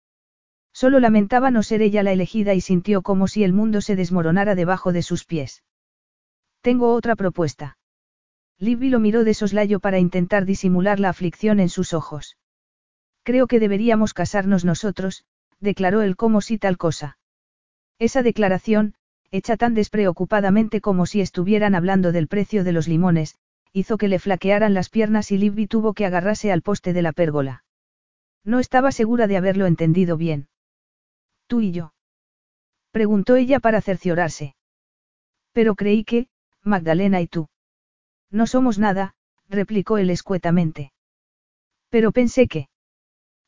Solo lamentaba no ser ella la elegida y sintió como si el mundo se desmoronara debajo de sus pies. Tengo otra propuesta. Libby lo miró de soslayo para intentar disimular la aflicción en sus ojos. Creo que deberíamos casarnos nosotros, declaró él como si tal cosa. Esa declaración, hecha tan despreocupadamente como si estuvieran hablando del precio de los limones, hizo que le flaquearan las piernas y Libby tuvo que agarrarse al poste de la pérgola. No estaba segura de haberlo entendido bien. ¿Tú y yo? Preguntó ella para cerciorarse. Pero creí que, Magdalena y tú. No somos nada, replicó él escuetamente. Pero pensé que.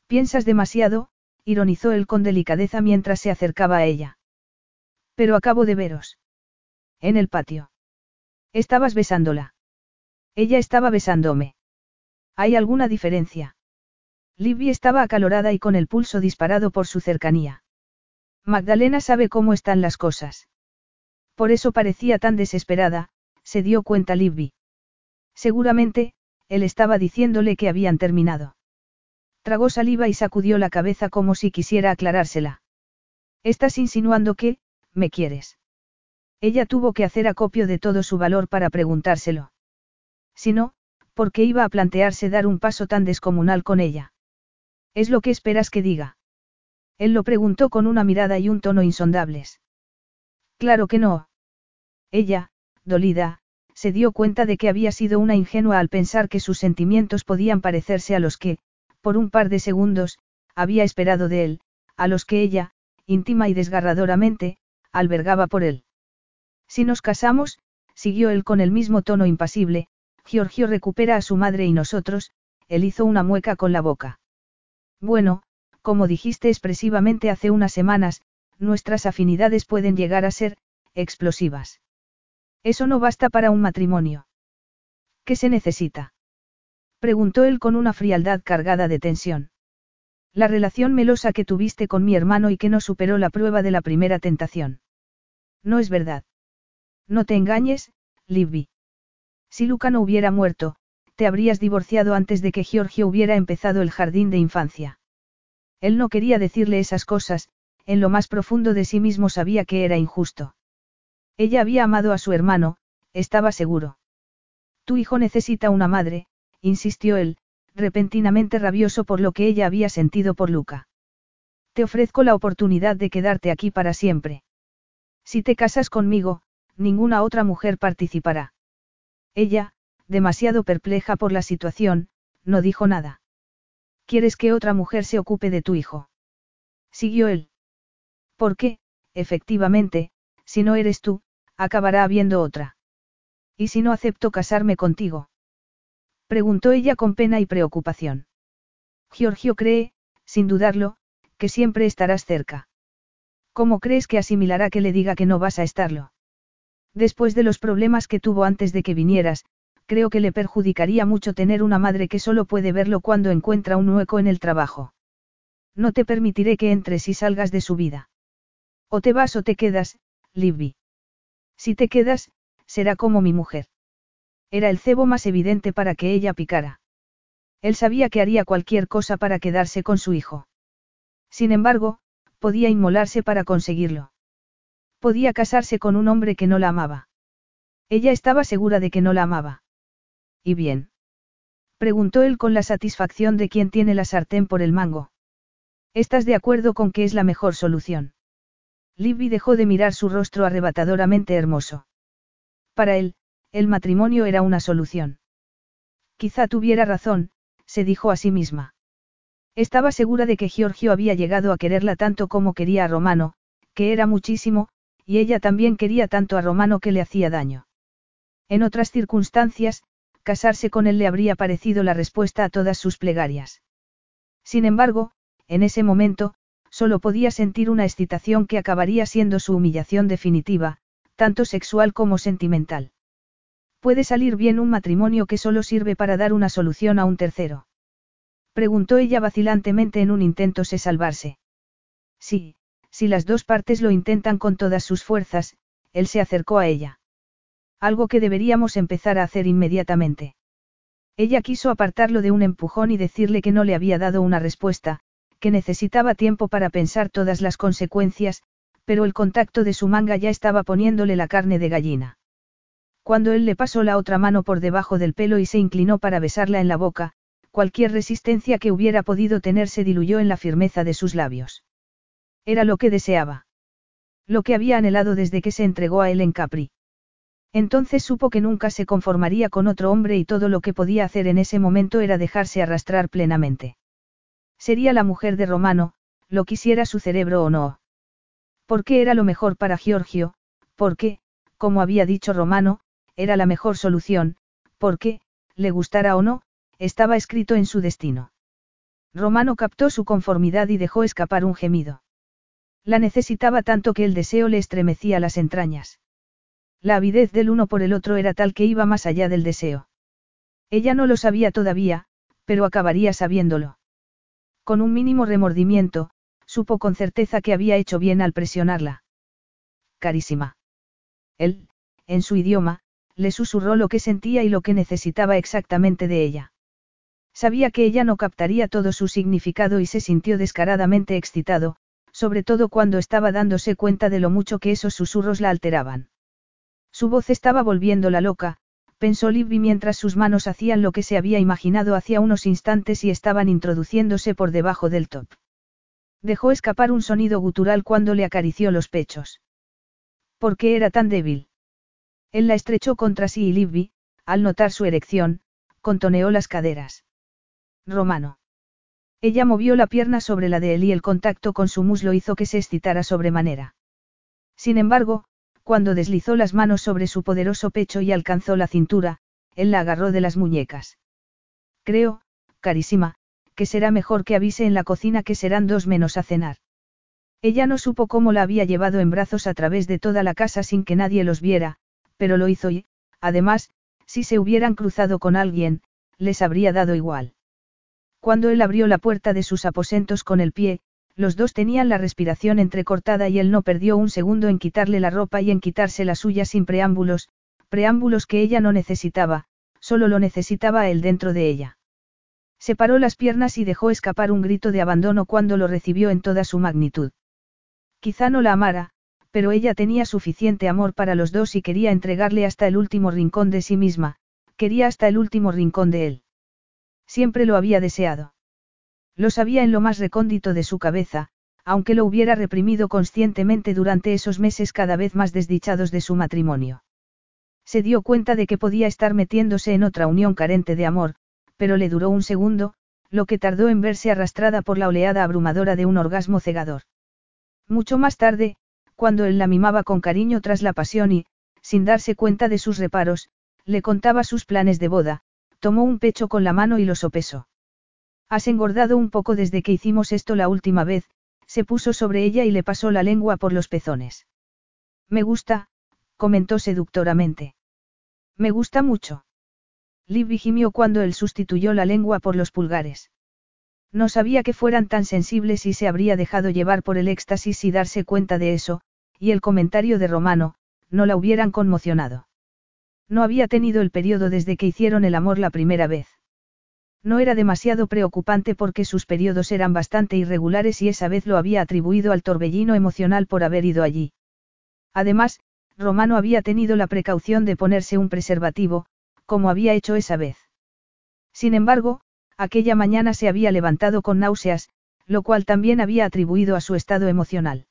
Piensas demasiado, ironizó él con delicadeza mientras se acercaba a ella. Pero acabo de veros. En el patio. Estabas besándola. Ella estaba besándome. ¿Hay alguna diferencia? Libby estaba acalorada y con el pulso disparado por su cercanía. Magdalena sabe cómo están las cosas. Por eso parecía tan desesperada, se dio cuenta Libby. Seguramente, él estaba diciéndole que habían terminado. Tragó saliva y sacudió la cabeza como si quisiera aclarársela. Estás insinuando que, me quieres. Ella tuvo que hacer acopio de todo su valor para preguntárselo. Si no, ¿por qué iba a plantearse dar un paso tan descomunal con ella? ¿Es lo que esperas que diga? Él lo preguntó con una mirada y un tono insondables. Claro que no. Ella, dolida, se dio cuenta de que había sido una ingenua al pensar que sus sentimientos podían parecerse a los que, por un par de segundos, había esperado de él, a los que ella, íntima y desgarradoramente, albergaba por él. Si nos casamos, siguió él con el mismo tono impasible, Giorgio recupera a su madre y nosotros, él hizo una mueca con la boca. Bueno, como dijiste expresivamente hace unas semanas, nuestras afinidades pueden llegar a ser, explosivas. Eso no basta para un matrimonio. ¿Qué se necesita? Preguntó él con una frialdad cargada de tensión. La relación melosa que tuviste con mi hermano y que no superó la prueba de la primera tentación. No es verdad. No te engañes, Libby. Si Luca no hubiera muerto, te habrías divorciado antes de que Giorgio hubiera empezado el jardín de infancia. Él no quería decirle esas cosas, en lo más profundo de sí mismo sabía que era injusto. Ella había amado a su hermano, estaba seguro. Tu hijo necesita una madre, insistió él, repentinamente rabioso por lo que ella había sentido por Luca. Te ofrezco la oportunidad de quedarte aquí para siempre. Si te casas conmigo, ninguna otra mujer participará. Ella, demasiado perpleja por la situación, no dijo nada. ¿Quieres que otra mujer se ocupe de tu hijo? Siguió él. Porque, efectivamente, si no eres tú, acabará habiendo otra. ¿Y si no acepto casarme contigo? Preguntó ella con pena y preocupación. Giorgio cree, sin dudarlo, que siempre estarás cerca. ¿Cómo crees que asimilará que le diga que no vas a estarlo? Después de los problemas que tuvo antes de que vinieras, creo que le perjudicaría mucho tener una madre que solo puede verlo cuando encuentra un hueco en el trabajo. No te permitiré que entres y salgas de su vida. O te vas o te quedas, Libby. Si te quedas, será como mi mujer. Era el cebo más evidente para que ella picara. Él sabía que haría cualquier cosa para quedarse con su hijo. Sin embargo, podía inmolarse para conseguirlo. Podía casarse con un hombre que no la amaba. Ella estaba segura de que no la amaba. ¿Y bien? Preguntó él con la satisfacción de quien tiene la sartén por el mango. ¿Estás de acuerdo con que es la mejor solución? Libby dejó de mirar su rostro arrebatadoramente hermoso. Para él, el matrimonio era una solución. Quizá tuviera razón, se dijo a sí misma. Estaba segura de que Giorgio había llegado a quererla tanto como quería a Romano, que era muchísimo, y ella también quería tanto a Romano que le hacía daño. En otras circunstancias, casarse con él le habría parecido la respuesta a todas sus plegarias. Sin embargo, en ese momento, solo podía sentir una excitación que acabaría siendo su humillación definitiva, tanto sexual como sentimental. ¿Puede salir bien un matrimonio que solo sirve para dar una solución a un tercero? Preguntó ella vacilantemente en un intento de salvarse. Sí, si las dos partes lo intentan con todas sus fuerzas, él se acercó a ella. Algo que deberíamos empezar a hacer inmediatamente. Ella quiso apartarlo de un empujón y decirle que no le había dado una respuesta, que necesitaba tiempo para pensar todas las consecuencias, pero el contacto de su manga ya estaba poniéndole la carne de gallina. Cuando él le pasó la otra mano por debajo del pelo y se inclinó para besarla en la boca, cualquier resistencia que hubiera podido tener se diluyó en la firmeza de sus labios. Era lo que deseaba. Lo que había anhelado desde que se entregó a él en Capri. Entonces supo que nunca se conformaría con otro hombre y todo lo que podía hacer en ese momento era dejarse arrastrar plenamente. Sería la mujer de Romano, lo quisiera su cerebro o no. Porque era lo mejor para Giorgio, porque, como había dicho Romano, era la mejor solución, porque, le gustara o no, estaba escrito en su destino. Romano captó su conformidad y dejó escapar un gemido. La necesitaba tanto que el deseo le estremecía las entrañas. La avidez del uno por el otro era tal que iba más allá del deseo. Ella no lo sabía todavía, pero acabaría sabiéndolo. Con un mínimo remordimiento, supo con certeza que había hecho bien al presionarla. Carísima. Él, en su idioma, le susurró lo que sentía y lo que necesitaba exactamente de ella. Sabía que ella no captaría todo su significado y se sintió descaradamente excitado, sobre todo cuando estaba dándose cuenta de lo mucho que esos susurros la alteraban. Su voz estaba volviéndola loca, pensó Libby mientras sus manos hacían lo que se había imaginado hacía unos instantes y estaban introduciéndose por debajo del top. Dejó escapar un sonido gutural cuando le acarició los pechos. ¿Por qué era tan débil? Él la estrechó contra sí y Libby, al notar su erección, contoneó las caderas. Romano. Ella movió la pierna sobre la de él y el contacto con su muslo hizo que se excitara sobremanera. Sin embargo, cuando deslizó las manos sobre su poderoso pecho y alcanzó la cintura, él la agarró de las muñecas. Creo, carísima, que será mejor que avise en la cocina que serán dos menos a cenar. Ella no supo cómo la había llevado en brazos a través de toda la casa sin que nadie los viera, pero lo hizo y, además, si se hubieran cruzado con alguien, les habría dado igual. Cuando él abrió la puerta de sus aposentos con el pie, los dos tenían la respiración entrecortada y él no perdió un segundo en quitarle la ropa y en quitarse la suya sin preámbulos, preámbulos que ella no necesitaba, solo lo necesitaba él dentro de ella. Separó las piernas y dejó escapar un grito de abandono cuando lo recibió en toda su magnitud. Quizá no la amara, pero ella tenía suficiente amor para los dos y quería entregarle hasta el último rincón de sí misma, quería hasta el último rincón de él. Siempre lo había deseado. Lo sabía en lo más recóndito de su cabeza, aunque lo hubiera reprimido conscientemente durante esos meses cada vez más desdichados de su matrimonio. Se dio cuenta de que podía estar metiéndose en otra unión carente de amor, pero le duró un segundo, lo que tardó en verse arrastrada por la oleada abrumadora de un orgasmo cegador. Mucho más tarde, cuando él la mimaba con cariño tras la pasión y, sin darse cuenta de sus reparos, le contaba sus planes de boda, tomó un pecho con la mano y lo sopesó. Has engordado un poco desde que hicimos esto la última vez, se puso sobre ella y le pasó la lengua por los pezones. Me gusta, comentó seductoramente. Me gusta mucho. Libby gimió cuando él sustituyó la lengua por los pulgares. No sabía que fueran tan sensibles y se habría dejado llevar por el éxtasis y darse cuenta de eso, y el comentario de Romano, no la hubieran conmocionado. No había tenido el periodo desde que hicieron el amor la primera vez. No era demasiado preocupante porque sus periodos eran bastante irregulares y esa vez lo había atribuido al torbellino emocional por haber ido allí. Además, Romano había tenido la precaución de ponerse un preservativo, como había hecho esa vez. Sin embargo, aquella mañana se había levantado con náuseas, lo cual también había atribuido a su estado emocional.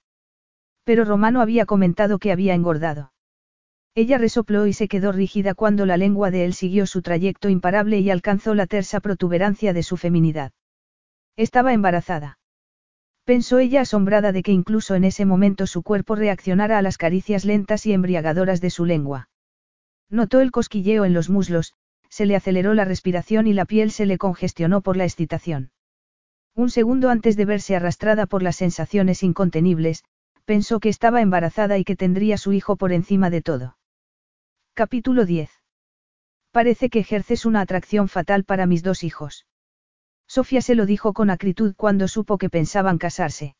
Pero Romano había comentado que había engordado. Ella resopló y se quedó rígida cuando la lengua de él siguió su trayecto imparable y alcanzó la tersa protuberancia de su feminidad. Estaba embarazada. Pensó ella asombrada de que incluso en ese momento su cuerpo reaccionara a las caricias lentas y embriagadoras de su lengua. Notó el cosquilleo en los muslos, se le aceleró la respiración y la piel se le congestionó por la excitación. Un segundo antes de verse arrastrada por las sensaciones incontenibles, pensó que estaba embarazada y que tendría su hijo por encima de todo. Capítulo 10. Parece que ejerces una atracción fatal para mis dos hijos. Sofía se lo dijo con acritud cuando supo que pensaban casarse.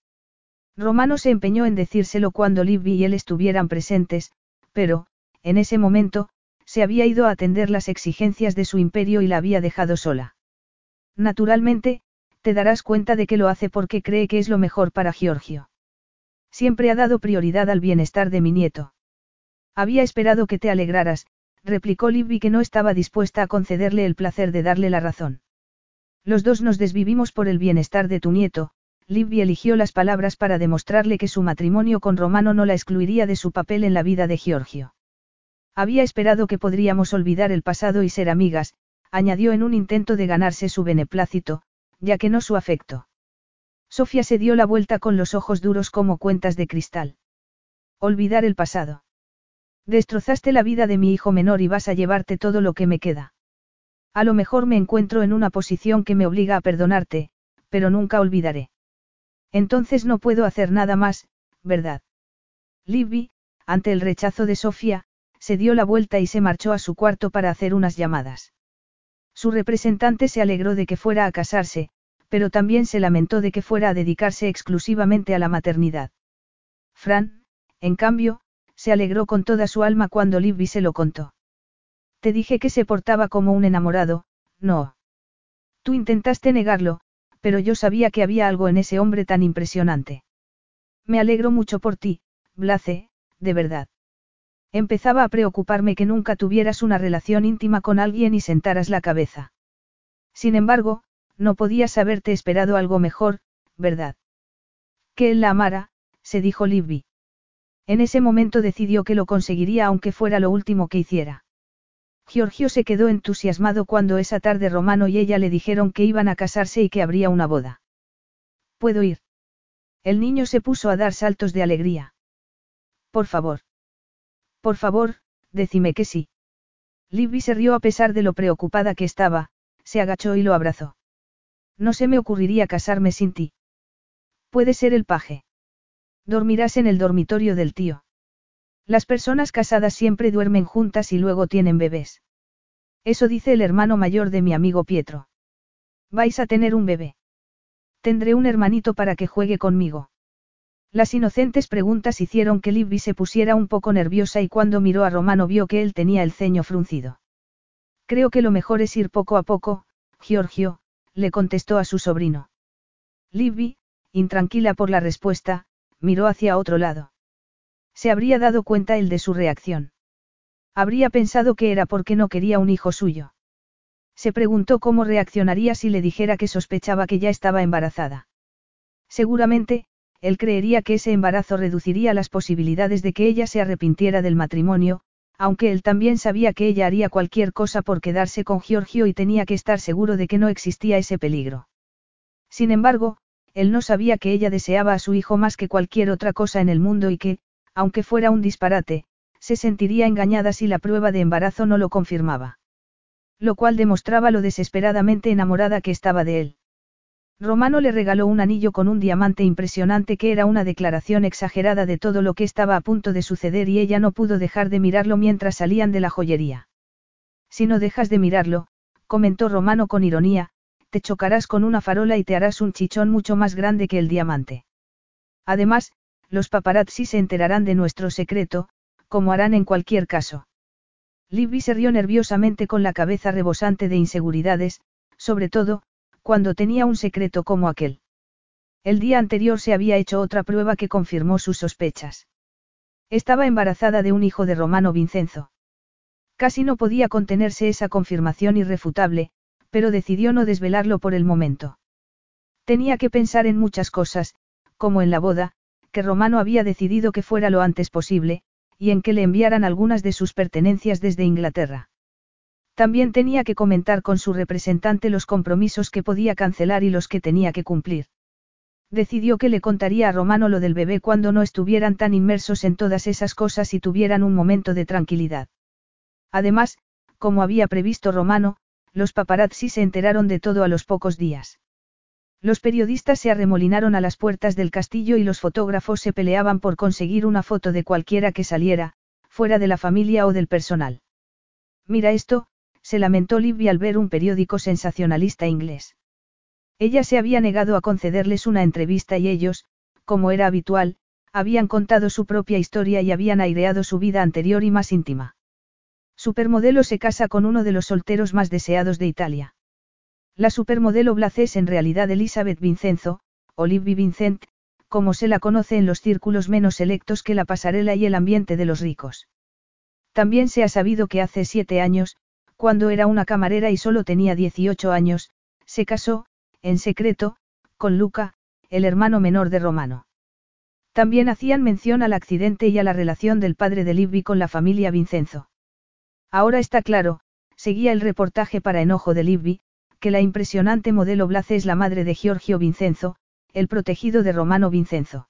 Romano se empeñó en decírselo cuando Libby y él estuvieran presentes, pero, en ese momento, se había ido a atender las exigencias de su imperio y la había dejado sola. Naturalmente, te darás cuenta de que lo hace porque cree que es lo mejor para Giorgio. Siempre ha dado prioridad al bienestar de mi nieto. Había esperado que te alegraras, replicó Libby que no estaba dispuesta a concederle el placer de darle la razón. Los dos nos desvivimos por el bienestar de tu nieto, Libby eligió las palabras para demostrarle que su matrimonio con Romano no la excluiría de su papel en la vida de Giorgio. Había esperado que podríamos olvidar el pasado y ser amigas, añadió en un intento de ganarse su beneplácito, ya que no su afecto. Sofía se dio la vuelta con los ojos duros como cuentas de cristal. Olvidar el pasado. Destrozaste la vida de mi hijo menor y vas a llevarte todo lo que me queda. A lo mejor me encuentro en una posición que me obliga a perdonarte, pero nunca olvidaré. Entonces no puedo hacer nada más, ¿verdad? Libby, ante el rechazo de Sofía, se dio la vuelta y se marchó a su cuarto para hacer unas llamadas. Su representante se alegró de que fuera a casarse, pero también se lamentó de que fuera a dedicarse exclusivamente a la maternidad. Fran, en cambio, se alegró con toda su alma cuando Libby se lo contó. Te dije que se portaba como un enamorado, no. Tú intentaste negarlo, pero yo sabía que había algo en ese hombre tan impresionante. Me alegro mucho por ti, Blace, de verdad. Empezaba a preocuparme que nunca tuvieras una relación íntima con alguien y sentaras la cabeza. Sin embargo, no podías haberte esperado algo mejor, ¿verdad? Que él la amara, se dijo Libby. En ese momento decidió que lo conseguiría aunque fuera lo último que hiciera. Giorgio se quedó entusiasmado cuando esa tarde Romano y ella le dijeron que iban a casarse y que habría una boda. ¿Puedo ir? El niño se puso a dar saltos de alegría. Por favor. Por favor, decime que sí. Libby se rió a pesar de lo preocupada que estaba, se agachó y lo abrazó. No se me ocurriría casarme sin ti. Puede ser el paje. Dormirás en el dormitorio del tío. Las personas casadas siempre duermen juntas y luego tienen bebés. Eso dice el hermano mayor de mi amigo Pietro. Vais a tener un bebé. Tendré un hermanito para que juegue conmigo. Las inocentes preguntas hicieron que Libby se pusiera un poco nerviosa y cuando miró a Romano vio que él tenía el ceño fruncido. Creo que lo mejor es ir poco a poco, Giorgio, le contestó a su sobrino. Libby, intranquila por la respuesta, miró hacia otro lado. Se habría dado cuenta él de su reacción. Habría pensado que era porque no quería un hijo suyo. Se preguntó cómo reaccionaría si le dijera que sospechaba que ya estaba embarazada. Seguramente, él creería que ese embarazo reduciría las posibilidades de que ella se arrepintiera del matrimonio, aunque él también sabía que ella haría cualquier cosa por quedarse con Giorgio y tenía que estar seguro de que no existía ese peligro. Sin embargo, él no sabía que ella deseaba a su hijo más que cualquier otra cosa en el mundo y que, aunque fuera un disparate, se sentiría engañada si la prueba de embarazo no lo confirmaba. Lo cual demostraba lo desesperadamente enamorada que estaba de él. Romano le regaló un anillo con un diamante impresionante que era una declaración exagerada de todo lo que estaba a punto de suceder y ella no pudo dejar de mirarlo mientras salían de la joyería. Si no dejas de mirarlo, comentó Romano con ironía, te chocarás con una farola y te harás un chichón mucho más grande que el diamante. Además, los paparazzi se enterarán de nuestro secreto, como harán en cualquier caso. Libby se rió nerviosamente con la cabeza rebosante de inseguridades, sobre todo, cuando tenía un secreto como aquel. El día anterior se había hecho otra prueba que confirmó sus sospechas. Estaba embarazada de un hijo de Romano Vincenzo. Casi no podía contenerse esa confirmación irrefutable, pero decidió no desvelarlo por el momento. Tenía que pensar en muchas cosas, como en la boda, que Romano había decidido que fuera lo antes posible, y en que le enviaran algunas de sus pertenencias desde Inglaterra. También tenía que comentar con su representante los compromisos que podía cancelar y los que tenía que cumplir. Decidió que le contaría a Romano lo del bebé cuando no estuvieran tan inmersos en todas esas cosas y tuvieran un momento de tranquilidad. Además, como había previsto Romano, los paparazzi se enteraron de todo a los pocos días. Los periodistas se arremolinaron a las puertas del castillo y los fotógrafos se peleaban por conseguir una foto de cualquiera que saliera, fuera de la familia o del personal. Mira esto, se lamentó Libby al ver un periódico sensacionalista inglés. Ella se había negado a concederles una entrevista y ellos, como era habitual, habían contado su propia historia y habían aireado su vida anterior y más íntima. Supermodelo se casa con uno de los solteros más deseados de Italia. La supermodelo Blace es en realidad Elizabeth Vincenzo, Olivia Vincent, como se la conoce en los círculos menos selectos que la pasarela y el ambiente de los ricos. También se ha sabido que hace siete años, cuando era una camarera y solo tenía 18 años, se casó, en secreto, con Luca, el hermano menor de Romano. También hacían mención al accidente y a la relación del padre de Libby con la familia Vincenzo. Ahora está claro, seguía el reportaje para enojo de Libby, que la impresionante modelo Blace es la madre de Giorgio Vincenzo, el protegido de Romano Vincenzo.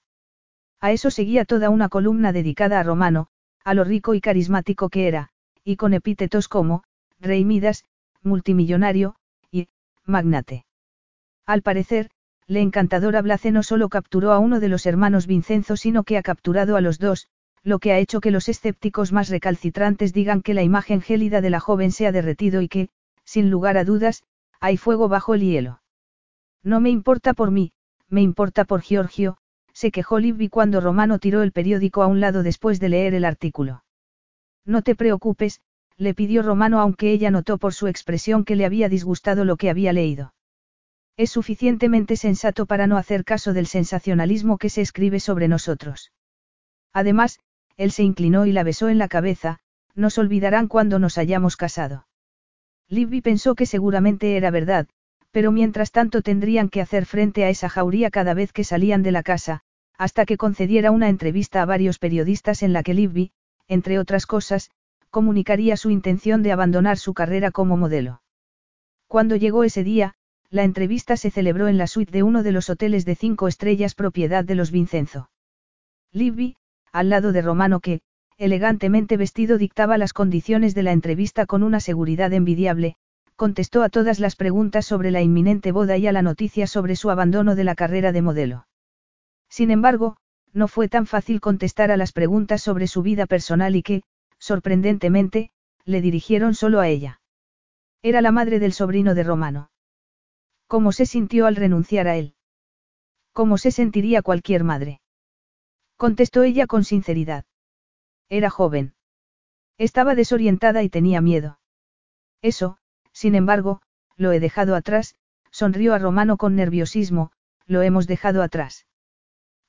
A eso seguía toda una columna dedicada a Romano, a lo rico y carismático que era, y con epítetos como, rey Midas, multimillonario, y, magnate. Al parecer, la encantadora Blace no solo capturó a uno de los hermanos Vincenzo, sino que ha capturado a los dos, lo que ha hecho que los escépticos más recalcitrantes digan que la imagen gélida de la joven se ha derretido y que, sin lugar a dudas, hay fuego bajo el hielo. No me importa por mí, me importa por Giorgio, se quejó Libby cuando Romano tiró el periódico a un lado después de leer el artículo. No te preocupes, le pidió Romano aunque ella notó por su expresión que le había disgustado lo que había leído. Es suficientemente sensato para no hacer caso del sensacionalismo que se escribe sobre nosotros. Además, él se inclinó y la besó en la cabeza, nos olvidarán cuando nos hayamos casado. Libby pensó que seguramente era verdad, pero mientras tanto tendrían que hacer frente a esa jauría cada vez que salían de la casa, hasta que concediera una entrevista a varios periodistas en la que Libby, entre otras cosas, comunicaría su intención de abandonar su carrera como modelo. Cuando llegó ese día, la entrevista se celebró en la suite de uno de los hoteles de cinco estrellas propiedad de los Vincenzo. Libby, al lado de Romano que, elegantemente vestido, dictaba las condiciones de la entrevista con una seguridad envidiable, contestó a todas las preguntas sobre la inminente boda y a la noticia sobre su abandono de la carrera de modelo. Sin embargo, no fue tan fácil contestar a las preguntas sobre su vida personal y que, sorprendentemente, le dirigieron solo a ella. Era la madre del sobrino de Romano. ¿Cómo se sintió al renunciar a él? ¿Cómo se sentiría cualquier madre? Contestó ella con sinceridad. Era joven. Estaba desorientada y tenía miedo. Eso, sin embargo, lo he dejado atrás, sonrió a Romano con nerviosismo, lo hemos dejado atrás.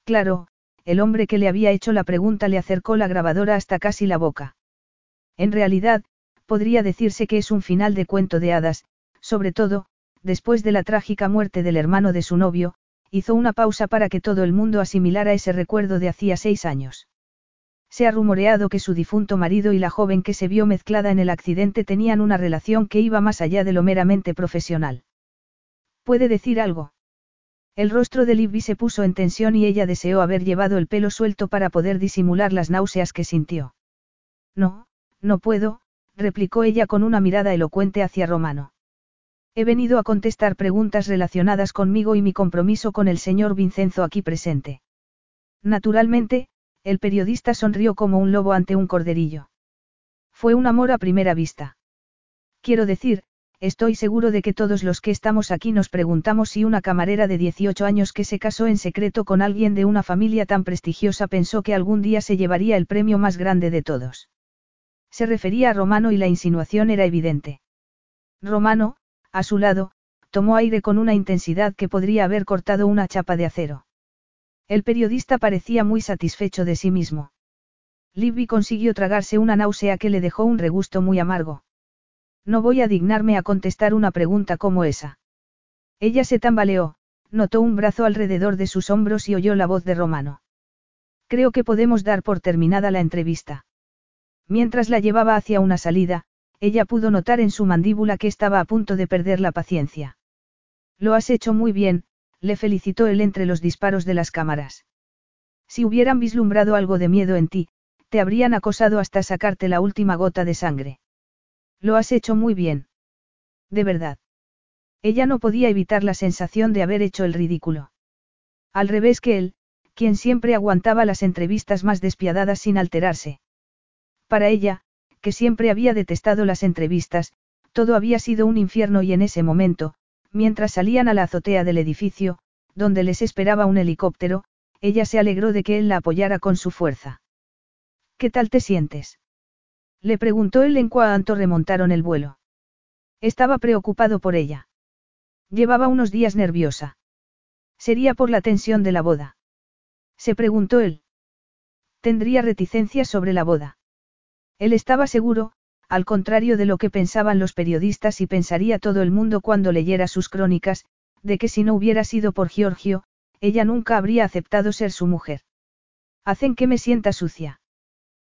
Claro, el hombre que le había hecho la pregunta le acercó la grabadora hasta casi la boca. En realidad, podría decirse que es un final de cuento de hadas, sobre todo, después de la trágica muerte del hermano de su novio, hizo una pausa para que todo el mundo asimilara ese recuerdo de hacía seis años. Se ha rumoreado que su difunto marido y la joven que se vio mezclada en el accidente tenían una relación que iba más allá de lo meramente profesional. ¿Puede decir algo? El rostro de Libby se puso en tensión y ella deseó haber llevado el pelo suelto para poder disimular las náuseas que sintió. No, no puedo, replicó ella con una mirada elocuente hacia Romano. He venido a contestar preguntas relacionadas conmigo y mi compromiso con el señor Vincenzo aquí presente. Naturalmente, el periodista sonrió como un lobo ante un corderillo. Fue un amor a primera vista. Quiero decir, estoy seguro de que todos los que estamos aquí nos preguntamos si una camarera de 18 años que se casó en secreto con alguien de una familia tan prestigiosa pensó que algún día se llevaría el premio más grande de todos. Se refería a Romano y la insinuación era evidente. Romano, a su lado, tomó aire con una intensidad que podría haber cortado una chapa de acero. El periodista parecía muy satisfecho de sí mismo. Libby consiguió tragarse una náusea que le dejó un regusto muy amargo. No voy a dignarme a contestar una pregunta como esa. Ella se tambaleó, notó un brazo alrededor de sus hombros y oyó la voz de Romano. Creo que podemos dar por terminada la entrevista. Mientras la llevaba hacia una salida, ella pudo notar en su mandíbula que estaba a punto de perder la paciencia. Lo has hecho muy bien, le felicitó él entre los disparos de las cámaras. Si hubieran vislumbrado algo de miedo en ti, te habrían acosado hasta sacarte la última gota de sangre. Lo has hecho muy bien. De verdad. Ella no podía evitar la sensación de haber hecho el ridículo. Al revés que él, quien siempre aguantaba las entrevistas más despiadadas sin alterarse. Para ella, que siempre había detestado las entrevistas, todo había sido un infierno y en ese momento, mientras salían a la azotea del edificio, donde les esperaba un helicóptero, ella se alegró de que él la apoyara con su fuerza. ¿Qué tal te sientes? Le preguntó él en cuanto remontaron el vuelo. Estaba preocupado por ella. Llevaba unos días nerviosa. Sería por la tensión de la boda. Se preguntó él. Tendría reticencias sobre la boda. Él estaba seguro, al contrario de lo que pensaban los periodistas y pensaría todo el mundo cuando leyera sus crónicas, de que si no hubiera sido por Giorgio, ella nunca habría aceptado ser su mujer. Hacen que me sienta sucia.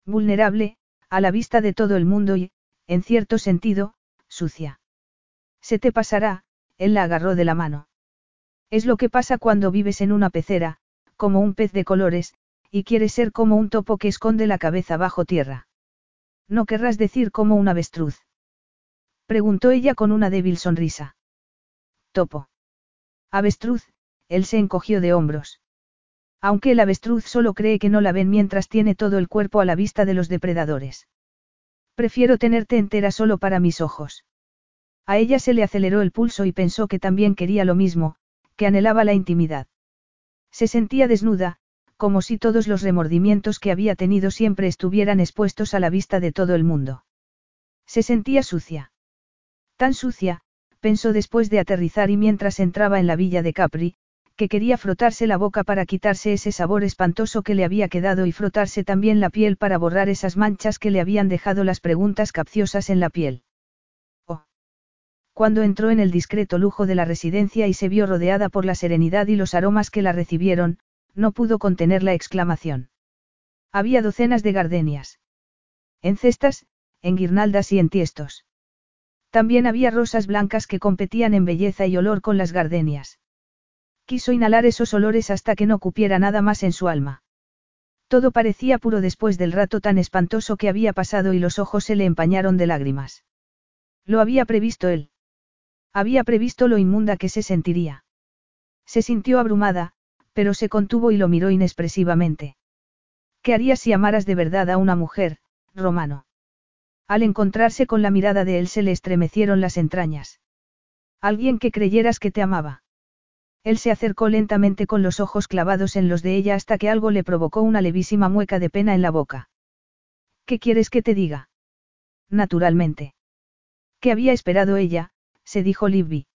Vulnerable, a la vista de todo el mundo y, en cierto sentido, sucia. Se te pasará, él la agarró de la mano. Es lo que pasa cuando vives en una pecera, como un pez de colores, y quieres ser como un topo que esconde la cabeza bajo tierra. No querrás decir como un avestruz. Preguntó ella con una débil sonrisa. Topo. Avestruz, él se encogió de hombros. Aunque el avestruz solo cree que no la ven mientras tiene todo el cuerpo a la vista de los depredadores. Prefiero tenerte entera solo para mis ojos. A ella se le aceleró el pulso y pensó que también quería lo mismo, que anhelaba la intimidad. Se sentía desnuda, como si todos los remordimientos que había tenido siempre estuvieran expuestos a la vista de todo el mundo. Se sentía sucia. Tan sucia, pensó después de aterrizar y mientras entraba en la villa de Capri, que quería frotarse la boca para quitarse ese sabor espantoso que le había quedado y frotarse también la piel para borrar esas manchas que le habían dejado las preguntas capciosas en la piel. Oh. Cuando entró en el discreto lujo de la residencia y se vio rodeada por la serenidad y los aromas que la recibieron, no pudo contener la exclamación. Había docenas de gardenias. En cestas, en guirnaldas y en tiestos. También había rosas blancas que competían en belleza y olor con las gardenias. Quiso inhalar esos olores hasta que no cupiera nada más en su alma. Todo parecía puro después del rato tan espantoso que había pasado y los ojos se le empañaron de lágrimas. Lo había previsto él. Había previsto lo inmunda que se sentiría. Se sintió abrumada, pero se contuvo y lo miró inexpresivamente. ¿Qué harías si amaras de verdad a una mujer, Romano? Al encontrarse con la mirada de él se le estremecieron las entrañas. Alguien que creyeras que te amaba. Él se acercó lentamente con los ojos clavados en los de ella hasta que algo le provocó una levísima mueca de pena en la boca. ¿Qué quieres que te diga? Naturalmente. ¿Qué había esperado ella? se dijo Libby.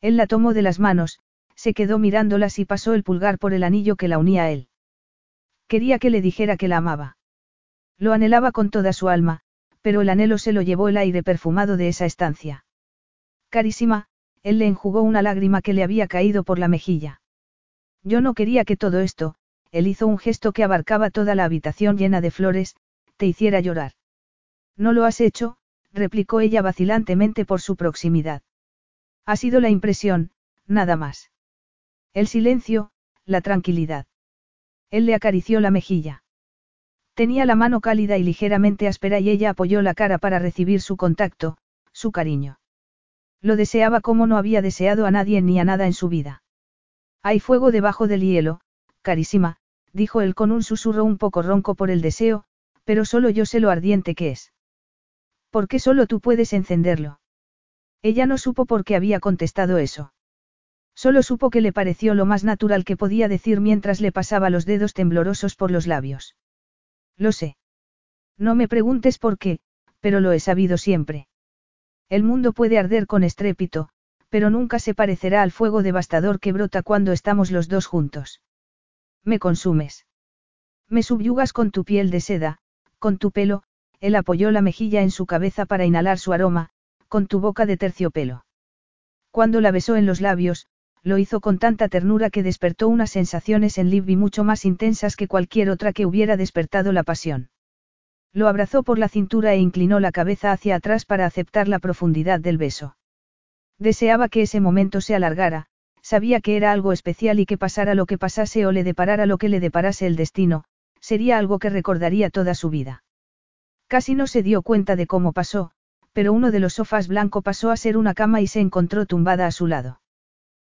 Él la tomó de las manos, se quedó mirándolas y pasó el pulgar por el anillo que la unía a él. Quería que le dijera que la amaba. Lo anhelaba con toda su alma, pero el anhelo se lo llevó el aire perfumado de esa estancia. Carísima, él le enjugó una lágrima que le había caído por la mejilla. Yo no quería que todo esto, él hizo un gesto que abarcaba toda la habitación llena de flores, te hiciera llorar. No lo has hecho, replicó ella vacilantemente por su proximidad. Ha sido la impresión, nada más. El silencio, la tranquilidad. Él le acarició la mejilla. Tenía la mano cálida y ligeramente áspera y ella apoyó la cara para recibir su contacto, su cariño. Lo deseaba como no había deseado a nadie ni a nada en su vida. Hay fuego debajo del hielo, carísima, dijo él con un susurro un poco ronco por el deseo, pero solo yo sé lo ardiente que es. ¿Por qué solo tú puedes encenderlo? Ella no supo por qué había contestado eso. Solo supo que le pareció lo más natural que podía decir mientras le pasaba los dedos temblorosos por los labios. Lo sé. No me preguntes por qué, pero lo he sabido siempre. El mundo puede arder con estrépito, pero nunca se parecerá al fuego devastador que brota cuando estamos los dos juntos. Me consumes. Me subyugas con tu piel de seda, con tu pelo, él apoyó la mejilla en su cabeza para inhalar su aroma, con tu boca de terciopelo. Cuando la besó en los labios, lo hizo con tanta ternura que despertó unas sensaciones en Libby mucho más intensas que cualquier otra que hubiera despertado la pasión. Lo abrazó por la cintura e inclinó la cabeza hacia atrás para aceptar la profundidad del beso. Deseaba que ese momento se alargara, sabía que era algo especial y que pasara lo que pasase o le deparara lo que le deparase el destino, sería algo que recordaría toda su vida. Casi no se dio cuenta de cómo pasó, pero uno de los sofás blanco pasó a ser una cama y se encontró tumbada a su lado.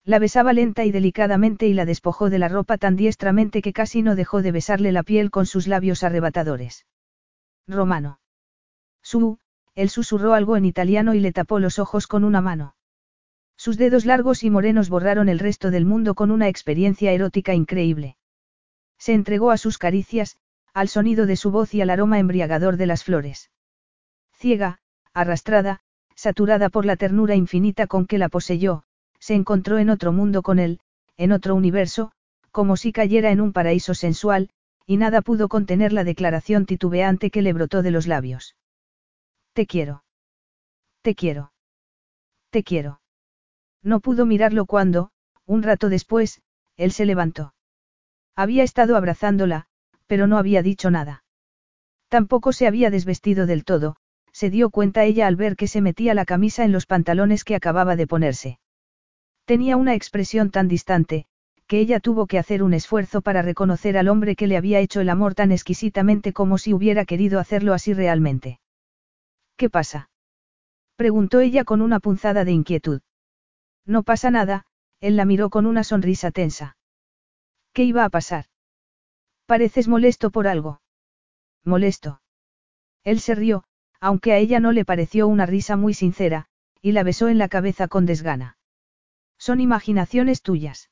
La besaba lenta y delicadamente y la despojó de la ropa tan diestramente que casi no dejó de besarle la piel con sus labios arrebatadores. Romano. Su, él susurró algo en italiano y le tapó los ojos con una mano. Sus dedos largos y morenos borraron el resto del mundo con una experiencia erótica increíble. Se entregó a sus caricias, al sonido de su voz y al aroma embriagador de las flores. Ciega, arrastrada, saturada por la ternura infinita con que la poseyó, se encontró en otro mundo con él, en otro universo, como si cayera en un paraíso sensual, y nada pudo contener la declaración titubeante que le brotó de los labios. Te quiero. Te quiero. Te quiero. No pudo mirarlo cuando, un rato después, él se levantó. Había estado abrazándola, pero no había dicho nada. Tampoco se había desvestido del todo, se dio cuenta ella al ver que se metía la camisa en los pantalones que acababa de ponerse. Tenía una expresión tan distante, que ella tuvo que hacer un esfuerzo para reconocer al hombre que le había hecho el amor tan exquisitamente como si hubiera querido hacerlo así realmente. ¿Qué pasa? preguntó ella con una punzada de inquietud. No pasa nada, él la miró con una sonrisa tensa. ¿Qué iba a pasar? Pareces molesto por algo. Molesto. Él se rió, aunque a ella no le pareció una risa muy sincera, y la besó en la cabeza con desgana. Son imaginaciones tuyas.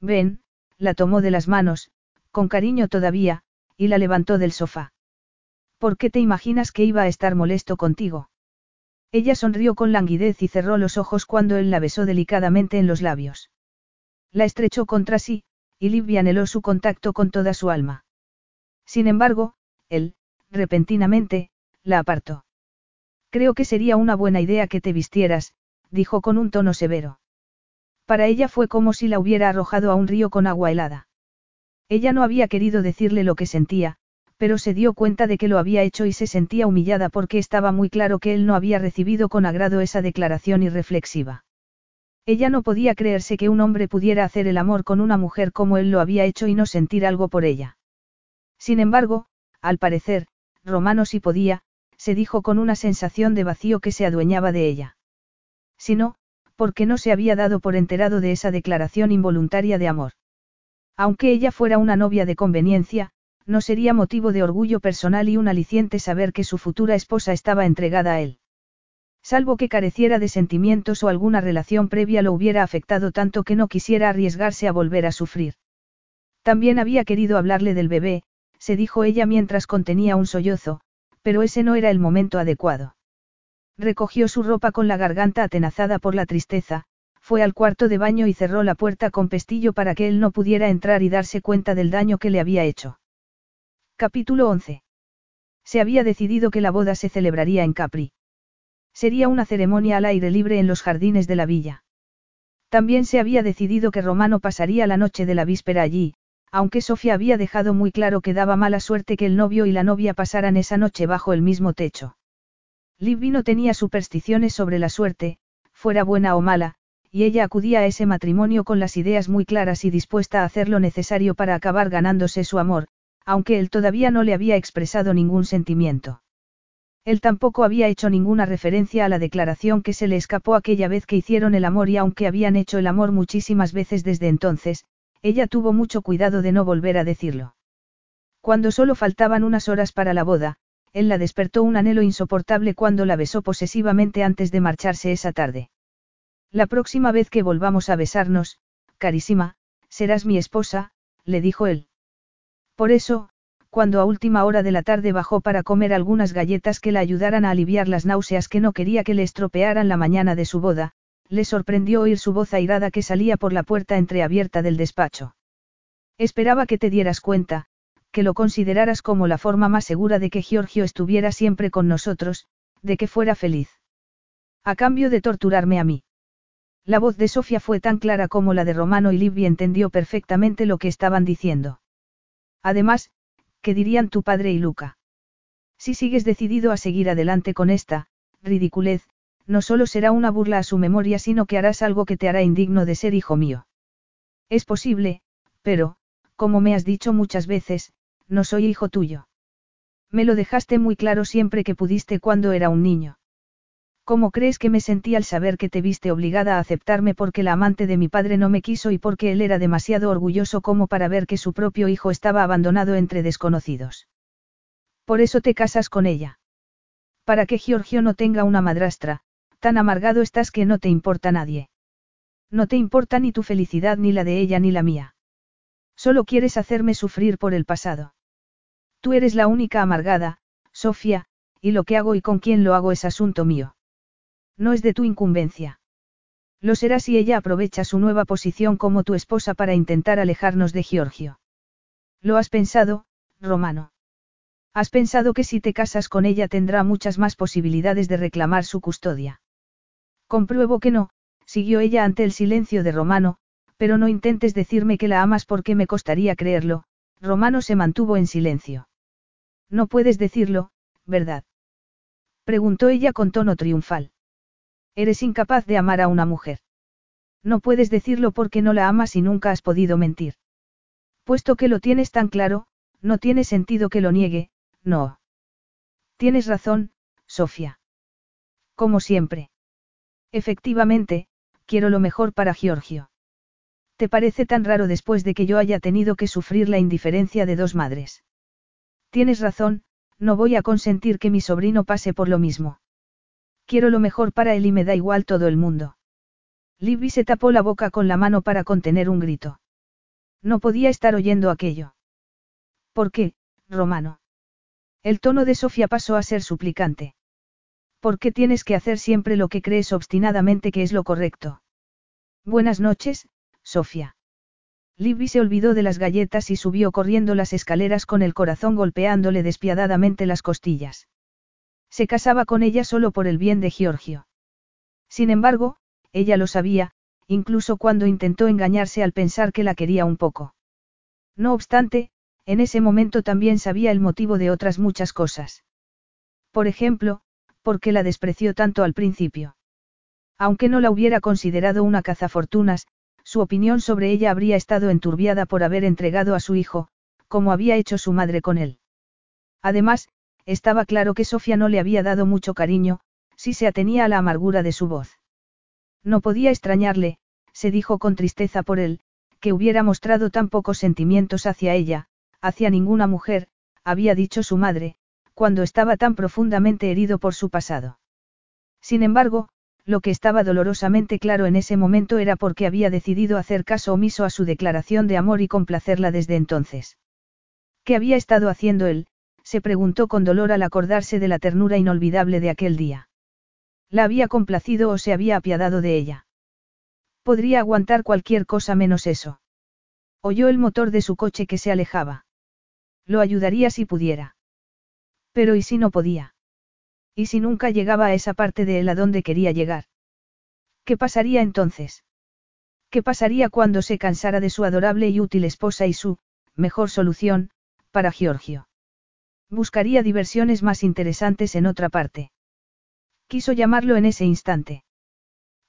Ven, la tomó de las manos, con cariño todavía, y la levantó del sofá. ¿Por qué te imaginas que iba a estar molesto contigo? Ella sonrió con languidez y cerró los ojos cuando él la besó delicadamente en los labios. La estrechó contra sí, y Libby anheló su contacto con toda su alma. Sin embargo, él, repentinamente, la apartó. Creo que sería una buena idea que te vistieras, dijo con un tono severo. Para ella fue como si la hubiera arrojado a un río con agua helada. Ella no había querido decirle lo que sentía, pero se dio cuenta de que lo había hecho y se sentía humillada porque estaba muy claro que él no había recibido con agrado esa declaración irreflexiva. Ella no podía creerse que un hombre pudiera hacer el amor con una mujer como él lo había hecho y no sentir algo por ella. Sin embargo, al parecer, Romano sí podía, se dijo con una sensación de vacío que se adueñaba de ella. Si no, porque no se había dado por enterado de esa declaración involuntaria de amor. Aunque ella fuera una novia de conveniencia, no sería motivo de orgullo personal y un aliciente saber que su futura esposa estaba entregada a él. Salvo que careciera de sentimientos o alguna relación previa lo hubiera afectado tanto que no quisiera arriesgarse a volver a sufrir. También había querido hablarle del bebé, se dijo ella mientras contenía un sollozo, pero ese no era el momento adecuado. Recogió su ropa con la garganta atenazada por la tristeza, fue al cuarto de baño y cerró la puerta con pestillo para que él no pudiera entrar y darse cuenta del daño que le había hecho. Capítulo 11. Se había decidido que la boda se celebraría en Capri. Sería una ceremonia al aire libre en los jardines de la villa. También se había decidido que Romano pasaría la noche de la víspera allí, aunque Sofía había dejado muy claro que daba mala suerte que el novio y la novia pasaran esa noche bajo el mismo techo. Libby no tenía supersticiones sobre la suerte, fuera buena o mala, y ella acudía a ese matrimonio con las ideas muy claras y dispuesta a hacer lo necesario para acabar ganándose su amor, aunque él todavía no le había expresado ningún sentimiento. Él tampoco había hecho ninguna referencia a la declaración que se le escapó aquella vez que hicieron el amor y aunque habían hecho el amor muchísimas veces desde entonces, ella tuvo mucho cuidado de no volver a decirlo. Cuando solo faltaban unas horas para la boda, él la despertó un anhelo insoportable cuando la besó posesivamente antes de marcharse esa tarde. La próxima vez que volvamos a besarnos, carísima, serás mi esposa, le dijo él. Por eso, cuando a última hora de la tarde bajó para comer algunas galletas que la ayudaran a aliviar las náuseas que no quería que le estropearan la mañana de su boda, le sorprendió oír su voz airada que salía por la puerta entreabierta del despacho. Esperaba que te dieras cuenta, que lo consideraras como la forma más segura de que Giorgio estuviera siempre con nosotros, de que fuera feliz. A cambio de torturarme a mí. La voz de Sofía fue tan clara como la de Romano y Libby entendió perfectamente lo que estaban diciendo. Además, ¿qué dirían tu padre y Luca? Si sigues decidido a seguir adelante con esta, ridiculez, no solo será una burla a su memoria, sino que harás algo que te hará indigno de ser hijo mío. Es posible, pero, como me has dicho muchas veces, no soy hijo tuyo. Me lo dejaste muy claro siempre que pudiste cuando era un niño. ¿Cómo crees que me sentí al saber que te viste obligada a aceptarme porque la amante de mi padre no me quiso y porque él era demasiado orgulloso como para ver que su propio hijo estaba abandonado entre desconocidos? Por eso te casas con ella. Para que Giorgio no tenga una madrastra, Tan amargado estás que no te importa nadie. No te importa ni tu felicidad ni la de ella ni la mía. Solo quieres hacerme sufrir por el pasado. Tú eres la única amargada, Sofía, y lo que hago y con quién lo hago es asunto mío. No es de tu incumbencia. Lo será si ella aprovecha su nueva posición como tu esposa para intentar alejarnos de Giorgio. ¿Lo has pensado, Romano? ¿Has pensado que si te casas con ella tendrá muchas más posibilidades de reclamar su custodia? Compruebo que no, siguió ella ante el silencio de Romano, pero no intentes decirme que la amas porque me costaría creerlo, Romano se mantuvo en silencio. No puedes decirlo, ¿verdad? Preguntó ella con tono triunfal. Eres incapaz de amar a una mujer. No puedes decirlo porque no la amas y nunca has podido mentir. Puesto que lo tienes tan claro, no tiene sentido que lo niegue, no. Tienes razón, Sofía. Como siempre. Efectivamente, quiero lo mejor para Giorgio. ¿Te parece tan raro después de que yo haya tenido que sufrir la indiferencia de dos madres? Tienes razón, no voy a consentir que mi sobrino pase por lo mismo. Quiero lo mejor para él y me da igual todo el mundo. Libby se tapó la boca con la mano para contener un grito. No podía estar oyendo aquello. ¿Por qué, Romano? El tono de Sofía pasó a ser suplicante. ¿Por qué tienes que hacer siempre lo que crees obstinadamente que es lo correcto? Buenas noches, Sofía. Libby se olvidó de las galletas y subió corriendo las escaleras con el corazón golpeándole despiadadamente las costillas. Se casaba con ella solo por el bien de Giorgio. Sin embargo, ella lo sabía, incluso cuando intentó engañarse al pensar que la quería un poco. No obstante, en ese momento también sabía el motivo de otras muchas cosas. Por ejemplo, por qué la despreció tanto al principio. Aunque no la hubiera considerado una cazafortunas, su opinión sobre ella habría estado enturbiada por haber entregado a su hijo, como había hecho su madre con él. Además, estaba claro que Sofía no le había dado mucho cariño, si se atenía a la amargura de su voz. No podía extrañarle, se dijo con tristeza por él, que hubiera mostrado tan pocos sentimientos hacia ella, hacia ninguna mujer, había dicho su madre, cuando estaba tan profundamente herido por su pasado. Sin embargo, lo que estaba dolorosamente claro en ese momento era porque había decidido hacer caso omiso a su declaración de amor y complacerla desde entonces. ¿Qué había estado haciendo él? se preguntó con dolor al acordarse de la ternura inolvidable de aquel día. ¿La había complacido o se había apiadado de ella? Podría aguantar cualquier cosa menos eso. Oyó el motor de su coche que se alejaba. Lo ayudaría si pudiera. Pero ¿y si no podía? ¿Y si nunca llegaba a esa parte de él a donde quería llegar? ¿Qué pasaría entonces? ¿Qué pasaría cuando se cansara de su adorable y útil esposa y su, mejor solución, para Giorgio? Buscaría diversiones más interesantes en otra parte. Quiso llamarlo en ese instante.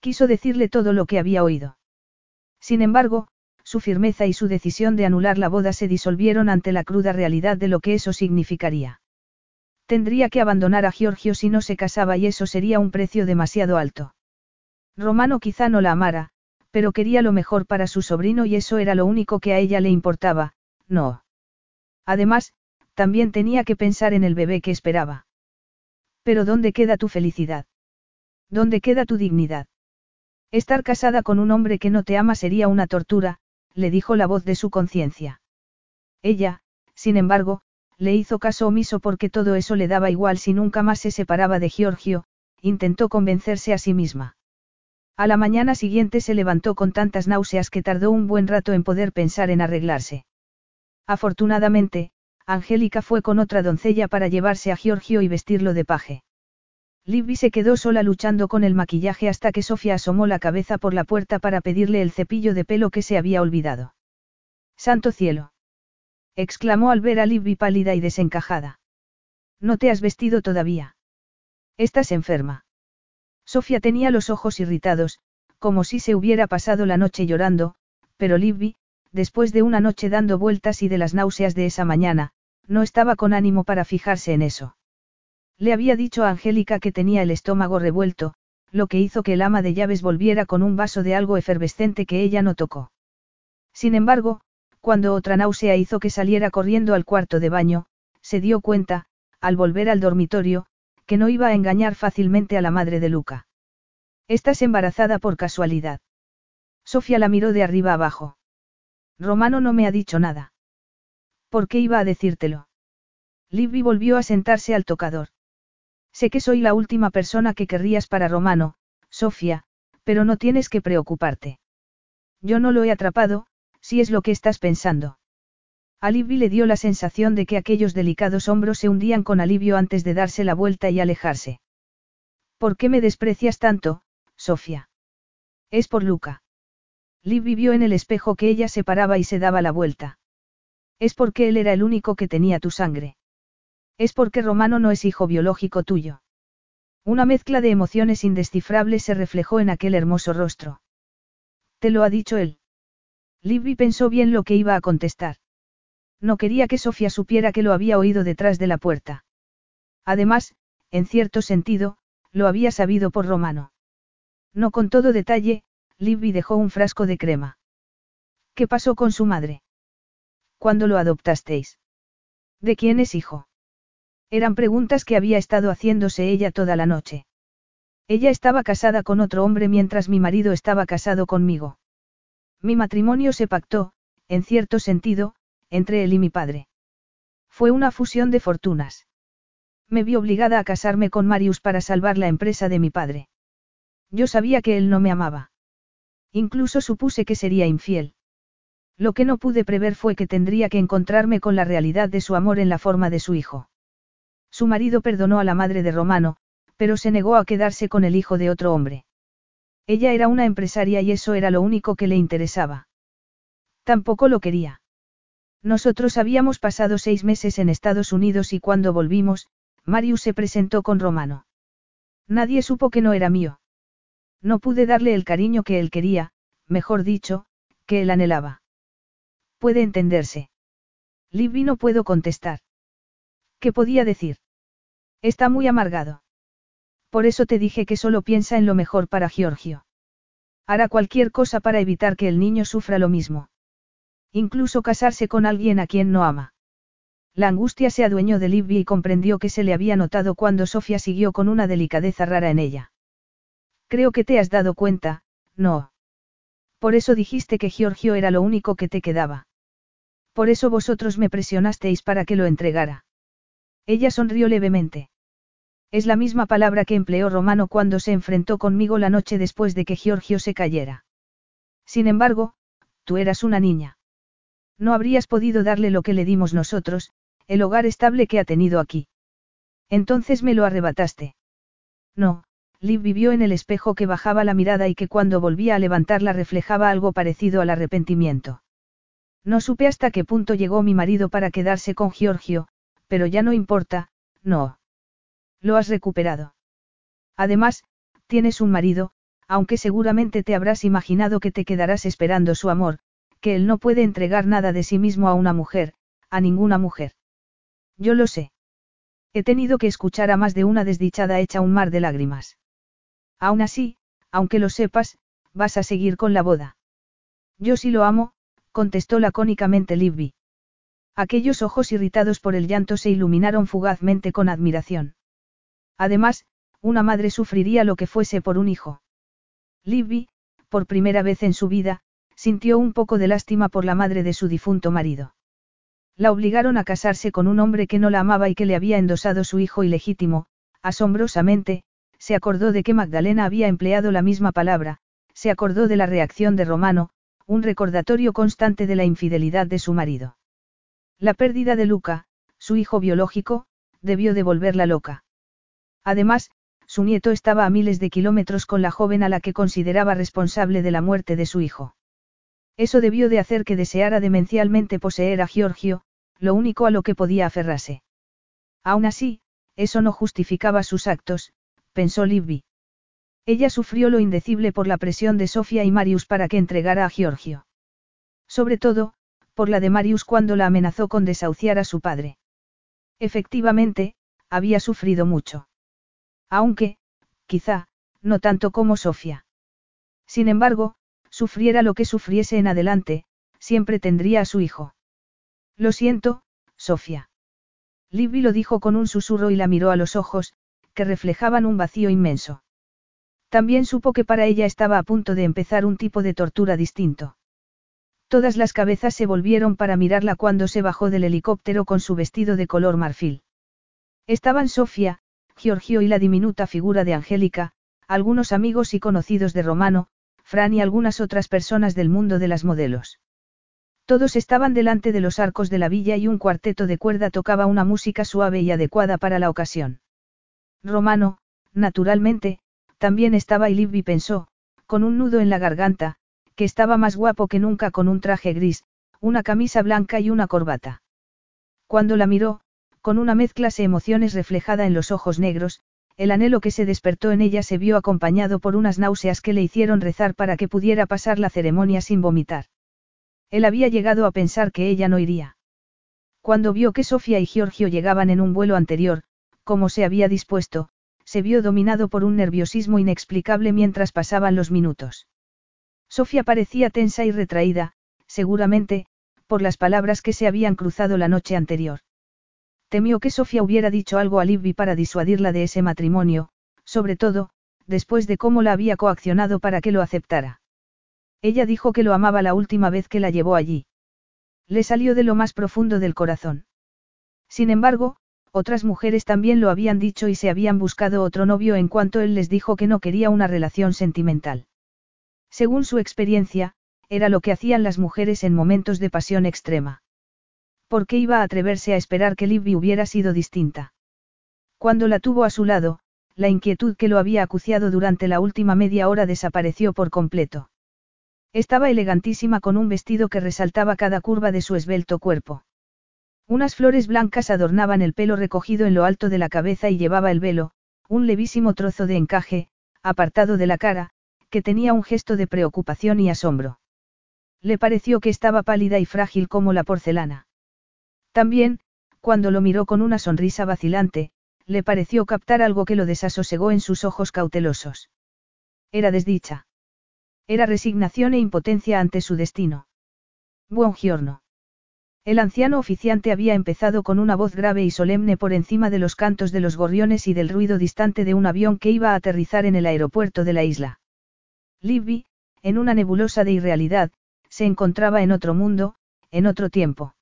Quiso decirle todo lo que había oído. Sin embargo, su firmeza y su decisión de anular la boda se disolvieron ante la cruda realidad de lo que eso significaría. Tendría que abandonar a Giorgio si no se casaba y eso sería un precio demasiado alto. Romano quizá no la amara, pero quería lo mejor para su sobrino y eso era lo único que a ella le importaba, no. Además, también tenía que pensar en el bebé que esperaba. Pero ¿dónde queda tu felicidad? ¿Dónde queda tu dignidad? Estar casada con un hombre que no te ama sería una tortura, le dijo la voz de su conciencia. Ella, sin embargo, le hizo caso omiso porque todo eso le daba igual si nunca más se separaba de Giorgio, intentó convencerse a sí misma. A la mañana siguiente se levantó con tantas náuseas que tardó un buen rato en poder pensar en arreglarse. Afortunadamente, Angélica fue con otra doncella para llevarse a Giorgio y vestirlo de paje. Libby se quedó sola luchando con el maquillaje hasta que Sofía asomó la cabeza por la puerta para pedirle el cepillo de pelo que se había olvidado. ¡Santo cielo! Exclamó al ver a Libby pálida y desencajada. No te has vestido todavía. Estás enferma. Sofía tenía los ojos irritados, como si se hubiera pasado la noche llorando, pero Libby, después de una noche dando vueltas y de las náuseas de esa mañana, no estaba con ánimo para fijarse en eso. Le había dicho a Angélica que tenía el estómago revuelto, lo que hizo que el ama de llaves volviera con un vaso de algo efervescente que ella no tocó. Sin embargo, cuando otra náusea hizo que saliera corriendo al cuarto de baño, se dio cuenta, al volver al dormitorio, que no iba a engañar fácilmente a la madre de Luca. Estás embarazada por casualidad. Sofía la miró de arriba abajo. Romano no me ha dicho nada. ¿Por qué iba a decírtelo? Libby volvió a sentarse al tocador. Sé que soy la última persona que querrías para Romano, Sofía, pero no tienes que preocuparte. Yo no lo he atrapado, si es lo que estás pensando. A Libby le dio la sensación de que aquellos delicados hombros se hundían con alivio antes de darse la vuelta y alejarse. ¿Por qué me desprecias tanto, Sofía? Es por Luca. Libby vio en el espejo que ella se paraba y se daba la vuelta. Es porque él era el único que tenía tu sangre. Es porque Romano no es hijo biológico tuyo. Una mezcla de emociones indescifrables se reflejó en aquel hermoso rostro. ¿Te lo ha dicho él? Libby pensó bien lo que iba a contestar. No quería que Sofía supiera que lo había oído detrás de la puerta. Además, en cierto sentido, lo había sabido por Romano. No con todo detalle, Libby dejó un frasco de crema. ¿Qué pasó con su madre? ¿Cuándo lo adoptasteis? ¿De quién es hijo? Eran preguntas que había estado haciéndose ella toda la noche. Ella estaba casada con otro hombre mientras mi marido estaba casado conmigo. Mi matrimonio se pactó, en cierto sentido, entre él y mi padre. Fue una fusión de fortunas. Me vi obligada a casarme con Marius para salvar la empresa de mi padre. Yo sabía que él no me amaba. Incluso supuse que sería infiel. Lo que no pude prever fue que tendría que encontrarme con la realidad de su amor en la forma de su hijo. Su marido perdonó a la madre de Romano, pero se negó a quedarse con el hijo de otro hombre. Ella era una empresaria y eso era lo único que le interesaba. Tampoco lo quería. Nosotros habíamos pasado seis meses en Estados Unidos y cuando volvimos, Marius se presentó con Romano. Nadie supo que no era mío. No pude darle el cariño que él quería, mejor dicho, que él anhelaba. Puede entenderse. Libby no puedo contestar. ¿Qué podía decir? Está muy amargado. Por eso te dije que solo piensa en lo mejor para Giorgio. Hará cualquier cosa para evitar que el niño sufra lo mismo. Incluso casarse con alguien a quien no ama. La angustia se adueñó de Libby y comprendió que se le había notado cuando Sofía siguió con una delicadeza rara en ella. Creo que te has dado cuenta, no. Por eso dijiste que Giorgio era lo único que te quedaba. Por eso vosotros me presionasteis para que lo entregara. Ella sonrió levemente. Es la misma palabra que empleó Romano cuando se enfrentó conmigo la noche después de que Giorgio se cayera. Sin embargo, tú eras una niña. No habrías podido darle lo que le dimos nosotros, el hogar estable que ha tenido aquí. Entonces me lo arrebataste. No, Liv vivió en el espejo que bajaba la mirada y que cuando volvía a levantarla reflejaba algo parecido al arrepentimiento. No supe hasta qué punto llegó mi marido para quedarse con Giorgio, pero ya no importa, no. Lo has recuperado. Además, tienes un marido, aunque seguramente te habrás imaginado que te quedarás esperando su amor, que él no puede entregar nada de sí mismo a una mujer, a ninguna mujer. Yo lo sé. He tenido que escuchar a más de una desdichada hecha un mar de lágrimas. Aún así, aunque lo sepas, vas a seguir con la boda. Yo sí lo amo, contestó lacónicamente Libby. Aquellos ojos irritados por el llanto se iluminaron fugazmente con admiración. Además, una madre sufriría lo que fuese por un hijo. Libby, por primera vez en su vida, sintió un poco de lástima por la madre de su difunto marido. La obligaron a casarse con un hombre que no la amaba y que le había endosado su hijo ilegítimo, asombrosamente, se acordó de que Magdalena había empleado la misma palabra, se acordó de la reacción de Romano, un recordatorio constante de la infidelidad de su marido. La pérdida de Luca, su hijo biológico, debió de volverla loca. Además, su nieto estaba a miles de kilómetros con la joven a la que consideraba responsable de la muerte de su hijo. Eso debió de hacer que deseara demencialmente poseer a Giorgio, lo único a lo que podía aferrarse. Aún así, eso no justificaba sus actos, pensó Libby. Ella sufrió lo indecible por la presión de Sofía y Marius para que entregara a Giorgio. Sobre todo, por la de Marius cuando la amenazó con desahuciar a su padre. Efectivamente, había sufrido mucho. Aunque, quizá, no tanto como Sofía. Sin embargo, sufriera lo que sufriese en adelante, siempre tendría a su hijo. Lo siento, Sofía. Libby lo dijo con un susurro y la miró a los ojos, que reflejaban un vacío inmenso. También supo que para ella estaba a punto de empezar un tipo de tortura distinto. Todas las cabezas se volvieron para mirarla cuando se bajó del helicóptero con su vestido de color marfil. Estaban Sofía, Giorgio y la diminuta figura de Angélica, algunos amigos y conocidos de Romano, Fran y algunas otras personas del mundo de las modelos. Todos estaban delante de los arcos de la villa y un cuarteto de cuerda tocaba una música suave y adecuada para la ocasión. Romano, naturalmente, también estaba y Libby pensó, con un nudo en la garganta, que estaba más guapo que nunca con un traje gris, una camisa blanca y una corbata. Cuando la miró, con una mezcla de emociones reflejada en los ojos negros, el anhelo que se despertó en ella se vio acompañado por unas náuseas que le hicieron rezar para que pudiera pasar la ceremonia sin vomitar. Él había llegado a pensar que ella no iría. Cuando vio que Sofía y Giorgio llegaban en un vuelo anterior, como se había dispuesto, se vio dominado por un nerviosismo inexplicable mientras pasaban los minutos. Sofía parecía tensa y retraída, seguramente, por las palabras que se habían cruzado la noche anterior. Temió que Sofía hubiera dicho algo a Libby para disuadirla de ese matrimonio, sobre todo, después de cómo la había coaccionado para que lo aceptara. Ella dijo que lo amaba la última vez que la llevó allí. Le salió de lo más profundo del corazón. Sin embargo, otras mujeres también lo habían dicho y se habían buscado otro novio en cuanto él les dijo que no quería una relación sentimental. Según su experiencia, era lo que hacían las mujeres en momentos de pasión extrema. ¿Por qué iba a atreverse a esperar que Libby hubiera sido distinta? Cuando la tuvo a su lado, la inquietud que lo había acuciado durante la última media hora desapareció por completo. Estaba elegantísima con un vestido que resaltaba cada curva de su esbelto cuerpo. Unas flores blancas adornaban el pelo recogido en lo alto de la cabeza y llevaba el velo, un levísimo trozo de encaje, apartado de la cara, que tenía un gesto de preocupación y asombro. Le pareció que estaba pálida y frágil como la porcelana. También, cuando lo miró con una sonrisa vacilante, le pareció captar algo que lo desasosegó en sus ojos cautelosos. Era desdicha. Era resignación e impotencia ante su destino. Buen giorno. El anciano oficiante había empezado con una voz grave y solemne por encima de los cantos de los gorriones y del ruido distante de un avión que iba a aterrizar en el aeropuerto de la isla. Libby, en una nebulosa de irrealidad, se encontraba en otro mundo, en otro tiempo.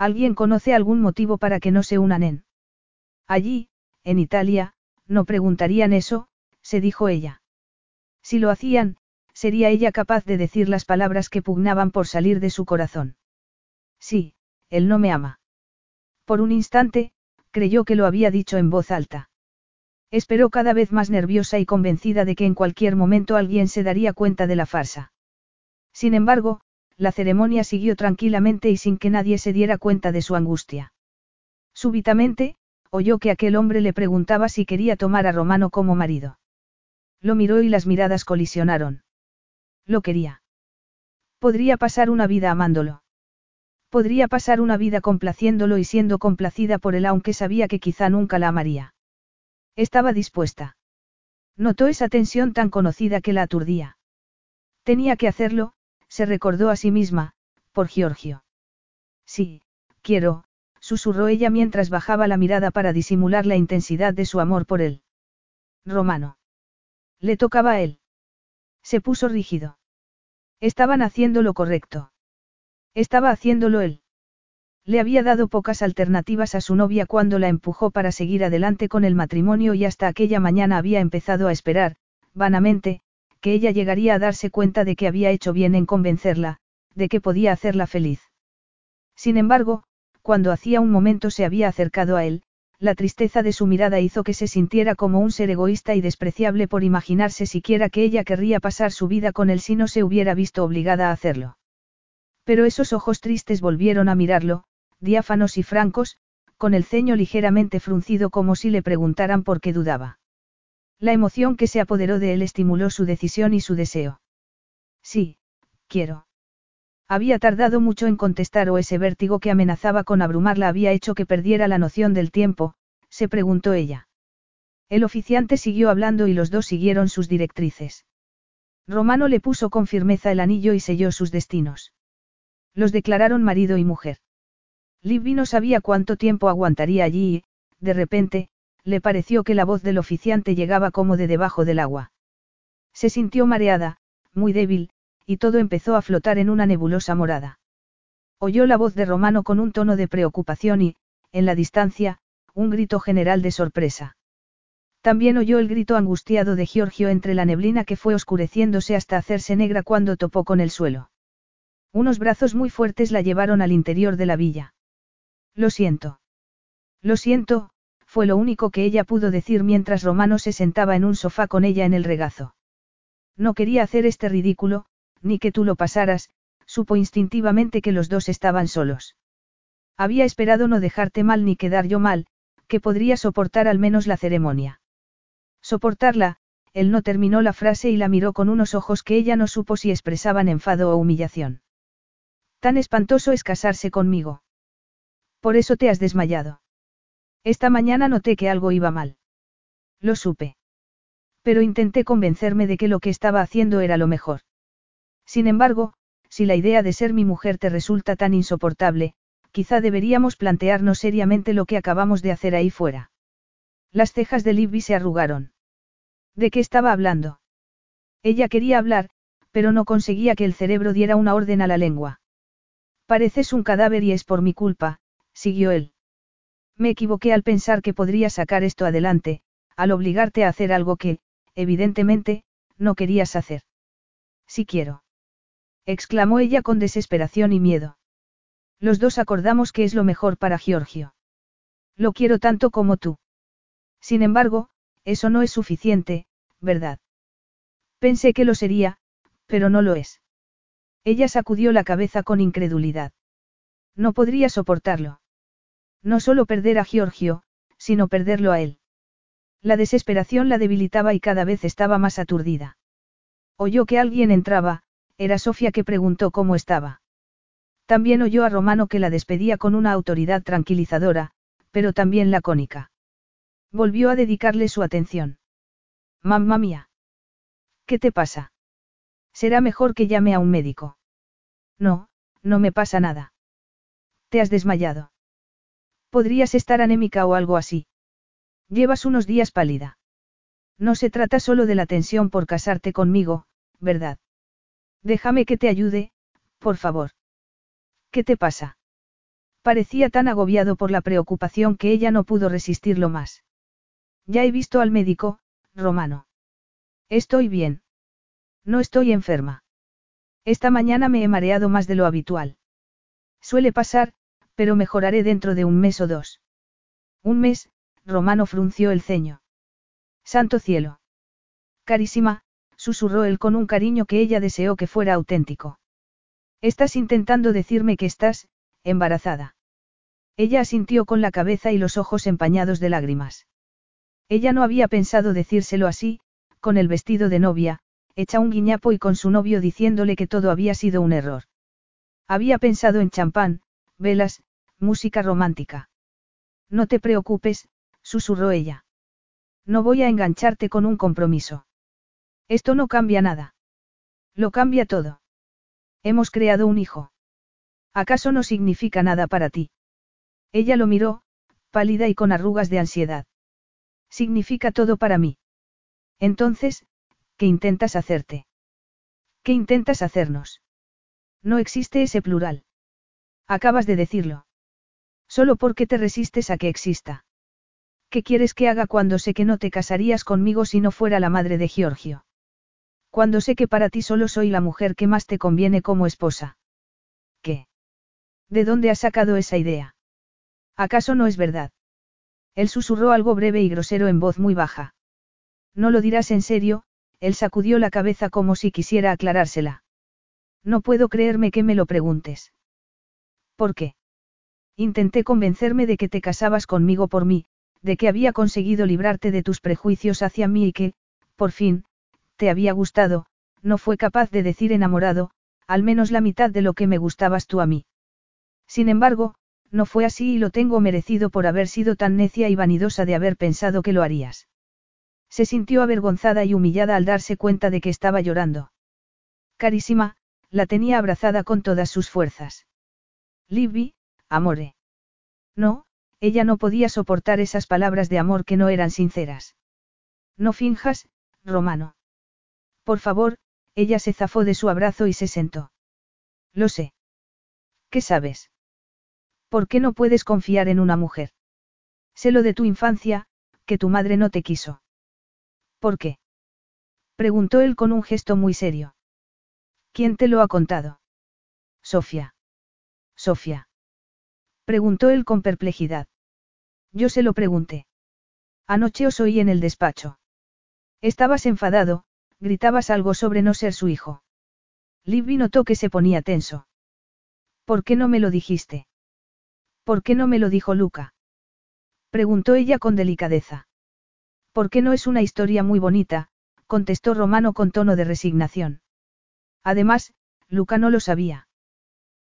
¿Alguien conoce algún motivo para que no se unan en? Allí, en Italia, no preguntarían eso, se dijo ella. Si lo hacían, sería ella capaz de decir las palabras que pugnaban por salir de su corazón. Sí, él no me ama. Por un instante, creyó que lo había dicho en voz alta. Esperó cada vez más nerviosa y convencida de que en cualquier momento alguien se daría cuenta de la farsa. Sin embargo, la ceremonia siguió tranquilamente y sin que nadie se diera cuenta de su angustia. Súbitamente, oyó que aquel hombre le preguntaba si quería tomar a Romano como marido. Lo miró y las miradas colisionaron. Lo quería. Podría pasar una vida amándolo. Podría pasar una vida complaciéndolo y siendo complacida por él aunque sabía que quizá nunca la amaría. Estaba dispuesta. Notó esa tensión tan conocida que la aturdía. Tenía que hacerlo, se recordó a sí misma, por Giorgio. Sí, quiero, susurró ella mientras bajaba la mirada para disimular la intensidad de su amor por él. Romano. Le tocaba a él. Se puso rígido. Estaban haciendo lo correcto. Estaba haciéndolo él. Le había dado pocas alternativas a su novia cuando la empujó para seguir adelante con el matrimonio y hasta aquella mañana había empezado a esperar, vanamente, que ella llegaría a darse cuenta de que había hecho bien en convencerla, de que podía hacerla feliz. Sin embargo, cuando hacía un momento se había acercado a él, la tristeza de su mirada hizo que se sintiera como un ser egoísta y despreciable por imaginarse siquiera que ella querría pasar su vida con él si no se hubiera visto obligada a hacerlo. Pero esos ojos tristes volvieron a mirarlo, diáfanos y francos, con el ceño ligeramente fruncido como si le preguntaran por qué dudaba. La emoción que se apoderó de él estimuló su decisión y su deseo. Sí, quiero. Había tardado mucho en contestar o ese vértigo que amenazaba con abrumarla había hecho que perdiera la noción del tiempo, se preguntó ella. El oficiante siguió hablando y los dos siguieron sus directrices. Romano le puso con firmeza el anillo y selló sus destinos. Los declararon marido y mujer. Libby no sabía cuánto tiempo aguantaría allí y, de repente, le pareció que la voz del oficiante llegaba como de debajo del agua. Se sintió mareada, muy débil, y todo empezó a flotar en una nebulosa morada. Oyó la voz de Romano con un tono de preocupación y, en la distancia, un grito general de sorpresa. También oyó el grito angustiado de Giorgio entre la neblina que fue oscureciéndose hasta hacerse negra cuando topó con el suelo. Unos brazos muy fuertes la llevaron al interior de la villa. Lo siento. Lo siento, fue lo único que ella pudo decir mientras Romano se sentaba en un sofá con ella en el regazo. No quería hacer este ridículo, ni que tú lo pasaras, supo instintivamente que los dos estaban solos. Había esperado no dejarte mal ni quedar yo mal, que podría soportar al menos la ceremonia. Soportarla, él no terminó la frase y la miró con unos ojos que ella no supo si expresaban enfado o humillación. Tan espantoso es casarse conmigo. Por eso te has desmayado. Esta mañana noté que algo iba mal. Lo supe. Pero intenté convencerme de que lo que estaba haciendo era lo mejor. Sin embargo, si la idea de ser mi mujer te resulta tan insoportable, quizá deberíamos plantearnos seriamente lo que acabamos de hacer ahí fuera. Las cejas de Libby se arrugaron. ¿De qué estaba hablando? Ella quería hablar, pero no conseguía que el cerebro diera una orden a la lengua. Pareces un cadáver y es por mi culpa, siguió él. Me equivoqué al pensar que podría sacar esto adelante, al obligarte a hacer algo que, evidentemente, no querías hacer. Si quiero. exclamó ella con desesperación y miedo. Los dos acordamos que es lo mejor para Giorgio. Lo quiero tanto como tú. Sin embargo, eso no es suficiente, ¿verdad? Pensé que lo sería, pero no lo es. Ella sacudió la cabeza con incredulidad. No podría soportarlo. No solo perder a Giorgio, sino perderlo a él. La desesperación la debilitaba y cada vez estaba más aturdida. Oyó que alguien entraba, era Sofía que preguntó cómo estaba. También oyó a Romano que la despedía con una autoridad tranquilizadora, pero también lacónica. Volvió a dedicarle su atención. Mamma mía. ¿Qué te pasa? Será mejor que llame a un médico. No, no me pasa nada. Te has desmayado. Podrías estar anémica o algo así. Llevas unos días pálida. No se trata solo de la tensión por casarte conmigo, ¿verdad? Déjame que te ayude, por favor. ¿Qué te pasa? Parecía tan agobiado por la preocupación que ella no pudo resistirlo más. Ya he visto al médico, Romano. Estoy bien. No estoy enferma. Esta mañana me he mareado más de lo habitual. Suele pasar, pero mejoraré dentro de un mes o dos. Un mes, Romano frunció el ceño. Santo cielo. Carísima, susurró él con un cariño que ella deseó que fuera auténtico. Estás intentando decirme que estás, embarazada. Ella asintió con la cabeza y los ojos empañados de lágrimas. Ella no había pensado decírselo así, con el vestido de novia, hecha un guiñapo y con su novio diciéndole que todo había sido un error. Había pensado en champán, velas, música romántica. No te preocupes, susurró ella. No voy a engancharte con un compromiso. Esto no cambia nada. Lo cambia todo. Hemos creado un hijo. ¿Acaso no significa nada para ti? Ella lo miró, pálida y con arrugas de ansiedad. Significa todo para mí. Entonces, ¿qué intentas hacerte? ¿Qué intentas hacernos? No existe ese plural. Acabas de decirlo. Solo porque te resistes a que exista. ¿Qué quieres que haga cuando sé que no te casarías conmigo si no fuera la madre de Giorgio? Cuando sé que para ti solo soy la mujer que más te conviene como esposa. ¿Qué? ¿De dónde has sacado esa idea? ¿Acaso no es verdad? Él susurró algo breve y grosero en voz muy baja. No lo dirás en serio, él sacudió la cabeza como si quisiera aclarársela. No puedo creerme que me lo preguntes. ¿Por qué? Intenté convencerme de que te casabas conmigo por mí, de que había conseguido librarte de tus prejuicios hacia mí y que, por fin, te había gustado, no fue capaz de decir enamorado, al menos la mitad de lo que me gustabas tú a mí. Sin embargo, no fue así y lo tengo merecido por haber sido tan necia y vanidosa de haber pensado que lo harías. Se sintió avergonzada y humillada al darse cuenta de que estaba llorando. Carísima, la tenía abrazada con todas sus fuerzas. Libby, amore. No, ella no podía soportar esas palabras de amor que no eran sinceras. No finjas, Romano. Por favor, ella se zafó de su abrazo y se sentó. Lo sé. ¿Qué sabes? ¿Por qué no puedes confiar en una mujer? Sé lo de tu infancia, que tu madre no te quiso. ¿Por qué? Preguntó él con un gesto muy serio. ¿Quién te lo ha contado? Sofía. Sofía. Preguntó él con perplejidad. Yo se lo pregunté. Anoche os oí en el despacho. Estabas enfadado, gritabas algo sobre no ser su hijo. Libby notó que se ponía tenso. ¿Por qué no me lo dijiste? ¿Por qué no me lo dijo Luca? Preguntó ella con delicadeza. ¿Por qué no es una historia muy bonita? contestó Romano con tono de resignación. Además, Luca no lo sabía.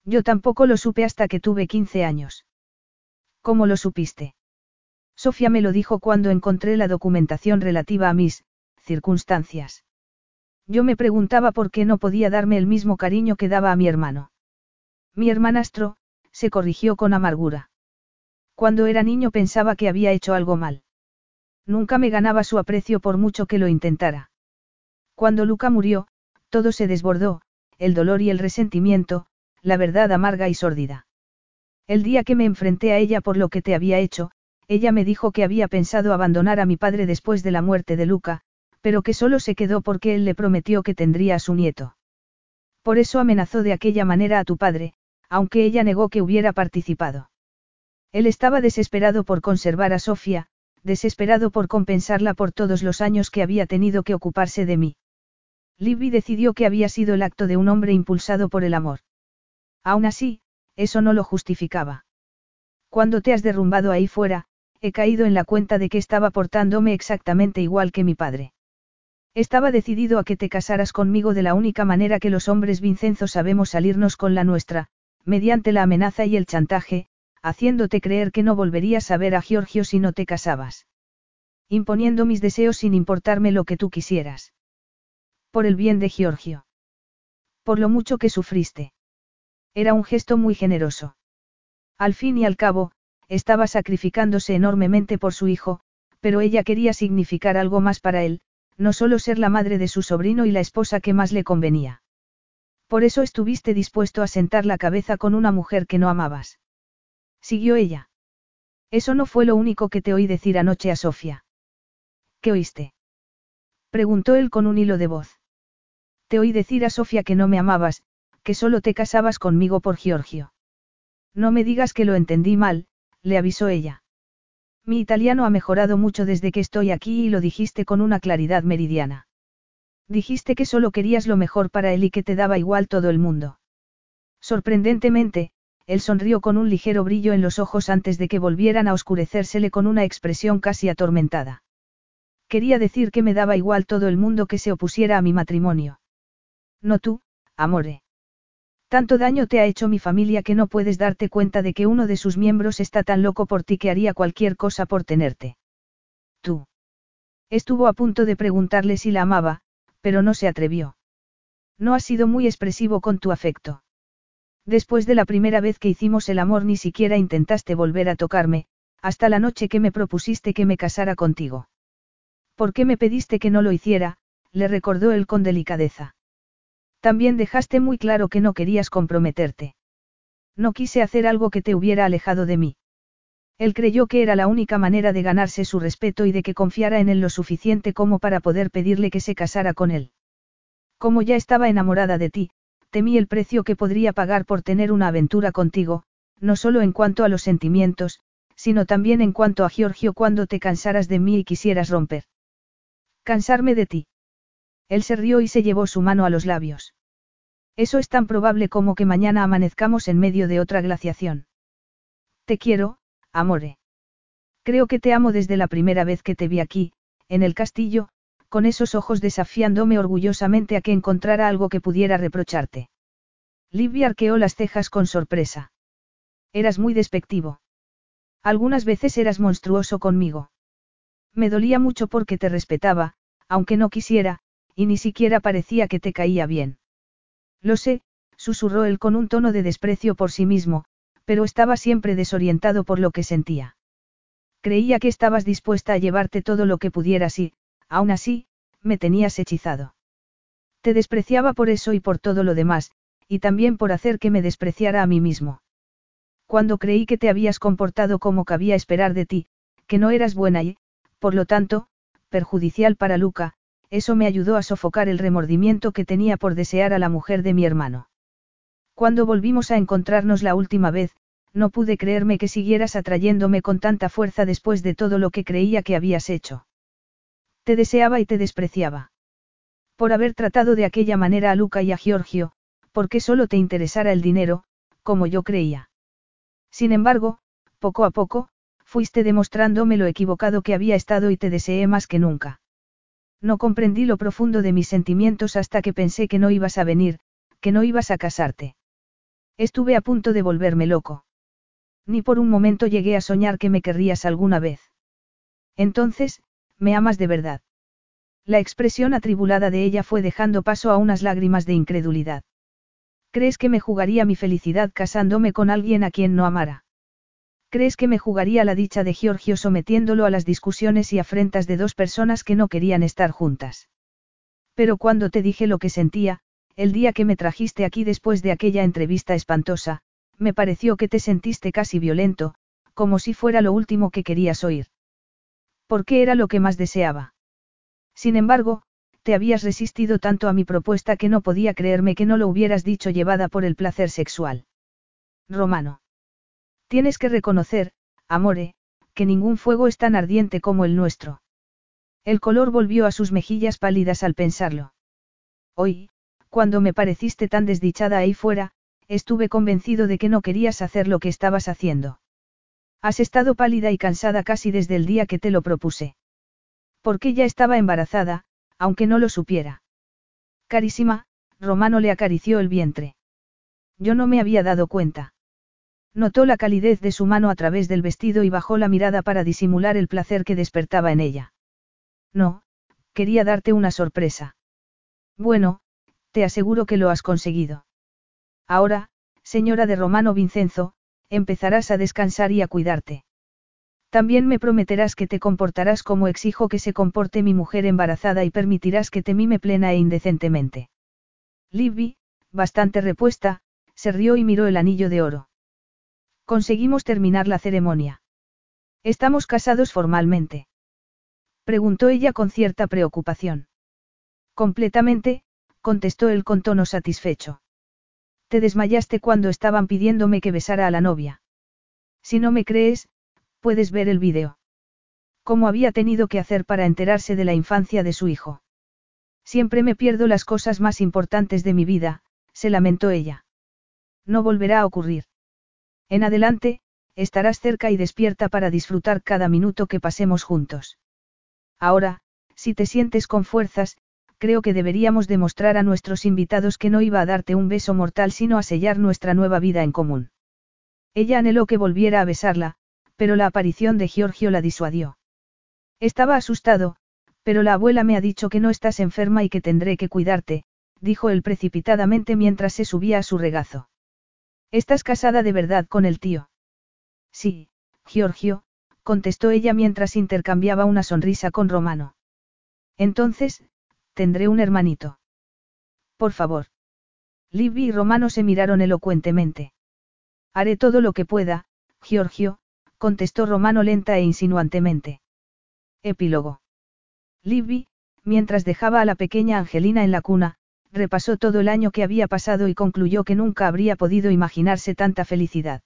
Yo tampoco lo supe hasta que tuve 15 años. ¿Cómo lo supiste? Sofía me lo dijo cuando encontré la documentación relativa a mis circunstancias. Yo me preguntaba por qué no podía darme el mismo cariño que daba a mi hermano. Mi hermanastro, se corrigió con amargura. Cuando era niño pensaba que había hecho algo mal. Nunca me ganaba su aprecio por mucho que lo intentara. Cuando Luca murió, todo se desbordó, el dolor y el resentimiento, la verdad amarga y sórdida. El día que me enfrenté a ella por lo que te había hecho, ella me dijo que había pensado abandonar a mi padre después de la muerte de Luca, pero que solo se quedó porque él le prometió que tendría a su nieto. Por eso amenazó de aquella manera a tu padre, aunque ella negó que hubiera participado. Él estaba desesperado por conservar a Sofía, desesperado por compensarla por todos los años que había tenido que ocuparse de mí. Libby decidió que había sido el acto de un hombre impulsado por el amor. Aún así, eso no lo justificaba. Cuando te has derrumbado ahí fuera, he caído en la cuenta de que estaba portándome exactamente igual que mi padre. Estaba decidido a que te casaras conmigo de la única manera que los hombres Vincenzo sabemos salirnos con la nuestra, mediante la amenaza y el chantaje, haciéndote creer que no volverías a ver a Giorgio si no te casabas. Imponiendo mis deseos sin importarme lo que tú quisieras. Por el bien de Giorgio. Por lo mucho que sufriste. Era un gesto muy generoso. Al fin y al cabo, estaba sacrificándose enormemente por su hijo, pero ella quería significar algo más para él, no solo ser la madre de su sobrino y la esposa que más le convenía. Por eso estuviste dispuesto a sentar la cabeza con una mujer que no amabas. Siguió ella. Eso no fue lo único que te oí decir anoche a Sofía. ¿Qué oíste? Preguntó él con un hilo de voz. Te oí decir a Sofía que no me amabas, que solo te casabas conmigo por Giorgio. No me digas que lo entendí mal, le avisó ella. Mi italiano ha mejorado mucho desde que estoy aquí y lo dijiste con una claridad meridiana. Dijiste que solo querías lo mejor para él y que te daba igual todo el mundo. Sorprendentemente, él sonrió con un ligero brillo en los ojos antes de que volvieran a oscurecérsele con una expresión casi atormentada. Quería decir que me daba igual todo el mundo que se opusiera a mi matrimonio. No tú, amore. Tanto daño te ha hecho mi familia que no puedes darte cuenta de que uno de sus miembros está tan loco por ti que haría cualquier cosa por tenerte. Tú. Estuvo a punto de preguntarle si la amaba, pero no se atrevió. No has sido muy expresivo con tu afecto. Después de la primera vez que hicimos el amor ni siquiera intentaste volver a tocarme, hasta la noche que me propusiste que me casara contigo. ¿Por qué me pediste que no lo hiciera? le recordó él con delicadeza. También dejaste muy claro que no querías comprometerte. No quise hacer algo que te hubiera alejado de mí. Él creyó que era la única manera de ganarse su respeto y de que confiara en él lo suficiente como para poder pedirle que se casara con él. Como ya estaba enamorada de ti, temí el precio que podría pagar por tener una aventura contigo, no solo en cuanto a los sentimientos, sino también en cuanto a Giorgio cuando te cansaras de mí y quisieras romper. Cansarme de ti. Él se rió y se llevó su mano a los labios. Eso es tan probable como que mañana amanezcamos en medio de otra glaciación. Te quiero, amore. Creo que te amo desde la primera vez que te vi aquí, en el castillo, con esos ojos desafiándome orgullosamente a que encontrara algo que pudiera reprocharte. Livia arqueó las cejas con sorpresa. Eras muy despectivo. Algunas veces eras monstruoso conmigo. Me dolía mucho porque te respetaba, aunque no quisiera, y ni siquiera parecía que te caía bien. Lo sé, susurró él con un tono de desprecio por sí mismo, pero estaba siempre desorientado por lo que sentía. Creía que estabas dispuesta a llevarte todo lo que pudieras y, aún así, me tenías hechizado. Te despreciaba por eso y por todo lo demás, y también por hacer que me despreciara a mí mismo. Cuando creí que te habías comportado como cabía esperar de ti, que no eras buena y, por lo tanto, perjudicial para Luca, eso me ayudó a sofocar el remordimiento que tenía por desear a la mujer de mi hermano. Cuando volvimos a encontrarnos la última vez, no pude creerme que siguieras atrayéndome con tanta fuerza después de todo lo que creía que habías hecho. Te deseaba y te despreciaba. Por haber tratado de aquella manera a Luca y a Giorgio, porque solo te interesara el dinero, como yo creía. Sin embargo, poco a poco, fuiste demostrándome lo equivocado que había estado y te deseé más que nunca. No comprendí lo profundo de mis sentimientos hasta que pensé que no ibas a venir, que no ibas a casarte. Estuve a punto de volverme loco. Ni por un momento llegué a soñar que me querrías alguna vez. Entonces, me amas de verdad. La expresión atribulada de ella fue dejando paso a unas lágrimas de incredulidad. ¿Crees que me jugaría mi felicidad casándome con alguien a quien no amara? ¿Crees que me jugaría la dicha de Giorgio sometiéndolo a las discusiones y afrentas de dos personas que no querían estar juntas? Pero cuando te dije lo que sentía, el día que me trajiste aquí después de aquella entrevista espantosa, me pareció que te sentiste casi violento, como si fuera lo último que querías oír. Porque era lo que más deseaba. Sin embargo, te habías resistido tanto a mi propuesta que no podía creerme que no lo hubieras dicho llevada por el placer sexual. Romano. Tienes que reconocer, amore, que ningún fuego es tan ardiente como el nuestro. El color volvió a sus mejillas pálidas al pensarlo. Hoy, cuando me pareciste tan desdichada ahí fuera, estuve convencido de que no querías hacer lo que estabas haciendo. Has estado pálida y cansada casi desde el día que te lo propuse. Porque ya estaba embarazada, aunque no lo supiera. Carísima, Romano le acarició el vientre. Yo no me había dado cuenta. Notó la calidez de su mano a través del vestido y bajó la mirada para disimular el placer que despertaba en ella. No, quería darte una sorpresa. Bueno, te aseguro que lo has conseguido. Ahora, señora de Romano Vincenzo, empezarás a descansar y a cuidarte. También me prometerás que te comportarás como exijo que se comporte mi mujer embarazada y permitirás que te mime plena e indecentemente. Libby, bastante repuesta, se rió y miró el anillo de oro. Conseguimos terminar la ceremonia. Estamos casados formalmente. Preguntó ella con cierta preocupación. Completamente, contestó él con tono satisfecho. Te desmayaste cuando estaban pidiéndome que besara a la novia. Si no me crees, puedes ver el vídeo. ¿Cómo había tenido que hacer para enterarse de la infancia de su hijo? Siempre me pierdo las cosas más importantes de mi vida, se lamentó ella. No volverá a ocurrir. En adelante, estarás cerca y despierta para disfrutar cada minuto que pasemos juntos. Ahora, si te sientes con fuerzas, creo que deberíamos demostrar a nuestros invitados que no iba a darte un beso mortal sino a sellar nuestra nueva vida en común. Ella anheló que volviera a besarla, pero la aparición de Giorgio la disuadió. Estaba asustado, pero la abuela me ha dicho que no estás enferma y que tendré que cuidarte, dijo él precipitadamente mientras se subía a su regazo. ¿Estás casada de verdad con el tío? Sí, Giorgio, contestó ella mientras intercambiaba una sonrisa con Romano. Entonces, tendré un hermanito. Por favor. Libby y Romano se miraron elocuentemente. Haré todo lo que pueda, Giorgio, contestó Romano lenta e insinuantemente. Epílogo. Libby, mientras dejaba a la pequeña Angelina en la cuna, repasó todo el año que había pasado y concluyó que nunca habría podido imaginarse tanta felicidad.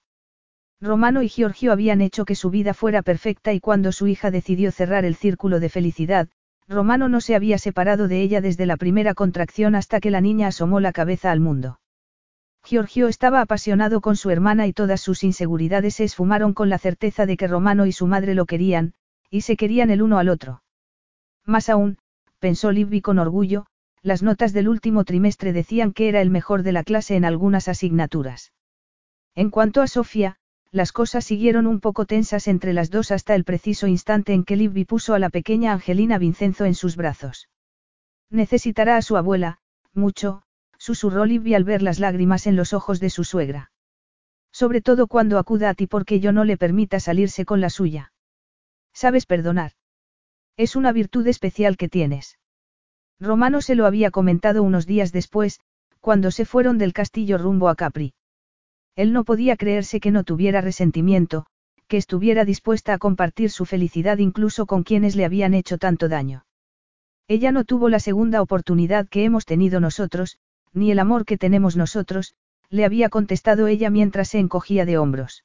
Romano y Giorgio habían hecho que su vida fuera perfecta y cuando su hija decidió cerrar el círculo de felicidad, Romano no se había separado de ella desde la primera contracción hasta que la niña asomó la cabeza al mundo. Giorgio estaba apasionado con su hermana y todas sus inseguridades se esfumaron con la certeza de que Romano y su madre lo querían, y se querían el uno al otro. Más aún, pensó Libby con orgullo, las notas del último trimestre decían que era el mejor de la clase en algunas asignaturas. En cuanto a Sofía, las cosas siguieron un poco tensas entre las dos hasta el preciso instante en que Libby puso a la pequeña Angelina Vincenzo en sus brazos. Necesitará a su abuela, mucho, susurró Libby al ver las lágrimas en los ojos de su suegra. Sobre todo cuando acuda a ti porque yo no le permita salirse con la suya. Sabes perdonar. Es una virtud especial que tienes. Romano se lo había comentado unos días después, cuando se fueron del castillo rumbo a Capri. Él no podía creerse que no tuviera resentimiento, que estuviera dispuesta a compartir su felicidad incluso con quienes le habían hecho tanto daño. Ella no tuvo la segunda oportunidad que hemos tenido nosotros, ni el amor que tenemos nosotros, le había contestado ella mientras se encogía de hombros.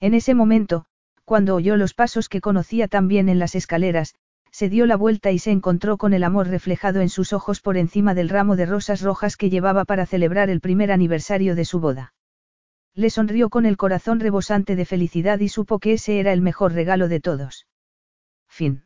En ese momento, cuando oyó los pasos que conocía tan bien en las escaleras, se dio la vuelta y se encontró con el amor reflejado en sus ojos por encima del ramo de rosas rojas que llevaba para celebrar el primer aniversario de su boda. Le sonrió con el corazón rebosante de felicidad y supo que ese era el mejor regalo de todos. Fin.